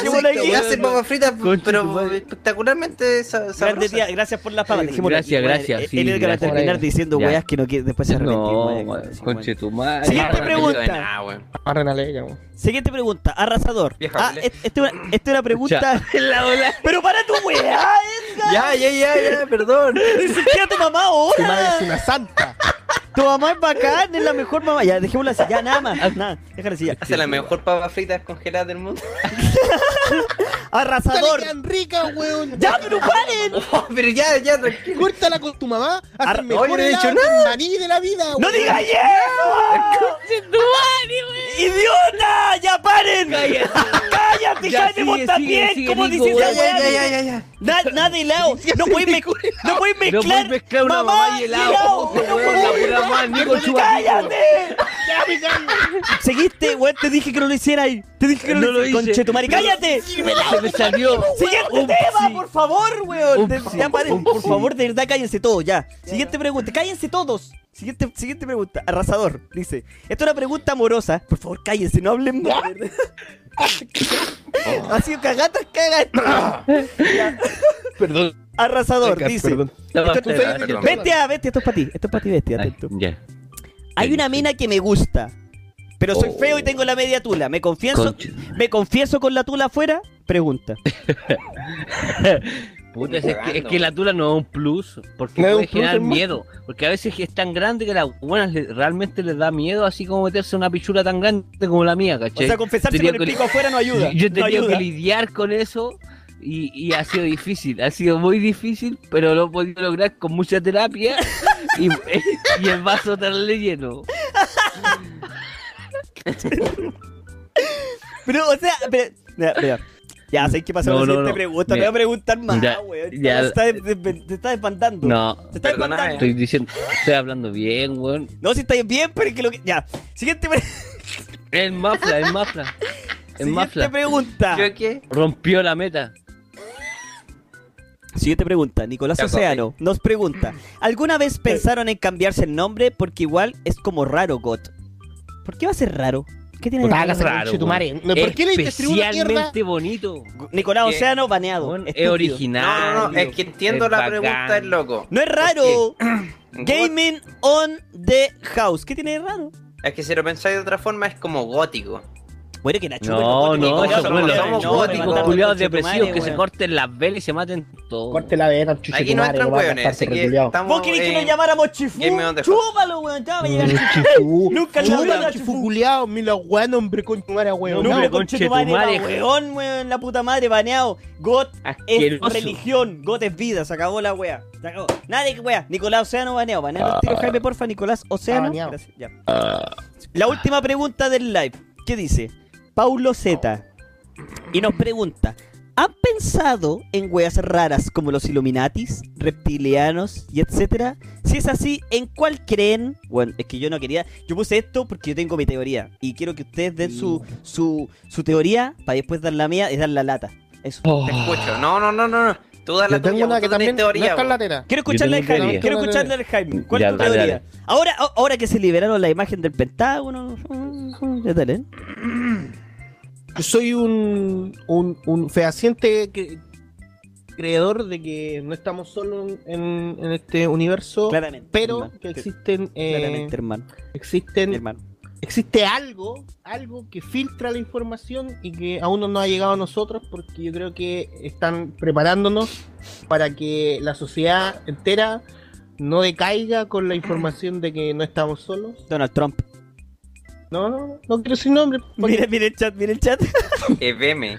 hace, que papas fritas, pero espectacularmente sa-
Grande
sabrosas.
tía, gracias por las papas.
Gracias, gracias, sí,
El Edgar va a terminar diciendo weas que no quiere, después se arrepentir.
No,
weón.
weón,
Sí,
conche
weón.
tu madre.
Siguiente
No,
pregunta.
no.
Siguiente pregunta, arrasador.
Vieja
Ah,
culé.
es- esta es una- esta es una pregunta. *laughs*
En la ola.
Pero para tu weá, Edgar. *laughs*
Ya, ya, ya, ya, perdón.
Ni siquiera tu mamá
Tu madre es
ahora.
una santa.
Tu mamá es bacán, es la mejor mamá. Ya, dejémosla así. Ya, nada más. Nada, déjala así ya.
Hace la mejor papas fritas congeladas del mundo. *laughs*
Arrasador.
Quedan ricas, weón.
Ya, pero paren. *laughs*
Oh, pero ya, ya, tranquilo.
Córtala con tu mamá. Haz
Ar-
el mejor
Oye, no he dicho
del maní de la vida,
¡No
weón.
digas eso! ¡Idiota! ¡Ya paren! ¡Cállate! ¡Cállate,
Ya,
Jaime!
sigue,
¿Cómo dices
Ya,
esa
ya, ya, ya, ya, ya.
Na- Nada de helado. *laughs* No puedes mezclar. No puedes
No
mezclar.
puedes mezclar una mamá y helado.
No puedes-
pura Nico,
¡Cállate! Seguiste, weón. Te dije que no lo hiciera ahí. Te dije que no,
No
lo
lo
hiciera.
hice.
Conchetumare, ¡cállate!
Se me salió.
Siguiente
Upsi.
tema, por favor, weón. Por favor, de verdad, cállense todos, ya. Siguiente pregunta, cállense todos. Siguiente, siguiente pregunta, arrasador. Dice, esto es una pregunta amorosa. Por favor, cállense, no hablen más. Ha sido *laughs* cagatas, cagas. *laughs* *laughs*
Perdón.
Arrasador, dice.
perdón.
Esto-
espera,
perdón.
Bestia, bestia, esto es para ti. Esto es para ti, bestia,
Ay.
Hay una mina que me gusta, pero soy
Oh.
feo y tengo la media tula. ¿Me confieso,
Concha.
¿me confieso con la tula afuera? Pregunta. *laughs*
Puta, es, que, es que la tula no es un plus, porque
No
puede
plus,
generar miedo. Porque a veces es tan grande que a las buenas le- realmente les da miedo, así como meterse una pichula tan grande como la mía,
O
¿cachai?
sea, confesarse
Tenía
con el pico afuera no ayuda.
Yo he
no
tenido
ayuda.
que lidiar con eso y, y ha sido difícil, ha sido muy difícil, pero lo he podido lograr con mucha terapia y, *laughs* y el vaso tan lleno. *laughs*
Pero, o sea, pero, mira, mira. Ya, sé que pasó
No,
la siguiente
no.
pregunta.
Mira,
voy a preguntar más,
ya,
weón.
ya.
Te está, des- te está espantando.
No,
Te espantando.
estoy diciendo, estoy hablando bien, weón.
No, si estáis bien, pero es que lo que. Ya. Siguiente, pre-
Es mafla, es mafla. Es
siguiente
mafla.
pregunta.
¿Yo qué?
Rompió la meta.
Siguiente pregunta. Nicolás
Ya,
Océano nos pregunta: ¿Alguna vez pensaron en cambiarse el nombre? Porque igual es como raro, God. ¿Por qué va a ser raro? ¿Qué tiene de raro?
raro,
tu madre.
weón.
¿Por qué le?
Especialmente bonito.
Nicolás
¿Qué?
Océano baneado.
Es original.
No, no, no, es que entiendo
es
la
bacán.
pregunta del loco.
No es raro. *clears throat* Gaming on the house. ¿Qué tiene de raro?
Es que si lo pensáis de otra forma es como gótico.
Bueno, que Nacho.
No, no,
como
esos
somos- somos
no,
góticos,
culiados
conche
depresivos que se corten las velas y se maten todo.
Corte la vena, chuche
Aquí no entran
no a
hueones, así que.
¿Vos querés que lo llamáramos chifú? Chúpalo, weón. Ya va a llegar chifú. *laughs* Nunca le
Chuta,
hablaba
chifú culiao, mira, weón, hombre, con tu madre, weón.
No, hombre,
No,
conche tu madre, weón, weón, la puta madre, baneado. God es religión, God es vida, se acabó la wea. Se acabó. Nada de que wea. Nicolás Océano baneado. Baneado tiro, Jaime, porfa. Nicolás Océano. ya. La última pregunta del live. ¿Qué dice? Paulo Z. Y nos pregunta. ¿Han pensado en weas raras como los Illuminatis, reptilianos y etcétera? Si es así, ¿en cuál creen? Bueno, es que yo no quería. Yo puse esto porque yo tengo mi teoría. Y quiero que ustedes den su, su, su teoría para después dar la mía y dar la lata. Eso.
Oh.
Te escucho. No, no, no, no. no. Tú das la
Yo tengo
tuya,
una que también no
teoría.
es carlatera.
Quiero escucharle al Jaime. Quiero escucharle al Jaime. ¿Cuál
Ya,
es tu
dale,
teoría?
dale.
Ahora, ahora que se liberaron la imagen del Pentágono. Ya dale.
Yo soy un, un, un fehaciente cre- creedor de que no estamos solos en, en este universo,
Claramente.
pero
hermano.
que existen, eh,
Claramente, hermano.
existen
Hermano.
existe algo, algo que filtra la información y que aún no nos ha llegado a nosotros porque yo creo que están preparándonos para que la sociedad entera no decaiga con la información de que no estamos solos.
Donald Trump.
No, no, no quiero decir nombre. porque-
Mira, mira el chat, mira el chat. *laughs*
EVM.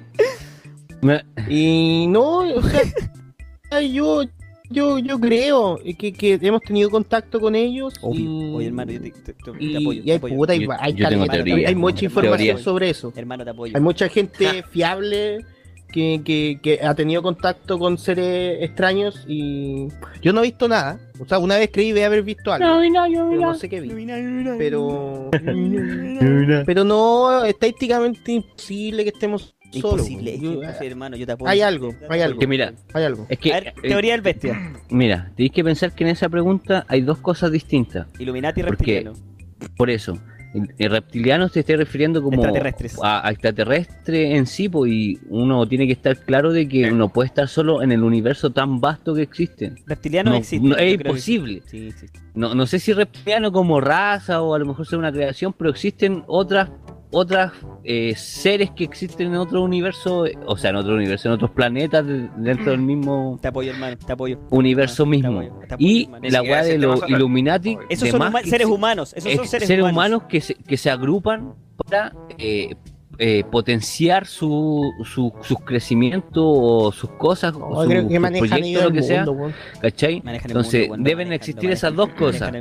Me-
Y no, o sea, ay, yo, yo, yo creo que, que hemos tenido contacto con ellos.
Obvio.
y,
Oye, hermano, yo te, te- te- te
y,
apoyo.
y hay,
apoyo.
puta, hay,
Yo-
hay
yo tengo
caleta,
teoría.
hay mucha información
Teoría.
sobre eso.
Hermano, te apoyo.
Hay mucha gente *laughs* fiable que, que, que ha tenido contacto con seres extraños y yo no he visto nada. O sea, una vez creí de haber visto algo. pero no sé qué vi. Pero, *laughs* pero no, estadísticamente imposible que estemos solos.
Imposible, es
Yo-
imposible, hermano, yo te apoyo.
hay algo, hay algo.
Que mira,
Hay algo.
es que.
A ver,
eh,
teoría del bestia.
Mira, tenéis que pensar que en esa pregunta hay dos cosas distintas.
Illuminati
¿Por qué?
reptiliano.
Por eso, el, el reptiliano se está refiriendo como
Extraterrestres.
a, a extraterrestre en sí, pues, y uno tiene que estar claro de que uno puede estar solo en el universo tan vasto que existe.
Reptiliano
No,
existe.
no, es imposible.
Sí, sí.
No, no sé si reptiliano como raza o a lo mejor sea una creación, pero existen otras otras eh, seres que existen en otro universo, o sea, en otro universo, en otros planetas de- dentro del mismo
Te apoyo, hermano, te apoyo.
universo
Te
mismo.
apoyo, te apoyo,
Y la weá de los. Illuminati.
Esos son huma- seres humanos, esos son seres,
seres
humanos.
humanos que se, que se agrupan para eh, eh, potenciar su, su, sus crecimientos o sus cosas, o
Oh,
su,
creo que
proyectos,
ellos
lo que sea, Entonces
mundo,
deben existir
manejan,
esas dos cosas,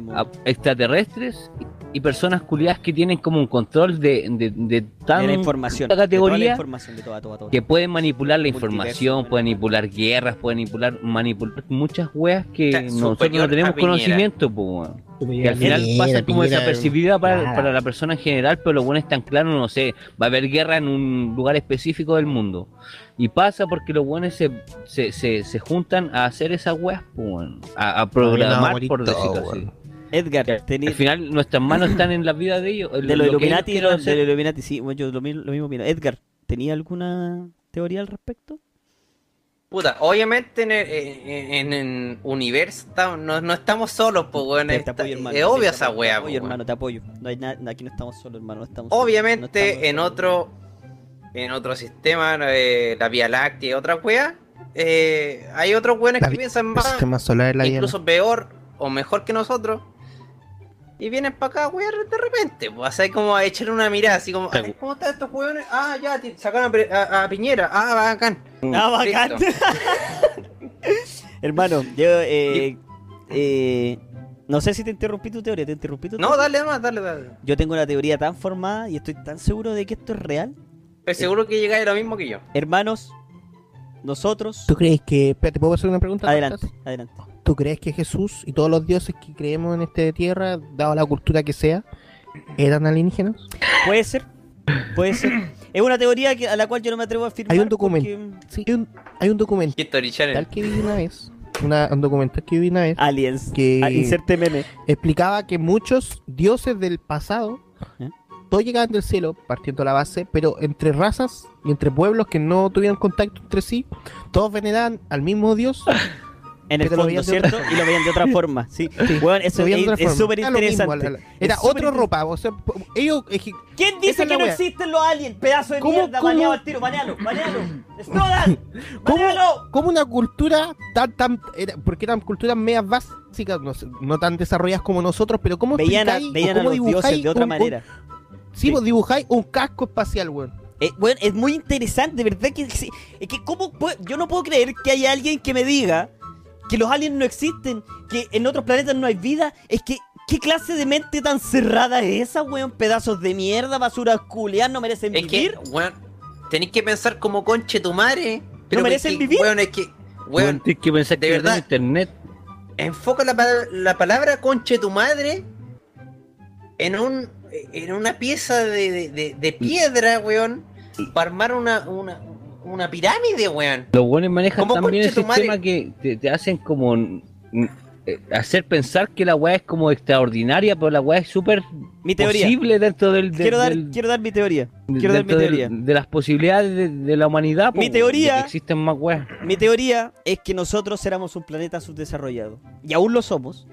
extraterrestres y personas culiadas que tienen como un control de, de, de tan
de la información.
tanta
de toda la
categoría
información, de toda, toda, toda.
que pueden manipular la información, pueden manipular guerras, pueden manipular, manipular muchas weas que nosotros no tenemos conocimiento, pues, weón. Que al final
Piñera,
pasa como
Piñera,
desapercibida para, para la persona en general, pero lo bueno es tan claro, no sé, va a haber guerra en un lugar específico del mundo. Y pasa porque los buenos se, se, se, se juntan a hacer esas weas, pues, a, a programar, por decirlo así.
Edgar, tení-
Al final nuestras manos están en la vida de ellos.
de
lo
los
ellos
Illuminati, lo- de los Illuminati, sí, bueno, yo lo, lo mismo opino. Edgar, ¿tenía alguna teoría al respecto?
Puta, obviamente en el en, en- en universo no, no estamos solos, pues, weón.
Te, te apoyo, hermano.
Es obvio esa wea,
Te
po,
apoyo, hermano, te apoyo. No hay nada, aquí no estamos solos, hermano. No estamos solos. No
Obviamente
estamos
en
solos.
otro en otro sistema, eh, la Vía Láctea y otra wea, eh, hay otros weones que piensan más,
solar la vida.
incluso peor o mejor que nosotros. Y vienen para acá, weón, de repente. Pues así como a echar una mirada, así como, "Ay, ¿cómo están estos weones? Ah, ya, sacaron a, Pre- a- a Piñera. Ah, bacán.
Ah, bacán. *laughs* Hermano, yo, eh, eh, no sé si te interrumpí tu teoría, te interrumpí tu
No,
teoría?
dale más, dale, dale.
Yo tengo una teoría tan formada y estoy tan seguro de que esto es real.
Estoy seguro que llegáis lo mismo que yo.
Hermanos, nosotros...
¿Tú crees que. Espérate, ¿puedo hacer una pregunta?
Adelante, adelante.
¿Tú crees que Jesús y todos los dioses que creemos en este tierra, dado la cultura que sea, eran alienígenas?
Puede ser, puede ser. Es una teoría que, a la cual yo no me atrevo a afirmar.
Hay un documento.
porque-
Sí, hay un, hay un documental
History Channel.
que vi una vez. Una, un documental que vi una vez.
Aliens.
Que-
Ah, inserte meme.
explicaba que muchos dioses del pasado
¿Eh?
todos llegaban del cielo, partiendo la base, pero entre razas y entre pueblos que no tuvieran contacto entre sí, todos veneraban al mismo dios.
En el fondo, ¿cierto?
otra-
Y lo veían de otra *laughs* forma, sí.
Sí,
Weón, eso es-
otra
súper interesante.
Era otro ropa, o sea, ellos
¿Quién dice que no existen los aliens? Pedazo de
¿Cómo-
mierda,
cómo-
baneado al tiro, banealo, banealo. *laughs* ¡Explodan! *laughs*
¿Cómo, una cultura tan, tan, era- porque eran culturas medias básicas, no, no tan desarrolladas como nosotros, pero cómo
Veían a, veían a
cómo
los dioses de otra
un- un-
manera.
sí, vos dibujáis un casco espacial, weón.
Eh, bueno, es muy interesante, de verdad que, es que ¿cómo puedo- yo no puedo creer que haya alguien que me diga que los aliens no existen, que en otros planetas no hay vida. Es que, ¿qué clase de mente tan cerrada es esa, weón? Pedazos de mierda, basura culiar, no merecen
Es
vivir.
que, weón, tenéis que pensar como conche tu madre. Pero
¿No merecen
que,
vivir?
Weón, es que,
Weón, tienes que pensar
de
que verdad
verdad.
internet.
enfoca la, la palabra conche tu madre en un en una pieza de, de- de- de piedra, weón, para armar una, una, una pirámide, weón.
Los buenos manejan
¿Cómo
también el sistema que te, te hacen como mm, eh, hacer pensar que la weá es como extraordinaria, pero la weá es súper posible dentro del, del-
Quiero dar,
del-
quiero dar mi teoría. Quiero dar mi
del-
teoría.
de las posibilidades de, de la humanidad. po,
Mi
de
teoría-
que existen más weas.
Mi teoría es que nosotros éramos un planeta subdesarrollado. Y aún lo somos.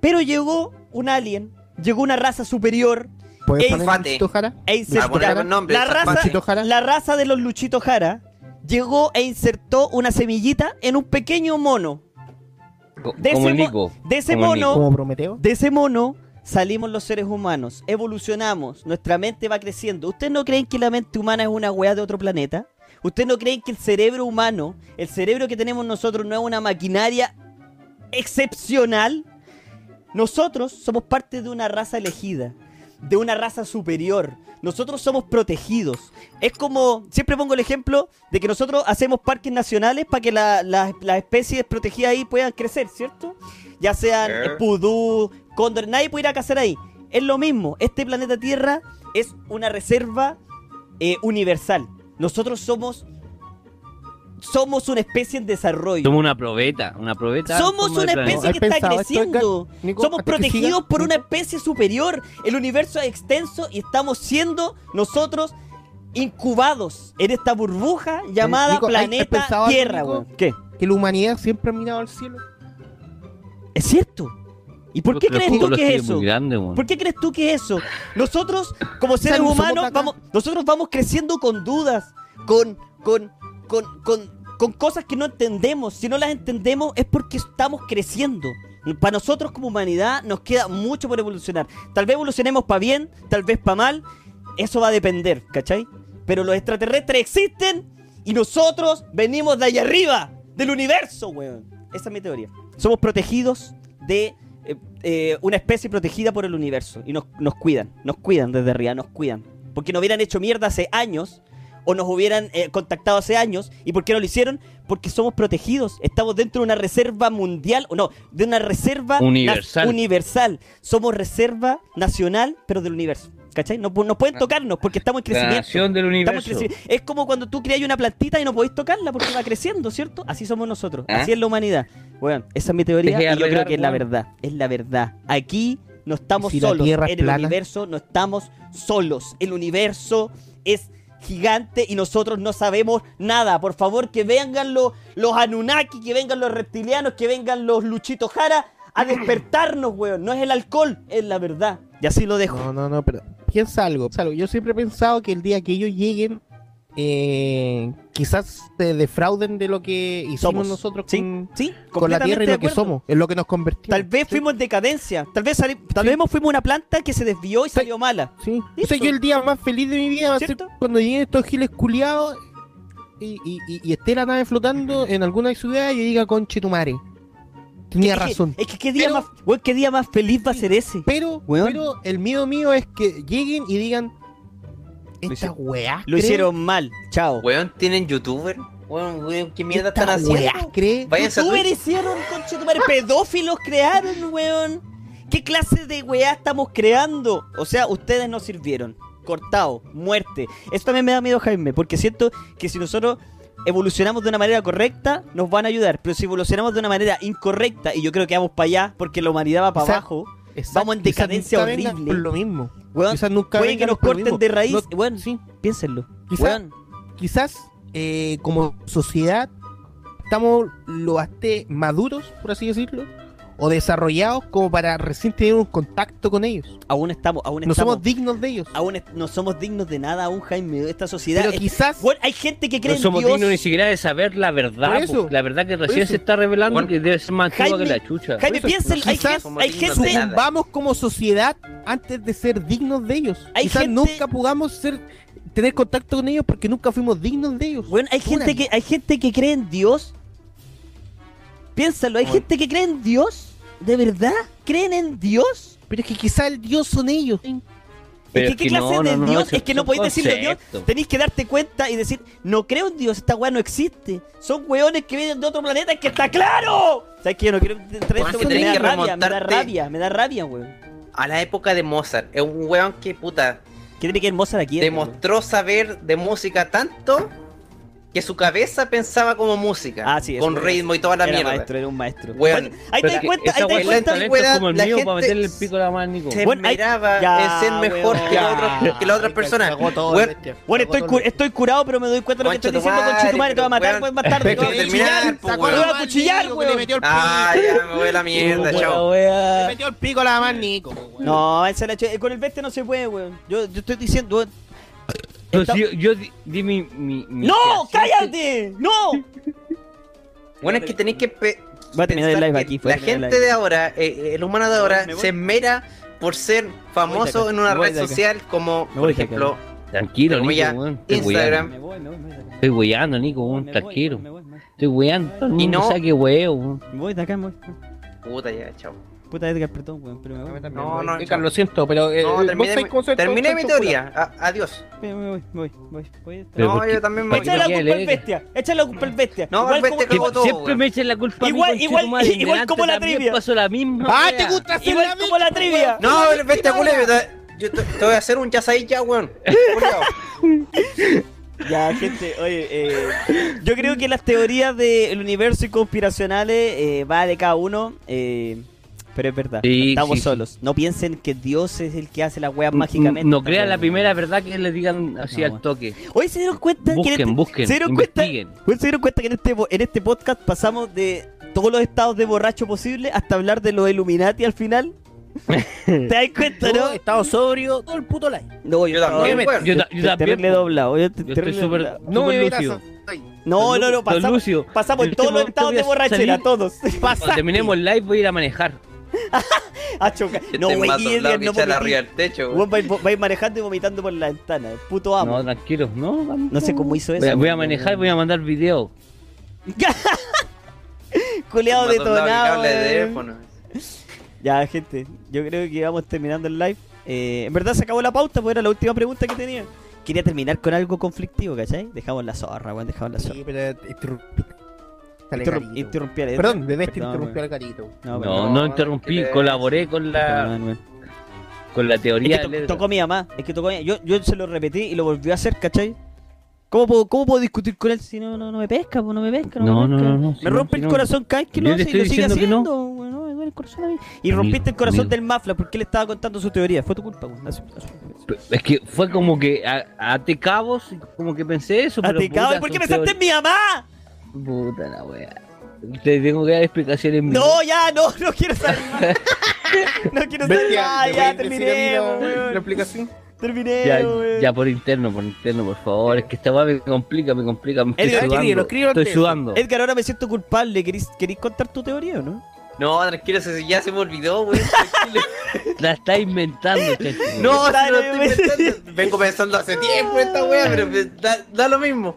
Pero llegó un alien, llegó una raza superior
¿Puedes
Ey,
poner Jara?
e la, raza, la raza de los Luchito Jara llegó e insertó una semillita en un pequeño mono. De
como
ese
el
mo-
Nico.
de ese
como el
mono-
Nico.
Como Prometeo.
De ese mono salimos los seres humanos, evolucionamos, nuestra mente va creciendo. ¿Ustedes no creen que la mente humana es una weá de otro planeta? ¿Ustedes no creen que el cerebro humano, el cerebro que tenemos nosotros, no es una maquinaria excepcional? Nosotros somos parte de una raza elegida, de una raza superior. Nosotros somos protegidos. Es como, siempre pongo el ejemplo de que nosotros hacemos parques nacionales para que la- la- las especies protegidas ahí puedan crecer, ¿cierto? Ya sean pudú, cóndor, nadie puede ir a cazar ahí. Es lo mismo, este planeta Tierra es una reserva eh, universal. Nosotros somos somos una especie en desarrollo.
Somos una probeta, una probeta.
Somos una especie
¿Has
que está
pensado
creciendo.
Nico,
Somos protegidos
siga,
por una especie superior. El universo es extenso y estamos siendo nosotros incubados en esta burbuja llamada
Nico, ¿has- has
planeta Tierra. ¿Qué?
Que la humanidad siempre ha mirado al cielo.
Es cierto. ¿Y por qué crees tú que es eso?
weón.
¿Por qué crees tú que es eso? Nosotros, como *laughs* seres humanos, vamos, nosotros vamos creciendo con dudas, con, con, con, con, con cosas que no entendemos. Si no las entendemos es porque estamos creciendo. Para nosotros como humanidad nos queda mucho por evolucionar. Tal vez evolucionemos para bien, tal vez para mal. Eso va a depender, ¿cachai? Pero los extraterrestres existen y nosotros venimos de allá arriba, del universo, weón. Esa es mi teoría. Somos protegidos de eh, eh, una especie protegida por el universo. Y nos, nos cuidan, nos cuidan desde arriba, nos cuidan. Porque nos hubieran hecho mierda hace años, o nos hubieran eh, contactado hace años. ¿Y por qué no lo hicieron? Porque somos protegidos. Estamos dentro de una reserva mundial, o no, de una reserva
Universal.
universal. Somos reserva nacional, pero del universo. ¿Cachai? No, no pueden tocarnos porque estamos en
La
crecimiento.
nación del
Estamos
universo.
creci- Es como cuando tú creas una plantita y no podéis tocarla porque va creciendo, ¿cierto? Así somos nosotros.
¿Ah?
Así es la humanidad. Bueno, esa es mi teoría y yo creo que es la verdad. Es la verdad. Aquí no estamos
¿Y si la
solos. En el universo no estamos solos. El universo es gigante y nosotros no sabemos nada. Por favor, que vengan los, los Anunnaki, que vengan los reptilianos, que vengan los Luchito Jara a *clears throat* despertarnos, weón. No es el alcohol, es la verdad. Y así lo dejo.
No, no, no, pero piensa algo. piensa algo. Yo siempre he pensado que el día que ellos lleguen, eh, quizás se defrauden de lo que hicimos
Somos.
nosotros
Sí,
con,
sí,
con la Tierra y lo que somos, en lo que nos convertimos.
Tal vez
Sí,
fuimos en decadencia. Tal vez, tal vez fuimos una planta que se desvió y
Sí.
salió mala.
Sí. O sea, yo el día más feliz de mi vida va a ser cuando lleguen estos giles culiados y, y, y- y esté la nave flotando en alguna ciudad y diga, conche tu madre. Tenía
Es que-
razón.
Es que qué día,
Pero-
más, weón, qué día más feliz va a ser ese.
Pero,
Weón.
pero el miedo mío es que lleguen y digan, esta weá.
Lo hicieron mal. Chao.
Weón, ¿tienen youtuber? Weón, weón, ¿qué mierda
esta
están
weá,
haciendo?
cree.
Youtuber hicieron, conchetumare, pedófilos crearon, weón. ¿Qué clase de weá estamos creando? O sea, ustedes no sirvieron. Cortado, muerte. Eso también me da miedo, Jaime, porque siento que si nosotros evolucionamos de una manera correcta, nos van a ayudar. Pero si evolucionamos de una manera incorrecta, y yo creo que vamos para allá, porque la humanidad va para
O sea,
abajo,
Exacto,
Vamos en
quizás
decadencia horrible.
Por lo mismo.
Weón,
Quizás nunca
puede que nos corten de raíz.
No-
Bueno,
sí.
piénsenlo.
Quizá-
Weón,
Quizás eh, como sociedad estamos lo bastante maduros, por así decirlo, o desarrollados como para recién tener un contacto con ellos.
aún estamos, aún
No
estamos,
somos dignos de ellos.
aún no somos dignos de nada aún, Jaime. Esta sociedad.
Pero
es-
quizás
Bueno, hay gente que cree
No
en
somos
Dios.
dignos ni siquiera de saber la verdad.
Eso,
la verdad que recién se está revelando
Bueno,
que debe ser más
Jaime-
que la chucha.
Jaime,
Eso,
piensa, hay,
quizás
hay
de
gente.
Vamos como sociedad antes de ser dignos de ellos.
Hay
Quizás
gente-
nunca podamos ser tener contacto con ellos porque nunca fuimos dignos de ellos.
Bueno, hay gente que hay gente que cree en Dios. Piénsalo, hay
Bueno.
gente que cree en Dios. ¿De verdad? ¿Creen en Dios?
Pero es que quizás el Dios son ellos.
Pero
es que, ¿qué clase de Dios? es que no podéis decirle Dios. Tenéis que darte cuenta y decir, no creo en Dios, esta weá no existe. Son weones que vienen de otro planeta, es que está claro. ¿Sabes qué? Yo no quiero entrar en
Bueno,
esto
que
porque me da
que
rabia, me da rabia, me da rabia, weón.
A la época de Mozart. Es un weón que puta.
¿Qué tiene que ver Mozart aquí?
Demostró saber de música tanto que su cabeza pensaba como música.
Ah, sí,
con ritmo y toda la
Era
mierda.
maestro, era un maestro. Bueno, ahí te das cuenta, ahí te das cuenta.
como el
la
mío para
gente
meterle el pico a la mano, Nico.
Se
Bueno,
miraba
ya,
en ser mejor
weón.
que la otra, que la otra persona.
Bueno, estoy, cu- estoy curado, pero me doy cuenta de lo que estoy diciendo con
madre,
Chitumare. Te voy a matar,
weón.
más tarde. Te voy a
terminar,
Te voy
weón.
a cuchillar, weón.
metió el
Ah, ya me voy a la mierda, chao.
Le metió el pico a la mano, Nico.
No, esa la con el bestia no se puede, weón. Yo, yo estoy diciendo.
Yo, yo di, di mi, mi, mi
¡No! ¡Cállate! ¡No!
Bueno, es que tenéis que pe-
Voy a terminar el
pensar
live
que
aquí,
La
fuera, terminar el
gente
live.
de ahora, eh, el humano de ahora,
Me voy.
se esmera por ser famoso
acá,
en una
me voy
red
de acá.
social como,
Me
por
voy de acá,
ejemplo,
Tranquilo,
Como
Nico,
ya,
weón. Estoy
Instagram.
Me voy, me voy, me voy de acá.
Estoy weyando, Nico, weón.
Me voy,
Tranquilo.
me voy, me voy.
Estoy. Todo el
Y
mundo
no-
sabe que weo, weón.
Me voy de acá, me voy.
puta ya, chao.
Puta Edgar, perdón, weón, pero me voy.
No, no,
Edgar, lo siento, pero eh,
No, terminé, mi-
se-
terminé
cómo
mi teoría. A- adiós.
Me voy, me voy, me voy, voy,
no, yo también me
¿por
voy.
Échale la
¿Por qué
culpa al bestia. Échale la culpa al bestia.
No,
Igual
al bestia
como-
cagó todo,
Siempre
weón.
me echen la culpa a mí,
Igual- igual- igual como la trivia.
pasó la misma.
¡Ah, te gusta hacer
Igual
la
como la trivia.
No, vete a culebro. te- Yo te, voy a hacer un chasai ya, weón. *laughs*
Ya, gente, oye, eh, yo creo que las teorías del universo y conspiracionales eh, va de cada uno, eh, pero es verdad,
Sí,
no estamos
sí,
solos. No piensen que Dios es el que hace las weas mágicamente.
No crean la primera verdad que le digan así
No,
al toque.
Hoy se dieron cuenta que en
Busquen,
este,
busquen,
se dieron cuenta. Hoy se dieron cuenta que en este, en este podcast pasamos de todos los estados de borracho posible hasta hablar de los Illuminati al final. *laughs* ¿Te das cuenta, no?
Yo he estado sobrio todo el puto live.
No,
Yo también,
estaba-
weón.
Yo, yo
Estoy
también. po.
doblado. Yo,
Yo estoy súper.
No me
lúcido.
No, no, no, pasamos,
Lucio,
pasamos
en
en todos
este
los estados de borrachera,
salir.
todos.
Cuando terminemos el live voy a ir a manejar. *laughs*
A chocar. No,
Este
güey, Edgar,
que
no vomití.
arriba del techo, weón.
Vos vais, vais manejando y vomitando por la ventana. Puto amo.
No, tranquilo. No,
No sé cómo hizo eso.
Voy a, voy a
weón.
manejar, voy a mandar video. *laughs*
Culeado detonado.
de.
Ya, gente. Yo creo que vamos terminando el live. Eh, en verdad se acabó la pauta, porque era la última pregunta que tenía. Quería terminar con algo conflictivo, ¿cachai? Dejamos la zorra, weón. Dejamos la zorra.
Sí, pero. Dale,
Interrum-
carito.
interrumpí a Edgar.
Perdón, debes
Perdón,
interrumpir
weón.
al carito.
No,
No,
perdón.
no,
no,
interrumpí,
que-
colaboré con la con la
Es
teoría
que to-
del-
tocó mi mamá. Es que tocó mi- yo, yo se lo repetí y lo volvió a hacer, ¿cachai? ¿Cómo puedo, ¿Cómo puedo discutir con él si no, no, no me pesca? No me pesca. No,
No,
me,
no,
pesca.
no, no,
me rompe
si
el
no.
corazón cada vez que lo
te
hace y lo sigue
que
haciendo. Bueno, me duele el corazón a mí. Y
Amigo,
rompiste el corazón
amigo.
del Mafla porque él estaba contando su teoría. Fue tu culpa,
Es que fue como que a- cabos como que pensé eso, pero
Ate, cabrón,
puta,
¿Por qué pensaste en mi mamá?
Puta la wea. Te tengo que dar explicaciones.
No, ya, no, no quiero saber más. *laughs* no quiero saber
Bestia,
más.
¿me
Ya,
puedes decir a mí
terminemos,
la- explicación?
Terminemos,
Ya, ya por interno, por interno, por favor. Es que esta weá me complica, me complica. Me estoy
Edgar,
sudando.
escríbelo, escríbelo
Estoy sudando.
Edgar, ahora me siento culpable. ¿Querís, querís contar tu teoría o no?
No, tranquilo, ya se me olvidó, weón. tranquilo. *laughs*
La está inventando, *laughs* chacho.
No,
Dale,
si lo estoy
weón.
pensando. Vengo pensando hace tiempo esta weá, pero da, da lo mismo.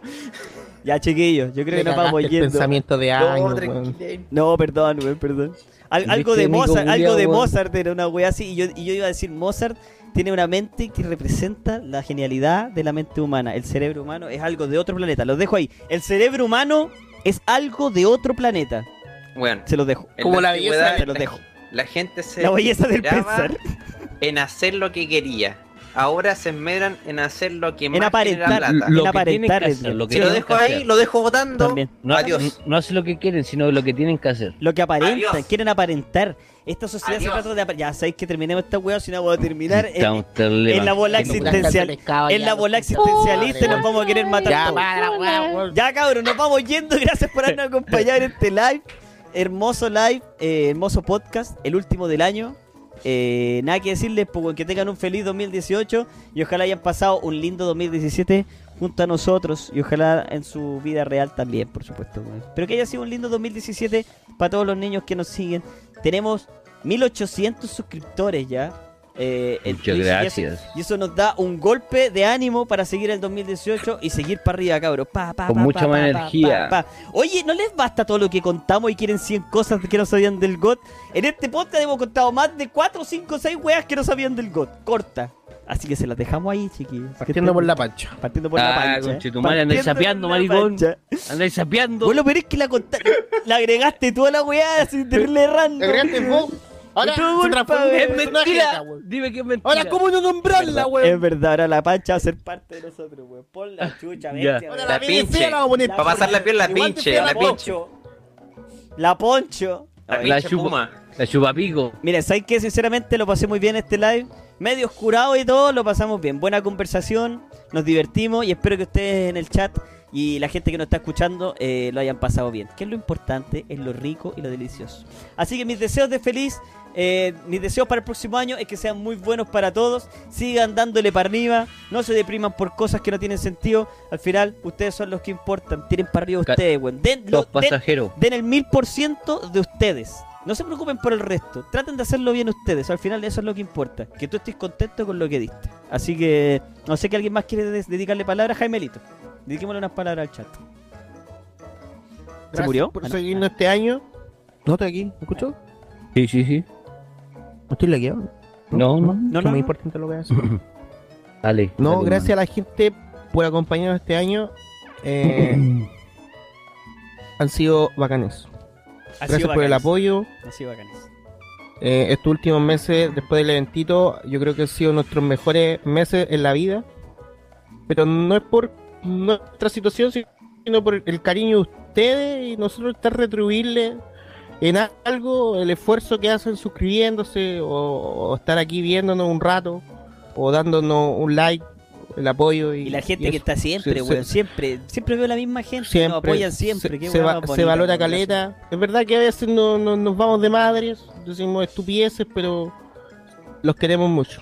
Ya, chiquillos, yo creo que nos vamos
el
yendo.
pensamiento de años,
No,
weón.
tranquilo.
No, perdón, güey, perdón. Al-
¿Viste,
algo de Mozart, algo de
weón?
Mozart era una wea así. Y yo, y yo iba a decir, Mozart tiene una mente que representa la genialidad de la mente humana. El cerebro humano es algo de otro planeta. Los dejo ahí. El cerebro humano es algo de otro planeta.
Bueno,
Se los dejo.
Como la
antigüedad,
Se los dejo.
La gente se
La belleza del pensar.
en hacer lo que quería. Ahora se esmeran en hacer lo que
En
más
aparentar,
plata.
Lo
en
que tienen
aparentar.
que hacer, lo que
Si lo dejo
que
ahí,
hacer.
lo dejo votando.
También.
No,
Adiós.
no hace lo que quieren, sino lo que tienen que hacer.
Lo que aparentan,
Adiós.
quieren aparentar. Esta sociedad se
Adiós.
trata de apar- Ya sabéis que terminemos esta weá, si no voy a terminar en, en la bola existencial. En la bola existencialista y nos vamos a querer matar
Ya,
todos.
para.
Ya cabrón, nos vamos yendo. *laughs* Gracias por habernos acompañado en este live. Hermoso live, eh, hermoso podcast, el último del año. Eh, nada que decirles, pues, que tengan un feliz 2018 y ojalá hayan pasado un lindo 2017 junto a nosotros y ojalá en su vida real también, por supuesto. Pero que haya sido un lindo 2017 para todos los niños que nos siguen. Tenemos 1800 suscriptores ya. Eh, en
Muchas
Twitch, y eso-
gracias.
Y eso nos da un golpe de ánimo para seguir el 2018 y seguir para arriba, cabros. Pa, pa,
Con
pa,
mucha
pa,
más
pa,
energía.
pa, pa. Oye, ¿no les basta todo lo que contamos y quieren 100 cosas que no sabían del GOT? En este podcast hemos contado más de 4, 5, 6 weas que no sabían del GOT. Corta. Así que se las dejamos ahí, chiquillos.
Partiendo por la pancha.
Partiendo por la
Ah,
pancha.
conchetumare, andáis sapeando,
la
maricón. Andáis sapeando.
Bueno, pero es que la contaste. la agregaste toda la weá así terrible random.
Agregaste vos. Ahora se transformó en
weón.
un
Es
personaje
mentira.
acá, weón.
Dime que es mentira.
Ahora, ¿cómo no nombrarla,
Es
weón?
verdad, ahora la pancha va a ser parte de nosotros, weón. Pon la chucha, bestia,
Ahora
weón.
La
la pinche.
pinche.
la vamos a poner.
Para pasar la piel, la
Igual te
pinche,
pega
la
la
pinche.
Poncho. La poncho.
La
La
pinche
chupa.
puma.
La chupapico.
Mira, ¿sabes qué? Sinceramente lo pasé muy bien este live. Medio oscurado y todo, lo pasamos bien. Buena conversación, nos divertimos y espero que ustedes en el chat y la gente que nos está escuchando eh, lo hayan pasado bien. Que es lo importante, es lo rico y lo delicioso. Así que mis deseos de feliz, eh, mis deseos para el próximo año es que sean muy buenos para todos. Sigan dándole para arriba, no se depriman por cosas que no tienen sentido. Al final, ustedes son los que importan. Tiren para arriba ustedes, weón. Den, lo-
Los
den-
pasajeros.
den el mil por ciento de ustedes. No se preocupen por el resto. Traten de hacerlo bien ustedes. Al final eso es lo que importa. Que tú estés contento con lo que diste. Así que no sé que alguien más quiere dedicarle palabras. Jaimelito. Dediquémosle unas palabras al chat. ¿Se
Gracias
murió?
Por
Ah, no.
seguirnos este año. No estoy aquí, ¿me escuchó?
Sí, sí, sí.
No estoy laqueado.
No, no.
No,
es muy
no.
importante lo que hace. *laughs*
Dale.
No,
dale,
gracias a la gente por acompañarnos este año. Eh, han sido bacanes.
Ha
Gracias
sido
por el apoyo.
Ha sido bacanes.
Eh, estos últimos meses, después del eventito, yo creo que han sido nuestros mejores meses en la vida. Pero no es por nuestra situación, sino por el cariño de ustedes y nosotros estar retribuirle en algo el esfuerzo que hacen suscribiéndose o, o estar aquí viéndonos un rato o dándonos un like, el apoyo. Y,
Y la gente
y
que está siempre, weón. Siempre, siempre veo la misma gente.
siempre,
nos apoyan siempre.
se,
qué
se va- se valora caleta. Es verdad que a veces no, no- nos vamos de madres, decimos estupideces, pero los queremos mucho.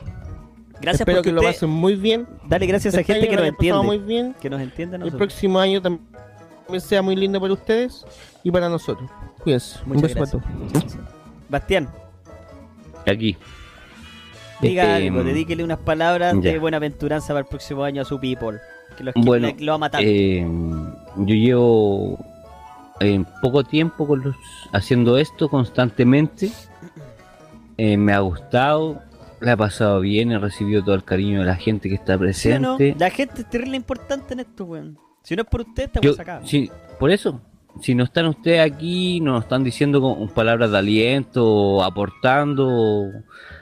Gracias
Espero que lo pasen muy bien.
Dale gracias a
Este
gente
año
que nos entiende.
muy bien.
Que nos entiende a
El próximo año también sea muy lindo para ustedes y para nosotros. Cuídense. Un
Muchas gracias. gracias. Bastián,
Aquí.
diga
Este,
algo, dedíquele unas palabras
ya.
de buenaventuranza para el próximo año a su people. Que los
Bueno,
que lo va a matar.
Eh, yo llevo eh, poco tiempo con los, haciendo esto constantemente. Eh, me ha gustado, la he pasado bien, he recibido todo el cariño de la gente que está
¿Sí no?
presente.
La gente es terrible importante en esto, weón. Si no es por usted, esta
Yo-
weón se acaba.
sí, por eso, si no están ustedes aquí, nos están diciendo con palabras de aliento, aportando,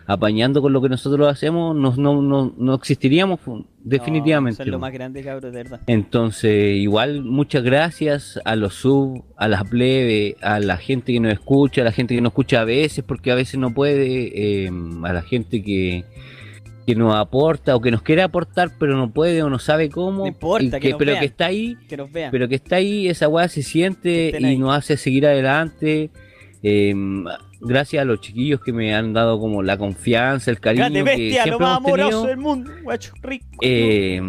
apañando con lo que nosotros hacemos, no, no, no, no existiríamos definitivamente.
No, son lo más grande, cabrón, de verdad.
Entonces, igual muchas gracias a los sub, a la plebe, a la gente que nos escucha, a la gente que nos escucha a veces porque a veces no puede, eh, a la gente que, que nos aporta o que nos quiere aportar pero no puede o no sabe cómo,
No importa,
y
que
que,
nos
pero
vean.
que está ahí,
Que nos vean.
pero que está ahí, esa weá se
Que
siente y
ahí.
nos hace seguir adelante. eh, gracias a los chiquillos que me han dado como la confianza, el cariño
Grande
que
bestia, lo
siempre
más
hemos tenido.
amoroso del mundo, guacho, rico.
Eh,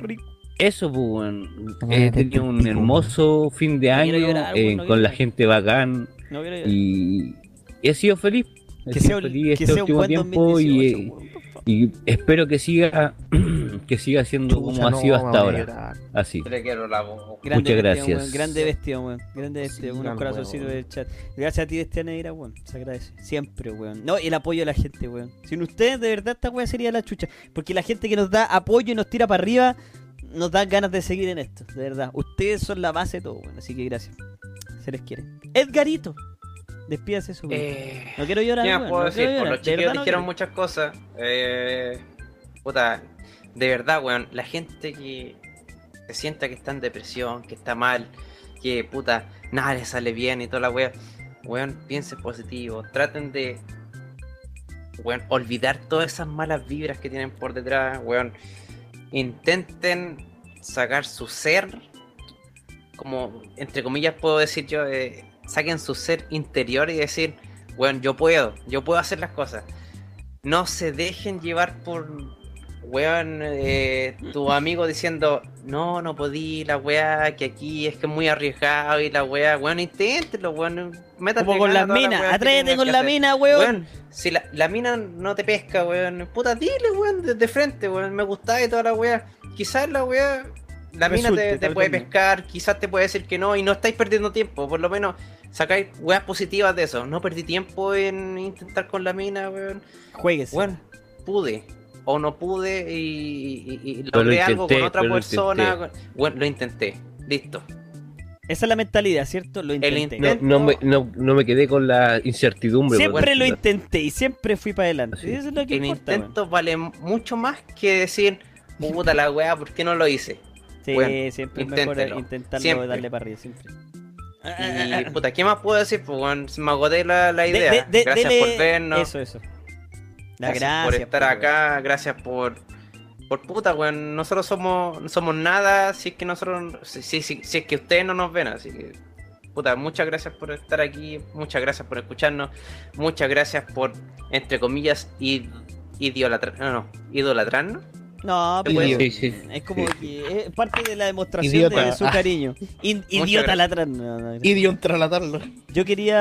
rico.
eso, pues, weón. he tenido un hermoso fin de año
llorar,
eh,
no
con la gente bacán
No
y he sido feliz. He
que
sido
sea,
feliz
que
este
sea un
último
buen
tiempo
2018,
y. y espero que siga *clears throat* que siga siendo como ha sido hasta ahora. Así.
Yo le quiero la voz.
Grande
Muchas
bestia,
gracias.
weón, Grande bestia, weón. Grande bestia,
Sí,
unos corazoncitos del chat. Gracias a ti, Bestia Negra, weón. Se agradece. Siempre, weón. No, y el apoyo de la gente, weón. Sin ustedes, de verdad, esta weá sería la chucha. Porque la gente que nos da apoyo y nos tira para arriba, nos da ganas de seguir en esto. De verdad. Ustedes son la base de todo, weón. Así que gracias. Se les quiere. Edgarito. Despídase su
Eh,
No quiero llorar,
¿Qué
weón,
más puedo
no
decir?
Llorar,
los
no
dijeron muchas cosas. Eh, puta, de verdad, weón, la gente que se sienta que está en depresión, que está mal, que puta, nada le sale bien y toda la weá, weón, piensen positivo, traten de, weón, olvidar todas esas malas vibras que tienen por detrás, weón, intenten sacar su ser, como, entre comillas puedo decir yo, eh, saquen su ser interior y decir, weón, yo puedo, yo puedo hacer las cosas. No se dejen llevar por, weón, eh, tu amigo diciendo, no, no podí, la weá, que aquí es que es muy arriesgado y la weá, weón, inténtelo, weón, métale
Como con las
la
minas.
que
Atrévete con la
hacer.
mina, weón.
Weón, si la, la mina no te pesca, weón, puta, dile, weón, de, de frente, weón, me gustaba y toda la weá. Quizás la weá, la mina
Resulte,
te, puede pescar, quizás te puede decir que no y no estáis perdiendo tiempo, por lo menos sacáis weas positivas de eso. No perdí tiempo en intentar con la mina, weón.
Juegues.
Weón, pude. O no pude y, y- y
Pero lo
logré algo con
intenté,
otra
lo
persona. Bueno, lo intenté. Listo.
Esa es la mentalidad, ¿cierto? Lo intenté.
intento-
No, no, me, no, no me quedé con la incertidumbre.
Siempre lo intenté y siempre fui para adelante.
Sí.
Eso es lo que
El
importa,
intento vale mucho más que decir, puta la wea, ¿por qué no lo hice?
Sí,
Bueno,
siempre es mejor
inténtelo.
intentarlo
Siempre.
darle para arriba, siempre.
Y puta, ¿qué más puedo decir? Pues me agoté la, la
De-
idea.
de- de-
gracias
dele-
por vernos.
Eso, eso. La
gracias,
gracia.
por estar
po,
acá, gracias por por puta, weón, nosotros somos no somos nada si es que nosotros si, si, si- es que ustedes no nos ven, así que puta, muchas gracias por estar aquí, muchas gracias por escucharnos, muchas gracias por entre comillas id, idiolatrar, no, no, idolatrarnos.
No, pero.
Sí, sí.
es como que es parte de la demostración
Idiota.
de su
Ah.
cariño. *laughs* In- idiota la atrás. No, no,
Idión tralatarlo.
Yo quería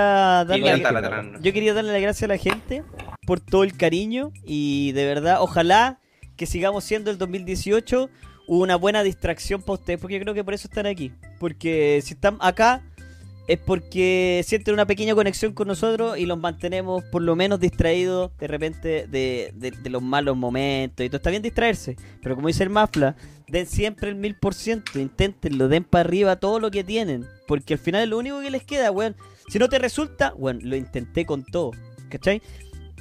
darle
Idiota ladrando.
Yo quería darle las gracias a la gente por todo el cariño y de verdad, ojalá que sigamos siendo el 2018 una buena distracción para ustedes, porque yo creo que por eso están aquí. Porque si están acá es porque sienten una pequeña conexión con nosotros y los mantenemos por lo menos distraídos de repente de, de- los malos momentos y todo. Está bien distraerse, pero como dice el Mafla, den siempre el mil por ciento, inténtenlo, den para arriba todo lo que tienen, porque al final es lo único que les queda, weón. Si no te resulta, bueno, lo intenté con todo, ¿cachai?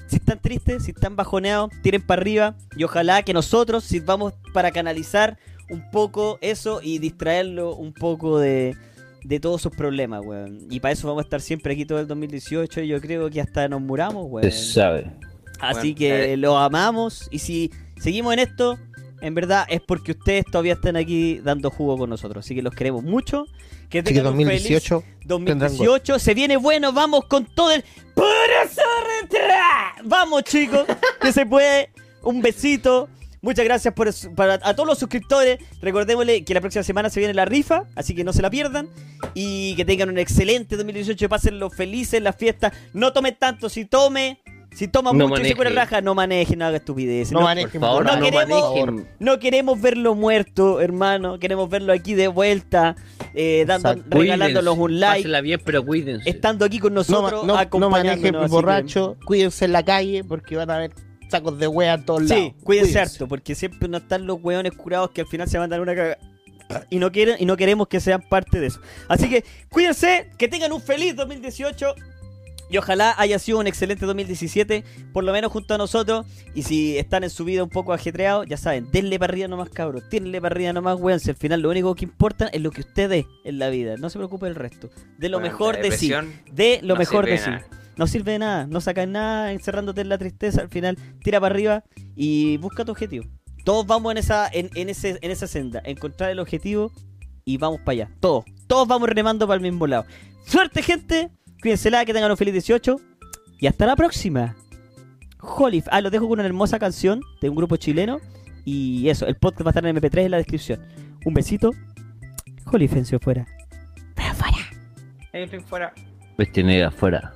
Si están tristes, si están bajoneados, tiren para arriba y ojalá que nosotros sirvamos para canalizar un poco eso y distraerlo un poco de, de todos sus problemas, weón. Y para eso vamos a estar siempre aquí todo el 2018 y yo creo que hasta nos muramos, weón.
Se sabe.
Así
Bueno,
que
eh.
lo amamos y si seguimos en esto, en verdad es porque ustedes todavía están aquí dando jugo con nosotros. Así que los queremos mucho. Que
Así que
tengan un feliz
2018.
2018 se viene bueno, vamos con todo el ¡Pura zorra! Vamos chicos, que se puede. Un besito. Muchas gracias por para, a todos los suscriptores. Recordémosle que la próxima semana se viene la rifa, así que no se la pierdan. Y que tengan un excelente 2018, pásenlo felices en las fiestas. No tomen tanto, si tome, si toma
No
mucho y se cura raja, no maneje, no haga estupideces.
No
no-
manejen,
Por favor,
no
no,
queremos-
manejen.
no queremos verlo muerto, hermano. Queremos verlo aquí de vuelta, eh, dando, regalándolos un like,
Pásenla bien, pero cuídense.
estando aquí con
No,
nosotros,
no, no manejen
que-
borracho. Cuídense en la calle porque van a haber sacos de wea en todos lados.
Sí, cuídense harto, porque siempre no están los hueones curados que al final se mandan una cagada. Y no, quieren, y no queremos que sean parte de eso. Así que cuídense, que tengan un feliz 2018. Y ojalá haya sido un excelente 2017, por lo menos junto a nosotros. Y si están en su vida un poco ajetreados, ya saben, denle para arriba nomás, cabros. Denle para arriba nomás, weón. Si al final lo único que importa es lo que usted dé en la vida. No se preocupe del resto. De lo
Bueno,
mejor de sí. De lo
no
mejor de sí. No sirve de nada, no sacas nada encerrándote en la tristeza. Al final, tira para arriba y busca tu objetivo. Todos vamos en esa, en, en ese, en esa senda, encontrar el objetivo y vamos para allá. Todos, todos vamos remando para el mismo lado. Suerte, gente. Cuídense la, que tengan un feliz 18. Y hasta la próxima. Holy. Ah, los dejo con una hermosa canción de un grupo chileno. Y eso, el podcast va a estar en MP3 en la descripción. Un besito. Holy Fencio fuera.
Ahí fuera.
Bestia negra afuera.